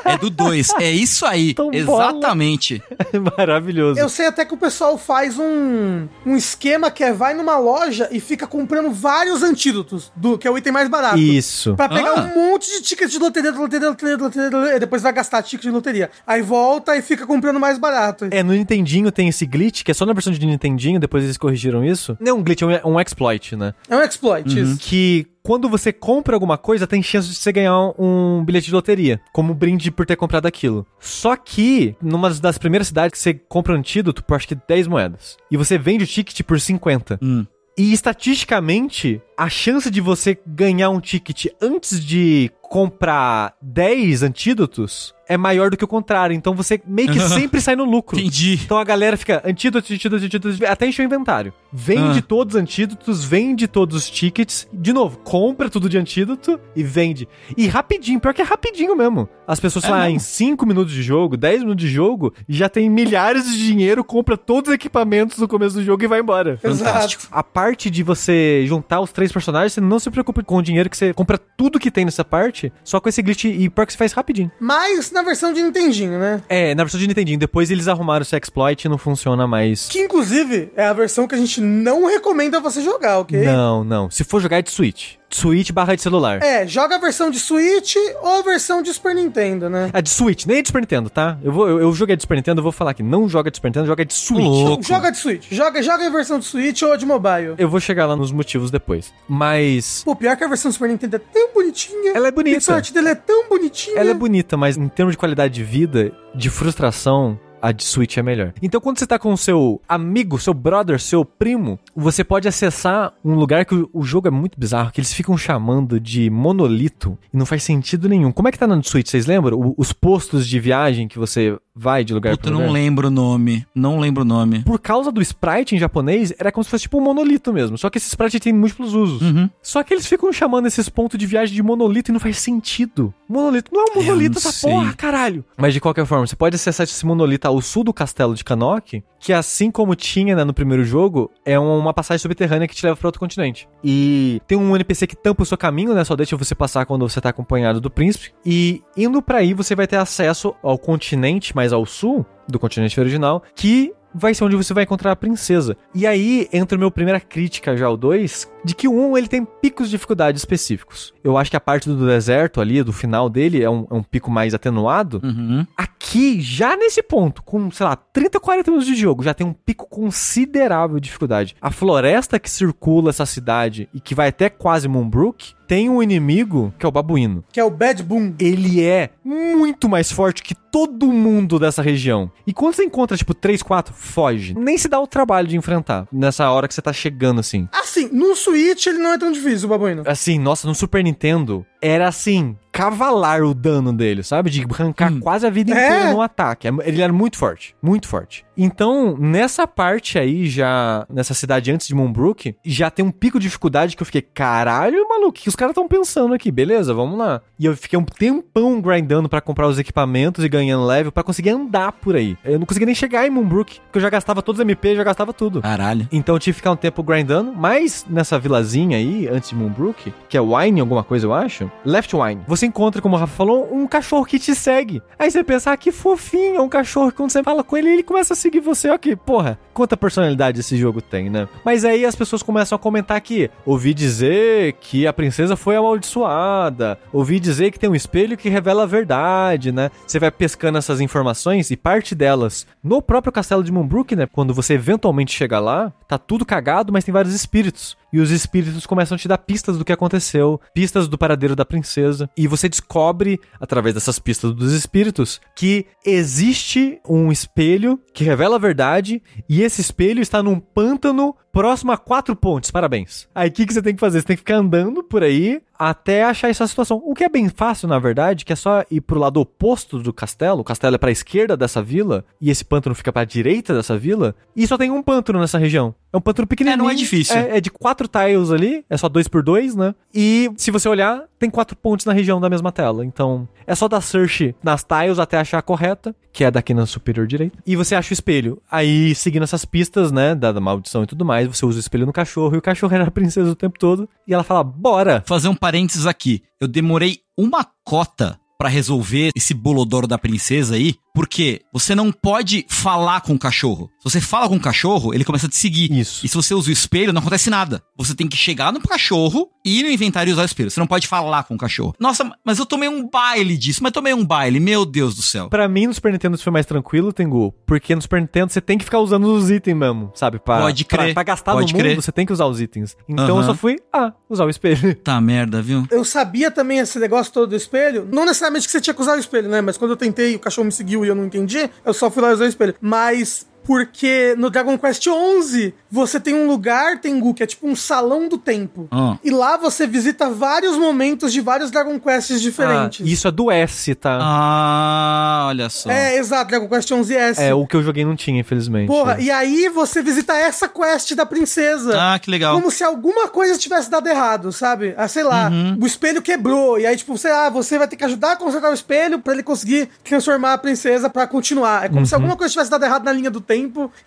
É do 2. É isso aí. Tombola. Exatamente. Maravilhoso. Eu sei até que o pessoal faz um, um esquema que é vai numa loja e fica comprando vários antídotos, do que é o item mais barato. Isso. Pra pegar Ah. um monte de tickets de loteria, de loteria, de loteria, de loteria, de loteria, e depois vai gastar ticket de loteria. Aí volta e fica comprando mais barato. É, no Nintendinho tem esse glitch, que é só na versão de Nintendinho, depois eles corrigiram isso. Não é um glitch, é um, é um exploit, né? É um exploit, isso. Que quando você compra alguma coisa, tem chance de você ganhar um bilhete de loteria, como brinde por ter comprado aquilo. Só que, numa das primeiras cidades que você compra um antídoto por acho que 10 moedas, e você vende o ticket por 50. Hum. E estatisticamente, a chance de você ganhar um ticket antes de comprar 10 antídotos é maior do que o contrário. Então você meio que sempre sai no lucro. Entendi. Então a galera fica antídoto, antídoto, antídoto, até encher o inventário. Vende Ah. todos os antídotos, vende todos os tickets. De novo, compra tudo de antídoto e vende. E rapidinho, pior que é rapidinho mesmo. As pessoas É lá mesmo? em 5 minutos de jogo, 10 minutos de jogo, já tem milhares de dinheiro, compra todos os equipamentos no começo do jogo e vai embora. Fantástico. Exato. A parte de você juntar os três personagens, você não se preocupa com o dinheiro que você compra tudo que tem nessa parte, só com esse glitch e pior que você faz rapidinho. Mas na versão de Nintendinho, né? É, na versão de Nintendinho, depois eles arrumaram esse exploit e não funciona mais. Que inclusive é a versão que a gente não recomenda você jogar, ok? Não, não. Se for jogar é de Switch. Switch barra de celular. É, joga a versão de Switch ou a versão de Super Nintendo, né? A de Switch, nem é de Super Nintendo, tá? Eu, vou, eu, eu joguei de Super Nintendo, eu vou falar aqui. Não joga de Super Nintendo, joga de Switch. Louco. Joga de Switch. Joga, joga a versão de Switch ou a de mobile. Eu vou chegar lá nos motivos depois. Mas. Pô, pior que a versão do Super Nintendo é tão bonitinha. Ela é bonita. A art dele é tão bonitinha. Ela é bonita, mas em termos de qualidade de vida, de frustração, a de Switch é melhor. Então, quando você tá com o seu amigo, seu brother, seu primo, você pode acessar um lugar que o, o jogo é muito bizarro, que eles ficam chamando de monolito e não faz sentido nenhum. Como é que tá na Switch, vocês lembram? O- os postos de viagem que você vai de lugar Puta, pra eu lugar? não lembro o nome. Não lembro o nome. Por causa do sprite em japonês, era como se fosse tipo um monolito mesmo. Só que esse sprite tem múltiplos usos. Uhum. Só que eles ficam chamando esses pontos de viagem de monolito e não faz sentido. Monolito não é um monolito essa sei. porra, caralho. Mas de qualquer forma, você pode acessar esse monolito ao sul do castelo de Kanok, que assim como tinha né, no primeiro jogo, é um- uma passagem subterrânea que te leva pra outro continente. E tem um NPC que tampa o seu caminho, né? Só deixa você passar quando você tá acompanhado do príncipe. E indo pra aí, você vai ter acesso ao continente mais ao sul do continente original, que vai ser onde você vai encontrar a princesa. E aí entra a minha primeira crítica já ao 2, de que o 1 ele tem picos de dificuldade específicos. Eu acho que a parte do deserto ali, do final dele, é um, é um pico mais atenuado. Uhum. Aqui, já nesse ponto, com, sei lá, 30, 40 minutos de jogo, já tem um pico considerável de dificuldade. A floresta que circula essa cidade e que vai até quase Moonbrook, tem um inimigo que é o babuíno Que é o Bad Boom. ele é muito mais forte que todo mundo dessa região. E quando você encontra, tipo, 3, 4, foge. Nem se dá o trabalho de enfrentar nessa hora que você tá chegando, assim. Assim, no Switch ele não é tão difícil, o babuíno. Assim, nossa, no Super Nintendo, era assim, cavalar o dano dele, sabe? De arrancar Hum. quase a vida É. inteira no ataque. Ele era muito forte, muito forte. Então, nessa parte aí, já, nessa cidade antes de Moonbrook, já tem um pico de dificuldade que eu fiquei, caralho, maluco, o que os caras estão pensando aqui? Beleza, vamos lá. E eu fiquei um tempão grindando pra comprar os equipamentos e ganhando level pra conseguir andar por aí. Eu não conseguia nem chegar em Moonbrook, porque eu já gastava todos os MP, já gastava tudo. Caralho. Então eu tive que ficar um tempo grindando, mas nessa vilazinha aí, antes de Moonbrook, que é Wine, alguma coisa eu acho, Left Wine, você encontra, como o Rafa falou, um cachorro que te segue. Aí você pensa, ah, que fofinho, é um cachorro que quando você fala com ele, ele começa a seguir você, ok, porra, quanta personalidade esse jogo tem, né? Mas aí as pessoas começam a comentar aqui, ouvi dizer que a princesa foi amaldiçoada, ouvi dizer que tem um espelho que revela a verdade, né? Você vai pescando essas informações e parte delas no próprio castelo de Moonbrook, né? Quando você eventualmente chega lá, tá tudo cagado, mas tem vários espíritos. E os espíritos começam a te dar pistas do que aconteceu, pistas do paradeiro da princesa. E você descobre, através dessas pistas dos espíritos, que existe um espelho que revela a verdade. E esse espelho está num pântano próximo a quatro pontes, parabéns. Aí o que, que você tem que fazer? Você tem que ficar andando por aí até achar essa situação. O que é bem fácil, na verdade, que é só ir pro lado oposto do castelo. O castelo é pra esquerda dessa vila e esse pântano fica pra direita dessa vila. E só tem um pântano nessa região. É um pântano pequenininho. É, não é difícil. É, é de quatro tiles ali, é só dois por dois, né? E se você olhar, tem quatro pontes na região da mesma tela. Então, é só dar search nas tiles até achar a correta, que é daqui na superior direita. E você acha o espelho. Aí, seguindo essas pistas, né, da, da maldição e tudo mais, você usa o espelho no cachorro e o cachorro era a princesa o tempo todo. E ela fala, bora! Fazer um parênteses aqui. Eu demorei uma cota pra resolver esse bolodoro da princesa aí, porque você não pode falar com o cachorro. Se você fala com o cachorro, ele começa a te seguir. Isso. E se você usa o espelho, não acontece nada. Você tem que chegar no cachorro e ir no inventário e usar o espelho. Você não pode falar com o cachorro. Nossa, mas eu tomei um baile disso. Mas tomei um baile, meu Deus do céu. Pra mim, no Super Nintendo isso foi mais tranquilo, Tengu. Porque no Super Nintendo você tem que ficar usando os itens mesmo, sabe? Pra, Pode crer, Pra, pra gastar pode no mundo, crer. você tem que usar os itens. Então eu Aham. só fui, ah, usar o espelho. Tá merda, viu? Eu sabia também esse negócio todo do espelho. Não necessariamente que você tinha que usar o espelho, né? Mas quando eu tentei, o cachorro me seguiu e eu não entendi, eu só fui lá e usei o espelho. Mas porque no Dragon Quest XI você tem um lugar, Tengu, que é tipo um salão do tempo. Ah. E lá você visita vários momentos de vários Dragon Quests diferentes. Ah, isso é do S, tá? Ah, olha só. É, exato, Dragon Quest 11S. É, o que eu joguei não tinha, infelizmente. Porra, e aí você visita essa quest da princesa. Ah, que legal. Como se alguma coisa tivesse dado errado, sabe? Ah, sei lá, Uhum. o espelho quebrou. E aí, tipo, sei lá, você vai ter que ajudar a consertar o espelho pra ele conseguir transformar a princesa pra continuar. É como Uhum. se alguma coisa tivesse dado errado na linha do tempo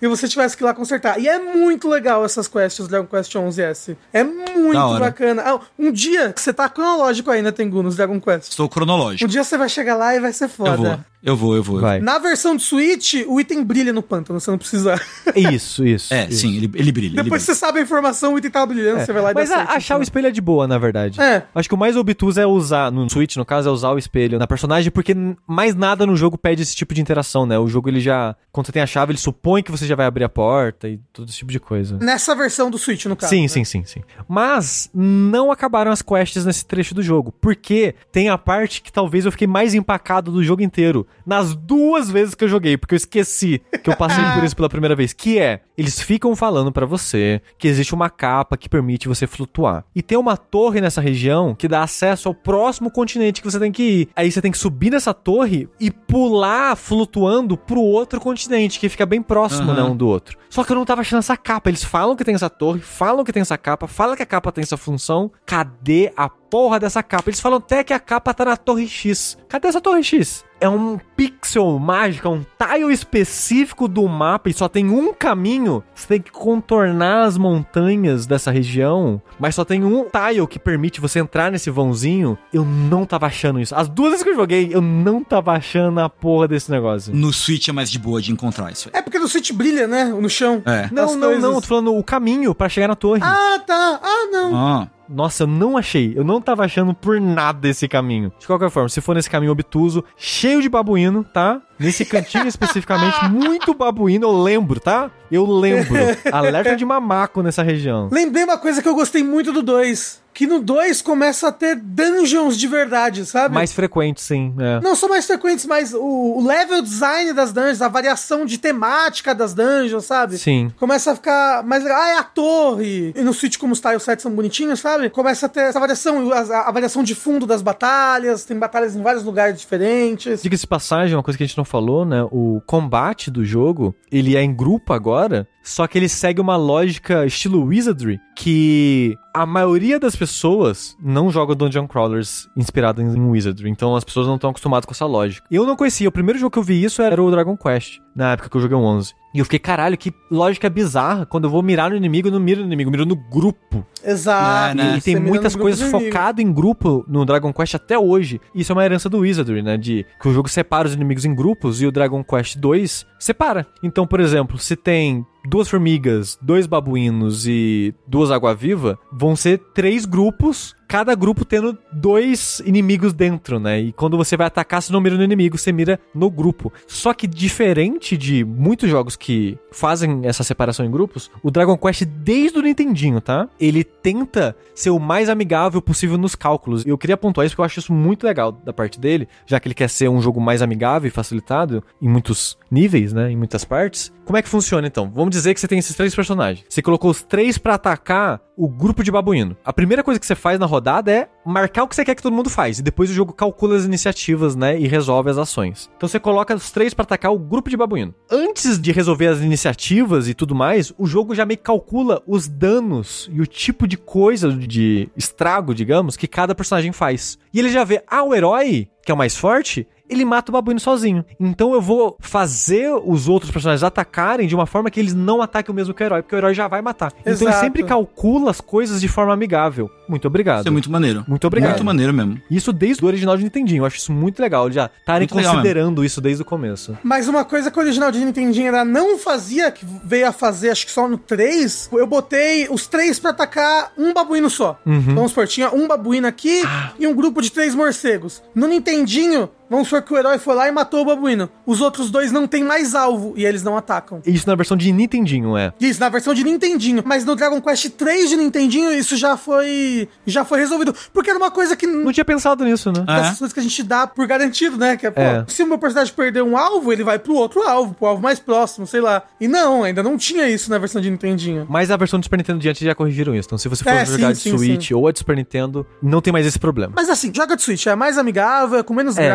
e você tivesse que ir lá consertar. E é muito legal essas quests do Dragon Quest 11S. É muito bacana. Ah, um dia, você tá cronológico aí, né, Tengu, nos Dragon Quest. Estou cronológico. Um dia você vai chegar lá e vai ser foda. Eu vou, eu vou, eu vou. Vai. Na versão de Switch, o item brilha no pântano, você não precisa. Isso, isso. É, isso. sim, ele, ele brilha. ele Depois brilha. você sabe a informação, o item tava brilhando, você vai lá e Mas dá a- certo, achar o assim. espelho é de boa, na verdade. É. Acho que o mais obtuso é usar, no Switch, no caso, é usar o espelho na personagem, porque mais nada no jogo pede esse tipo de interação, né? O jogo, ele já, quando você tem a chave, ele supõe que você já vai abrir a porta e todo esse tipo de coisa. Nessa versão do Switch, no caso. Sim, né? sim, sim, sim. Mas não acabaram as quests nesse trecho do jogo. Porque tem a parte que talvez eu fiquei mais empacado do jogo inteiro. Nas duas vezes que eu joguei, porque eu esqueci que eu passei por isso pela primeira vez. Que é, eles ficam falando pra você que existe uma capa que permite você flutuar. E tem uma torre nessa região que dá acesso ao próximo continente que você tem que ir. Aí você tem que subir nessa torre e pular flutuando pro outro continente, que fica bem próximo, Aham. né, um do outro. Só que eu não tava achando essa capa. Eles falam que tem essa torre, falam que tem essa capa, falam que a capa tem essa função. Cadê a porra dessa capa? Eles falam até que a capa tá na torre X. Cadê essa torre X? É um pixel mágico, é um tile específico do mapa e só tem um caminho. Você tem que contornar as montanhas dessa região, mas só tem um tile que permite você entrar nesse vãozinho. Eu não tava achando isso. As duas vezes que eu joguei, eu não tava achando a porra desse negócio. No Switch é mais de boa de encontrar isso aí. É porque no Switch brilha, né? No chão. É. Não, As não, coisas. não, eu tô falando o caminho pra chegar na torre. Ah, tá. Ah, não. Ah, Nossa, eu não achei. Eu não tava achando por nada esse caminho. De qualquer forma, se for nesse caminho obtuso, cheio de babuíno, tá? Nesse cantinho especificamente, muito babuíno, eu lembro, tá? Eu lembro. Alerta de mamaco nessa região. Lembrei uma coisa que eu gostei muito do 2. Que no 2 começa a ter dungeons de verdade, sabe? Mais frequente, sim. É. Não são mais frequentes, mas o, o level design das dungeons, a variação de temática das dungeons, sabe? Sim. Começa a ficar mais legal. Ah, é a torre. E no Switch, como os 7 são bonitinhos, sabe? Começa a ter essa variação, a, a variação de fundo das batalhas. Tem batalhas em vários lugares diferentes. Diga-se passagem, uma coisa que a gente não falou, né? O combate do jogo, ele é em grupo agora, só que ele segue uma lógica estilo Wizardry, que a maioria das pessoas não joga Dungeon Crawlers inspirado em Wizardry, então as pessoas não estão acostumadas com essa lógica. Eu não conhecia, o primeiro jogo que eu vi isso era o Dragon Quest, na época que eu joguei o 11. E eu fiquei, caralho, que lógica bizarra, quando eu vou mirar no inimigo, eu não miro no inimigo, eu miro no grupo. Exato. Né? E tem Você muitas coisas focado em grupo no Dragon Quest até hoje. Isso é uma herança do Wizardry, né? De que o jogo separa os inimigos em grupos e o Dragon Quest 2 separa. Então, por exemplo, se tem duas formigas, dois babuínos e duas água-viva, vão ser três grupos cada grupo tendo dois inimigos dentro, né? E quando você vai atacar, você não mira no inimigo, você mira no grupo. Só que diferente de muitos jogos que fazem essa separação em grupos, o Dragon Quest, desde o Nintendinho, tá? Ele tenta ser o mais amigável possível nos cálculos. E eu queria pontuar isso porque eu acho isso muito legal da parte dele, já que ele quer ser um jogo mais amigável e facilitado em muitos níveis, né? Em muitas partes. Como é que funciona então? Vamos dizer que você tem esses três personagens. Você colocou os três para atacar o grupo de babuíno. A primeira coisa que você faz na rodada é marcar o que você quer que todo mundo faz. E depois o jogo calcula as iniciativas, né? E resolve as ações. Então você coloca os três para atacar o grupo de babuíno. Antes de resolver as iniciativas e tudo mais, o jogo já meio que calcula os danos e o tipo de coisa, de estrago, digamos, que cada personagem faz. E ele já vê, ah, o herói, que é o mais forte, ele mata o babuíno sozinho. Então eu vou fazer os outros personagens atacarem de uma forma que eles não ataquem o mesmo que o herói, porque o herói já vai matar. Então ele Exato. sempre calcula as coisas de forma amigável. Muito obrigado. Isso é muito maneiro. Muito obrigado. Muito maneiro mesmo. Isso desde o original de Nintendinho. Eu acho isso muito legal. Eles já estarem considerando isso desde o começo. Mas uma coisa que o original de Nintendinho ainda não fazia, que veio a fazer, acho que só no 3, eu botei os três pra atacar um babuíno só. Uhum. Vamos supor, tinha um babuíno aqui Ah. e um grupo de três morcegos. No Nintendinho, vamos supor que o herói foi lá e matou o babuíno. Os outros dois não tem mais alvo e eles não atacam. Isso na versão de Nintendinho, é. Isso, na versão de Nintendinho. Mas no Dragon Quest 3 de Nintendinho, isso já foi. já foi resolvido. Porque era uma coisa que. Não tinha pensado nisso, né? É? Dessas coisas que a gente dá por garantido, né? Que é, pô, É. se o meu personagem perder um alvo, ele vai pro outro alvo, pro alvo mais próximo, sei lá. E não, ainda não tinha isso na versão de Nintendinho. Mas a versão do Super Nintendo diante já corrigiram isso. Então, se você for É, jogar sim, de sim, Switch ou a de Super Nintendo, não tem mais esse problema. Mas assim, joga de Switch, é mais amigável, é com menos É.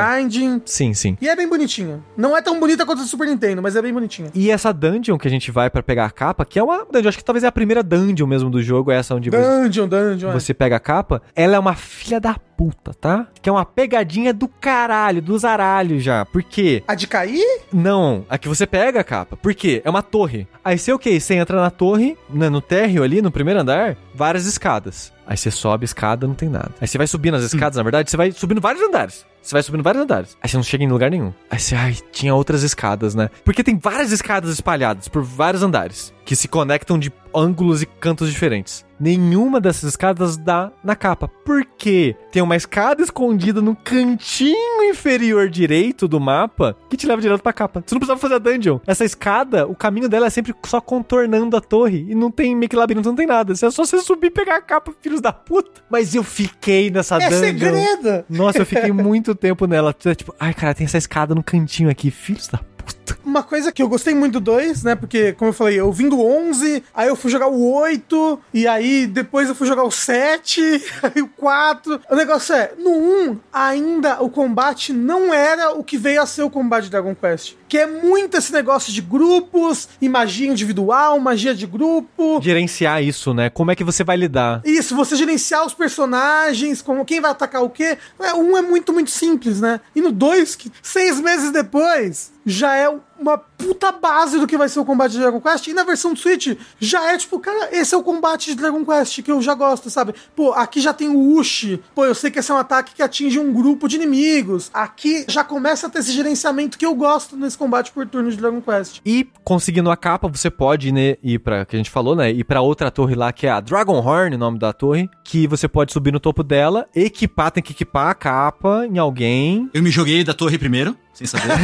Sim, sim. E é bem bonitinha. Não é tão bonita quanto a do Super Nintendo, mas é bem bonitinha. E essa dungeon que a gente vai pra pegar a capa, que é uma dungeon, acho que talvez é a primeira dungeon mesmo do jogo, é essa onde você- Dungeon, dungeon. é. você pega a capa, ela é uma filha da puta, tá? Que é uma pegadinha do caralho, do zaralho já. Por quê? A de cair? Não, a que você pega a capa. Por quê? É uma torre. Aí você o quê? Você entra na torre, né, no térreo ali, no primeiro andar, várias escadas. Aí você sobe a escada, não tem nada. Aí você vai subindo as escadas, na verdade, você vai subindo vários andares. Você vai subindo vários andares. Aí você não chega em lugar nenhum. Aí você, ai, tinha outras escadas, né? Porque tem várias escadas espalhadas por vários andares que se conectam de ângulos e cantos diferentes. Nenhuma dessas escadas dá na capa. Por quê? Tem uma escada escondida no cantinho inferior direito do mapa que te leva direto pra capa. Você não precisava fazer a dungeon. Essa escada, o caminho dela é sempre só contornando a torre e não tem meio que labirinto, não tem nada. É só você subir e pegar a capa, filhos da puta. Mas eu fiquei nessa É dungeon. segredo! Nossa, eu fiquei muito tempo nela. Tipo, ai, cara, tem essa escada no cantinho aqui, filhos da puta. Uma coisa que eu gostei muito do 2, né? Porque, como eu falei, eu vim do 11, aí eu fui jogar o 8, e aí depois eu fui jogar o 7, aí o 4. O negócio é, no 1, ainda o combate não era o que veio a ser o combate de Dragon Quest. Que é muito esse negócio de grupos, e magia individual, magia de grupo. Gerenciar isso, né? Como é que você vai lidar? Isso, você gerenciar os personagens, como quem vai atacar o quê. É, um é muito, muito simples, né? E no 2, que seis meses depois, já é out. Uma puta base do que vai ser o combate de Dragon Quest. E na versão do Switch, já é tipo, cara, esse é o combate de Dragon Quest que eu já gosto, sabe? Pô, aqui já tem o Ushi. Pô, eu sei que esse é um ataque que atinge um grupo de inimigos. Aqui já começa a ter esse gerenciamento que eu gosto nesse combate por turno de Dragon Quest. E conseguindo a capa, você pode né, ir pra, que a gente falou, né? Ir pra outra torre lá, que é a Dragon Horn, o nome da torre. Que você pode subir no topo dela, equipar, tem que equipar a capa em alguém. Eu me joguei da torre primeiro, sem saber.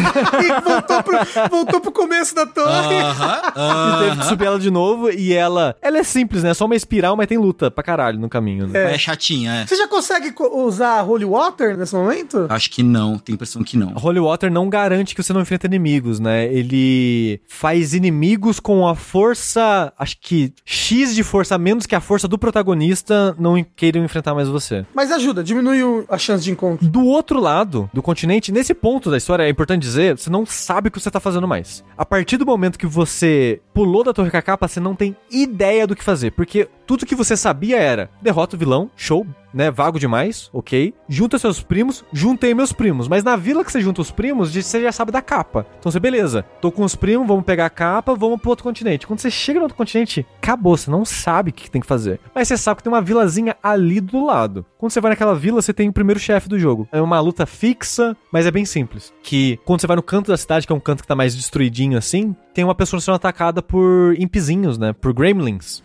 E voltou pro, voltou pro começo da torre. Aham, E teve que subir ela de novo. E ela. Ela é simples, né? Só uma espiral, mas tem luta pra caralho no caminho, né? É chatinha, é. Você já consegue co- usar Holy Water nesse momento? Acho que não, tem impressão que não. Holy Water não garante que você não enfrenta inimigos, né? Ele faz inimigos com a força, acho que X de força a menos que a força do protagonista não queiram enfrentar mais você. Mas ajuda, diminui o- a chance de encontro. Do outro lado do continente, nesse ponto da história, é importante dizer, você não sabe o que você tá fazendo mais. A partir do momento que você pulou da torre com a capa, você não tem ideia do que fazer, porque tudo que você sabia era, derrota o vilão, show, né, vago demais, ok. Junta seus primos, juntei meus primos, mas na vila que você junta os primos, você já sabe da capa. Então você, beleza, tô com os primos, vamos pegar a capa, vamos pro outro continente. Quando você chega no outro continente, acabou, você não sabe o que tem que fazer. Mas você sabe que tem uma vilazinha ali do lado. Quando você vai naquela vila, você tem o primeiro chefe do jogo. É uma luta fixa, mas é bem simples. Que quando você vai no canto da cidade, que é um canto que tá mais destruidinho assim, tem uma pessoa sendo atacada por impizinhos, né? Por gremlins.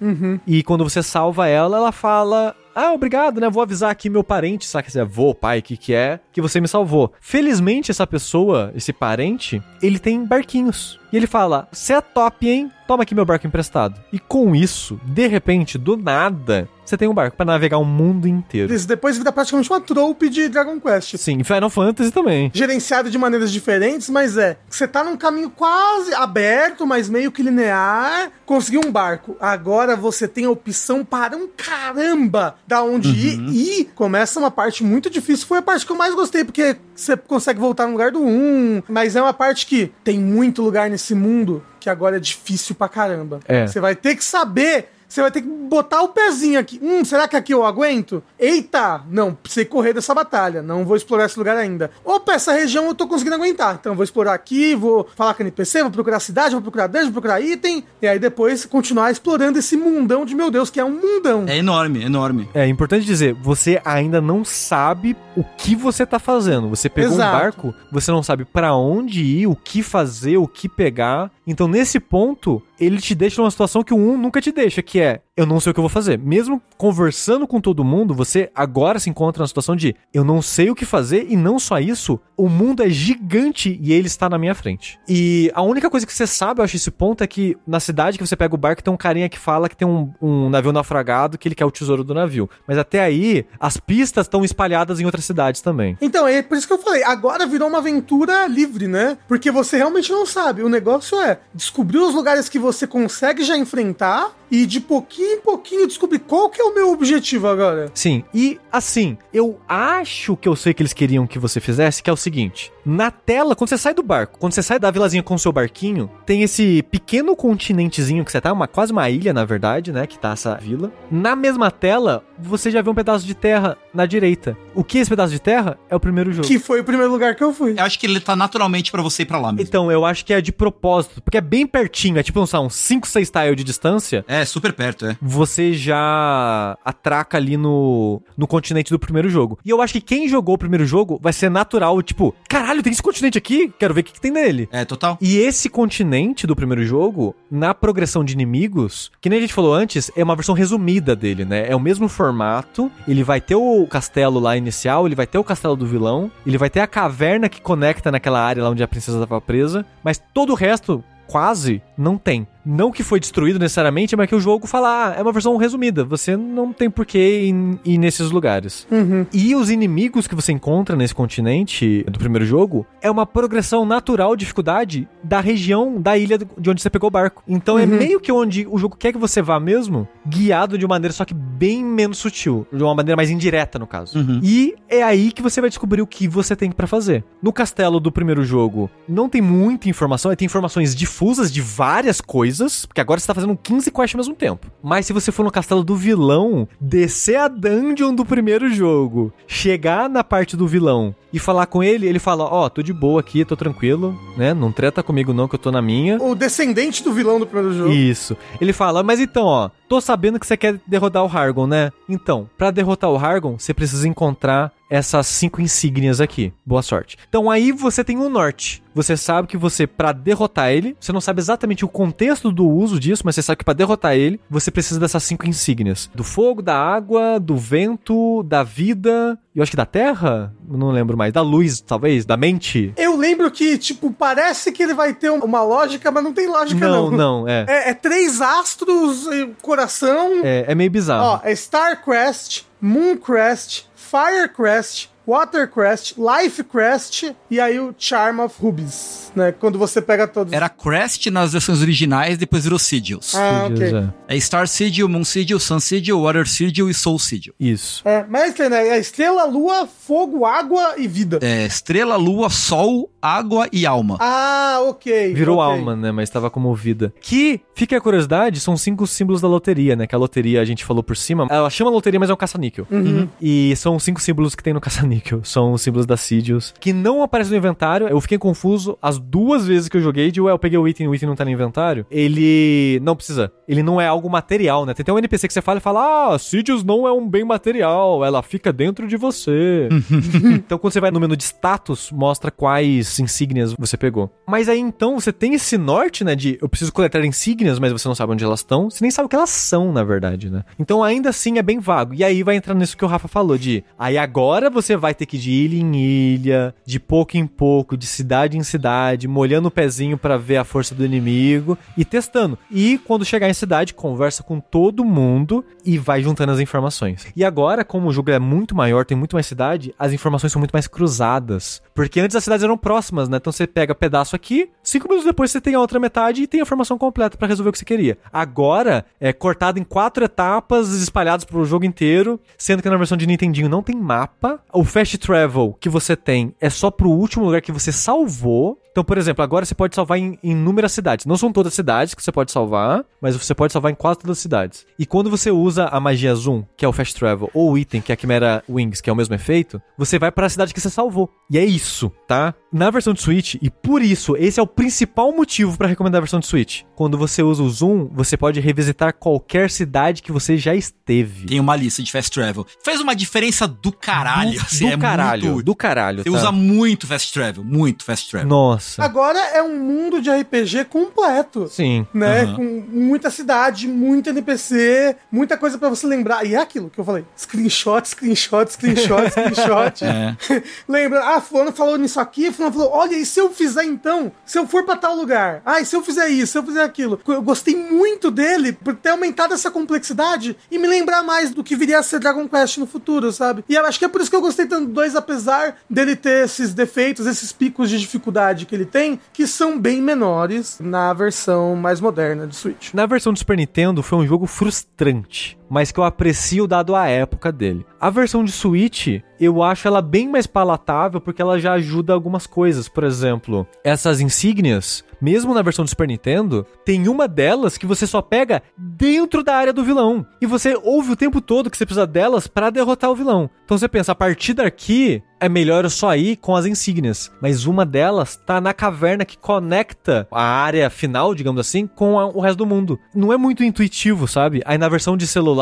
E quando você salva ela, ela fala. Ah, obrigado, né? Vou avisar aqui meu parente, sabe? Se é avô, pai, que, que é, que você me salvou. Felizmente, essa pessoa, esse parente, ele tem barquinhos. E ele fala: Você é top, hein? Toma aqui meu barco emprestado. E com isso, de repente, do nada, você tem um barco pra navegar o mundo inteiro. Isso depois vira praticamente uma trope de Dragon Quest. Sim, Final Fantasy também. Gerenciado de maneiras diferentes, mas é. Você tá num caminho quase aberto, mas meio que linear. Conseguiu um barco. Agora você tem a opção para um caramba da onde ir. E começa uma parte muito difícil. Foi a parte que eu mais gostei, porque você consegue voltar no lugar do 1. Mas é uma parte que tem muito lugar nesse mundo que agora é difícil pra caramba. É. Você vai ter que saber. Você vai ter que botar o pezinho aqui. Hum, será que aqui eu aguento? Eita! Não, precisei correr dessa batalha. Não vou explorar esse lugar ainda. Opa, essa região eu tô conseguindo aguentar. Então eu vou explorar aqui, vou falar com o NPC, vou procurar cidade, vou procurar dungeon, vou procurar item. E aí depois continuar explorando esse mundão de meu Deus, que é um mundão. É enorme, enorme. É importante dizer, você ainda não sabe o que você tá fazendo. Você pegou Exato. um barco, você não sabe pra onde ir, o que fazer, o que pegar. Então, nesse ponto, ele te deixa numa situação que o 1 nunca te deixa, que é eu não sei o que eu vou fazer. Mesmo conversando com todo mundo, você agora se encontra na situação de eu não sei o que fazer e não só isso, o mundo é gigante e ele está na minha frente. E a única coisa que você sabe, eu acho, esse ponto é que na cidade que você pega o barco tem um carinha que fala que tem um, um navio naufragado que ele quer o tesouro do navio. Mas até aí, as pistas estão espalhadas em outras cidades também. Então, é por isso que eu falei, agora virou uma aventura livre, né? Porque você realmente não sabe. O negócio é descobrir os lugares que você consegue já enfrentar e de pouquinho em pouquinho descobrir qual que é o meu objetivo agora. Sim, e assim, eu acho que eu sei que eles queriam que você fizesse, que é o seguinte: na tela, quando você sai do barco, quando você sai da vilazinha com o seu barquinho, tem esse pequeno continentezinho que você tá, uma, quase uma ilha, na verdade, né? Que tá essa vila. Na mesma tela, você já vê um pedaço de terra na direita. O que é esse pedaço de terra? É o primeiro jogo. Que foi o primeiro lugar que eu fui. Eu acho que ele tá naturalmente pra você ir pra lá mesmo. Então, eu acho que é de propósito, porque é bem pertinho, é tipo, não sei, uns 5, 6 tile de distância. É, super perto, é. Você já atraca ali no, no continente do primeiro jogo. E eu acho que quem jogou o primeiro jogo vai ser natural, tipo, caralho, tem esse continente aqui? Quero ver o que, que tem nele. É, total. E esse continente do primeiro jogo, na progressão de inimigos, que nem a gente falou antes, é uma versão resumida dele, né? É o mesmo formato. Ele vai ter o castelo lá inicial, ele vai ter o castelo do vilão, ele vai ter a caverna que conecta naquela área lá onde a princesa estava presa, mas todo o resto quase não tem. Não que foi destruído necessariamente, mas que o jogo fala, ah, é uma versão resumida. Você não tem por que ir, ir nesses lugares. E os inimigos que você encontra nesse continente do primeiro jogo é uma progressão natural de dificuldade da região da ilha de onde você pegou o barco. Então é meio que onde o jogo quer que você vá mesmo, guiado de maneira só que bem menos sutil, de uma maneira mais indireta no caso. E é aí que você vai descobrir o que você tem pra fazer. No castelo do primeiro jogo, não tem muita informação, tem informações difusas de várias coisas, porque agora você tá fazendo 15 quests ao mesmo tempo. Mas se você for no castelo do vilão, descer a dungeon do primeiro jogo, chegar na parte do vilão e falar com ele, ele fala: Ó, tô de boa aqui, tô tranquilo, né? Não treta comigo não, que eu tô na minha. O descendente do vilão do primeiro jogo. Isso. Ele fala, mas então, ó, tô sabendo que você quer derrotar o Hargon, né? Então, pra derrotar o Hargon, você precisa encontrar essas cinco insígnias aqui. Boa sorte. Então aí você tem o norte. Você sabe que você, pra derrotar ele, você não sabe exatamente o contexto do uso disso, mas você sabe que pra derrotar ele, você precisa dessas cinco insígnias: do fogo, da água, do vento, da vida. Eu acho que da terra? Não lembro mais. Da luz, talvez? Da mente? Eu lembro que, tipo, parece que ele vai ter uma lógica, mas não tem lógica, Não, não. não, é. É, é três astros, e coração. É, é meio bizarro. Ó, é Starcrest, Mooncrest, Firecrest, Watercrest, Lifecrest e aí o Charm of Rubies, né? Quando você pega todos. Era Crest nas versões originais, depois virou Sigils. Ah, ok. é. É Star Sigil, Moon Sigil, Sun Sigil, Water Sigil e Soul Sigil. Isso. É, mas né, é estrela, lua, fogo, água e vida. É Estrela, Lua, Sol, Água e Alma. Ah, ok. Virou ok. alma, né? Mas estava como vida. Que, fica a curiosidade, são cinco símbolos da loteria, né? Que a loteria a gente falou por cima. Ela chama loteria, mas é um caça-níquel. E são cinco símbolos que tem no caça-níquel. Mikkel. São os símbolos da Sidious, que não aparecem no inventário. Eu fiquei confuso as duas vezes que eu joguei de, ué, eu peguei o item e o item não tá no inventário. Ele não precisa. Ele não é algo material, né? Tem até um NPC que você fala e fala, ah, Sidious não é um bem material, ela fica dentro de você. então quando você vai no menu de status, mostra quais insígnias você pegou. Mas aí então você tem esse norte, né, de eu preciso coletar insígnias, mas você não sabe onde elas estão. Você nem sabe o que elas são, na verdade, né? Então ainda assim é bem vago. E aí vai entrar nisso que o Rafa falou de, aí agora você vai ter que ir de ilha em ilha, de pouco em pouco, de cidade em cidade, molhando o pezinho para ver a força do inimigo e testando. E quando chegar em cidade, conversa com todo mundo e vai juntando as informações. E agora, como o jogo é muito maior, tem muito mais cidade, as informações são muito mais cruzadas. Porque antes as cidades eram próximas, né? Então você pega pedaço aqui, cinco minutos depois você tem a outra metade e tem a informação completa para resolver o que você queria. Agora é cortado em quatro etapas espalhadas pro jogo inteiro, sendo que na versão de Nintendinho não tem mapa. O Fast Travel que você tem é só pro último lugar que você salvou. Então, por exemplo, agora você pode salvar em inúmeras cidades. Não são todas as cidades que você pode salvar, mas você pode salvar em quase todas as cidades. E quando você usa a magia Zoom, que é o Fast Travel, ou o item, que é a Chimera Wings, que é o mesmo efeito, você vai para a cidade que você salvou. E é isso, tá? Na versão de Switch, e por isso, esse é o principal motivo para recomendar a versão de Switch. Quando você usa o Zoom, você pode revisitar qualquer cidade que você já esteve. Tem uma lista de Fast Travel. Faz uma diferença do caralho. Do, assim, do é caralho, muito- do caralho. Você tá? usa muito Fast Travel, muito Fast Travel. Nossa. Agora é um mundo de RPG completo. Sim. Né? Aham. Com muita cidade, muito NPC, muita coisa pra você lembrar. E é aquilo que eu falei: screenshot, screenshot, screenshot, screenshot. É. Lembra, ah, fulano falou nisso aqui, fulano falou, olha, e se eu fizer então? Se eu for pra tal lugar? Ah, e se eu fizer isso, se eu fizer aquilo? Eu gostei muito dele por ter aumentado essa complexidade e me lembrar mais do que viria a ser Dragon Quest no futuro, sabe? E eu acho que é por isso que eu gostei tanto do 2, apesar dele ter esses defeitos, esses picos de dificuldade que ele tem, que são bem menores na versão mais moderna de Switch. Na versão do Super Nintendo foi um jogo frustrante, mas que eu aprecio dado a época dele. A versão de Switch, eu acho ela bem mais palatável porque ela já ajuda algumas coisas. Por exemplo, essas insígnias, mesmo na versão do Super Nintendo, tem uma delas que você só pega dentro da área do vilão. E você ouve o tempo todo que você precisa delas para derrotar o vilão. Então você pensa, a partir daqui é melhor eu só ir com as insígnias. Mas uma delas tá na caverna que conecta a área final, digamos assim, com a- o resto do mundo. Não é muito intuitivo, sabe? Aí na versão de celular,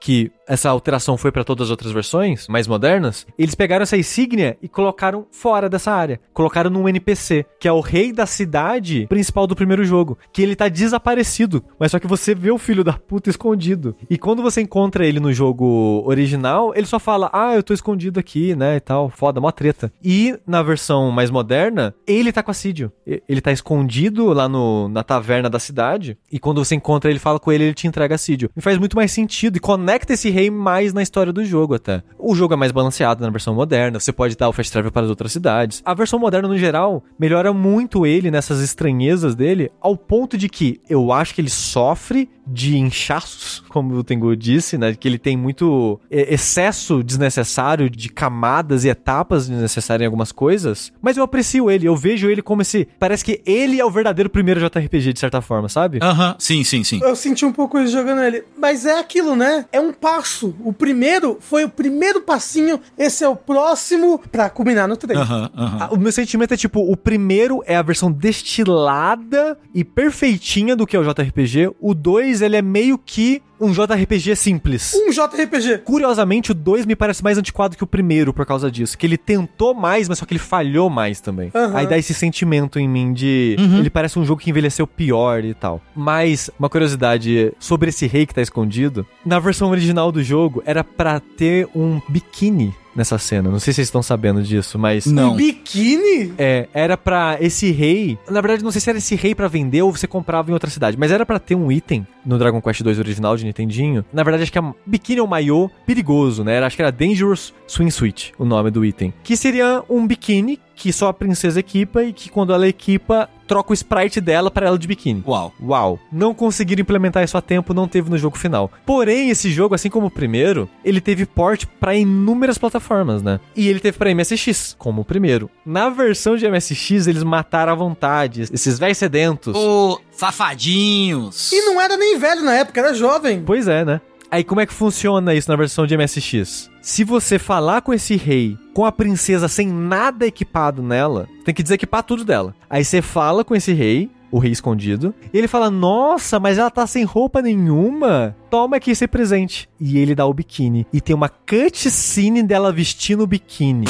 que essa alteração foi pra todas as outras versões mais modernas, eles pegaram essa insígnia e colocaram fora dessa área. Colocaram num NPC, que é o rei da cidade principal do primeiro jogo, que ele tá desaparecido, mas só que você vê o filho da puta escondido. E quando você encontra ele no jogo original, ele só fala: "Ah, eu tô escondido aqui, né, e tal, foda, mó treta". E na versão mais moderna, ele tá com a Sidio. E- Ele tá escondido lá no, na taverna da cidade, e quando você encontra ele, fala com ele, ele te entrega a Sidio. E faz muito mais sentido e conecta esse rei mais na história do jogo até. O jogo é mais balanceado na versão moderna, você pode dar o fast travel para as outras cidades. A versão moderna no geral melhora muito ele nessas estranhezas dele, ao ponto de que eu acho que ele sofre de inchaços, como o Tengu disse, né, que ele tem muito é, excesso desnecessário de camadas e etapas desnecessárias em algumas coisas, mas eu aprecio ele, eu vejo ele como esse, parece que ele é o verdadeiro primeiro JRPG de certa forma, sabe? Aham, sim, sim, sim. Eu senti um pouco isso jogando ele. Mas é aquilo, né? É um passo. O primeiro foi o primeiro passinho, esse é o próximo pra culminar no 3. Aham, aham. Ah, O meu sentimento é tipo, o primeiro é a versão destilada e perfeitinha do que é o JRPG. O 2, ele é meio que um JRPG simples. Um JRPG. Curiosamente, o 2 me parece mais antiquado que o primeiro por causa disso. Que ele tentou mais, mas só que ele falhou mais também. Aham. Aí dá esse sentimento em mim de. Ele parece um jogo que envelheceu pior e tal. Mas, uma curiosidade sobre esse rei que tá escondido. Na versão original do jogo, era pra ter um biquíni nessa cena. Não sei se vocês estão sabendo disso, mas. Não. Um biquíni? É, era pra esse rei. Na verdade, não sei se era esse rei pra vender ou você comprava em outra cidade, mas era pra ter um item no Dragon Quest 2 original de Nintendinho. Na verdade, acho que é biquíni ou maiô perigoso, né? Acho que era Dangerous Swimsuit, o nome do item. Que seria um biquíni que só a princesa equipa e que quando ela equipa, troca o sprite dela pra ela de biquíni. Uau. Uau. Não conseguiram implementar isso a tempo, não teve no jogo final. Porém, esse jogo, assim como o primeiro, ele teve port pra inúmeras plataformas, né? E ele teve pra MSX, como o primeiro. Na versão de MSX, eles mataram à vontade esses velhos sedentos. Ô, safadinhos. E não era nem velho na época, era jovem. Pois é, né? Aí como é que funciona isso na versão de MSX? Se você falar com esse rei, com a princesa sem nada equipado nela, tem que desequipar tudo dela. Aí você fala com esse rei, o rei escondido, e ele fala: Nossa, mas ela tá sem roupa nenhuma. Toma aqui esse presente. E ele dá o biquíni. E tem uma cutscene dela vestindo o biquíni.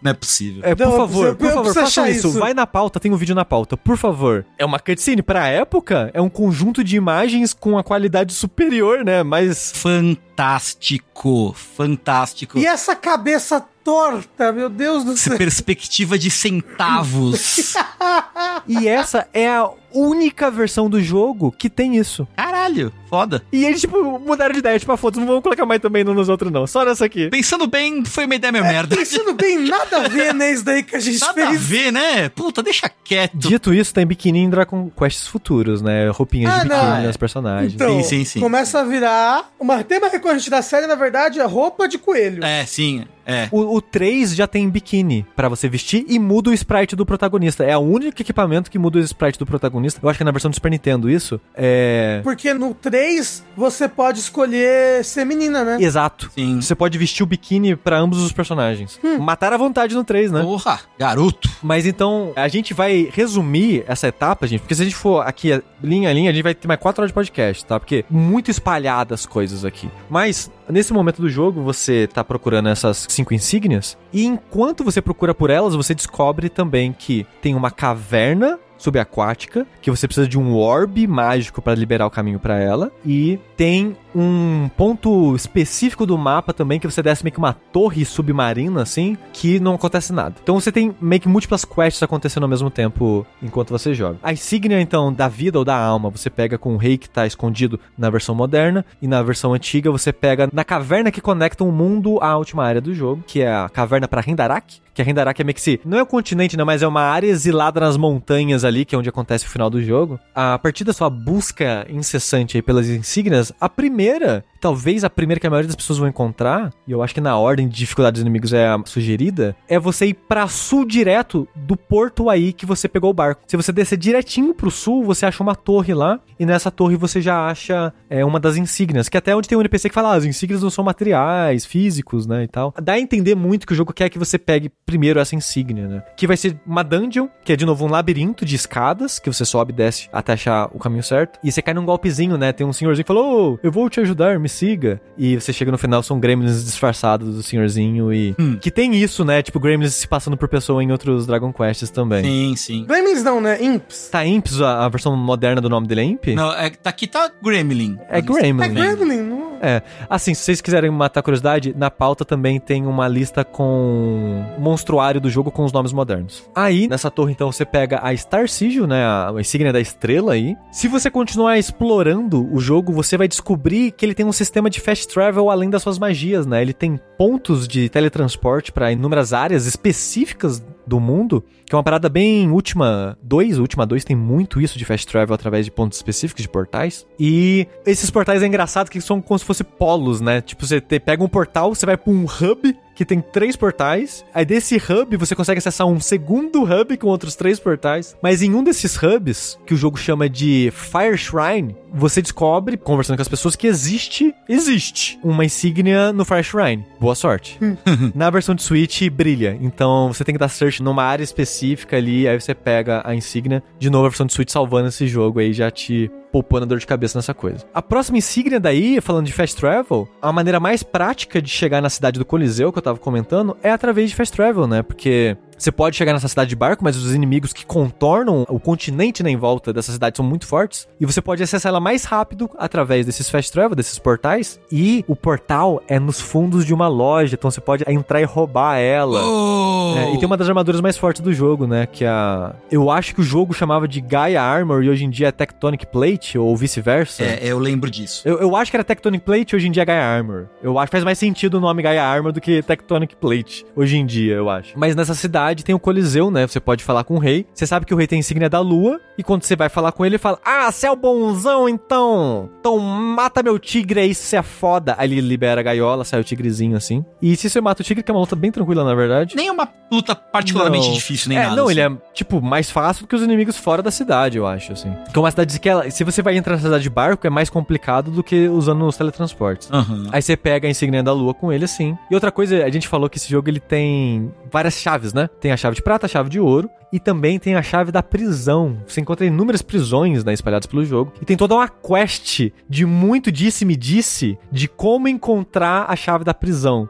Não é possível. É, por Não, favor, eu- por eu favor, achar isso. isso. Vai na pauta, tem um vídeo na pauta, por favor. É uma cutscene pra época, é um conjunto de imagens com a qualidade superior, né? Mas Fantástico, fantástico. E essa cabeça torta, meu Deus do céu. perspectiva de centavos. e essa é a única versão do jogo que tem isso. Caralho, foda. E eles tipo mudaram de ideia, tipo, a foto não vamos colocar mais também nos outros não, só nessa aqui. Pensando bem, foi uma ideia meio merda. Pensando bem, nada a ver, né, isso daí que a gente Nada a fez. ver, né? Puta, deixa quieto. Dito isso, tem biquíni em Dragon Quests futuros, né? Roupinhas Ah, de biquíni nas personagens. Então, Sim, sim, sim. começa a virar uma tema recorrente da série, na verdade, é roupa de coelho. É, sim, é. O, o 3 já tem biquíni pra você vestir e muda o sprite do protagonista. É o único equipamento que muda o sprite do protagonista. Eu acho que é na versão do Super Nintendo isso. É. Porque no 3 você pode escolher ser menina, né? Exato. Sim. Você pode vestir o biquíni pra ambos os personagens. Matar à vontade no 3, né? Porra, garoto. Mas então, a gente vai resumir essa etapa, gente, porque se a gente for aqui linha a linha, a gente vai ter mais 4 horas de podcast, tá? Porque muito espalhadas as coisas aqui. Mas, nesse momento do jogo, você tá procurando essas cinco insígnias, e enquanto você procura por elas, você descobre também que tem uma caverna subaquática, que você precisa de um orbe mágico para liberar o caminho para ela, e tem um ponto específico do mapa também que você desce meio que uma torre submarina assim, que não acontece nada. Então você tem meio que múltiplas quests acontecendo ao mesmo tempo enquanto você joga. A insígnia então da vida ou da alma, você pega com o rei que tá escondido na versão moderna e na versão antiga você pega na caverna que conecta o mundo à última área do jogo, que é a caverna para Rendarak, que a Rendarak é meio que se, não é o continente, né, mas é uma área exilada nas montanhas ali, que é onde acontece o final do jogo. A partir da sua busca incessante pelas insígnias, a primeira, talvez a primeira que a maioria das pessoas vão encontrar, e eu acho que na ordem de dificuldade dos inimigos é a sugerida, é você ir pra sul direto do porto aí que você pegou o barco. Se você descer direitinho pro sul, você acha uma torre lá, e nessa torre você já acha é, uma das insígnias, que até onde tem um NPC que fala, ah, as insígnias não são materiais, físicos, né, e tal. Dá a entender muito que o jogo quer que você pegue primeiro essa insígnia, né? Que vai ser uma dungeon, que é de novo um labirinto de escadas, que você sobe e desce até achar o caminho certo. E você cai num golpezinho, né? Tem um senhorzinho que falou, ô, eu vou te ajudar, me siga. E você chega no final, são gremlins disfarçados do senhorzinho e... Que tem isso, né? Tipo, gremlins se passando por pessoa em outros Dragon Quests também. Sim, sim. Gremlins não, né? Imps. Tá Imps, a, a versão moderna do nome dele é Imp? Não, é, tá aqui tá Gremlin. É É Gremlin. Gremlin, não... É, assim, se vocês quiserem matar a curiosidade, na pauta também tem uma lista com o monstruário do jogo com os nomes modernos. Aí, nessa torre, então, você pega a Star Sigil, né, a, a insígnia da estrela aí. Se você continuar explorando o jogo, você vai descobrir que ele tem um sistema de fast travel além das suas magias, né? Ele tem pontos de teletransporte para inúmeras áreas específicas do mundo, que é uma parada bem última 2, última 2 tem muito isso de fast travel através de pontos específicos de portais. E esses portais é engraçado que são como se fossem polos, né? Tipo, você pega um portal, você vai pra um hub que tem três portais. Aí desse hub você consegue acessar um segundo hub com outros três portais. Mas em um desses hubs, que o jogo chama de Fire Shrine, você descobre, conversando com as pessoas, que existe, existe uma insígnia no Fire Shrine. Boa sorte. Na versão de Switch, brilha. Então você tem que dar search numa área específica ali, aí você pega a insígnia. De novo, a versão de Switch salvando esse jogo aí, já te poupando dor de cabeça nessa coisa. A próxima insígnia daí, falando de fast travel, a maneira mais prática de chegar na cidade do Coliseu, que eu tava comentando, é através de fast travel, né? Porque você pode chegar nessa cidade de barco, mas os inimigos que contornam o continente né, em volta dessa cidade são muito fortes. E você pode acessar ela mais rápido através desses fast travel, desses portais. E o portal é nos fundos de uma loja, então você pode entrar e roubar ela. Oh! É, e tem uma das armaduras mais fortes do jogo, né? Que é a. Eu acho que o jogo chamava de Gaia Armor e hoje em dia é Tectonic Plate, ou vice-versa. É, eu lembro disso. Eu, eu acho que era Tectonic Plate hoje em dia é Gaia Armor. Eu acho que faz mais sentido o nome Gaia Armor do que Tectonic Plate hoje em dia, eu acho. Mas nessa cidade cidade tem o Coliseu, né? Você pode falar com o rei. Você sabe que o rei tem insígnia da lua. E quando você vai falar com ele, ele fala: Ah, você é o bonzão então! Então mata meu tigre aí, você é foda. Aí ele libera a gaiola, sai o tigrezinho assim. E se você mata o tigre, que é uma luta bem tranquila, na verdade. Nem é uma luta particularmente Não. difícil, nem é, nada. Não, assim. ele é, tipo, mais fácil do que os inimigos fora da cidade, eu acho, assim. Que é uma cidade que, ela, se você vai entrar na cidade de barco, é mais complicado do que usando os teletransportes. Aham. Aí você pega a insígnia da lua com ele, assim. E outra coisa, a gente falou que esse jogo ele tem várias chaves, né? Tem a chave de prata, a chave de ouro. E também tem a chave da prisão. Você encontra inúmeras prisões né, espalhadas pelo jogo. E tem toda uma quest de muito disse-me-disse de como encontrar a chave da prisão.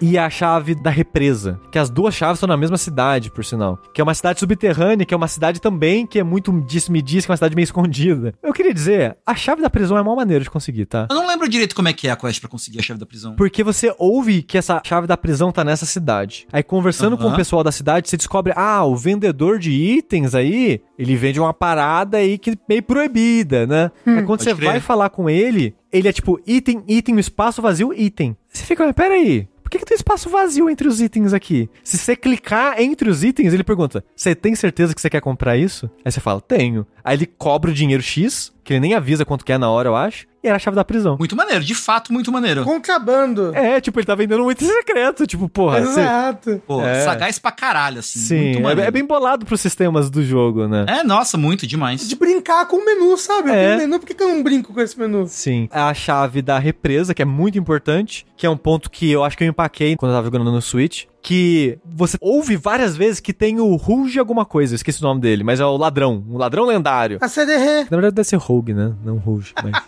E a chave da represa. Que as duas chaves estão na mesma cidade, por sinal. Que é uma cidade subterrânea, que é uma cidade também que é muito disse-me-disse, que é uma cidade meio escondida. Eu queria dizer, a chave da prisão é uma maneira de conseguir, tá? Eu não lembro direito como é que é a quest pra conseguir a chave da prisão. Porque você ouve que essa chave da prisão tá nessa cidade. Aí conversando com o pessoal da cidade, você descobre, ah, o vendedor de itens aí, ele vende uma parada aí que é meio proibida, né? aí quando Pode você crer. vai falar com ele, ele é tipo, item, item, espaço vazio, item. Você fica, mas peraí, por que, que tem espaço vazio entre os itens aqui? Se você clicar entre os itens, ele pergunta: Você tem certeza que você quer comprar isso? Aí você fala: Tenho. Aí ele cobra o dinheiro X, que ele nem avisa quanto que é na hora, eu acho, e era a chave da prisão. Muito maneiro, de fato, muito maneiro. Contrabando. É, tipo, ele tá vendendo item secreto. Tipo, porra, você. Exato. Pô, É. sagaz pra caralho, assim. Sim, muito é, maneiro. é bem bolado pros sistemas do jogo, né? É, nossa, muito demais. De brincar com o menu, sabe? Eu É. menu, por que, que eu não brinco com esse menu? Sim. A chave da represa, que é muito importante, que é um ponto que eu acho que eu empaquei quando eu tava jogando no Switch, que você ouve várias vezes que tem o Rouge alguma coisa, eu esqueci o nome dele, mas é o ladrão, um ladrão lendário. A CDR. Na verdade deve ser Rogue, né? Não Rouge, mas...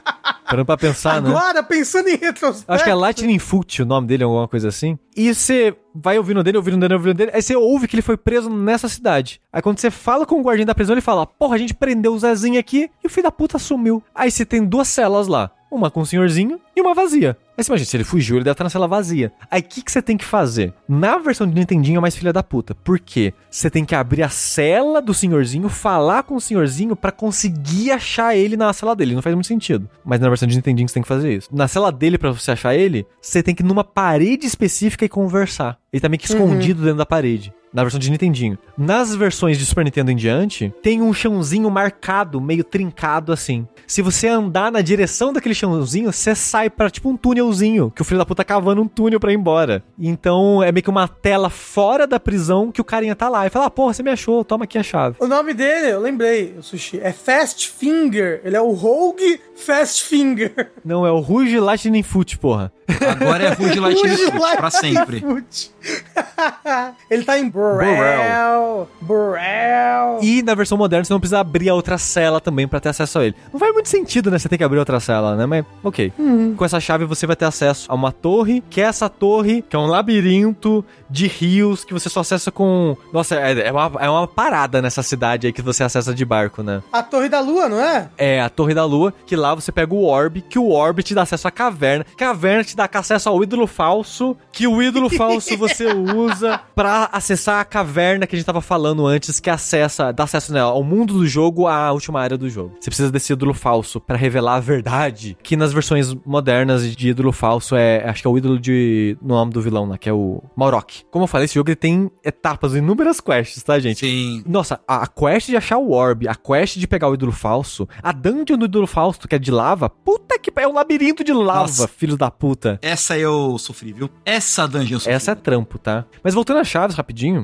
Parando pra pensar, né? Agora, pensando em retrospecto. Acho que é Lightning Foot o nome dele, alguma coisa assim. E você vai ouvindo dele, ouvindo dele, ouvindo dele. Aí você ouve que ele foi preso nessa cidade. Aí quando você fala com o guardião da prisão, ele fala: Porra, a gente prendeu o Zezinho aqui e o filho da puta sumiu. Aí você tem duas celas lá. Uma com o senhorzinho e uma vazia. Você imagina, se ele fugiu, ele deve estar na cela vazia. Aí o que, que você tem que fazer? Na versão de Nintendinho é mais filha da puta. Por quê? Você tem que abrir a cela do senhorzinho, falar com o senhorzinho pra conseguir achar ele na cela dele. Não faz muito sentido. Mas na versão de Nintendinho você tem que fazer isso. Na cela dele, pra você achar ele, você tem que ir numa parede específica e conversar. Ele tá meio que escondido dentro da parede. Na versão de Nintendinho. Nas versões de Super Nintendo em diante, tem um chãozinho marcado, meio trincado assim. Se você andar na direção daquele chãozinho, você sai pra tipo um túnelzinho, que o filho da puta tá cavando um túnel pra ir embora. Então é meio que uma tela fora da prisão que o carinha tá lá. E fala, ah, porra, você me achou, toma aqui a chave. O nome dele, eu lembrei, o Sushi, é Fast Finger. Ele é o Rogue Fast Finger. Não, é o Rouge Lightning Foot, porra. Agora é Rouge Lightning Foot, pra Lightning sempre. Foot. Ele tá em Burrell. Burrell. E na versão moderna você não precisa abrir a outra cela também pra ter acesso a ele. Não faz muito sentido, né? Você tem que abrir outra cela, né? Mas, ok. Com essa chave você vai ter acesso a uma torre, que é essa torre, que é um labirinto de rios que você só acessa com. Nossa, é, é uma, é uma parada nessa cidade aí que você acessa de barco, né? A Torre da Lua, não é? É a Torre da Lua, que lá você pega o orbe, que o orbe te dá acesso à caverna, caverna te dá acesso ao ídolo falso, que o ídolo falso você usa pra acessar a caverna que a gente tava falando antes, que acessa, dá acesso né, ao mundo do jogo, à última área do jogo. Você precisa desse ídolo falso pra revelar a verdade, que nas versões modernas de ídolo falso é, acho que é o ídolo de no nome do vilão, né, que é o Maurok. Como eu falei, esse jogo ele tem etapas, inúmeras quests, tá, gente? Sim. Nossa, a, a quest de achar o orb, a quest de pegar o ídolo falso, a dungeon do ídolo falso, que é de lava, puta que é um labirinto de lava, Nossa. filho da puta. Essa eu sofri, viu? Essa dungeon eu sofri. Essa é trampo, tá? Mas voltando às chaves rapidinho,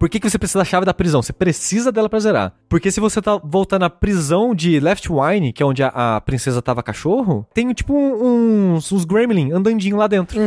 por que, que você precisa da chave da prisão? Você precisa dela pra zerar. Porque se você tá voltando à prisão de Left Wine, que é onde a, a princesa tava cachorro, tem tipo um- uns, uns gremlin andandinho lá dentro.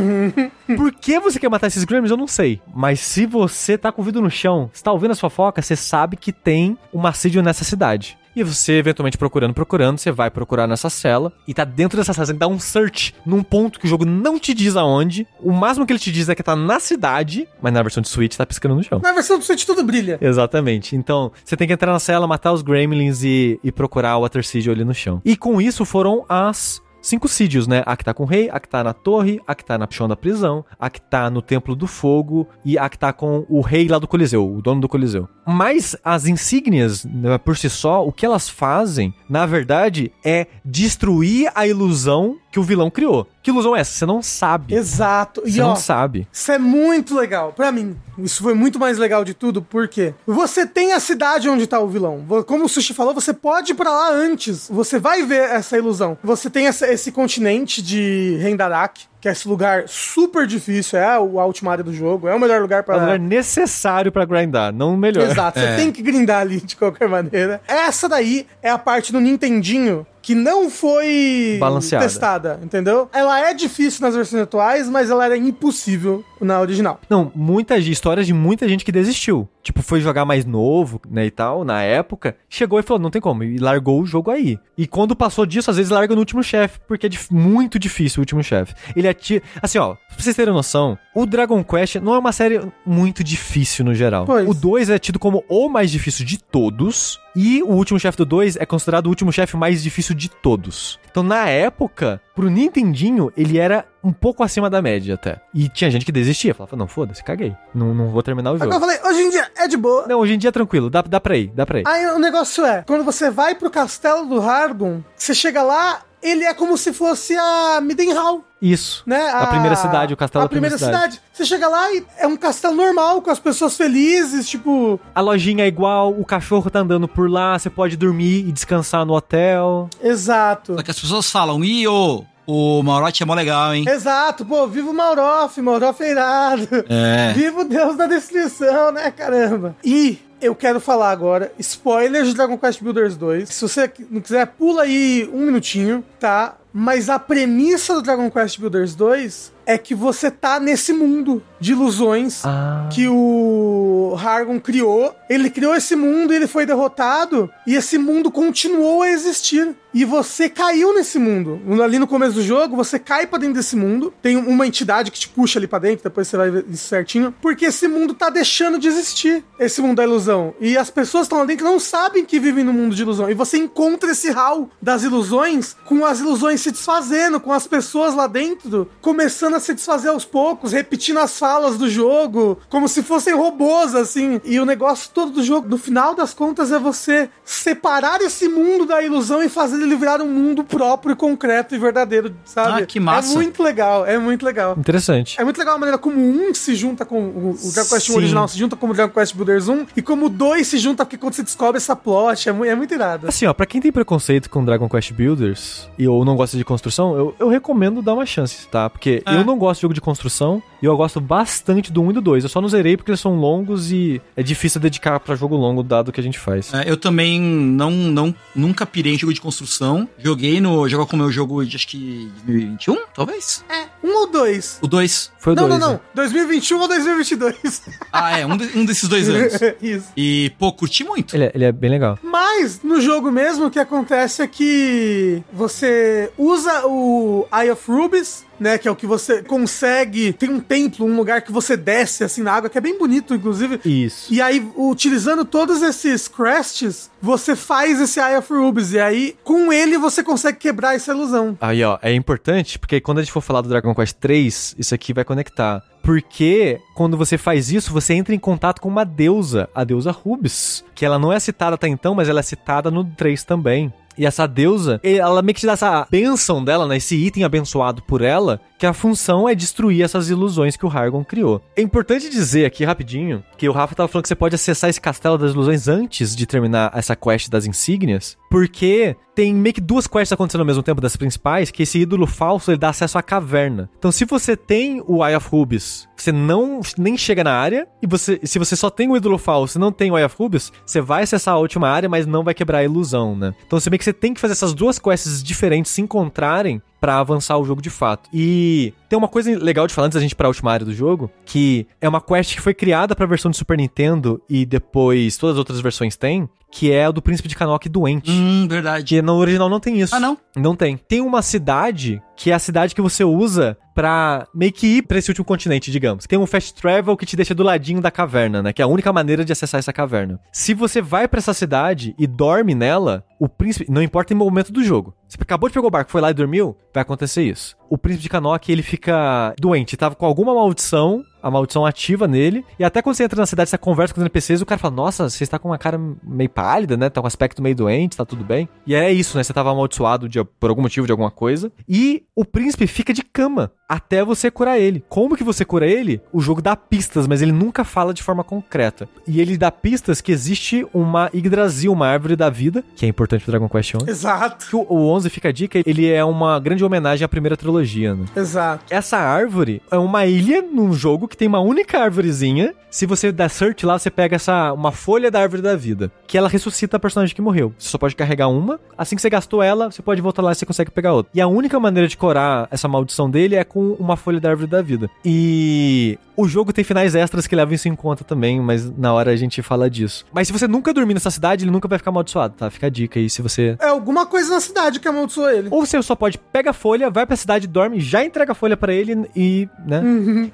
Por que você quer matar esses gremlins? Eu não sei. Mas se você tá com o vidro no chão, você tá ouvindo as fofocas, você sabe que tem uma assídio nessa cidade. E você, eventualmente, procurando, procurando, você vai procurar nessa cela. E tá dentro dessa cela, você tem que dar um search num ponto que o jogo não te diz aonde. O máximo que ele te diz é que tá na cidade, mas na versão de Switch tá piscando no chão. Na versão Switch tudo brilha. Exatamente. Então, você tem que entrar na cela, matar os gremlins e, e procurar o Water Sigil ali no chão. E com isso foram as cinco sídios, né? A que tá com o rei, a que tá na torre, a que tá na chão da prisão, a que tá no Templo do Fogo e a que tá com o rei lá do Coliseu, o dono do Coliseu. Mas as insígnias, né, por si só, o que elas fazem, na verdade, é destruir a ilusão que o vilão criou. Que ilusão é essa? Você não sabe. Exato. Você e ó, não sabe. Isso é muito legal. Pra mim, isso foi muito mais legal de tudo, porque você tem a cidade onde tá o vilão. Como o Sushi falou, você pode ir pra lá antes. Você vai ver essa ilusão. Você tem essa- esse continente de Rendarak, que é esse lugar super difícil, é a última área do jogo, é o melhor lugar É pra um lugar necessário pra grindar, não o melhor. Exato, você tem que grindar ali de qualquer maneira. Essa daí é a parte do Nintendinho que não foi Balanceada. testada, entendeu? Ela é difícil nas versões atuais, mas ela era impossível na original. Não, muitas histórias de muita gente que desistiu. Tipo, foi jogar mais novo, né, e tal, na época, chegou e falou, não tem como, e largou o jogo aí. E quando passou disso, às vezes larga no último chefe, porque é dif- muito difícil o último chefe. Ele atira... Assim, ó, pra vocês terem noção, o Dragon Quest não é uma série muito difícil no geral. Pois. O 2 é tido como o mais difícil de todos, e o último chefe do 2 é considerado o último chefe mais difícil de todos. Então, na época, pro Nintendinho, ele era um pouco acima da média até. E tinha gente que desistia, falava, não, foda-se, caguei. Não, não vou terminar o Agora eu jogo. falei, hoje em dia é de boa. Não, hoje em dia é tranquilo, dá, dá pra ir, dá pra ir. Aí o negócio é, quando você vai pro castelo do Hargon, você chega lá, ele é como se fosse a Midenhall, Isso. né? A primeira cidade, o castelo a da primeira primeira cidade. Você chega lá e é um castelo normal, com as pessoas felizes, tipo... A lojinha é igual, o cachorro tá andando por lá, você pode dormir e descansar no hotel. Exato. Só que as pessoas falam, ih, ô, o Maurote é mó legal, hein? Exato, pô, viva o Maurof, Maurof é irado. É. Viva o Deus da destruição, né, caramba? E eu quero falar agora, spoilers de Dragon Quest Builders 2. Se você não quiser, pula aí um minutinho, tá? Mas a premissa do Dragon Quest Builders 2 é que você tá nesse mundo de ilusões Ah. que o Hargon criou. Ele criou esse mundo, ele foi derrotado e esse mundo continuou a existir. E você caiu nesse mundo. Ali no começo do jogo, você cai pra dentro desse mundo. Tem uma entidade que te puxa ali pra dentro, depois você vai ver isso certinho. Porque esse mundo tá deixando de existir. Esse mundo da ilusão. E as pessoas estão lá dentro não sabem que vivem no mundo de ilusão. E você encontra esse hall das ilusões com as ilusões se desfazendo, com as pessoas lá dentro começando a se desfazer aos poucos, repetindo as falas do jogo, como se fossem robôs, assim. E o negócio todo do jogo, no final das contas, é você separar esse mundo da ilusão e fazer ele virar um mundo próprio, concreto e verdadeiro, sabe? Ah, que massa. É muito legal, é muito legal. Interessante. É muito legal a maneira como 1 se junta com o, o Dragon Quest 1 Sim. original, se junta com o Dragon Quest Builders 1, e como 2 se junta porque quando você descobre essa plot, é, é muito irado. Assim, ó, pra quem tem preconceito com Dragon Quest Builders e ou não gosta de construção, eu, eu recomendo dar uma chance, tá? Porque É. eu não gosto de jogo de construção e eu gosto bastante do 1 e do 2. Eu só não zerei porque eles são longos e é difícil dedicar pra jogo longo, dado o que a gente faz. É, eu também não, não, nunca pirei em jogo de construção. Joguei no. Jogou com o meu jogo de acho que 2021, talvez? É, um ou dois? O 2. Foi o não, 2. não, não. né? 2021 ou 2022? Ah, é, um, de- um desses dois anos. Isso. E, pô, curti muito. Ele, é, ele é bem legal. Mas no jogo mesmo o que acontece é que você usa o Eye of Rubies, né, que é o que você consegue, tem um templo, um lugar que você desce assim na água, que é bem bonito inclusive. Isso. E aí, utilizando todos esses crests, você faz esse Eye of Rubies. E aí, com ele, você consegue quebrar essa ilusão. Aí, ó, é importante, porque quando a gente for falar do Dragon Quest 3, isso aqui vai conectar. Porque quando você faz isso, você entra em contato com uma deusa, a deusa Rubis, que ela não é citada até então, mas ela é citada no 3 também. E essa deusa, ela meio que te dá essa benção dela, né? Esse item abençoado por ela, que a função é destruir essas ilusões que o Hargon criou. É importante dizer aqui rapidinho que o Rafa tava falando que você pode acessar esse castelo das ilusões antes de terminar essa quest das insígnias, porque tem meio que duas quests acontecendo ao mesmo tempo das principais, que esse ídolo falso ele dá acesso à caverna. Então, se você tem o Eye of Rubis, você não nem chega na área, e você, se você só tem o ídolo falso e não tem o Eye of Rubis, você vai acessar a última área, mas não vai quebrar a ilusão, né? Então, você meio que você tem que fazer essas duas quests diferentes se encontrarem pra avançar o jogo de fato. E tem uma coisa legal de falar antes da gente ir pra última área do jogo, que é uma quest que foi criada pra versão de Super Nintendo e depois todas as outras versões têm, que é a do Príncipe de Kanok doente. Hum, verdade. Que no original não tem isso. Ah, não? Não tem. Tem uma cidade que é a cidade que você usa pra meio que ir pra esse último continente, digamos. Tem um fast travel que te deixa do ladinho da caverna, né? Que é a única maneira de acessar essa caverna. Se você vai pra essa cidade e dorme nela, o príncipe, não importa em momento do jogo. Você acabou de pegar o barco, foi lá e dormiu, vai acontecer isso. O príncipe de Kanok, ele fica doente, tava com alguma maldição a maldição ativa nele. E até quando você entra na cidade, você conversa com os NPCs, o cara fala: Nossa, você está com uma cara meio pálida, né? Tá com um aspecto meio doente, tá tudo bem. E é isso, né? Você tava amaldiçoado de, por algum motivo de alguma coisa. E o príncipe fica de cama até você curar ele. Como que você cura ele? O jogo dá pistas, mas ele nunca fala de forma concreta. E ele dá pistas que existe uma Yggdrasil, uma árvore da vida, que é importante pro Dragon Quest 11. Exato. Que o, o 11 fica a dica, ele é uma grande homenagem à primeira trilogia, né? Exato. Essa árvore é uma ilha num jogo que tem uma única árvorezinha. Se você der search lá, você pega essa uma folha da árvore da vida, que ela ressuscita a personagem que morreu. Você só pode carregar uma. Assim que você gastou ela, você pode voltar lá e você consegue pegar outra. E a única maneira de curar essa maldição dele é com uma folha da árvore da vida. E o jogo tem finais extras que levam isso em conta também, mas na hora a gente fala disso. Mas se você nunca dormir nessa cidade, ele nunca vai ficar amaldiçoado, tá? Fica a dica aí se você. É alguma coisa na cidade que amaldiçoou ele. Ou você só pode pega a folha, vai pra cidade, dorme, já entrega a folha pra ele e, né?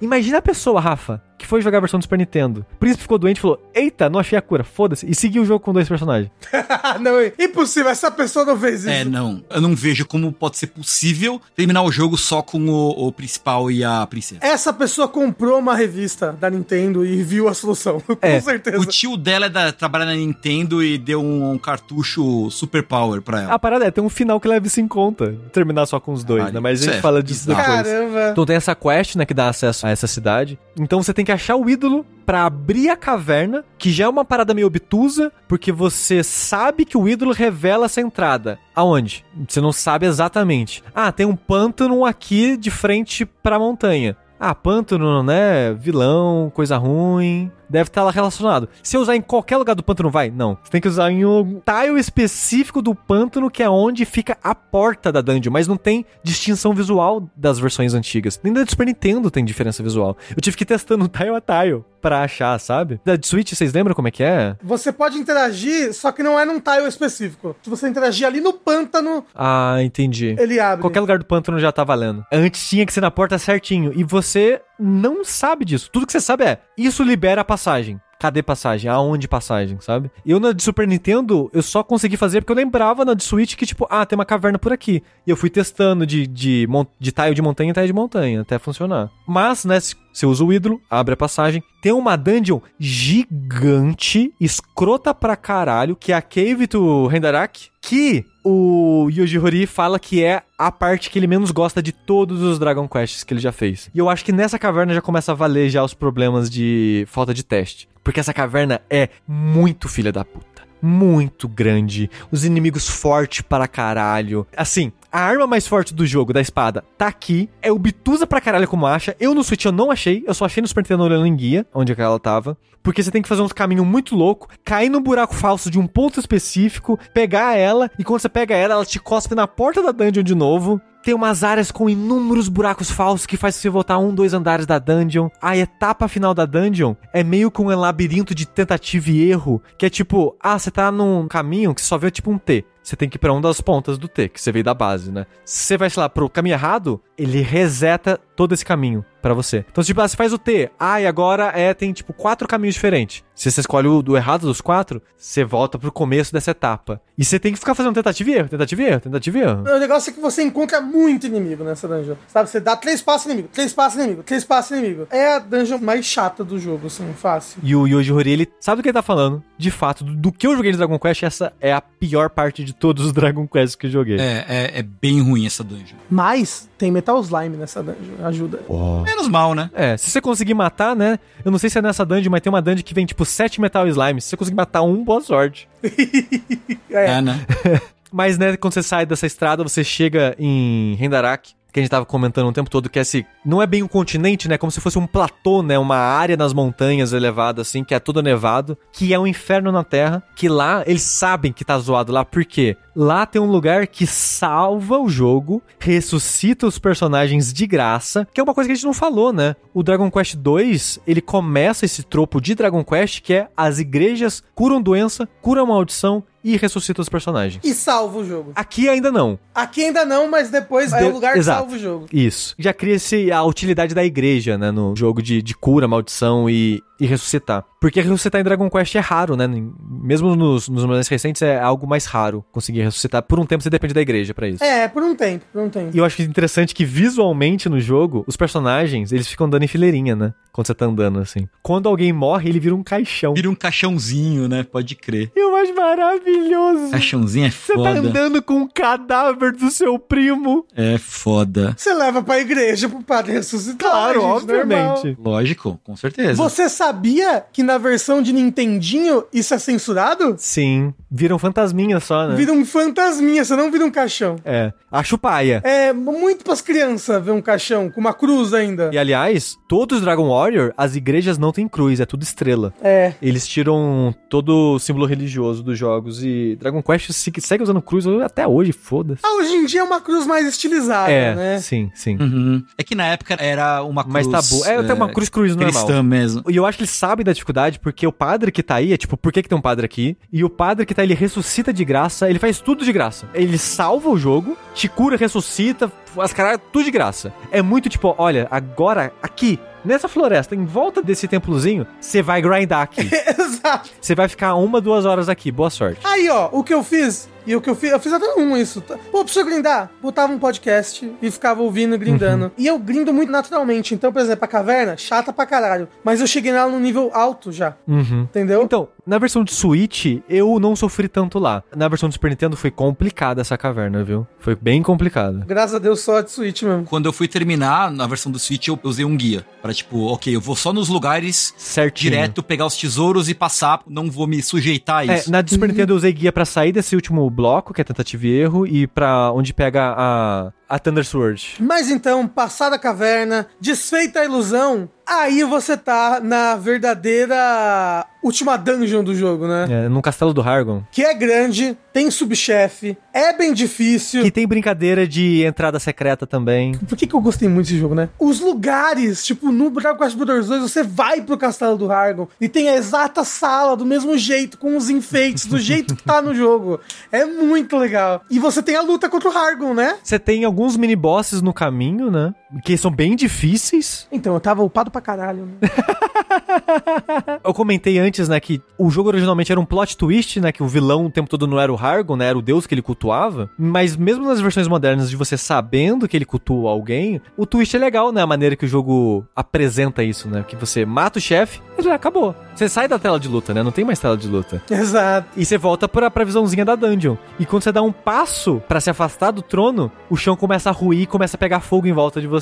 Imagina a pessoa, Rafa, que foi jogar a versão do Super Nintendo. O príncipe ficou doente e falou: Eita, não achei a cura, foda-se. E seguiu o jogo com dois personagens. não, é impossível, essa pessoa não fez isso. É, não. Eu não vejo como pode ser possível terminar o jogo só com o, o principal e a princesa. Essa pessoa comprou uma revista da Nintendo e viu a solução. É, com certeza. O tio dela é da, trabalha na Nintendo e deu um, um cartucho Super Power pra ela. A parada é, tem um final que leva isso em conta. Terminar só com os dois, Caralho, né? Mas a gente é fala disso depois. Caramba. Então tem essa quest, né, que dá acesso a essa cidade. Então você tem que achar o ídolo pra abrir a caverna, que já é uma parada meio obtusa, porque você sabe que o ídolo revela essa entrada. Aonde? Você não sabe exatamente. Ah, tem um pântano aqui de frente pra montanha. Ah, pântano, né? Vilão, coisa ruim. Deve estar lá relacionado. Se eu usar em qualquer lugar do pântano, vai? Não. Você tem que usar em um tile específico do pântano, que é onde fica a porta da dungeon. Mas não tem distinção visual das versões antigas. Nem da do Super Nintendo tem diferença visual. Eu tive que ir testando tile a tile pra achar, sabe? Da de Switch, vocês lembram como é que é? Você pode interagir, só que não é num tile específico. Se você interagir ali no pântano, Ah, entendi. ele abre. Qualquer lugar do pântano já tá valendo. Antes tinha que ser na porta certinho. E você não sabe disso. Tudo que você sabe é, isso libera a passagem. Cadê passagem? Aonde passagem, sabe? Eu na de Super Nintendo, eu só consegui fazer porque eu lembrava na de Switch que, tipo, ah, tem uma caverna por aqui. E eu fui testando de, de, de de montanha em tile de montanha, até funcionar. Mas, né, você usa o ídolo, abre a passagem. Tem uma dungeon gigante, escrota pra caralho, que é a Cave to Rendarak, que o Yuji Horii fala que é a parte que ele menos gosta de todos os Dragon Quests que ele já fez. E eu acho que nessa caverna já começa a valer já os problemas de falta de teste. Porque essa caverna é muito filha da puta. Muito grande, os inimigos fortes para caralho. Assim, a arma mais forte do jogo, da espada, tá aqui. É obtusa pra caralho como acha. Eu no Switch eu não achei. Eu só achei no Super Nintendo olhando em guia, onde é ela tava. Porque você tem que fazer uns caminhos muito louco, cair num buraco falso de um ponto específico, pegar ela, e quando você pega ela, ela te cospe na porta da dungeon de novo. Tem umas áreas com inúmeros buracos falsos que faz você voltar um, dois andares da dungeon. A etapa final da dungeon é meio que um labirinto de tentativa e erro, que é tipo, ah, você tá num caminho que só vê tipo um T. Você tem que ir pra uma das pontas do T, que você veio da base, né? Se você vai, sei lá, pro caminho errado, ele reseta todo esse caminho pra você. Então, tipo, ah, você faz o T. Ah, e agora é, tem, tipo, quatro caminhos diferentes. Se você escolhe o do errado dos quatro, você volta pro começo dessa etapa. E você tem que ficar fazendo tentativa e erro, tentativa e erro, tentativa e erro. O negócio é que você encontra muito inimigo nessa dungeon. Sabe, você dá três passos inimigo, três passos inimigo, três passos inimigo. É a dungeon mais chata do jogo, assim, fácil. E o Yoji Horii, ele sabe do que ele tá falando. De fato, do, do que eu joguei de Dragon Quest, essa é a pior parte de todos os Dragon Quests que eu joguei. É, é, é bem ruim essa dungeon. Mas tem Metal Slime nessa dungeon, ajuda. Menos mal, né? É, se você conseguir matar, né? Eu não sei se é nessa dungeon, mas tem uma dungeon que vem tipo 7 Metal Slime. Se você conseguir matar um, boa sorte. É, É, né? Mas, né, quando você sai dessa estrada, você chega em Rendarak, que a gente tava comentando o tempo todo, que é esse. Não é bem um continente, né? Como se fosse um platô, né? Uma área nas montanhas elevada, assim, que é todo nevado, que é um inferno na Terra. Que lá, eles sabem que tá zoado lá, por quê? Lá tem um lugar que salva o jogo, ressuscita os personagens de graça, que é uma coisa que a gente não falou, né? O Dragon Quest 2, ele começa esse tropo de Dragon Quest, que é as igrejas curam doença, curam maldição e ressuscitam os personagens. E salva o jogo. Aqui ainda não. Aqui ainda não, mas depois é De- o lugar que Exato. salva o jogo. Isso. Já cria-se a utilidade da igreja, né? No jogo de, de cura, maldição e, e ressuscitar. Porque ressuscitar em Dragon Quest é raro, né? Mesmo nos, nos mais recentes é algo mais raro conseguir ressuscitar. Por um tempo você depende da igreja pra isso. É, por um tempo, por um tempo. E eu acho interessante que visualmente no jogo, os personagens, eles ficam andando em fileirinha, né? Quando você tá andando assim. Quando alguém morre, ele vira um caixão. Vira um caixãozinho, né? Pode crer. Eu acho maravilhoso. Caixãozinho é Você tá foda. andando com o cadáver do seu primo. É foda. Você leva pra igreja pro padre ressuscitar. Claro, gente, obviamente. normal. Lógico, com certeza. Você sabia que na versão de Nintendinho isso é censurado? Sim. Vira um fantasminha só, né? Vira um fantasminha, você não vira um caixão. É. Acho paia. É muito pras crianças ver um caixão com uma cruz ainda. E aliás, todos os Dragon Warrior, as igrejas não têm cruz, é tudo estrela. É. Eles tiram todo o símbolo religioso dos jogos e Dragon Quest se- segue usando cruz até hoje, foda-se. Ah, hoje em dia é uma cruz mais estilizada, É, né? sim, sim. Uhum. É que na época era uma cruz... Mas tabu. É, tem uma cruz cruz normal. cristã mesmo. E eu acho que eles sabem da dificuldade, porque o padre que tá aí, é tipo, por que, que tem um padre aqui? E o padre que tá aí, ele ressuscita de graça, ele faz tudo de graça. Ele salva o jogo, te cura, ressuscita, as caras, tudo de graça. É muito tipo, olha, agora, aqui, nessa floresta, em volta desse templozinho, você vai grindar aqui. Exato. Você vai ficar uma, duas horas aqui, boa sorte. Aí, ó, o que eu fiz, e o que eu fiz, eu fiz até um isso. Pô, preciso grindar. Botava um podcast e ficava ouvindo e grindando. Uhum. E eu grindo muito naturalmente. Então, por exemplo, a caverna, chata pra caralho. Mas eu cheguei nela num nível alto já. Uhum. Entendeu? Então, na versão de Switch, eu não sofri tanto lá. Na versão do Super Nintendo foi complicada essa caverna, viu? Foi bem complicada. Graças a Deus, só de Switch mesmo. Quando eu fui terminar, na versão do Switch, eu usei um guia. Pra tipo, ok, eu vou só nos lugares Certinho. direto, pegar os tesouros e passar, não vou me sujeitar a É, isso. na do Super Nintendo eu usei guia pra sair desse último bloco, que é tentativa e erro, e pra onde pega a, a Thunder Sword. Mas então, passada a caverna, desfeita a ilusão, aí você tá na verdadeira última dungeon do jogo, né? É, no Castelo do Hargon. Que é grande, tem subchefe, é bem difícil. Que tem brincadeira de entrada secreta também. Por que, que eu gostei muito desse jogo, né? Os lugares, tipo, no Dragon Quest Brothers 2, você vai pro Castelo do Hargon e tem a exata sala, do mesmo jeito, com os enfeites, do jeito que tá no jogo. É muito legal. E você tem a luta contra o Hargon, né? Você tem alguns mini-bosses no caminho, né? Que são bem difíceis. Então, eu tava upado pra caralho, né? Eu comentei antes, né, que o jogo originalmente era um plot twist, né, que o vilão o tempo todo não era o Hargon, né, era o deus que ele cultuava. Mas mesmo nas versões modernas de você sabendo que ele cultua alguém, o twist é legal, né, a maneira que o jogo apresenta isso, né, que você mata o chefe e já acabou. Você sai da tela de luta, né, não tem mais tela de luta. Exato. E você volta pra, pra visãozinha da dungeon. E quando você dá um passo pra se afastar do trono, o chão começa a ruir, começa a pegar fogo em volta de você.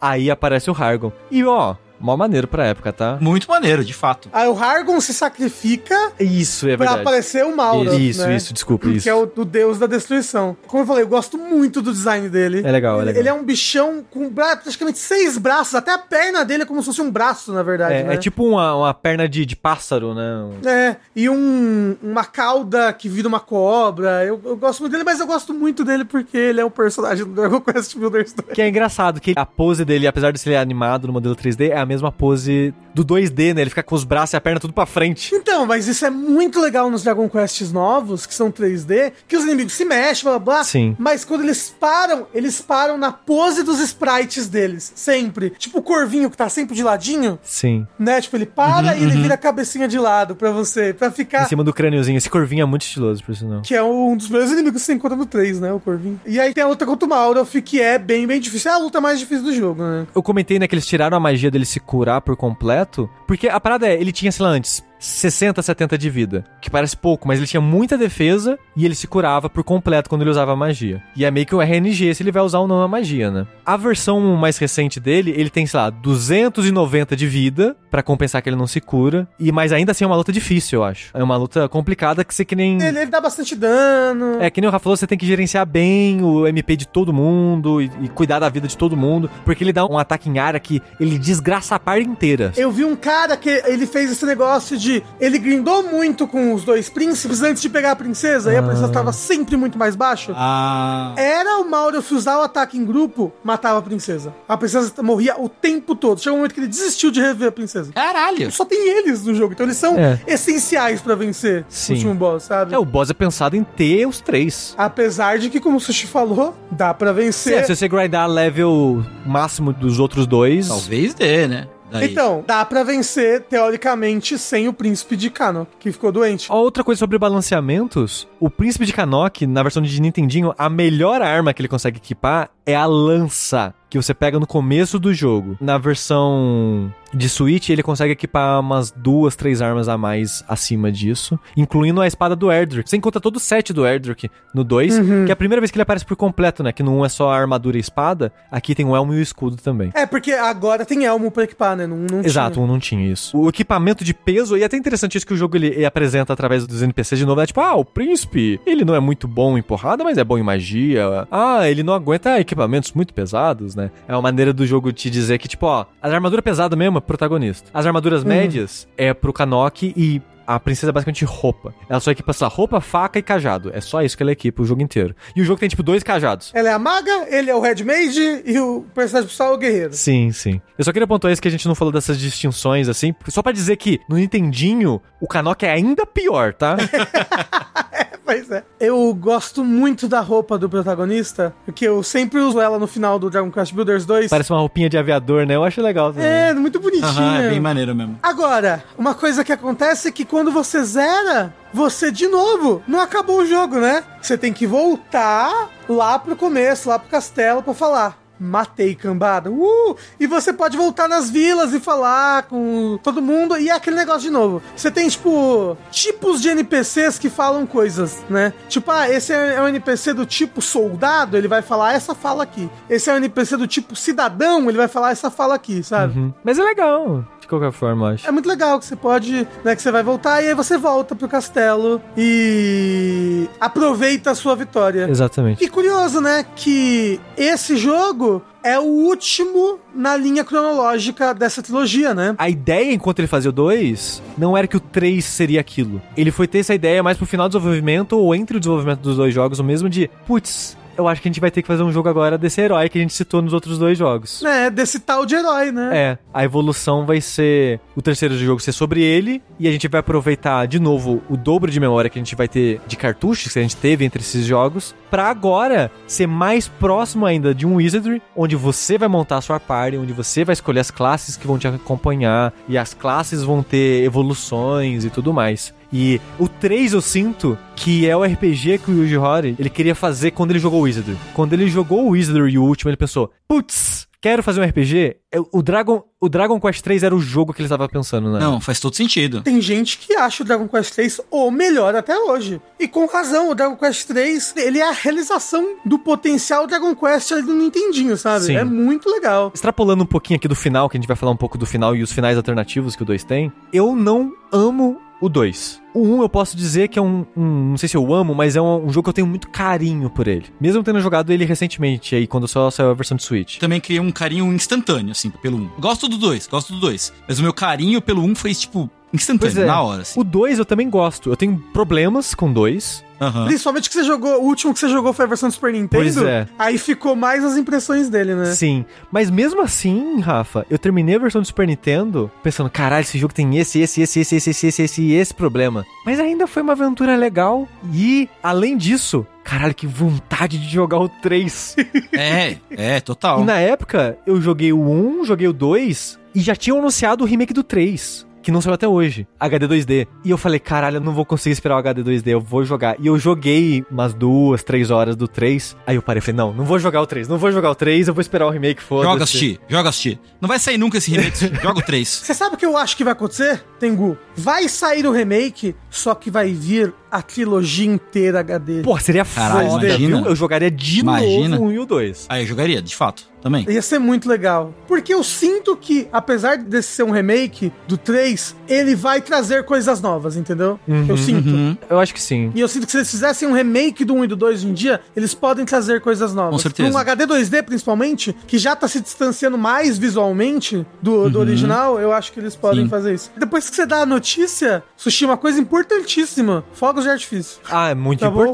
Aí aparece o Hargon. E ó, mó maneiro pra época, tá? Muito maneiro, de fato. Aí o Hargon se sacrifica Isso, é pra verdade. aparecer o Malroth, Isso, né? isso, desculpa, isso. Que é o, o deus da destruição. Como eu falei, eu gosto muito do design dele. É legal, é Ele- legal. Ele é um bichão com praticamente seis braços, até a perna dele é como se fosse um braço, na verdade. É, né? é tipo uma, uma perna de, de pássaro, né? Um- É, e um, uma cauda que vira uma cobra. Eu, eu gosto muito dele, mas eu gosto muito dele porque ele é o personagem do Dragon Quest Builders 2. Que é engraçado, que a pose dele, apesar de ser animado no modelo 3D, é a mesma pose do 2D, né? Ele fica com os braços e a perna tudo pra frente. Então, mas isso é muito legal nos Dragon Quests novos, que são 3D, que os inimigos se mexem, blá blá. Sim. Mas quando eles param, eles param na pose dos sprites deles. Sempre. Tipo o corvinho que tá sempre de ladinho, Sim. né? Tipo, ele para e ele vira a cabecinha de lado pra você, pra Em ficar. cima do crâniozinho. Esse corvinho é muito estiloso, por sinal. Que é um dos melhores inimigos que você encontra no 3, né? O Corvinho. E aí tem a luta contra o Maulroth, que é bem, bem difícil. É a luta mais difícil do jogo, né? Eu comentei, né, que eles tiraram a magia dele se curar por completo, porque a parada é, ele tinha, sei lá, antes, 60, 70 de vida, que parece pouco, mas ele tinha muita defesa e ele se curava por completo quando ele usava a magia. E é meio que o RNG se ele vai usar ou não a magia, né? A versão mais recente dele, ele tem, sei lá, 290 de vida pra compensar que ele não se cura, e mas ainda assim é uma luta difícil, eu acho. É uma luta complicada que você que nem Ele, ele dá bastante dano. é, que nem o Rafa falou, você tem que gerenciar bem o MP de todo mundo e, e cuidar da vida de todo mundo, porque ele dá um ataque em área que ele desgraça a parte inteira. Eu vi um cara que ele fez esse negócio de. Ele grindou muito com os dois príncipes antes de pegar a princesa, e a princesa tava sempre muito mais baixo. Ah. Era o Maulroth usar o ataque em grupo, matava a princesa. A princesa morria o tempo todo. Chegou um momento que ele desistiu de rever a princesa. Caralho. Só tem eles no jogo, então eles são É. essenciais pra vencer Sim. o último boss, sabe? É, o boss é pensado em ter os três. Apesar de que, como o Sushi falou, dá pra Se, vencer. se você grindar level máximo dos outros dois, Talvez dê, né? Daí. Então, dá pra vencer, teoricamente, sem o príncipe de Kano, que ficou doente. Outra coisa sobre balanceamentos, o Príncipe de Kanok, na versão de Nintendinho, a melhor arma que ele consegue equipar é a lança, que você pega no começo do jogo. Na versão de Switch, ele consegue equipar umas duas, três armas a mais acima disso, incluindo a espada do Erdrick. Você encontra todo o set do Erdrick no 2, que é a primeira vez que ele aparece por completo, né? Que no 1 é só a armadura e a espada, aqui tem o elmo e o escudo também. É, porque agora tem elmo pra equipar, né? Não, não Exato, tinha. um não tinha isso. O equipamento de peso, e é até interessante isso que o jogo ele, ele apresenta através dos NPCs de novo, né? Tipo, ah, o príncipe, ele não é muito bom em porrada, mas é bom em magia. Ah, ele não aguenta equipamentos muito pesados, né? É uma maneira do jogo te dizer que, tipo, ó, a armadura pesada mesmo é pro protagonista. As armaduras médias é pro Kanok e a princesa é basicamente roupa. Ela só equipa, sei lá, roupa, faca e cajado. É só isso que ela equipa o jogo inteiro. E o jogo tem, tipo, dois cajados. Ela é a maga, ele é o Red Mage e o personagem principal é o guerreiro. Sim, sim. Eu só queria pontuar isso que a gente não falou dessas distinções, assim, só pra dizer que no Nintendinho, o Kanok é ainda pior, tá? Pois é. Eu gosto muito da roupa do protagonista, porque eu sempre uso ela no final do Dragon Quest Builders 2. Parece uma roupinha de aviador, né? Eu acho legal também. É, muito bonitinha. Aham, é bem maneiro mesmo. Agora, uma coisa que acontece é que quando você zera, você de novo não acabou o jogo, né? Você tem que voltar lá pro começo, lá pro castelo pra falar. Matei cambada. Uh! E você pode voltar nas vilas e falar com todo mundo. E é aquele negócio de novo. Você tem, tipo, tipos de NPCs que falam coisas, né? Tipo, ah, esse é um NPC do tipo soldado, ele vai falar essa fala aqui. Esse é um NPC do tipo cidadão, ele vai falar essa fala aqui, sabe? Uhum. Mas é legal, qualquer forma, eu acho. É muito legal que você pode, né, que você vai voltar e aí você volta pro castelo e aproveita a sua vitória. Exatamente. E curioso, né, que esse jogo é o último na linha cronológica dessa trilogia, né? A ideia, enquanto ele fazia o 2, não era que o 3 seria aquilo. Ele foi ter essa ideia mais pro final do desenvolvimento ou entre o desenvolvimento dos dois jogos, o mesmo de, putz, eu acho que a gente vai ter que fazer um jogo agora desse herói que a gente citou nos outros dois jogos. É, desse tal de herói, né? É, a evolução vai ser o terceiro jogo ser sobre ele e a gente vai aproveitar de novo o dobro de memória que a gente vai ter de cartuchos que a gente teve entre esses jogos pra agora ser mais próximo ainda de um Wizardry, onde você vai montar a sua party, onde você vai escolher as classes que vão te acompanhar e as classes vão ter evoluções e tudo mais. E o 3 eu sinto que é o RPG que o Yuji Horii, ele queria fazer quando ele jogou o Wizardry. Quando ele jogou o Wizardry e o último, ele pensou, putz, quero fazer um RPG? O Dragon, o Dragon Quest 3 era o jogo que ele estava pensando, né? Não, faz todo sentido. Tem gente que acha o Dragon Quest 3 o melhor até hoje. E com razão, o Dragon Quest 3, ele é a realização do potencial Dragon Quest ali do Nintendinho, sabe? Sim. É muito legal. Extrapolando um pouquinho aqui do final, que a gente vai falar um pouco do final e os finais alternativos que o 2 tem, eu não amo o 2. O 1 eu posso dizer que é um, um- Não sei se eu amo, mas é um, um jogo que eu tenho muito carinho por ele. Mesmo tendo jogado ele recentemente, aí, quando só saiu a versão de Switch. Também criei um carinho instantâneo, assim, pelo 1. Gosto do 2, gosto do 2. Mas o meu carinho pelo 1 foi, tipo, instantâneo, é. na hora, assim. O 2 eu também gosto. Eu tenho problemas com o 2. Aham. Principalmente que você jogou, o último que você jogou foi a versão do Super Nintendo. Pois é. Aí ficou mais as impressões dele, né? Sim. Mas mesmo assim, Rafa, eu terminei a versão do Super Nintendo pensando, caralho, esse jogo tem esse, esse, esse, esse, esse, esse, esse, esse e esse problema. Mas ainda foi uma aventura legal. E, além disso, caralho, que vontade de jogar o 3. É, é, total. E na época, eu joguei o 1, joguei o 2 e já tinham anunciado o remake do 3. Que não saiu até hoje, HD 2D. E eu falei, caralho, eu não vou conseguir esperar o HD 2D, eu vou jogar. E eu joguei umas duas, três horas do 3. Aí eu parei e falei, não, não vou jogar o 3, não vou jogar o 3, eu vou esperar o remake, foda-se. Joga assistir, joga assistir. Não vai sair nunca esse remake, joga o 3. Você sabe o que eu acho que vai acontecer, Tengu? Vai sair o remake, só que vai vir a trilogia inteira HD. Pô, seria Caralho, foda, imagina. viu? Eu jogaria de Imagina. novo o 1 e o 2. Aí eu jogaria, de fato, também. Ia ser muito legal. Porque eu sinto que, apesar desse ser um remake do 3, ele vai trazer coisas novas, entendeu? eu sinto. Uhum. Eu acho que sim. E eu sinto que se eles fizessem um remake do 1 e do 2 hoje em dia, eles podem trazer coisas novas. Com certeza. Um HD 2D, principalmente, que já tá se distanciando mais visualmente do, do Uhum. original, eu acho que eles podem Sim. fazer isso. Depois que você dá a notícia, Sushi, uma coisa importantíssima: fogos de artifício. Ah, é muito Tá bom?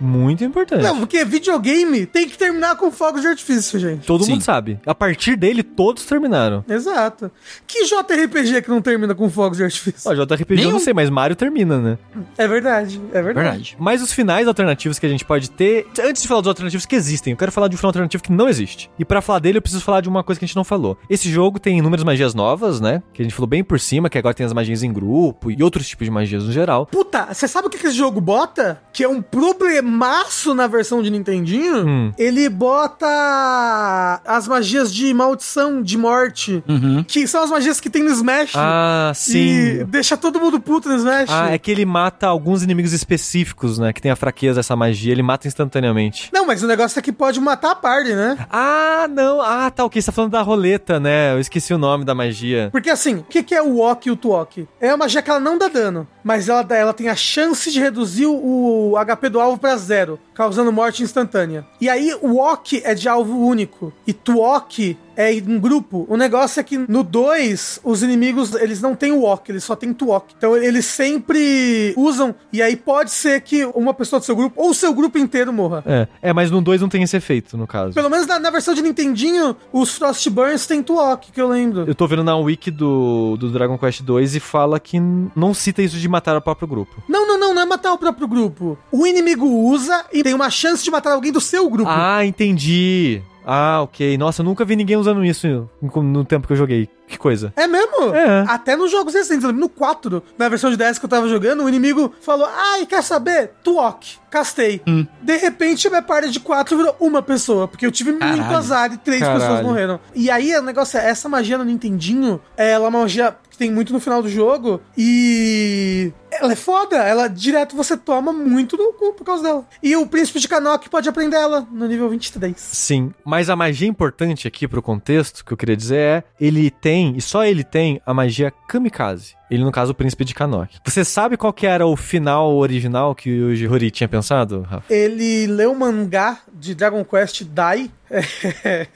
Muito importante. Não, porque videogame tem que terminar com fogos de artifício, gente. Todo Sim. mundo sabe. A partir dele, todos terminaram. Exato. Que JRPG que não termina com fogos de artifício? Ó, JRPG eu não Nenhum. sei, mas Mario termina, né? É verdade, é verdade. Verdade. Mas os finais alternativos que a gente pode ter. Antes de falar dos alternativos que existem, eu quero falar de um final alternativo que não existe. E pra falar dele, eu preciso falar de uma coisa que a gente não falou. Esse jogo tem inúmeras magias novas, né? Que a gente falou bem por cima, que agora tem as magias em grupo e outros tipos de magias no geral. Puta, você sabe o que, que esse jogo bota? Que é um problemaço na versão de Nintendinho? Hum. Ele bota as magias de maldição, de morte. Uhum. Que são as magias que tem no Smash. Ah, E sim. deixa todo mundo puto no Smash. Ah, é que ele mata alguns inimigos específicos, né? Que tem a fraqueza dessa magia, ele mata instantaneamente. Não, mas o negócio é que pode matar a party, né? Ah, não. Ah, tá, ok. Você tá falando da roleta, né? Eu esqueci o nome da magia. Porque assim, o que, que é o Walk e o Tuok? É uma magia que ela não dá dano, mas ela, dá- ela tem a chance de reduzir o HP do alvo pra zero, causando morte instantânea. E aí o Walk é de alvo único e Tuok é em grupo. O negócio é que no 2, os inimigos, eles não têm Walk, eles só têm Tuok. Então eles sempre usam, e aí pode ser que uma pessoa do seu grupo, ou o seu grupo inteiro morra. É, é mas no 2 não tem esse efeito, no caso. Pelo menos na, na versão de Nintendinho, os Frostburns têm Tuok, que eu lembro. Eu tô vendo na wiki do, do Dragon Quest 2 e fala que não cita isso de matar o próprio grupo. Não, não, não, não é matar o próprio grupo. O inimigo usa e tem uma chance de matar alguém do seu grupo. Ah, entendi. Ah, ok. Nossa, eu nunca vi ninguém usando isso no, tempo que eu joguei. Que coisa. É mesmo? É. Até nos jogos recentes, eu lembro no 4, na versão de 10 que eu tava jogando, o inimigo falou: Ai, quer saber? Tuok, castei. Hum. De repente, minha party de 4 virou uma pessoa, porque eu tive muito Caralho. azar e três Caralho. pessoas morreram. E aí, o negócio é: essa magia no Nintendinho, ela é uma magia que tem muito no final do jogo e. Ela é foda, ela direto você toma muito no cu por causa dela. E o príncipe de Kanok pode aprender ela no nível 23. Sim, mas a magia importante aqui pro contexto que eu queria dizer é, ele tem, e só ele tem, a magia Kamikaze. Ele, no caso, o príncipe de Kanok. Você sabe qual que era o final original que o Jihori tinha pensado, Rafa? Ele leu o mangá de Dragon Quest Dai.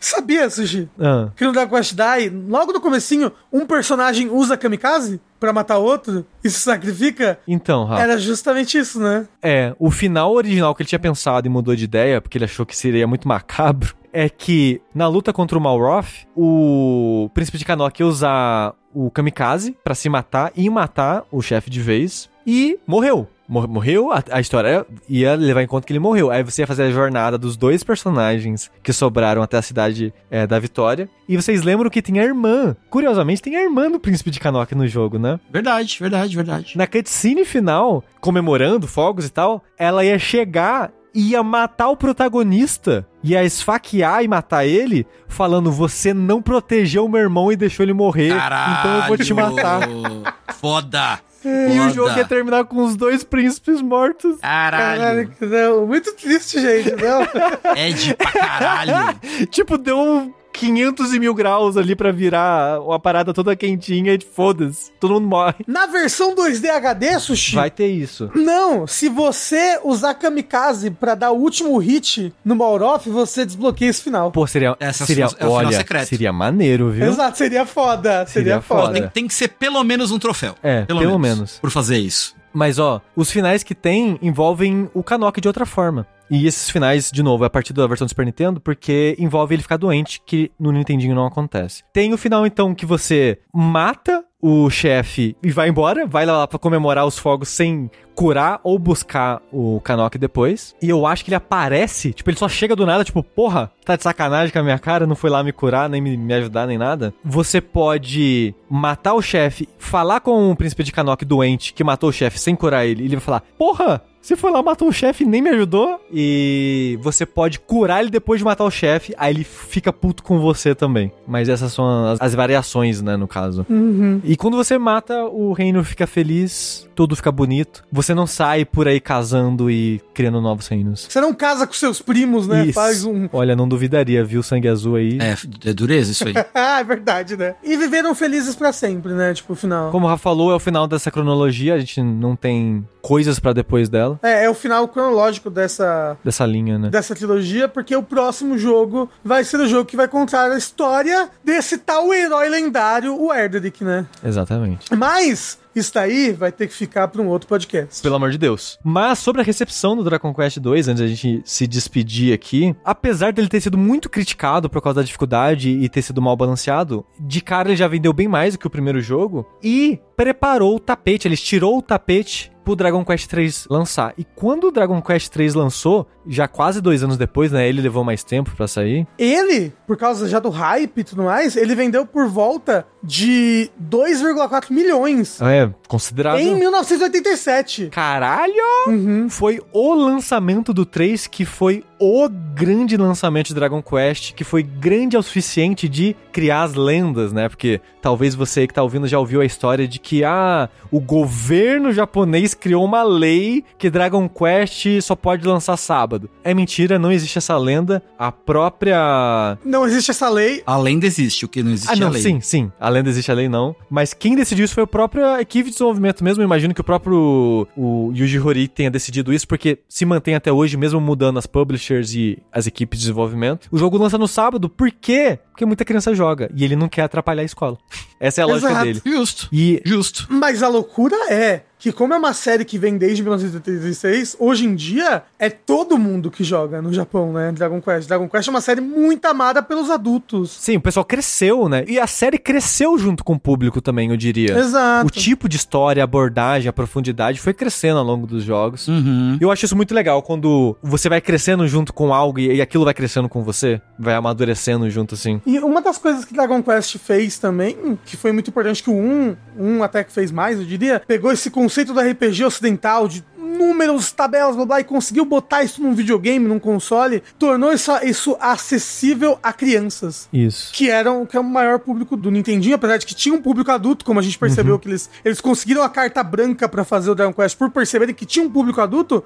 Sabia, Sushi? Ah, Que no Dragon Quest Dai, logo no comecinho, um personagem usa kamikaze pra matar outro e se sacrifica. então, Rafa. Era justamente isso, né? É, o final original que ele tinha pensado e mudou de ideia, porque ele achou que seria muito macabro, é que na luta contra o Malroth, o príncipe de Kanok ia usar o kamikaze pra se matar e matar o chefe de vez e morreu. Mor- Morreu, a, a história ia levar em conta que ele morreu. Aí você ia fazer a jornada dos dois personagens que sobraram até a cidade é, da Vitória. E vocês lembram que tem a irmã. Curiosamente, tem a irmã do príncipe de Kanok no jogo, né? Verdade, verdade, verdade. Na cutscene final, comemorando fogos e tal, ela ia chegar e ia matar o protagonista. Ia esfaquear e matar ele, falando: Você não protegeu o meu irmão e deixou ele morrer. Então eu vou te matar. Foda. E o Foda. jogo ia terminar com os dois príncipes mortos. Caralho. Caralho, não, muito triste, gente. Não. É de pra caralho. tipo, deu 500 e mil graus ali pra virar uma parada toda quentinha e foda-se. Todo mundo morre. Na versão 2D HD, Sushi. Vai ter isso. Não, se você usar kamikaze pra dar o último hit no Malroth, você desbloqueia esse final. Pô, seria. Essa seria é o final olha, secreto. seria maneiro, viu? Exato, seria foda. Seria, Seria foda. foda. Tem, tem que ser pelo menos um troféu. É, pelo menos. Por fazer isso. Mas ó, os finais que tem envolvem o Kanok de outra forma. E esses finais, de novo, é a partir da versão do Super Nintendo, porque envolve ele ficar doente, que no Nintendinho não acontece. Tem o final, então, que você mata o chefe e vai embora, vai lá pra comemorar os fogos sem curar ou buscar o Kanok depois. E eu acho que ele aparece, tipo, ele só chega do nada, tipo, porra, tá de sacanagem com a minha cara, não foi lá me curar, nem me, me ajudar, nem nada. Você pode matar o chefe, falar com o príncipe de Kanok doente que matou o chefe sem curar ele, e ele vai falar, porra, você foi lá, matou o chefe e nem me ajudou. E você pode curar ele depois de matar o chefe, aí ele fica puto com você também. Mas essas são as, as variações, né, no caso. Uhum. E quando você mata, o reino fica feliz, tudo fica bonito. Você não sai por aí casando e criando novos reinos. Você não casa com seus primos, né? Isso. Faz um. Olha, não duvidaria, viu? Sangue azul aí. É, é dureza isso aí. ah, é verdade, né? E viveram felizes pra sempre, né? Tipo, o final. Como o Rafa falou, é o final dessa cronologia, a gente não tem coisas pra depois dela. Dela, É, é o final cronológico dessa, dessa linha, né? dessa trilogia, porque o próximo jogo vai ser o jogo que vai contar a história desse tal herói lendário, o Erdrick, né? Exatamente. Mas isso daí vai ter que ficar para um outro podcast. Pelo amor de Deus. Mas sobre a recepção do Dragon Quest 2, antes da gente se despedir aqui, apesar dele ter sido muito criticado por causa da dificuldade e ter sido mal balanceado, de cara ele já vendeu bem mais do que o primeiro jogo e preparou o tapete, ele tirou o tapete pro Dragon Quest 3 lançar. E quando o Dragon Quest 3 lançou, já quase dois anos depois, né? Ele levou mais tempo pra sair. Ele, por causa já do hype e tudo mais, ele vendeu por volta de 2,4 milhões É, considerável. em 1987. Caralho! Uhum. Foi o lançamento do 3 que foi o grande lançamento de Dragon Quest, que foi grande ao suficiente de criar as lendas, né? Porque talvez você que tá ouvindo já ouviu a história de que ah, o governo japonês criou uma lei que Dragon Quest só pode lançar sábado. É mentira, não existe essa lenda. A própria Não existe essa lei. A lenda existe, o que não existe ah, é não, a lei. sim, sim. A lenda existe, a lei não. Mas quem decidiu isso foi a própria equipe de desenvolvimento mesmo. Eu imagino que o próprio o Yuji Horii tenha decidido isso, porque se mantém até hoje, mesmo mudando as publishers e as equipes de desenvolvimento. O jogo lança no sábado, por quê? Porque muita criança joga e ele não quer atrapalhar a escola. Essa é a lógica Exato. dele. Justo. E Justo. Mas a loucura é que, como é uma série que vem desde 1986, hoje em dia é todo mundo que joga no Japão, né? Dragon Quest. Dragon Quest é uma série muito amada pelos adultos. sim, o pessoal cresceu, né? E a série cresceu junto com o público também, eu diria. Exato. O tipo de história, a abordagem, a profundidade foi crescendo ao longo dos jogos. Uhum. Eu acho isso muito legal quando você vai crescendo junto com algo e, aquilo vai crescendo com você, vai amadurecendo junto assim. E uma das coisas que Dragon Quest fez também, que foi muito importante, que o 1, um até que fez mais, eu diria, pegou esse conceito do RPG ocidental, de números, tabelas, blá blá, e conseguiu botar isso num videogame, num console, tornou isso, isso acessível a crianças. Isso. Que eram que é o maior público do Nintendinho, apesar de que tinha um público adulto, como a gente percebeu que eles, eles conseguiram a carta branca pra fazer o Dragon Quest por perceberem que tinha um público adulto,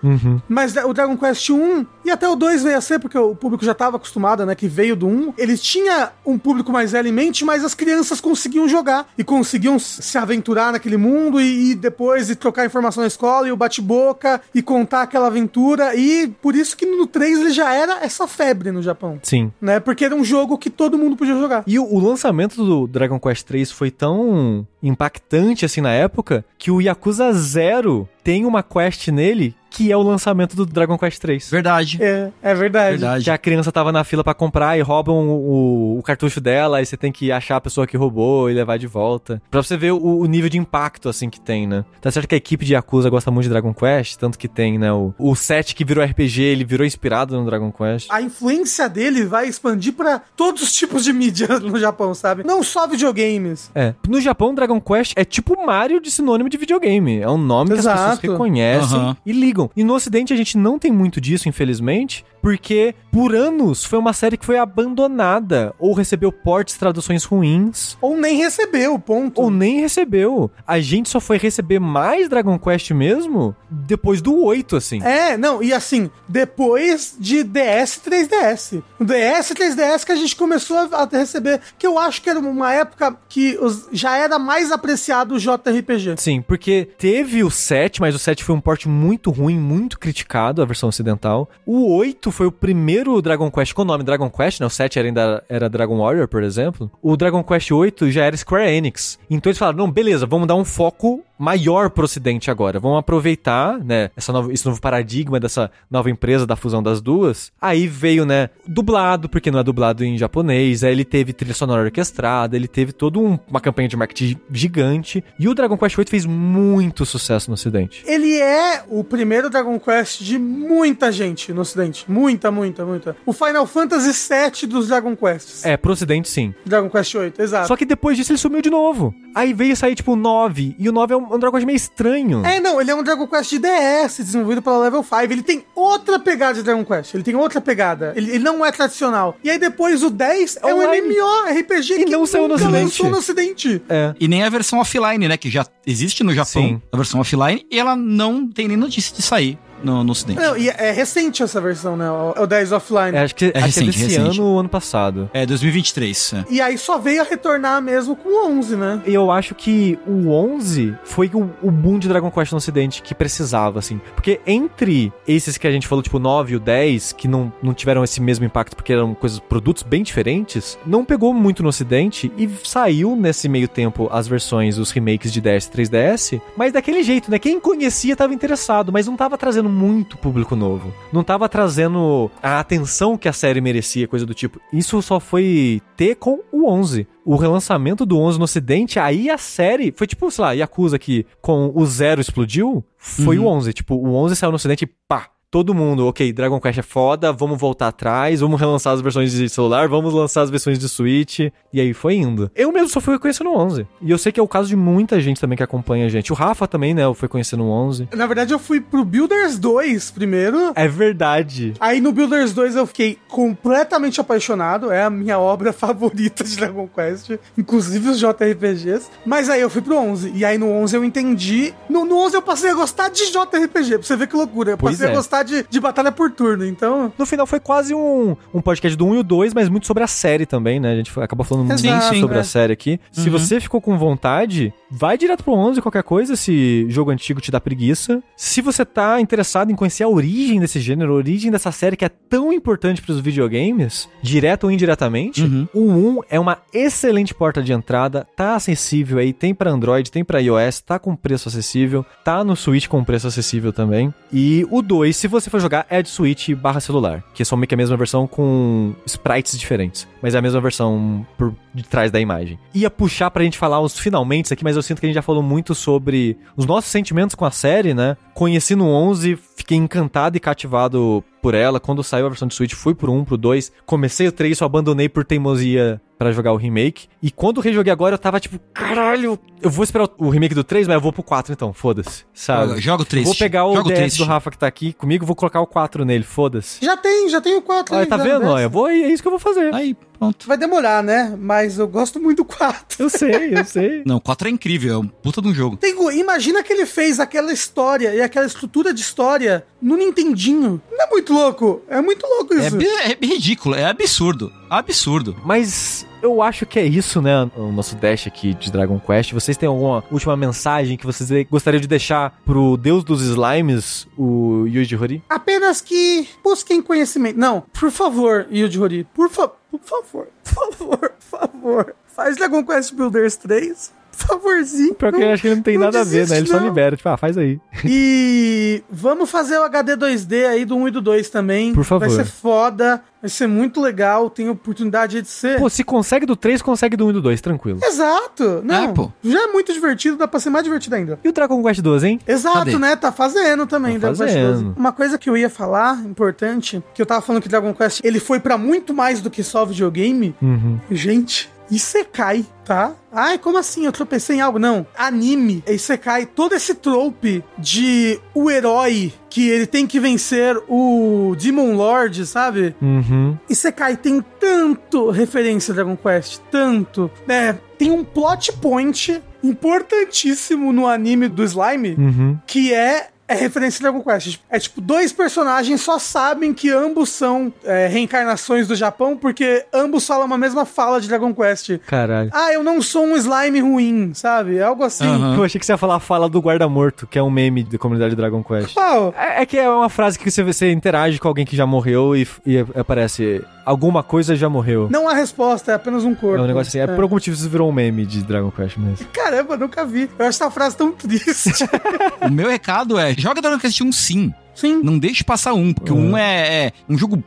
mas o Dragon Quest 1 e até o 2 veio a ser, porque o público já tava acostumado, né, que veio do 1, ele tinha um público mais velho em mente, mas as crianças conseguiam jogar e conseguiam se aventurar naquele mundo e, e depois e trocar informação na escola e o bate-boca e contar aquela aventura e por isso que no 3 ele já era essa febre no Japão Sim. né? Porque era um jogo que todo mundo podia jogar. E o, o lançamento do Dragon Quest 3 foi tão impactante assim na época que o Yakuza Zero tem uma quest nele que é o lançamento do Dragon Quest 3. É, Verdade. é verdade. Verdade. Que a criança tava na fila pra comprar e roubam o, o cartucho dela, aí você tem que achar a pessoa que roubou e levar de volta. Pra você ver o, o nível de impacto, assim, que tem, né? Tá certo que a equipe de Yakuza gosta muito de Dragon Quest, tanto que tem, né? O, o set que virou RPG, ele virou inspirado no Dragon Quest. A influência dele vai expandir pra todos os tipos de mídia no Japão, sabe? Não só videogames. É. No Japão, Dragon Quest é tipo Mario de sinônimo de videogame. É um nome que as Exato. pessoas reconhecem Aham. e ligam. E no Ocidente a gente não tem muito disso, infelizmente, porque por anos foi uma série que foi abandonada ou recebeu portes, traduções ruins. Ou nem recebeu, ponto. Ou nem recebeu. A gente só foi receber mais Dragon Quest mesmo depois do 8, assim. É, não, e assim, depois de DS e 3DS. O DS e 3DS que a gente começou a receber, que eu acho que era uma época que os- já era mais apreciado o JRPG. Sim, porque teve o 7, mas o 7 foi um porte muito ruim, muito criticado, a versão ocidental. O 8 foi o primeiro Dragon Quest com o nome Dragon Quest, né? O 7 era ainda era Dragon Warrior, por exemplo. O Dragon Quest 8 já era Square Enix. Então eles falaram, não, beleza, vamos dar um foco maior pro ocidente agora. Vamos aproveitar, né, essa nova, esse novo paradigma dessa nova empresa da fusão das duas. Aí veio, né, dublado, porque não é dublado em japonês. Aí ele teve trilha sonora orquestrada, ele teve toda um- uma campanha de marketing gigante. E o Dragon Quest 8 fez muito sucesso no ocidente. Ele é o primeiro Dragon Quest de muita gente no ocidente. Muita, muita, muita. O Final Fantasy VII dos Dragon Quests. É, pro ocidente sim. Dragon Quest 8, exato. Só que depois disso ele sumiu de novo. Aí veio sair tipo o 9, e o 9 é um, um Dragon Quest meio estranho. É, não, ele é um Dragon Quest de DS, desenvolvido pela Level 5. Ele tem outra pegada de Dragon Quest. Ele tem outra pegada. Ele, ele não é tradicional. E aí depois o 10 é um. MMORPG E não saiu no nunca Ocidente. lançou no Ocidente. É. E nem a versão offline, né? Que já existe no Japão. Sim. A versão offline. E ela não tem nem notícia de sair. No, no ocidente. Não, e é recente essa versão, né? o- É o 10 offline. É, acho que, acho que é recente, desse recente. ano ou ano passado. É, 2023. é. E aí só veio a retornar mesmo com o 11, né? E eu acho que o 11 foi o, o boom de Dragon Quest no ocidente que precisava, assim. Porque entre esses que a gente falou, tipo, o 9 e o 10, que não, não tiveram esse mesmo impacto porque eram coisas, produtos bem diferentes, não pegou muito no ocidente e saiu nesse meio tempo as versões, os remakes de DS e 3DS, mas daquele jeito, né? Quem conhecia tava interessado, mas não tava trazendo muito público novo. Não tava trazendo a atenção que a série merecia, coisa do tipo. Isso só foi ter com o 11 o relançamento do 11 no ocidente, aí a série foi tipo, sei lá, Yakuza que com o zero explodiu, foi Uhum. o 11. Tipo, o 11 saiu no ocidente e pá. Todo mundo, ok, Dragon Quest é foda, vamos voltar atrás, vamos relançar as versões de celular, vamos lançar as versões de Switch, e aí foi indo. Eu mesmo só fui conhecendo o 11. E eu sei que é o caso de muita gente também que acompanha a gente. O Rafa também, né, foi conhecendo o 11. Na verdade, eu fui pro Builders 2 primeiro. É verdade. Aí no Builders 2 eu fiquei completamente apaixonado. É a minha obra favorita de Dragon Quest. Inclusive os JRPGs. Mas aí eu fui pro 11. E aí no 11 eu entendi. No, no 11 eu passei a gostar de JRPG. Pra você ver que loucura. Eu Pois passei é. a gostar de, de batalha por turno. Então. No final foi quase um, um podcast do 1 e o 2, mas muito sobre a série também, né? A gente foi- acabou falando muito sobre é. a série aqui. Se Uhum. você ficou com vontade, vai direto pro 11 qualquer coisa, se jogo antigo te dá preguiça. Se você tá interessado em conhecer a origem desse gênero, a origem dessa série que é tão importante pros videogames, direto ou indiretamente, Uhum. o 1 é uma excelente porta de entrada, tá acessível aí, tem pra Android, tem pra iOS, tá com preço acessível, tá no Switch com preço acessível também. E o 2, se você for jogar, é de Switch barra celular, que é só meio que a mesma versão com sprites diferentes, mas é a mesma versão por de trás da imagem. Ia puxar pra gente falar os finalmente aqui, mas eu sinto que a gente já falou muito sobre os nossos sentimentos com a série, né? Conheci no 11, fiquei encantado e cativado por ela. Quando saiu a versão de Switch, fui pro 1, pro 2. Comecei o 3, só abandonei por teimosia pra jogar o remake. E quando rejoguei agora, eu tava tipo, caralho, eu vou esperar o remake do 3, mas eu vou pro 4 então, foda-se. Sabe? Joga- o triste. Vou pegar o Joga o DS triste. do Rafa que tá aqui comigo, vou colocar o 4 nele, foda-se. Já tem, já tem o 4 Olha, tá vendo? Olha, eu vou e é isso que eu vou fazer. Aí, pronto. Vai demorar, né? Mas eu gosto muito do 4. Eu sei, eu sei. Não, 4 é incrível, é um puta de um jogo. Tengu, imagina que ele fez aquela história e aquela estrutura de história no Nintendinho. Não é muito louco? É muito louco É, isso. bi- é ridículo, é absurdo. Absurdo. Mas eu acho que é isso, né? O nosso dash aqui de Dragon Quest. Vocês têm alguma última mensagem que vocês gostariam de deixar pro deus dos slimes, o Yuji Horii? Apenas que busquem conhecimento. Não, por favor, Yuji Horii, por, fa por favor, por favor, por favor. Faz Dragon Quest Builders 3. Por favorzinho. Pior que eu acho que ele não tem não nada a ver, né? desiste, Ele só não. libera, tipo, ah, faz aí. E vamos fazer o HD 2D aí do 1 e do 2 também. Por favor. Vai ser foda, vai ser muito legal, tem oportunidade de ser. Pô, se consegue do 3, consegue do 1 e do 2, tranquilo. Exato. Não, É, pô. já é muito divertido, dá pra ser mais divertido ainda. E o Dragon Quest 12, hein? Exato, Cadê? né? Tá fazendo também Tá Dragon Quest fazendo. 12. Uma coisa que eu ia falar, importante, que eu tava falando que Dragon Quest, ele foi pra muito mais do que só videogame. Uhum. Gente, Isekai, tá? Ai, como assim? Eu tropecei em algo? Não. Anime, Isekai, todo esse trope de o herói que ele tem que vencer o Demon Lord, sabe? Uhum. Isekai tem tanto referência a Dragon Quest, tanto. né? tem um plot point importantíssimo no anime do Slime, Uhum. que é é referência a Dragon Quest. É tipo, dois personagens só sabem que ambos são é, reencarnações do Japão, porque ambos falam a mesma fala de Dragon Quest. Caralho. Ah, eu não sou um slime ruim, sabe? Algo assim. Aham. Eu achei que você ia falar a fala do guarda-morto, que é um meme da comunidade Dragon Quest. Qual? É, é que é uma frase que você, você interage com alguém que já morreu e, e aparece alguma coisa já morreu. Não há resposta, é apenas um corpo. É um negócio assim, é, por algum motivo isso virou um meme de Dragon Quest mesmo. Caramba, nunca vi. Eu acho essa frase tão triste. O meu recado é: joga Dragon Quest 1 sim. Sim. Não deixe passar um, porque o Uhum. um é, é um jogo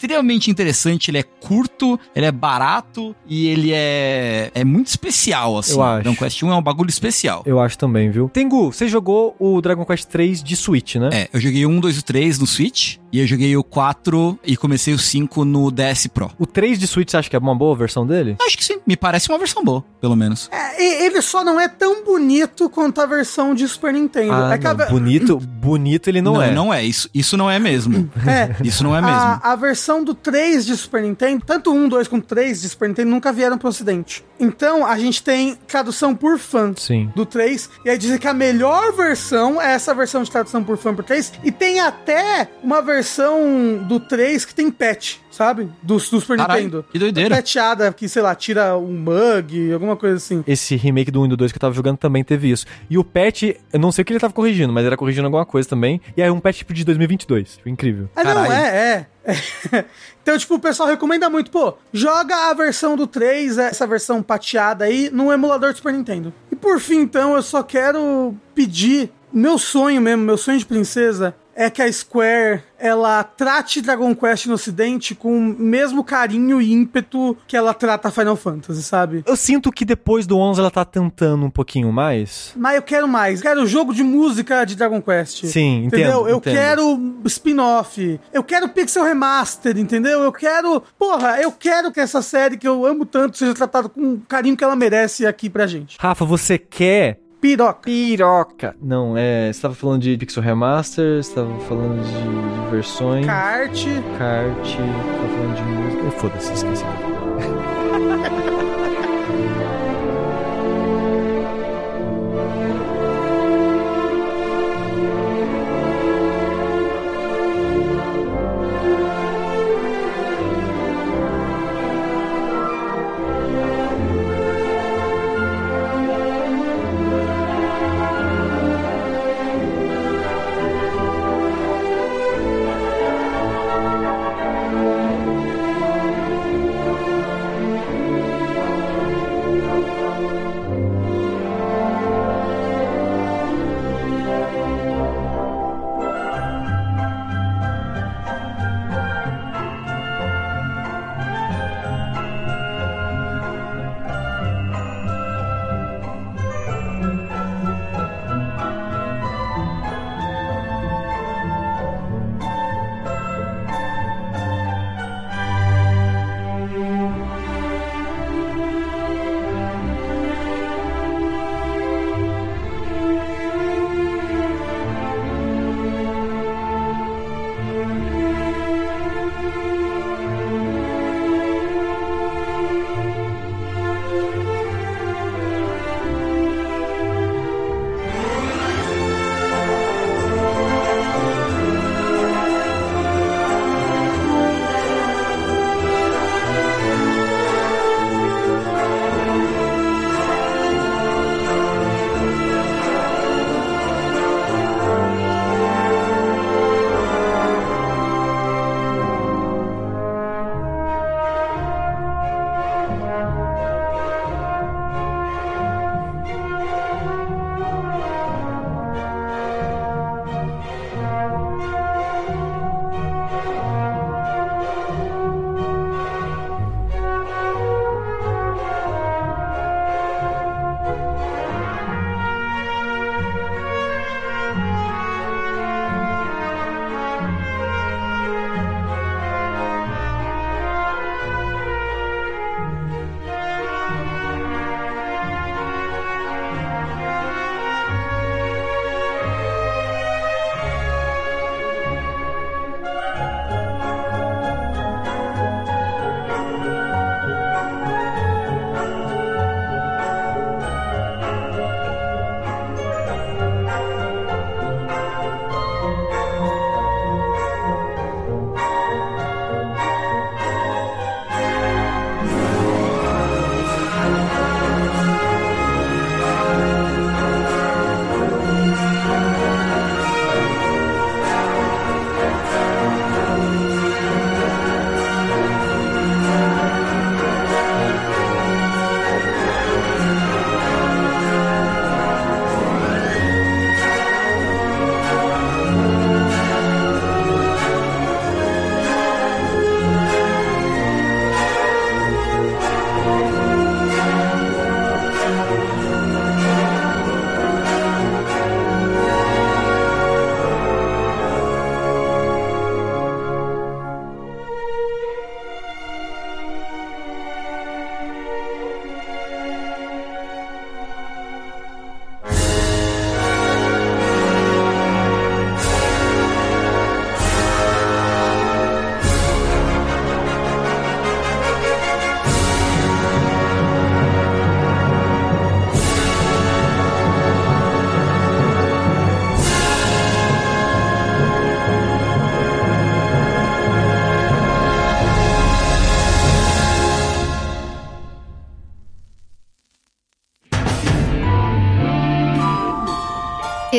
extremamente interessante, ele é curto, ele é barato e ele é, é muito especial, assim. Eu acho. Dragon Quest 1 é um bagulho especial. Eu acho também, viu? Tengu, você jogou o Dragon Quest 3 de Switch, né? É, eu joguei o 1, 2 e o 3 no Switch, e eu joguei o 4 e comecei o 5 no DS Pro. O 3 de Switch, você acha que é uma boa versão dele? Acho que sim, me parece uma versão boa, pelo menos. É, ele só não é tão bonito quanto a versão de Super Nintendo. Ah, é que a, não, ve- bonito, bonito ele não, é. Não é. Isso, isso não é mesmo. é, Isso não é mesmo. a, a versão versão do 3 de Super Nintendo, tanto 1, 2 quanto 3 de Super Nintendo, nunca vieram pro ocidente. Então, a gente tem tradução por fã Sim. do 3. E aí dizem que a melhor versão é essa versão de tradução por fã por 3. E tem até uma versão do 3 que tem patch, sabe? Do, do Super Caralho, Nintendo. que doideira. Patchada, que, sei lá, tira um bug, alguma coisa assim. Esse remake do 1 e do 2 que eu tava jogando também teve isso. E o patch, eu não sei o que ele tava corrigindo, mas era corrigindo alguma coisa também. E aí um patch tipo de 2022. Tipo, incrível. Ah, não, é, é. é. Então, tipo, o pessoal recomenda muito, pô, joga a versão do 3, essa versão pateada aí, no emulador do Super Nintendo. E por fim, então, eu só quero pedir, meu sonho mesmo, meu sonho de princesa, é que a Square, ela trate Dragon Quest no ocidente com o mesmo carinho e ímpeto que ela trata Final Fantasy, sabe? Eu sinto que depois do 11 ela tá tentando um pouquinho mais. Mas eu quero mais. Quero jogo de música de Dragon Quest. Sim, entendo, Entendeu? Eu entendo. quero spin-off. Eu quero Pixel Remaster, entendeu? Eu quero. Porra, eu quero que essa série que eu amo tanto seja tratada com o carinho que ela merece aqui pra gente. Rafa, você quer Piroca. piroca? Não, é. Você tava falando de Pixel Remaster, você tava falando de, de versões. Kart. Kart, tava falando de música. Foda-se, esqueci.